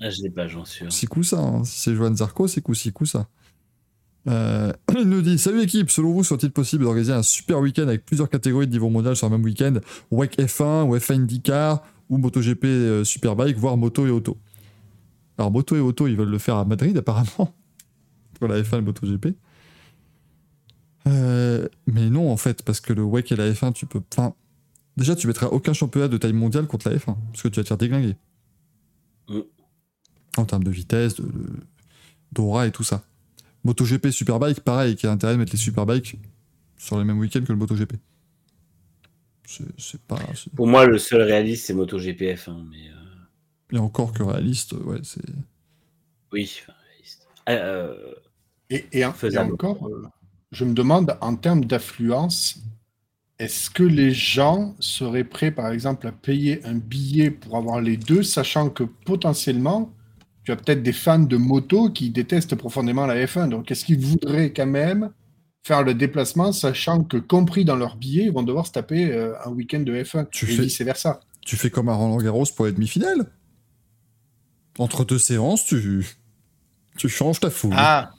Ah, je l'ai pas, j'en suis sûr. C'est coup ça. hein. Si c'est Joanne Zarco, c'est coup, c'est coup ça. Euh, [CLEARS THROAT] il nous dit Salut équipe, selon vous, serait-il possible d'organiser un super week-end avec plusieurs catégories de niveau mondial sur un même week-end? WEC F1 ou F1 IndyCar ou MotoGP euh, Superbike, voire moto et auto? Alors, moto et auto, ils veulent le faire à Madrid apparemment. [LAUGHS] Pour la F1 et le MotoGP. Euh, mais non, en fait, parce que le WEC et la F1, tu peux. Enfin, déjà, tu mettras aucun championnat de taille mondiale contre la F1, parce que tu vas te faire déglinguer. Mm. En termes de vitesse, de, de- d'aura et tout ça. MotoGP Superbike, pareil, qui a intérêt de mettre les Superbikes sur les mêmes week-ends que le MotoGP. C'est, c'est pas. c'est- Pour moi, le seul réaliste, c'est MotoGP F1. Mais euh, Et encore que réaliste, ouais, c'est. oui, enfin, réaliste. Euh, Et, et, en- et Faisable. encore, euh, je me demande, en termes d'affluence, est-ce que les gens seraient prêts, par exemple, à payer un billet pour avoir les deux, sachant que potentiellement, tu as peut-être des fans de moto qui détestent profondément la F1. Donc, est-ce qu'ils voudraient quand même faire le déplacement, sachant que, compris dans leur billet, ils vont devoir se taper euh, un week-end de F1 Tu et fais- vice-versa Tu fais comme à Roland Garros pour les demi-finales. Entre deux séances, tu. Tu changes ta foule. Ah,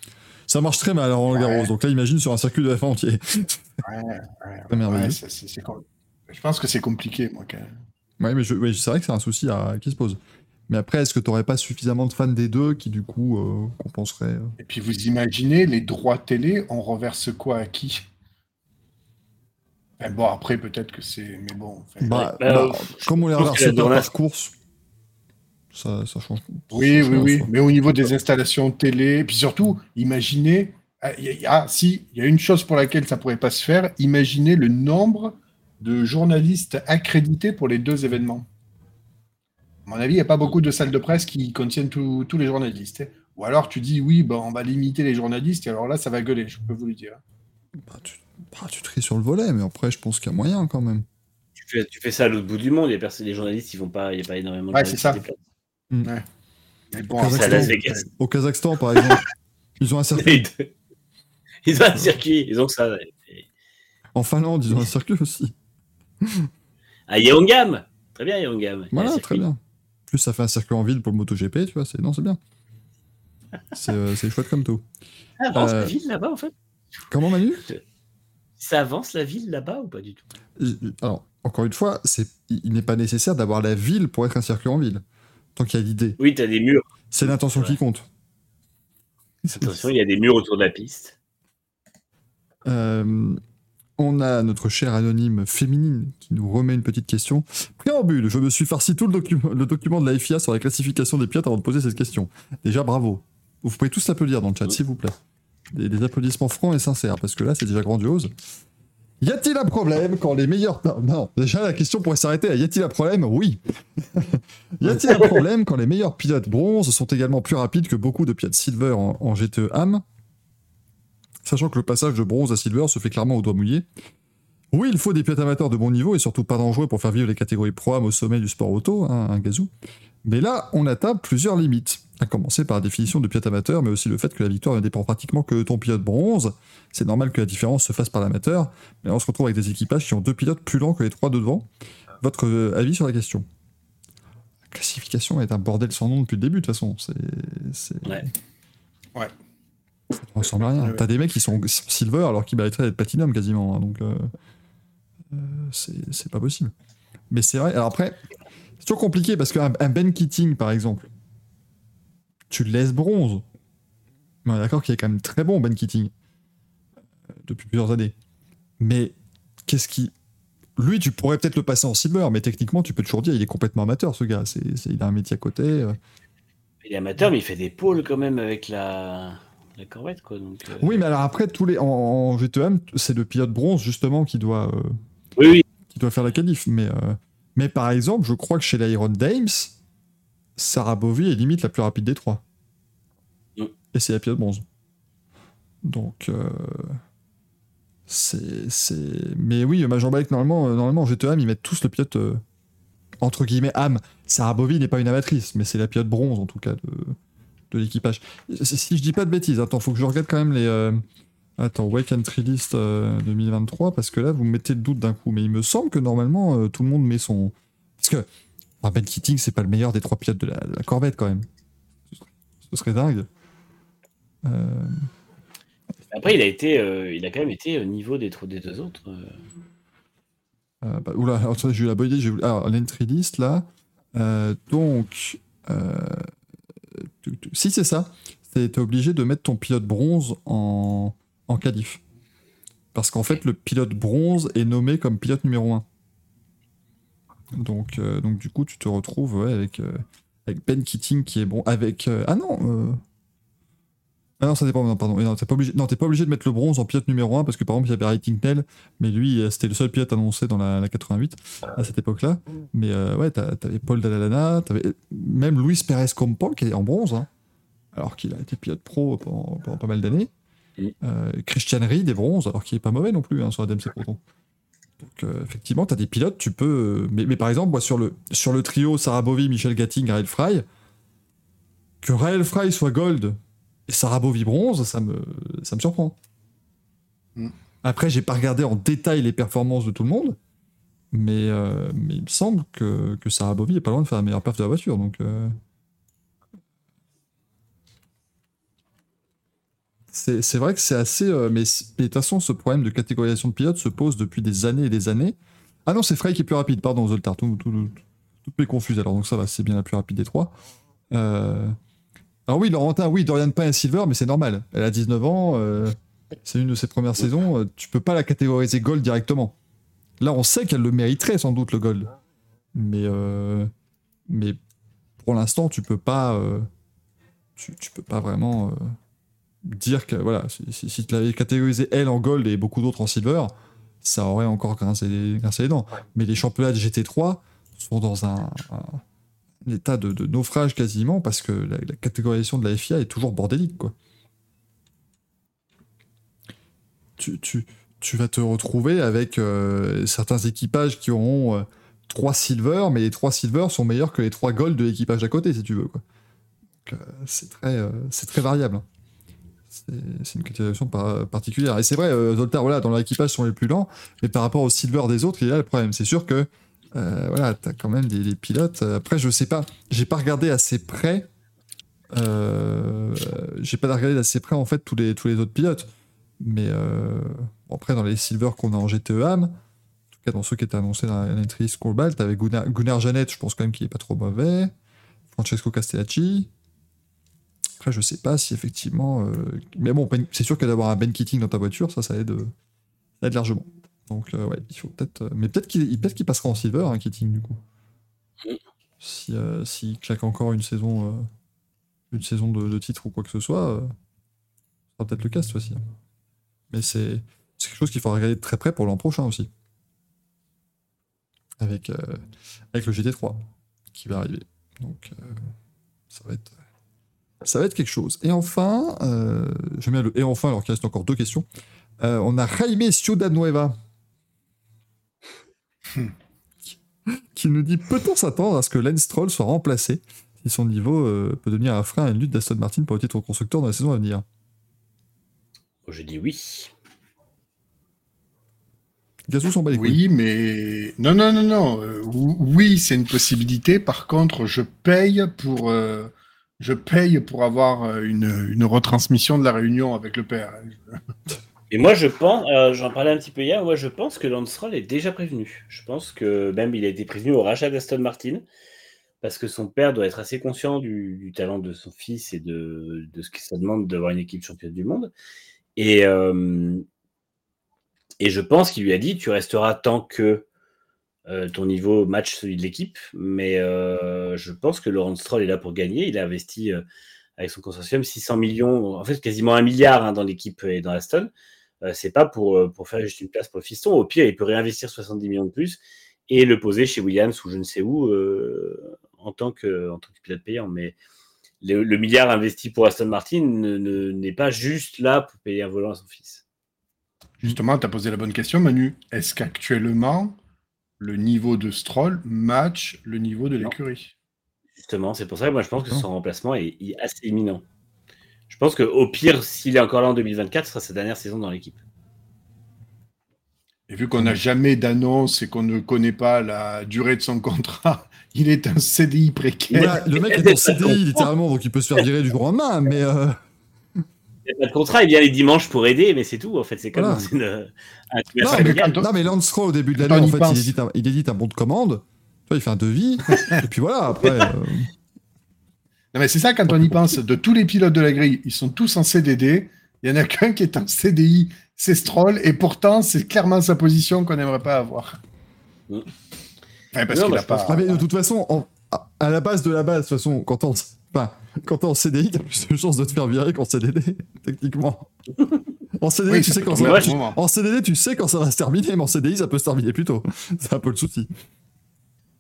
Ça marche très mal à Roland Garros, Ouais. donc là, imagine sur un circuit de F1 entier. ouais, ouais, [LAUGHS] Très merveilleux. ouais, c'est- c'est- c'est com- je pense que c'est compliqué, moi, quand même. Ouais, mais je- ouais, c'est vrai que c'est un souci à- qui se pose. Mais après, est-ce que tu n'aurais pas suffisamment de fans des deux qui, du coup, euh, compenseraient euh, Et puis vous imaginez, les droits télé, on reverse quoi à qui? Enfin, Bon, après, peut-être que c'est. Mais bon. enfin, Bah, bah, bah, euh, comme on les reverse par course, ça, ça change. Oui, ça change oui, oui. soi. Mais au niveau des installations télé, et puis surtout, imaginez. Ah, y a- y a- si, il y a une chose pour laquelle ça pourrait pas se faire. Imaginez le nombre de journalistes accrédités pour les deux événements. À mon avis, il n'y a pas beaucoup de salles de presse qui contiennent tous tous les journalistes. hein. Ou alors tu dis oui, ben, on va limiter les journalistes, et alors là, ça va gueuler, je peux vous le dire. Bah, tu, bah, tu tries sur le volet, mais après, je pense qu'il y a moyen quand même. tu, fais, tu fais ça à l'autre bout du monde, il y a personne, les journalistes, ils vont pas, il n'y a pas énormément de Ouais, c'est ça. Kazakhstan. À Las Vegas. Au Kazakhstan, par exemple, ils ont un [LAUGHS] circuit. Ils ont un circuit, ils ont que ça. En Finlande, ils ont un circuit aussi. Ah, Yeongam Très bien, Yeongam. Il y a un Voilà, très bien. Plus ça fait un circuit en ville pour le MotoGP, tu vois, c'est non, c'est bien. C'est euh, c'est chouette comme tout. Ça avance Euh, la ville là-bas en fait? Comment Manu? Ça avance la ville là-bas ou pas du tout? Euh, Alors, encore une fois, c'est- il n'est pas nécessaire d'avoir la ville pour être un circuit en ville. Tant qu'il y a l'idée. Oui, t'as des murs. C'est l'intention Ouais. qui compte. Attention, il y a des murs autour de la piste. Euh, on a notre chère anonyme féminine qui nous remet une petite question. Préambule, je me suis farci tout le, docu- le document de la FIA sur la classification des pilotes avant de poser cette question. Déjà, bravo. Vous pouvez tous applaudir dans le chat, s'il vous plaît. Des, des applaudissements francs et sincères, parce que là, c'est déjà grandiose. Y a-t-il un problème quand les meilleurs... Non, non, déjà, la question pourrait s'arrêter y a-t-il un problème? Oui. [LAUGHS] y a-t-il un problème quand les meilleurs pilotes bronze sont également plus rapides que beaucoup de pilotes silver en, en GTE AM Sachant que le passage de bronze à silver se fait clairement au doigt mouillé. Oui, il faut des pilotes amateurs de bon niveau et surtout pas dangereux pour faire vivre les catégories pro-am au sommet du sport auto, hein, un gazou. Mais là, on atteint plusieurs limites. À commencer par la définition de pilote amateur, mais aussi le fait que la victoire ne dépend pratiquement que de ton pilote bronze. C'est normal que la différence se fasse par l'amateur, mais on se retrouve avec des équipages qui ont deux pilotes plus lents que les trois de devant. Votre euh, avis sur la question? La classification est un bordel sans nom depuis le début, de toute façon. C'est. c'est- Ouais. Ouais. Ça ne ressemble à rien. Ouais. T'as des mecs qui sont silver alors qu'ils mériteraient d'être platinum quasiment. hein, donc, euh, euh, c'est c'est pas possible. Mais c'est vrai. Alors après, c'est toujours compliqué parce qu'un un Ben Keating, par exemple, tu le laisses bronze. Mais on est d'accord qu'il est quand même très bon, Ben Keating, euh, depuis plusieurs années. Mais qu'est-ce qui. Lui, tu pourrais peut-être le passer en silver, mais techniquement, tu peux toujours dire il est complètement amateur, ce gars. C'est c'est- il a un métier à côté. euh. Il est amateur, mais il fait des pôles quand même avec la, la corvette, quoi. Donc, euh, Oui, mais alors après, tous les en, en GTM, c'est le pilote bronze justement qui doit, euh, oui, oui. qui doit faire la qualif. Mais, euh, mais par exemple, je crois que chez l'Iron Dames, Sarah Bovy est limite la plus rapide des trois. Et c'est la pilote bronze. Donc, euh, c'est. Mais oui, Major Bike, normalement, euh, normalement en GTM, ils mettent tous le pilote euh, entre guillemets âme. Sarah Bovy n'est pas une amatrice, mais c'est la pilote bronze en tout cas de, de l'équipage. Si je dis pas de bêtises, attends, faut que je regarde quand même les. euh, Attends, Wake Entry List euh, 2023, parce que là, vous me mettez le doute d'un coup. Mais il me semble que normalement, euh, tout le monde met son. Parce que Ben Keating, c'est pas le meilleur des trois pilotes de la, de la Corvette quand même. Ce serait, dingue. Euh, Après, il a été, euh, il a quand même été au niveau des, des deux autres. euh. euh, bah, oula, alors, j'ai eu la bonne idée. Alors, l'entry list là. donc. tu- tu- si c'est ça, t'es t'es obligé de mettre ton pilote bronze en, en qualif. Parce qu'en fait, le pilote bronze est nommé comme pilote numéro 1. Donc, euh, donc du coup, tu te retrouves ouais, avec, euh, avec Ben Keating qui est bon. Avec. euh, ah non Ah non, ça dépend. Non, pardon. Non, t'es pas, obligé... non, t'es pas obligé de mettre le bronze en pilote numéro 1 parce que par exemple, il y avait Writing Tell, mais lui, euh, c'était le seul pilote annoncé dans la, la 88 à cette époque-là. Mais euh, ouais, t'as- t'avais Paul Dallalana, t'avais même Luis Perez Campos qui est en bronze, hein, alors qu'il a été pilote pro pendant, pendant pas mal d'années. Mm. Euh, Christian Reed est bronze, alors qu'il est pas mauvais non plus hein, sur la DMC Proton. Donc euh, effectivement, t'as des pilotes, tu peux. euh, Mais, mais par exemple, moi, sur le, sur le trio Sarah Bovy, Michel Gatting, Raël Fry, que Raël Fry soit gold et Sarah Bovy bronze, ça me, ça me surprend. Mm. Après, j'ai pas regardé en détail les performances de tout le monde, mais, euh, mais il me semble que, que Sarah Bovy est pas loin de faire la meilleure perf de la voiture. Donc, euh, c'est vrai que c'est assez. euh, mais de toute façon, ce problème de catégorisation de pilotes se pose depuis des années et des années. Ah non, c'est Frey qui est plus rapide, pardon, Zoltar. Tout, tout, tout, tout est confus alors, donc ça va, c'est bien la plus rapide des trois. Euh, Alors oui, Laurentin, oui, Dorian Payne est silver, mais c'est normal. Elle a 19 ans, euh, c'est une de ses premières saisons, euh, tu peux pas la catégoriser gold directement. Là, on sait qu'elle le mériterait sans doute le gold. Mais, euh, pour l'instant, tu peux pas, euh, tu, peux pas vraiment dire que voilà, si, si, si tu l'avais catégorisé elle en gold et beaucoup d'autres en silver, ça aurait encore grincé les, grincé les dents. Mais les championnats de GT3 sont dans un, état de, de naufrage quasiment parce que la, la catégorisation de la FIA est toujours bordélique quoi. Tu, tu, tu vas te retrouver avec euh, certains équipages qui auront euh, trois silver, mais les trois silver sont meilleurs que les trois gold de l'équipage d'à côté si tu veux quoi. Donc, euh, c'est très, euh, c'est très variable. C'est une catégorisation par- particulière. Et c'est vrai, euh, Zoltar, voilà, dans l'équipage sont les plus lents, mais par rapport au silver des autres, il y a le problème. C'est sûr que euh, voilà, t'as quand même des, pilotes. Après, je sais pas, j'ai pas regardé assez près Euh, J'ai pas regardé d'assez près en fait tous les, tous les autres pilotes. Mais euh, après, dans les silver qu'on a en GTE AM, en tout cas dans ceux qui étaient annoncés dans l'entry Scoreball, t'avais Gunnar, Gunnar Janet, je pense quand même qu'il est pas trop mauvais. Francesco Castellacci. Je sais pas si effectivement. euh, Mais bon, Ben- c'est sûr que d'avoir un Ben Keating dans ta voiture, ça, ça aide, euh, ça aide largement. Donc, euh, ouais, il faut peut-être. euh, Mais peut-être qu'il peut qu'il passera en silver, hein, Keating, du coup. Si, euh, claque encore une saison, une saison de, de titre ou quoi que ce soit, ce sera peut-être le cas cette fois-ci. hein. Mais c'est quelque chose qu'il faudra regarder de très près pour l'an prochain aussi. Avec, avec le GT3 qui va arriver. Donc, ça va être. Ça va être quelque chose. Et enfin, euh, j'aime bien le et enfin alors qu'il reste encore deux questions. Euh, on a Jaime Ciudad Nueva [LAUGHS] qui- nous dit peut-on s'attendre à ce que Lance Stroll soit remplacé si son niveau euh, peut devenir un frein à une lutte d'Aston Martin pour le titre constructeur dans la saison à venir? Je dis oui. Gazou s'en bat les couilles. Oui, mais non, non, non, non. euh, ou- oui, c'est une possibilité. Par contre, je paye pour, euh, je paye pour avoir euh, une, une retransmission de la réunion avec le père. Et moi, je pense, euh, j'en parlais un petit peu hier, moi, je pense que Lance Stroll est déjà prévenu. Je pense que même il a été prévenu au rachat d'Aston Martin, parce que son père doit être assez conscient du, du talent de son fils et de, de ce que ça demande d'avoir une équipe championne du monde. Et, euh, et je pense qu'il lui a dit, tu resteras tant que euh, ton niveau match celui de l'équipe, mais euh, je pense que Laurent Stroll est là pour gagner. Il a investi euh, avec son consortium 600 millions, en fait quasiment un milliard hein, dans l'équipe et dans Aston. C'est pas pour, pour faire juste une place pour le fiston. Au pire, il peut réinvestir 70 millions de plus et le poser chez Williams ou je ne sais où en, tant que, en tant que pilote payant. Mais le, milliard investi pour Aston Martin ne- ne- n'est pas juste là pour payer un volant à son fils. Justement, tu as posé la bonne question, Manu. Est-ce qu'actuellement, le niveau de Stroll match le niveau de l'écurie Justement, c'est pour ça que moi je pense que son remplacement est, est assez imminent. Je pense qu'au pire, s'il est encore là en 2024, ce sera sa dernière saison dans l'équipe. Et vu qu'on n'a jamais d'annonce et qu'on ne connaît pas la durée de son contrat, [LAUGHS] il est un CDI précaire. Voilà, le mec est en CDI littéralement, donc il peut se faire virer du jour au lendemain, mais euh, Il n'y a pas de contrat, il vient les dimanches pour aider, mais c'est tout. En fait, c'est comme Voilà. une, un Non, mais familial. quand non mais Lance Stroll au début de l'année, en fait, pense. il édite, un, il édite un bon de commande, il fait un devis, [LAUGHS] et puis voilà, après. euh, Non, mais c'est ça quand on y pense. De tous les pilotes de la grille, ils sont tous en CDD. Il y en a qu'un qui est en CDI, c'est Stroll, et pourtant, c'est clairement sa position qu'on n'aimerait pas avoir. Enfin, parce Non, a pas. Ah, mais de toute façon, à la base de la base, de toute façon, quand on, enfin, quand t'es en CDI, t'as plus de chances de te faire virer qu'en CDD, techniquement. En CDD, Oui, tu sais quand ça va. En CDD, tu sais quand ça va se terminer, mais en CDI, ça peut se terminer plus tôt. C'est un peu le souci.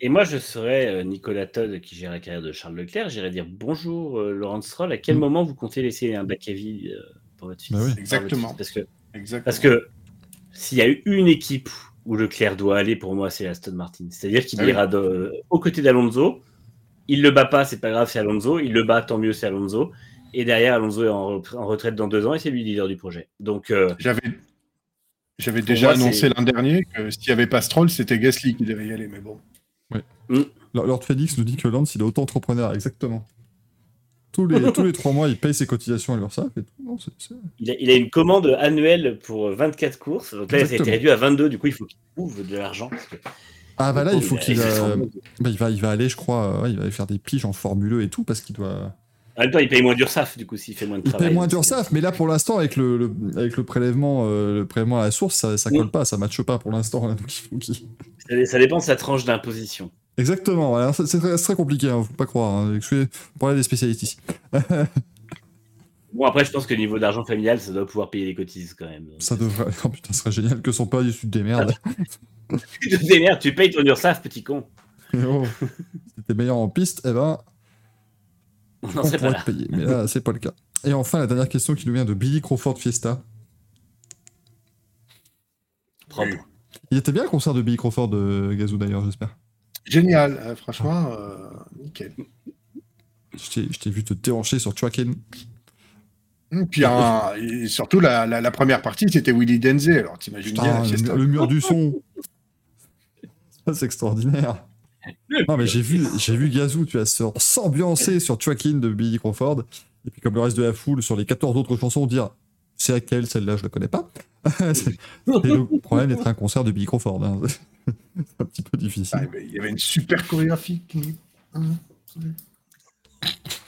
Et moi, je serais euh, Nicolas Todd qui gère la carrière de Charles Leclerc. J'irais dire bonjour, euh, Laurent Stroll. À quel Mm. moment vous comptez laisser un bac à vie euh, pour votre fils? Bah oui. Votre Exactement. fils Parce que, Exactement. parce que s'il y a eu une équipe où Leclerc doit aller, pour moi, c'est Aston Martin. C'est-à-dire qu'il Ah oui. ira de- aux côtés d'Alonso. Il le bat pas, c'est pas grave, c'est Alonso. Il le bat, tant mieux, c'est Alonso. Et derrière, Alonso est en, re- en retraite dans deux ans et c'est lui le leader du projet. Donc, euh, J'avais. Déjà moi, annoncé l'an dernier que s'il n'y avait pas Stroll, c'était Gasly qui devait y aller, mais bon. Lord Lord Félix nous dit que Lance, il est auto-entrepreneur, exactement. Tous les, tous les trois mois, il paye ses cotisations à l'URSSAF et tout. Non, il, a, il a une commande annuelle pour 24 courses. Donc là, ça a été réduit à 22. Du coup, il faut qu'il trouve de l'argent. Ah bah là, il faut qu'il il [LAUGHS] euh, bah, il va, il va aller, je crois, euh, ouais, il va aller faire des piges en Formule E et tout parce qu'il doit. En même temps, il paye moins d'URSAF, du coup, s'il fait moins de Il travail. paye moins d'URSAF, mais là pour l'instant avec le, le- avec le prélèvement, euh, le prélèvement à la source, ça, ça colle Mm. pas, ça matche pas pour l'instant. [LAUGHS] il Ça, ça dépend de sa tranche d'imposition. Exactement. voilà, c'est très, très compliqué, hein, faut pas croire. Hein, excusez, pour aller des spécialistes ici. [LAUGHS] Bon, après, je pense que niveau d'argent familial, ça doit pouvoir payer les cotises quand même. Ça devrait. Oh putain, ce serait génial que son père issu des merdes. Tu te démerdes, tu payes ton URSAF, petit con. oh, si t'étais meilleur en piste, eh ben, Non, on c'est pas pourrait là. te payer. Mais là, c'est pas le cas. Et enfin, la dernière question qui nous vient de Billy Crawford Fiesta. Propre. Il était bien le concert de Billy Crawford de Gazou d'ailleurs, j'espère. Génial, euh, franchement, euh, nickel. Je t'ai- vu te déhancher sur Tracken. Hum, Puis un- et surtout, la, la- la première partie, c'était Willy Denze. Alors, t'imagines bien Putain, la fiesta. le, le mur du son. [LAUGHS] Ça, [LAUGHS] c'est extraordinaire. Non, mais j'ai vu, j'ai vu Gazou, tu as s'ambiancer sur Tracking de Billy Crawford. Et puis, comme le reste de la foule, sur les 14 autres chansons, dire c'est laquelle, celle-là, je la connais pas. [LAUGHS] c'est le problème d'être un concert de Billy Crawford. hein. [LAUGHS] c'est un petit peu difficile. Ah, mais Il y avait une super chorégraphie. qui-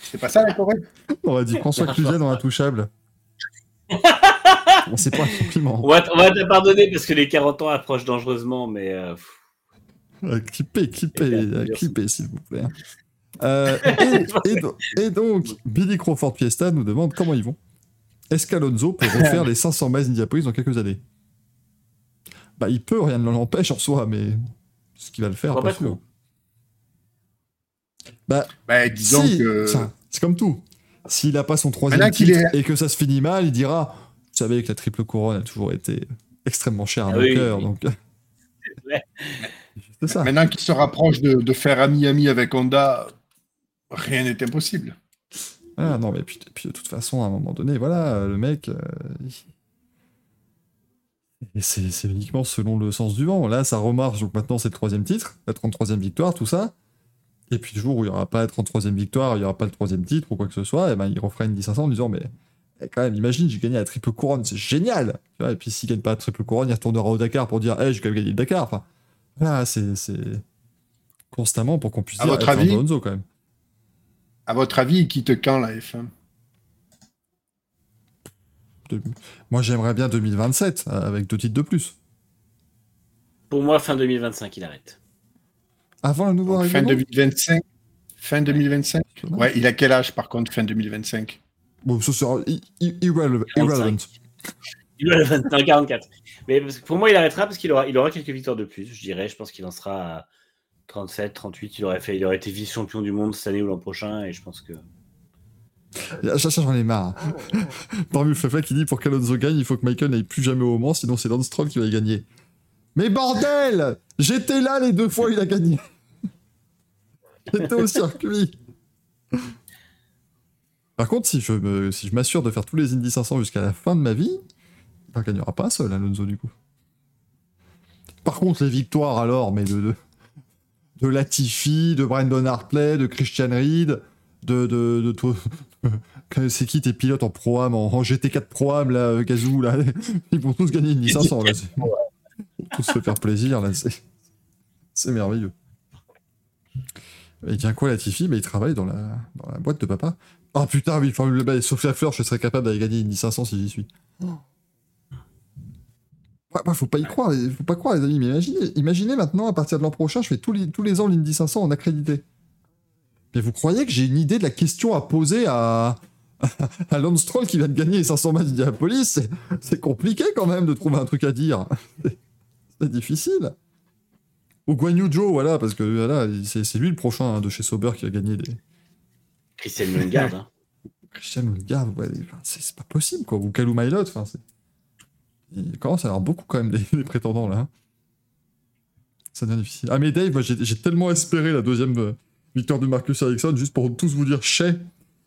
C'est pas ça la choré On aurait dit François Cluzet dans Intouchable. Bon, c'est pas un compliment. On va, te pardonner parce que les 40 ans approchent dangereusement, mais euh, pff, Euh, clippez, clippez, Merci. euh, clippez, s'il vous plaît. Euh, et, [LAUGHS] et do- et donc, Billy Crawford Fiesta nous demande comment ils vont. Est-ce qu'Alonso peut refaire [LAUGHS] les 500 miles Indianapolis dans quelques années? Bah, il peut, rien ne l'empêche en soi, mais ce qu'il va le faire, pas pas sûr. Bah, Bah, disons si, que. c'est comme tout. S'il a pas son troisième titre est- et que ça se finit mal, il dira Vous savez que la triple couronne a toujours été extrêmement chère à Ah mon oui, cœur, oui. donc. [LAUGHS] ça. Maintenant qu'il se rapproche de, de faire ami-ami avec Honda, rien n'est impossible. Ah non, mais puis, puis de toute façon, à un moment donné, voilà, le mec. euh, il- c'est uniquement selon le sens du vent. Là, ça remarche, donc maintenant c'est le troisième titre, la 33e victoire, tout ça. Et puis le jour où il n'y aura pas la 33e victoire, il n'y aura pas le troisième titre ou quoi que ce soit, et ben, il refera une 1500 en disant Mais eh, quand même, imagine, j'ai gagné la triple couronne, c'est génial Et puis s'il gagne pas la triple couronne, il retournera au Dakar pour dire Eh, j'ai quand même gagné le Dakar. Enfin, voilà, c'est c'est constamment pour qu'on puisse À dire votre avis Alonso, quand même. À votre avis, il quitte quand la F1 De- Moi, j'aimerais bien 2027, euh, avec deux titres de plus. Pour moi, fin 2025, il arrête. Avant le nouveau Fin règlement 2025 Fin 2025 Ouais, il a quel âge par contre, fin 2025 Bon, ça sera irrelevant. 45. irrelevant. Il le 20 44. Mais parce que pour moi, il arrêtera parce qu'il aura, il aura quelques victoires de plus. Je dirais, je pense qu'il en sera à 37, 38. Il aurait, fait, il aurait été vice-champion du monde cette année ou l'an prochain. Et je pense que. À chaque fois, j'en ai marre. [LAUGHS] Parmi le fait qui dit pour qu'Alonso gagne, il faut que Michael n'aille plus jamais au Mans, sinon c'est Lance Stroll qui va y gagner. Mais bordel J'étais là les deux fois où il a gagné. [LAUGHS] J'étais au circuit. Par contre, si je me, si je m'assure de faire tous les Indy 500 jusqu'à la fin de ma vie, il n'en gagnera pas un seul, Alonso, du coup. Par contre, les victoires, alors, mais de, de, de Latifi, de Brandon Hartley, de Christian Reed, de, de, de toi. [LAUGHS] C'est qui tes pilotes en Pro-Am, en, en GT4 Pro-Am, là, euh, Gazou, là? [LAUGHS] Ils vont tous gagner une Indy 500, là. c'est- Ils vont [LAUGHS] tous se faire plaisir, là. C'est c'est merveilleux. Et il tient quoi, Latifi? Bah, Il travaille dans la, dans la boîte de papa. Oh putain, oui, Formule bah, sauf la fleur, je serais capable d'aller gagner une Indy 500 si j'y suis. Ouais, bah, faut pas y croire, les- faut pas croire, les amis. Mais imaginez, imaginez maintenant, à partir de l'an prochain, je fais tous les, tous les ans l'Indy 500 en accrédité. Mais vous croyez que j'ai une idée de la question à poser à, [LAUGHS] à Lance Stroll qui vient de gagner les 500 matchs d'Indianapolis? C'est- C'est compliqué quand même de trouver un truc à dire. [LAUGHS] C'est- difficile. Ou Guan Yu Zhou, voilà, parce que voilà, c'est c'est lui le prochain hein, de chez Sauber qui a gagné des. Christian Lundgaard. hein. Christian ouais, enfin, c'est pas possible, quoi. Ou Calou Mailot, enfin, c'est. Il commence à y avoir beaucoup quand même des, des prétendants là. hein. Ça devient difficile. Ah, mais Dave, moi j'ai tellement espéré la deuxième euh, victoire de Marcus Ericsson, juste pour tous vous dire chais,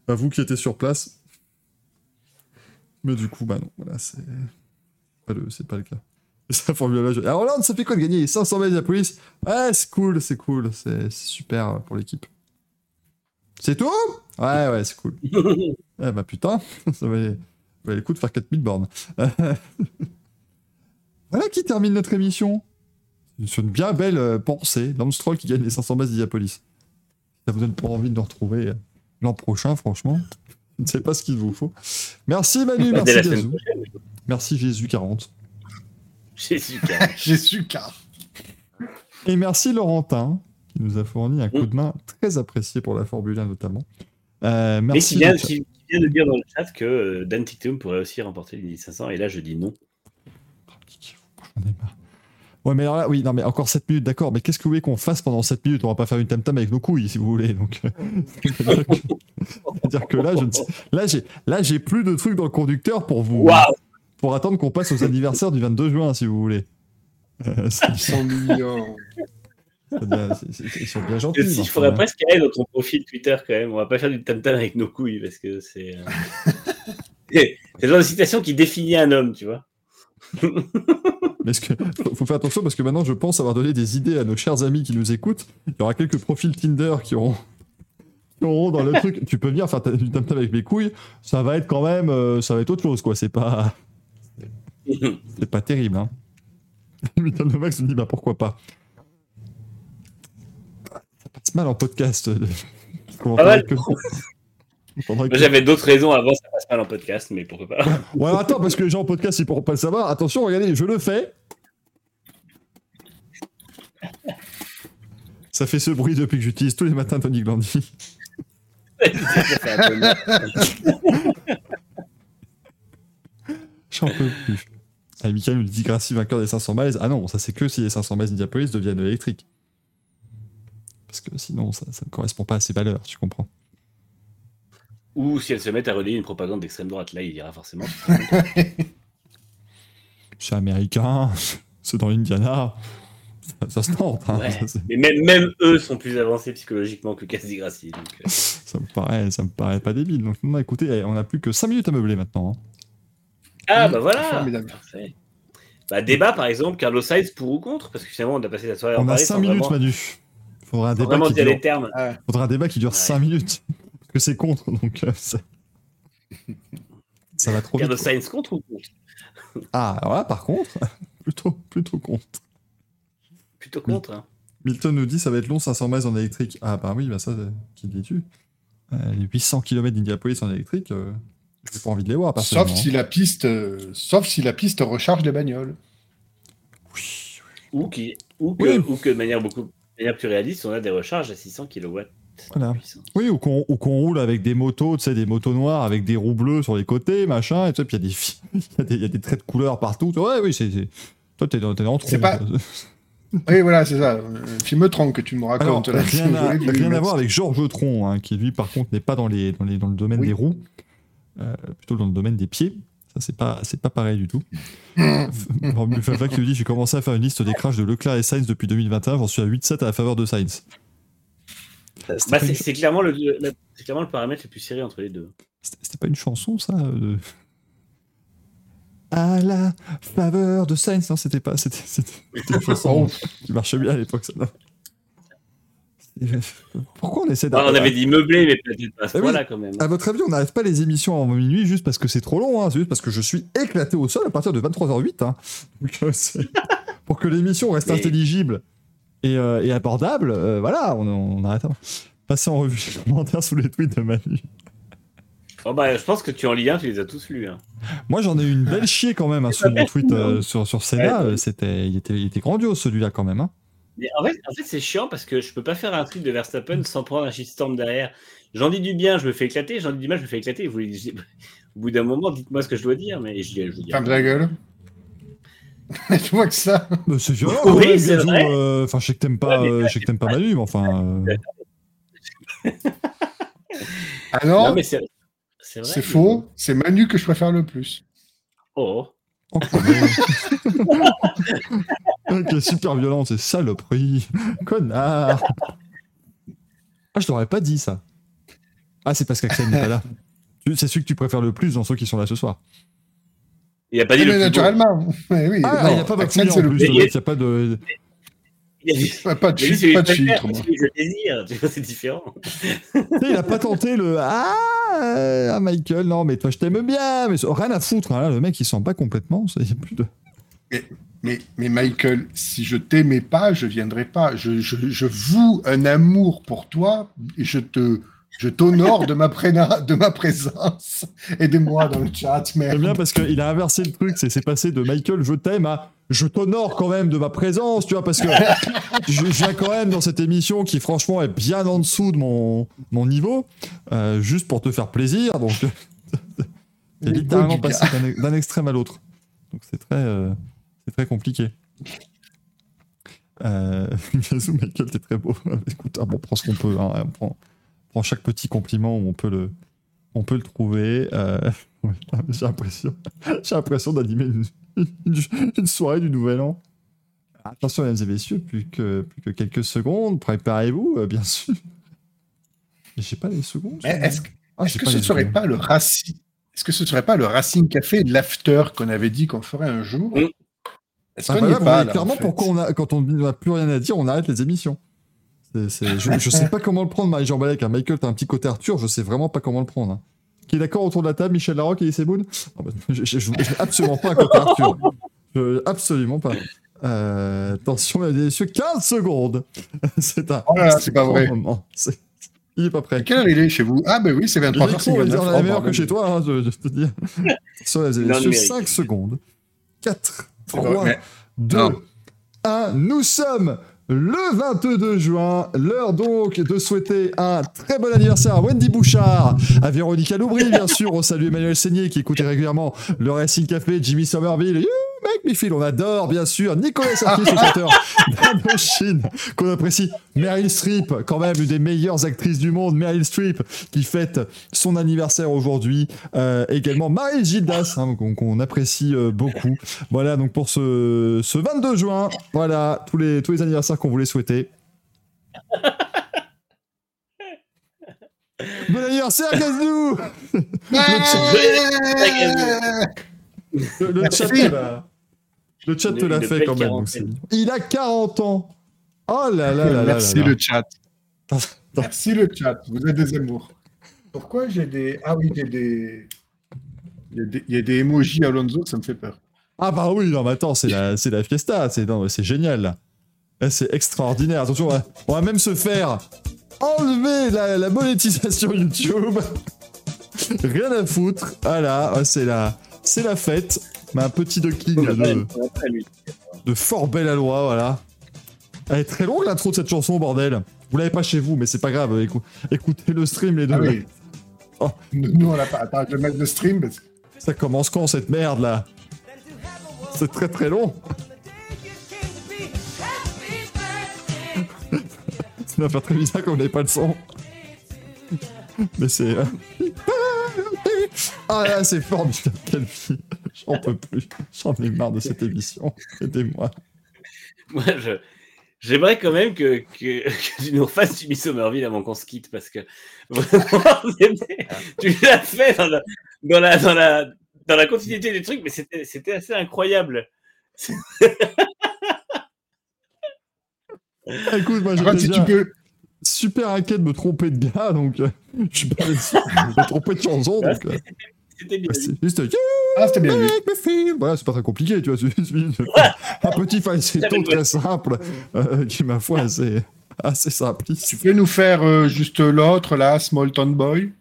à vous qui étiez sur place. Mais du coup, bah non, voilà, c'est. pas le- C'est pas le cas. Et ça, Formule 1, je- Alors Hollande, ça fait quoi de gagner? 500 mètres de la police Ouais, c'est cool, c'est cool, c'est c'est super pour l'équipe. C'est tout? Ouais, ouais, c'est cool. [LAUGHS] Eh bah putain, [LAUGHS] ça valait, ça valait le coup de faire 4000 bornes. [LAUGHS] voilà qui termine notre émission. Sur une bien belle euh, pensée. Lance Stroll qui gagne les 500 bases d'Iapolis. Ça vous donne pas envie de nous retrouver euh, l'an prochain, franchement. Je ne sais pas ce qu'il vous faut. Merci Manu, merci Gazou. Merci Jésus40. Jésus. J'ai su car. Et merci Laurentin, qui nous a fourni un coup de main très apprécié pour la Formule 1 notamment. Euh, merci. Vient de dire dans le chat que euh, Dan Titum pourrait aussi remporter l'Indy 500. Et là, je dis non. J'en ai marre. Ouais, mais alors là, oui, non, mais encore 7 minutes, d'accord, mais qu'est-ce que vous voulez qu'on fasse pendant 7 minutes? On va pas faire une tam-tam avec nos couilles, si vous voulez. Donc, euh, c'est-à-dire [LAUGHS] que, c'est-à-dire que là, je ne sais- là, j'ai, là, j'ai plus de trucs dans le conducteur pour vous. Waouh Pour attendre qu'on passe aux anniversaires du 22 juin, si vous voulez. Euh, c'est- ils sont bien gentils. Il enfin, faudrait presque aller dans ton profil Twitter quand même. On va pas faire du tam-tam avec nos couilles parce que c'est. euh, c'est [LAUGHS] c'est le genre de citation qui définit un homme, tu vois. [LAUGHS] Mais ce que, faut, faire attention parce que maintenant je pense avoir donné des idées à nos chers amis qui nous écoutent. Il y aura quelques profils Tinder qui auront, qui auront dans le [LAUGHS] truc. Tu peux venir faire du tam tam avec mes couilles. Ça va être quand même, euh, ça va être autre chose quoi. C'est pas, c'est pas terrible. Hein. Michael Novax me dit bah pourquoi pas. Passe mal en podcast. euh, [LAUGHS] [LAUGHS] que- que- J'avais d'autres raisons avant, ça passe mal en podcast, mais pourquoi pas. [LAUGHS] Ouais, attends, parce que les gens en podcast, ils pourront pas le savoir. Attention, regardez, je le fais. Ça fait ce bruit depuis que j'utilise tous les matins Tony Glandy. J'en peux plus. Ah, Michael nous dit Gracie vainqueur des 500 miles. Ah non, ça c'est que si les 500 miles d'Indianapolis deviennent électriques. Parce que sinon, ça, ça ne correspond pas à ses valeurs, tu comprends. Ou si elle se met à relayer une propagande d'extrême droite, là, il ira forcément. [LAUGHS] C'est américain, [LAUGHS] c'est dans l'Indiana. Ça, ça se tente. Hein. Ouais. Ça, c'est- Mais même, même eux sont plus avancés psychologiquement que Cassie Gracie. Donc, euh, ça me paraît, ça me paraît pas débile. Donc, non, écoutez, eh, on a plus que 5 minutes à meubler maintenant. hein. Ah, Oui, bah voilà formidable. Parfait. Bah, débat, par exemple, Carlos Sainz pour ou contre? Parce que finalement, on a passé la soirée en On a Paris 5 sans minutes, vraiment, Manu. Faudra un débat vraiment qui dire dure les termes. faudra un débat qui dure Ouais. 5 minutes. [LAUGHS] Parce que c'est contre, donc euh, ça... ça va trop vite. Sainz contre ou contre? Ah, alors là, par contre, [LAUGHS] plutôt, plutôt contre. Plutôt contre. hein. Milton nous dit ça va être long 500 miles en électrique. Ah bah oui, bah ça, euh, qui dis-tu? Euh, Les 800 km d'Indianapolis en électrique, euh, j'ai pas envie de les voir, Sauf si la piste, euh, sauf si la piste recharge les bagnoles. Oui, Ou, qui, ou, que, Oui. ou que de manière beaucoup de manière plus réaliste, on a des recharges à 600 kW. Voilà. Oui, ou qu'on ou qu'on roule avec des motos, tu sais, des motos noires avec des roues bleues sur les côtés, machin, et tu sais, puis il y, a des fi- [LAUGHS] il y, a des- il y a des traits de couleur partout. Ouais, oui, c'est. Toi, t'es dans, t'es dans le C'est tronc. pas- [LAUGHS] Oui, voilà, c'est ça. Film tronc que tu me Alors, racontes. là. rien, [LAUGHS] à, voir avec Georges Tron, hein, qui lui, par contre, n'est pas dans, les, dans, les, dans le domaine Oui. des roues, euh, plutôt dans le domaine des pieds. Ça, c'est pas, c'est pas pareil du tout. [LAUGHS] Fafa qui nous dit J'ai commencé à faire une liste des crashs de Leclerc et Sainz depuis 2021, j'en suis à 8-7 à la faveur de Sainz. C'était Bah, c'est une- clairement, le, clairement le paramètre le plus serré entre les deux. c'était- pas une chanson, ça euh, de- À la faveur de Sainz, non, c'était pas. C'était c'était- c'était une [LAUGHS] chanson qui marchait bien à l'époque, ça. [LAUGHS] Pourquoi on essaie d'avoir. on avait dit meublé, mais peut-être pas ce oui. point-là quand même. À votre avis, on n'arrête pas les émissions en minuit juste parce que c'est trop long, hein. c'est juste parce que je suis éclaté au sol à partir de 23h08. hein. [LAUGHS] Donc, euh, [LAUGHS] pour que l'émission reste Mais- intelligible et, euh, et abordable, euh, voilà, on, on arrête. Passer en revue les commentaires sous les tweets de Manu. Oh, bah, je pense que tu en lis un, tu les as tous lus. hein. Moi, j'en ai eu une belle chier quand même hein, sous mon tweet euh, sur, sur Senna. Ouais. C'était, il, était, il était grandiose celui-là quand même. hein. Mais en fait, en fait c'est chiant parce que je peux pas faire un truc de Verstappen sans prendre un shitstorm derrière. J'en dis du bien, je me fais éclater. J'en dis du mal, je me fais éclater. Vous, [LAUGHS] au bout d'un moment, dites-moi ce que je dois dire. Mais je. Ferme ta gueule. [LAUGHS] tu vois que ça. C'est violent, Oui, c'est vrai. euh, Enfin, je sais que t'aimes pas, Ouais, euh, je sais que t'aimes pas Manu, mais enfin. euh, Ah non, Non, mais c'est c'est vrai. c'est faux. C'est Manu que je préfère le plus. Oh. Oh, ok, [LAUGHS] super violent, c'est saloperie. Connard. Ah, je t'aurais pas dit ça. Ah, c'est parce qu'Axel n'est pas là. C'est celui que tu préfères le plus dans ceux qui sont là ce soir. Il a pas dit Ah, le mais plus beau. naturellement. [LAUGHS] Mais oui, Ah, non, il n'y a pas Axel, en le plus. le Il n'y a pas de. Il a dit- Pas, pas de celui pas que de que je désire. Vois, c'est différent. Il a pas tenté le ah, ah, Michael non mais toi je t'aime bien mais c'est- rien à foutre hein, là, le mec il s'en bat complètement ça y a plus de Mais, mais Michael, si je t'aimais pas, je viendrais pas. Je, je, je voue un amour pour toi et je te, je t'honore de ma préna- de ma présence. Aidez-moi dans le chat, J'aime merde. bien parce qu'il a inversé le truc c'est c'est passé de Michael je t'aime à je t'honore quand même de ma présence tu vois parce que [LAUGHS] je, viens quand même dans cette émission qui franchement est bien en dessous de mon, mon niveau euh, juste pour te faire plaisir donc [LAUGHS] Mais littéralement passé d'un- extrême à l'autre donc c'est très euh, c'est très compliqué euh, [LAUGHS] Michael, t'es très beau. Écoute, ah, bon, on prend ce qu'on peut. hein, on, prend, on prend chaque petit compliment où on peut le, on peut le trouver. euh, ouais, j'ai l'impression, j'ai l'impression d'animer une, [LAUGHS] une- soirée du Nouvel An. Attention, mesdames et messieurs, plus que, plus que quelques secondes. Préparez-vous, euh, bien sûr. Mais J'ai pas les secondes. Mais Est-ce que, Ah, est-ce que ce les serait secondes. pas le Racing Est-ce que ce serait pas le Racing Café de l'after qu'on avait dit qu'on ferait un jour? Mm. Est-ce Ah, qu'on bah n'y là, est vous pas voyez là, clairement en fait? pourquoi on a, quand on n'a plus rien à dire, on arrête les émissions. C'est- c'est- je, je sais [LAUGHS] pas comment le prendre, Marie-Jean Balek. hein. Michael, t'as un petit côté Arthur, je sais vraiment pas comment le prendre. hein. Qui est d'accord autour de la table, Michel Larocque et Boone Non, bah, Je n'ai absolument pas un côté Arthur. Je- absolument pas. Euh, attention, mesdames et messieurs, 15 secondes. [LAUGHS] C'est un. Oh là là, c'est pas vrai. moment. Il est pas prêt. Quelle heure il est chez vous? Ah, ben oui, c'est Le 23h59. micro, on va dire, on est Oh, meilleur que chez toi, hein, je, je te dis. [LAUGHS] Sur les messieurs, numérique. 5 secondes. 4, Ouais, 3, mais- 2, non. 1. Nous sommes le 22 juin. L'heure donc de souhaiter un très bon anniversaire à Wendy Bouchard, à Véronica Loubry, bien sûr. On salue Emmanuel Seigné qui écoutait régulièrement le Racing Café, Jimmy Somerville. Feel. On adore, bien sûr. Nicolas Sarkozy, le [LAUGHS] chanteur d'Indochine, qu'on apprécie. Meryl Streep, quand même, une des meilleures actrices du monde. Meryl Streep, qui fête son anniversaire aujourd'hui. Euh, également Marie Gildas, hein, qu'on apprécie euh, beaucoup. Voilà, donc pour ce, ce 22 juin, voilà, tous les, tous les anniversaires qu'on voulait souhaiter. [LAUGHS] Bon anniversaire, Gazou Le, le chat le chat te l'a fait quand même. Il a 40 ans. Oh là là là là Merci là là. le chat. Merci le chat. Vous êtes des amours. Pourquoi j'ai des. Ah oui, j'ai des. Il y, a des... il y a des emojis Alonso, ça me fait peur. Ah bah oui, non mais attends, c'est la, c'est la fiesta, c'est, non, c'est génial là. Là, c'est extraordinaire. Attention, on va, on va même se faire enlever la, la monétisation YouTube. [LAUGHS] Rien à foutre. Voilà, ouais, c'est la, c'est la fête. Mais un petit docking de, de fort belle loi, voilà. Elle est très longue l'intro de cette chanson, bordel. Vous l'avez pas chez vous, mais c'est pas grave. écou- écoutez le stream les deux. Ah oui. Oh. Nous, on l'a pas. Attends, je vais mettre le stream. Parce... que- Ça commence quand cette merde là? C'est très très long. [LAUGHS] Ça va faire très bizarre comme on n'avait pas le son. Mais c'est. euh, [LAUGHS] Ah là, c'est fort, putain, quelle fille. J'en peux plus. J'en ai marre de cette émission. Aidez-moi. Moi, je. J'aimerais quand même que, que, que tu nous refasses Jimmy Somerville avant qu'on se quitte parce que vraiment, [LAUGHS] tu l'as fait dans la, dans, la, dans, la, dans la continuité des trucs, mais c'était c'était assez incroyable. Ah, Écoute, moi, j'étais si déjà tu peux. super inquiet de me tromper de gars, donc euh, je suis pas [LAUGHS] me tromper de chanson. Donc, euh, C'était bien. c'est juste. You Ah, c'était bien. Voilà, c'est pas très compliqué, tu vois. [LAUGHS] un petit falsetto très simple euh, qui, ma foi, c'est assez simpliste. Tu peux nous faire euh, juste l'autre, là, Small Town Boy?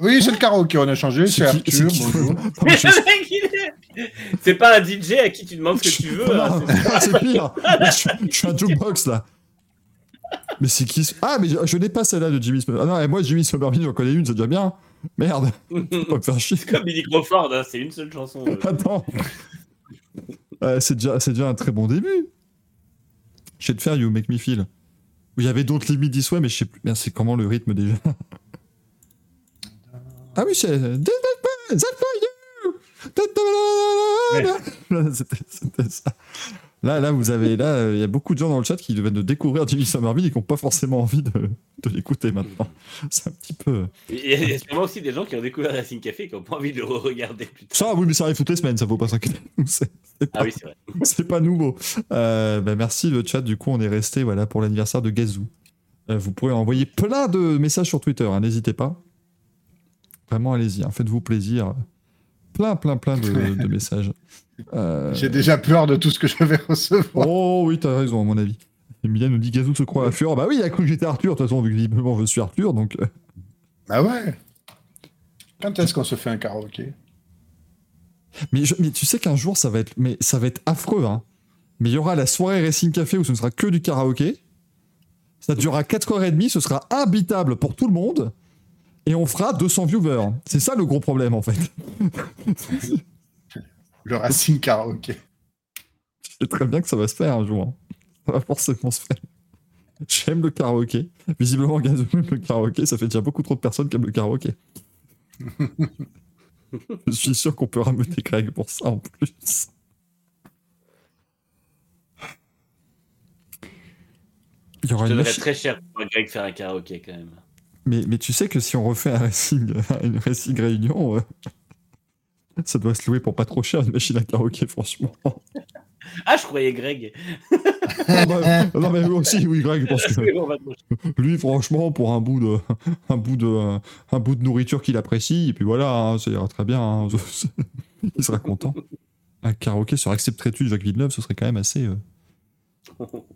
Oui, c'est le karaoké, on a changé, c'est C'est qui- Arthur. c'est qui- bonjour. [LAUGHS] C'est pas un DJ à qui tu demandes ce que tu veux. hein, Non, c'est- [LAUGHS] c'est pire. Je, je suis un jukebox là. Mais c'est qui Ah, mais je, je n'ai pas celle-là de Jimmy Somerville. Ah non, et moi, Jimmy Somerville, j'en connais une, c'est déjà bien. [LAUGHS] Merde, faut pas me faire chier. Comme Billy Crawford, hein, c'est une seule chanson. euh. [LAUGHS] Attends. C'est déjà, c'est déjà un très bon début. Je vais te faire You Make Me Feel. Où il y avait d'autres limites this way, mais je sais plus. Merde, c'est comment le rythme déjà? Ah oui, c'est. That's for you C'était c'était ça. Là, là, vous avez. Là, euh, il y a beaucoup de gens dans le chat qui viennent de découvrir Jimmy Somerville et qui n'ont pas forcément envie de, de l'écouter maintenant. C'est un petit peu. Il y a- il y a sûrement aussi des gens qui ont découvert Racing Café et qui n'ont pas envie de le regarder plus tard. Ça, oui, mais ça arrive toutes les semaines, ça faut pas s'inquiéter. [LAUGHS] C'est c'est pas Ah oui, c'est vrai. C'est pas nouveau. Euh, bah, merci le chat. Du coup, on est resté voilà pour l'anniversaire de Gazou. Euh, vous pourrez envoyer plein de messages sur Twitter. hein, N'hésitez pas. Vraiment, allez-y. hein, Faites-vous plaisir. Plein, plein, plein de, de [LAUGHS] messages. Euh, J'ai déjà peur de tout ce que je vais recevoir. Oh oui, t'as raison à mon avis. Emilia nous dit Gazou se croit à Fureur. Bah oui, il a cru que j'étais Arthur. De toute façon, vu que visiblement je suis Arthur, donc. euh, Ah ouais Quand est-ce qu'on se fait un karaoké? Mais, je- mais tu sais qu'un jour, ça va être, mais ça va être affreux. Hein. Mais il y aura la soirée Racing Café où ce ne sera que du karaoké. Ça durera 4h30, ce sera imbitable pour tout le monde. Et on fera 200 viewers. C'est ça le gros problème en fait. [LAUGHS] Le Racing Karaoké. Je sais très bien que ça va se faire un jour. hein. Ça va forcément se faire. J'aime le karaoké. Visiblement, Gazou aime le karaoké. Ça fait déjà beaucoup trop de personnes qui aiment le karaoké. [LAUGHS] Je suis sûr qu'on peut rameuter Greg pour ça en plus. Il y aura Je une donnerais machine- très cher pour Greg faire un karaoké quand même. mais, mais tu sais que si on refait un racing, [LAUGHS] une racing réunion, euh, [LAUGHS] Ça doit se louer pour pas trop cher une machine à karaoké, franchement. Ah, je croyais Greg. Ah bah, non mais lui aussi, oui, Greg, parce que lui, franchement, pour un bout de, un bout de, un bout de nourriture qu'il apprécie, et puis voilà, hein, ça ira très bien. hein, [LAUGHS] il sera content. Un karaoké sur Accepterais-tu de Jacques Villeneuve, ce serait quand même assez, euh,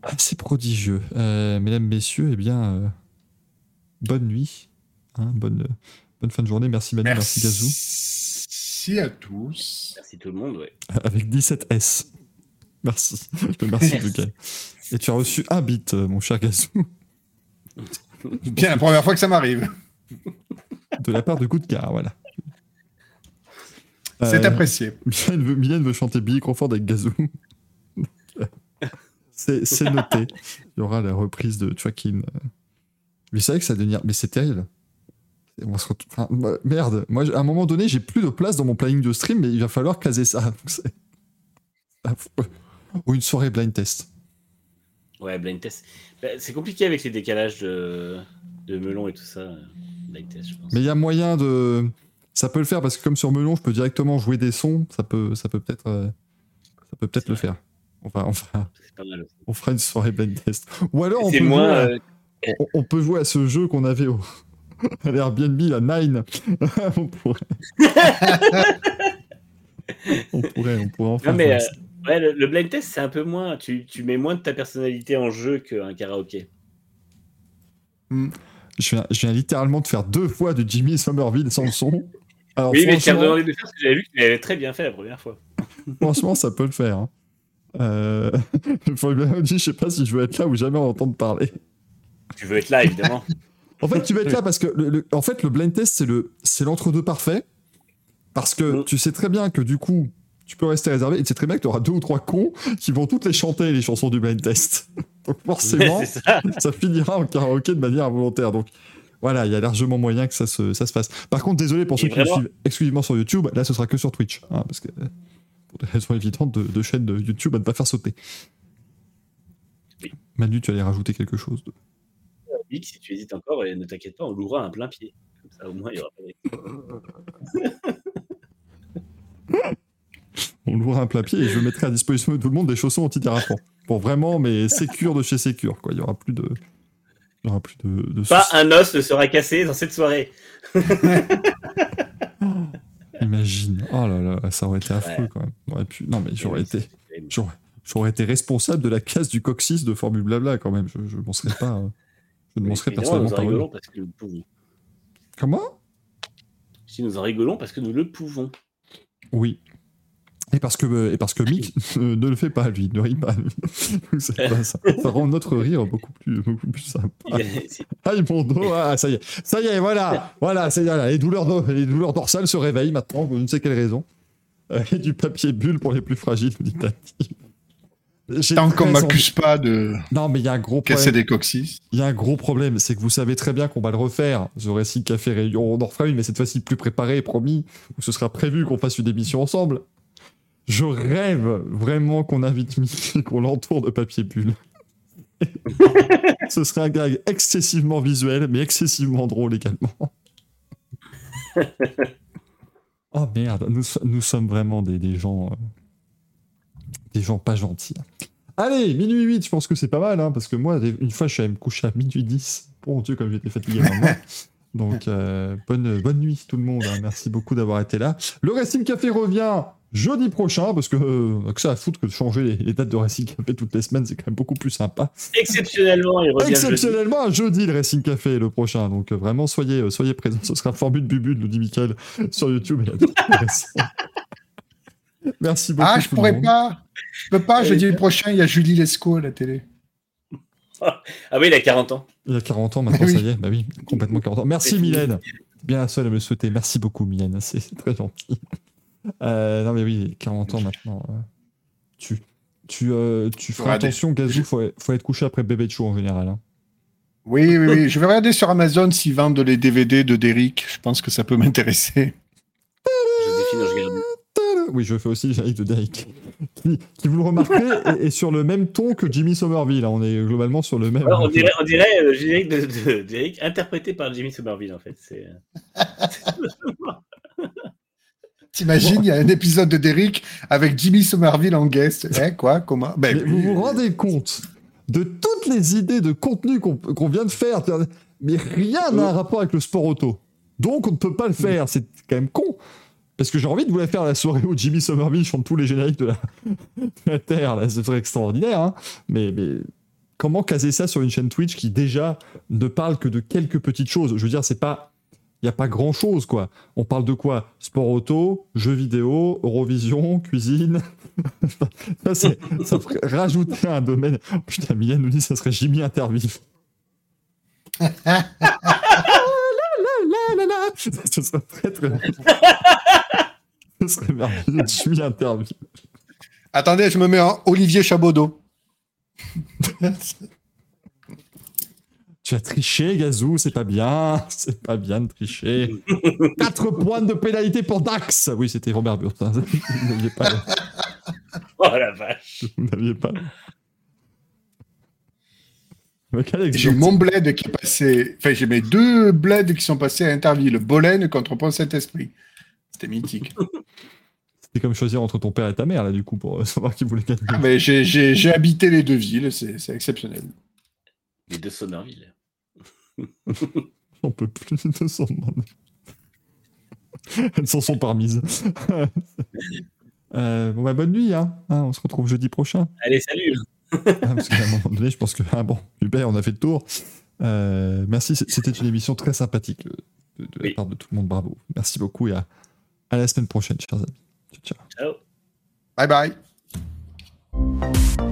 assez prodigieux. Euh, mesdames, messieurs, eh bien, euh, bonne nuit, hein, bonne, bonne fin de journée. Merci Manu, merci, Gazou, Merci à tous. Merci tout le monde, ouais. avec 17 S. Merci, merci. Lucas. Et tu as reçu un bit, euh, mon cher Gazou, Bien, la première fois que ça m'arrive. de la part de Gare, voilà. C'est Euh, apprécié. Mylène veut, Mylène veut chanter Billy Crawford avec Gazou. c'est noté. Il y aura la reprise de Joaquin. Mais c'est vrai que ça va devenir. Mais c'est terrible. On va se retrouver- enfin, bah, merde, moi à un moment donné, j'ai plus de place dans mon planning de stream, mais il va falloir caser ça. [LAUGHS] Affreux. Ou une soirée blind test. Ouais, blind test. Bah, c'est compliqué avec les décalages de, de melon et tout ça. euh, Blind test, je pense. Mais il y a moyen de. Ça peut le faire parce que comme sur Melon, je peux directement jouer des sons. Ça peut, ça peut peut-être, euh, ça peut peut-être le vrai. faire. On va, on fera, on fera une soirée blind test. Ou alors on peut moins. jouer à- euh, on, on peut jouer à ce jeu qu'on avait au [LAUGHS] l'Airbnb, la Nine. [LAUGHS] [LAUGHS] on pourrait. on pourrait, on pourrait enfin Non, mais faire euh, ouais, le, le blind test, c'est un peu moins. Tu, tu mets moins de ta personnalité en jeu qu'un karaoké. Je viens, je viens littéralement de faire deux fois du Jimmy Somerville sans le son. Alors oui, mais tu as franchement, demandé de faire parce que j'avais vu que tu l'avais très bien fait la première fois. franchement, ça peut le faire. hein. Euh... Je sais pas si je veux être là ou jamais en entendre parler. Tu veux être là, évidemment. En fait, tu vas être là parce que le, le- en fait, le blind test, c'est le, c'est l'entre-deux parfait. Parce que Mm. tu sais très bien que du coup, tu peux rester réservé et tu sais très bien que tu auras deux ou trois cons qui vont toutes les chanter, les chansons du blind test. [LAUGHS] Donc forcément, [LAUGHS] ça. ça finira en karaoké de manière involontaire. Donc voilà, il y a largement moyen que ça se, ça se fasse. Par contre, désolé pour Et ceux qui me suivent exclusivement sur YouTube, là ce sera que sur Twitch. hein, parce que euh, pour des raisons évidentes de, de chaîne de YouTube à ne pas faire sauter. Oui. Manu, tu allais rajouter quelque chose de... Si tu hésites encore, et ne t'inquiète pas, on louera un plein pied. Comme ça, au moins, il y aura pas. [LAUGHS] On louera un plat pied et je mettrai à disposition de tout le monde des chaussons anti-dérapants. Pour vraiment, mais sécure de chez sécure, quoi. Il y aura plus de. Il y aura plus de. de Pas soucis. un os ne sera cassé dans cette soirée. [LAUGHS] Imagine. Oh là là, ça aurait été affreux Ouais. quand même. J'aurais pu... Non, mais j'aurais été. J'aurais... été responsable de la casse du coccyx de Formule Blabla quand même. Je, je m'en serais pas. Euh, Je personnellement nous en rigolons parce que nous le pouvons. Comment? Si nous en rigolons parce que nous le pouvons. Oui. Et parce que, euh, et parce que Mick [LAUGHS] ne, le fait pas, lui, ne rit pas. lui. [LAUGHS] Ça. ça rend notre rire beaucoup plus, beaucoup plus sympa. [LAUGHS] Aïe mon dos, ah, ça y est, ça y est, voilà, voilà, ça y est, les douleurs, do- les douleurs dorsales se réveillent maintenant pour je ne sais quelle raison? Euh, et du papier bulle pour les plus fragiles, dit Tant qu'on m'accuse pas de Non, mais il y a un gros casser problème. des coccyx. Il y a un gros problème, c'est que vous savez très bien qu'on va le refaire. Ce récit café réunion, on en refera une, mais cette fois-ci plus préparé, promis. Où ce sera prévu qu'on fasse une émission ensemble. Je rêve vraiment qu'on invite Mick et [LAUGHS] qu'on l'entoure de papier bulle. [LAUGHS] ce serait un gag excessivement visuel, mais excessivement drôle également. [LAUGHS] oh merde, nous, so- nous sommes vraiment des, des gens. Des gens pas gentils. Allez, minuit 8, je pense que c'est pas mal, hein, parce que moi, une fois, je suis allé me coucher à minuit 10. Bon Dieu, comme j'étais fatigué maintenant. [LAUGHS] Donc, euh, bonne, bonne nuit tout le monde. hein. Merci beaucoup d'avoir été là. Le Racing Café revient jeudi prochain, parce que, euh, que ça à foutre que de changer les, les dates de Racing Café toutes les semaines, c'est quand même beaucoup plus sympa. Exceptionnellement, il revient jeudi. Exceptionnellement, un jeudi, le Racing Café le prochain. Donc, euh, vraiment, soyez, euh, soyez présents. Ce sera Formule Bubu, nous dit Michael, sur YouTube. et. [LAUGHS] Merci beaucoup. Ah, je pourrais monde. pas. Je peux pas. Jeudi prochain, il y a Julie Lescaut à la télé. [LAUGHS] Ah oui, il a 40 ans. Il a 40 ans maintenant, Oui. ça y est. Bah oui, complètement 40 ans. Merci. Mylène. Bien la seule à me souhaiter. Merci beaucoup Mylène, [LAUGHS] c'est très gentil. Euh, non mais oui, 40 ans maintenant. euh, tu tu, euh, tu feras attention, Gazou, faut, faut être couché après bébé de chou en général. hein. Oui, oui, oui. Je vais regarder sur Amazon s'ils vendent les DVD de Derrick. Je pense que ça peut m'intéresser. Joséphine Ange-Gardien. Tada Oui, je fais aussi le générique de Derek. Qui, qui, vous le remarquez, est, est sur le même ton que Jimmy Somerville. hein. On est globalement sur le même. Alors, on dirait, on dirait euh, le générique de, de, d'Eric, interprété par Jimmy Somerville, en fait. C'est... euh, [LAUGHS] T'imagines, il y a un épisode de Derrick avec Jimmy Somerville en guest. Eh, quoi Comment? Ben, Mais vous vous rendez compte de toutes les idées de contenu qu'on qu'on vient de faire, mais rien n'a un rapport avec le sport auto. Donc on ne peut pas le faire. C'est quand même con. Parce que j'ai envie de vous la faire la soirée où Jimmy Somerville chante tous les génériques de la, de [LAUGHS] la Terre. Là, ce serait extraordinaire. hein. Mais, mais comment caser ça sur une chaîne Twitch qui déjà ne parle que de quelques petites choses? Je veux dire, c'est pas. Il n'y a pas grand chose, quoi. On parle de quoi? Sport auto, jeux vidéo, Eurovision, cuisine. [LAUGHS] ça, c'est- ça rajouter un domaine. Putain, Mylène nous dit que ça serait Jimmy Interview. [LAUGHS] [LAUGHS] Ce serait très [LAUGHS] très. Ce serait merveilleux, Jimmy Interview. Attendez, je me mets en Olivier Chabaudot. Tu as triché, Gazou, c'est pas bien. C'est pas bien de tricher. 4 points de pénalité pour Dax. Oui, c'était Robert Burt. hein. Vous n'aviez pas. Oh la vache. Vous n'aviez pas. J'ai eu mon bled qui est passé. Enfin, j'ai mes deux bleds qui sont passés à Interville. Le Bolène contre Pont Saint-Esprit. C'était mythique. [LAUGHS] C'était comme choisir entre ton père et ta mère, là, du coup, pour euh, [LAUGHS] savoir qui voulait gagner. Ah, Mais j'ai- j'ai j'ai habité les deux villes. C'est c'est exceptionnel. Les deux Somerville. [LAUGHS] On peut plus de demander. Elles s'en sont parmises. Euh, bon, bah, bonne nuit, hein. Hein, On se retrouve jeudi prochain. Allez, salut. Ah, parce qu'à un moment donné, je pense que, ah bon, Hubert, on a fait le tour. Euh, merci, c'était une émission très sympathique de, la part de tout le monde. Bravo. Merci beaucoup et à, à la semaine prochaine, chers amis. Ciao. Ciao. Bye bye.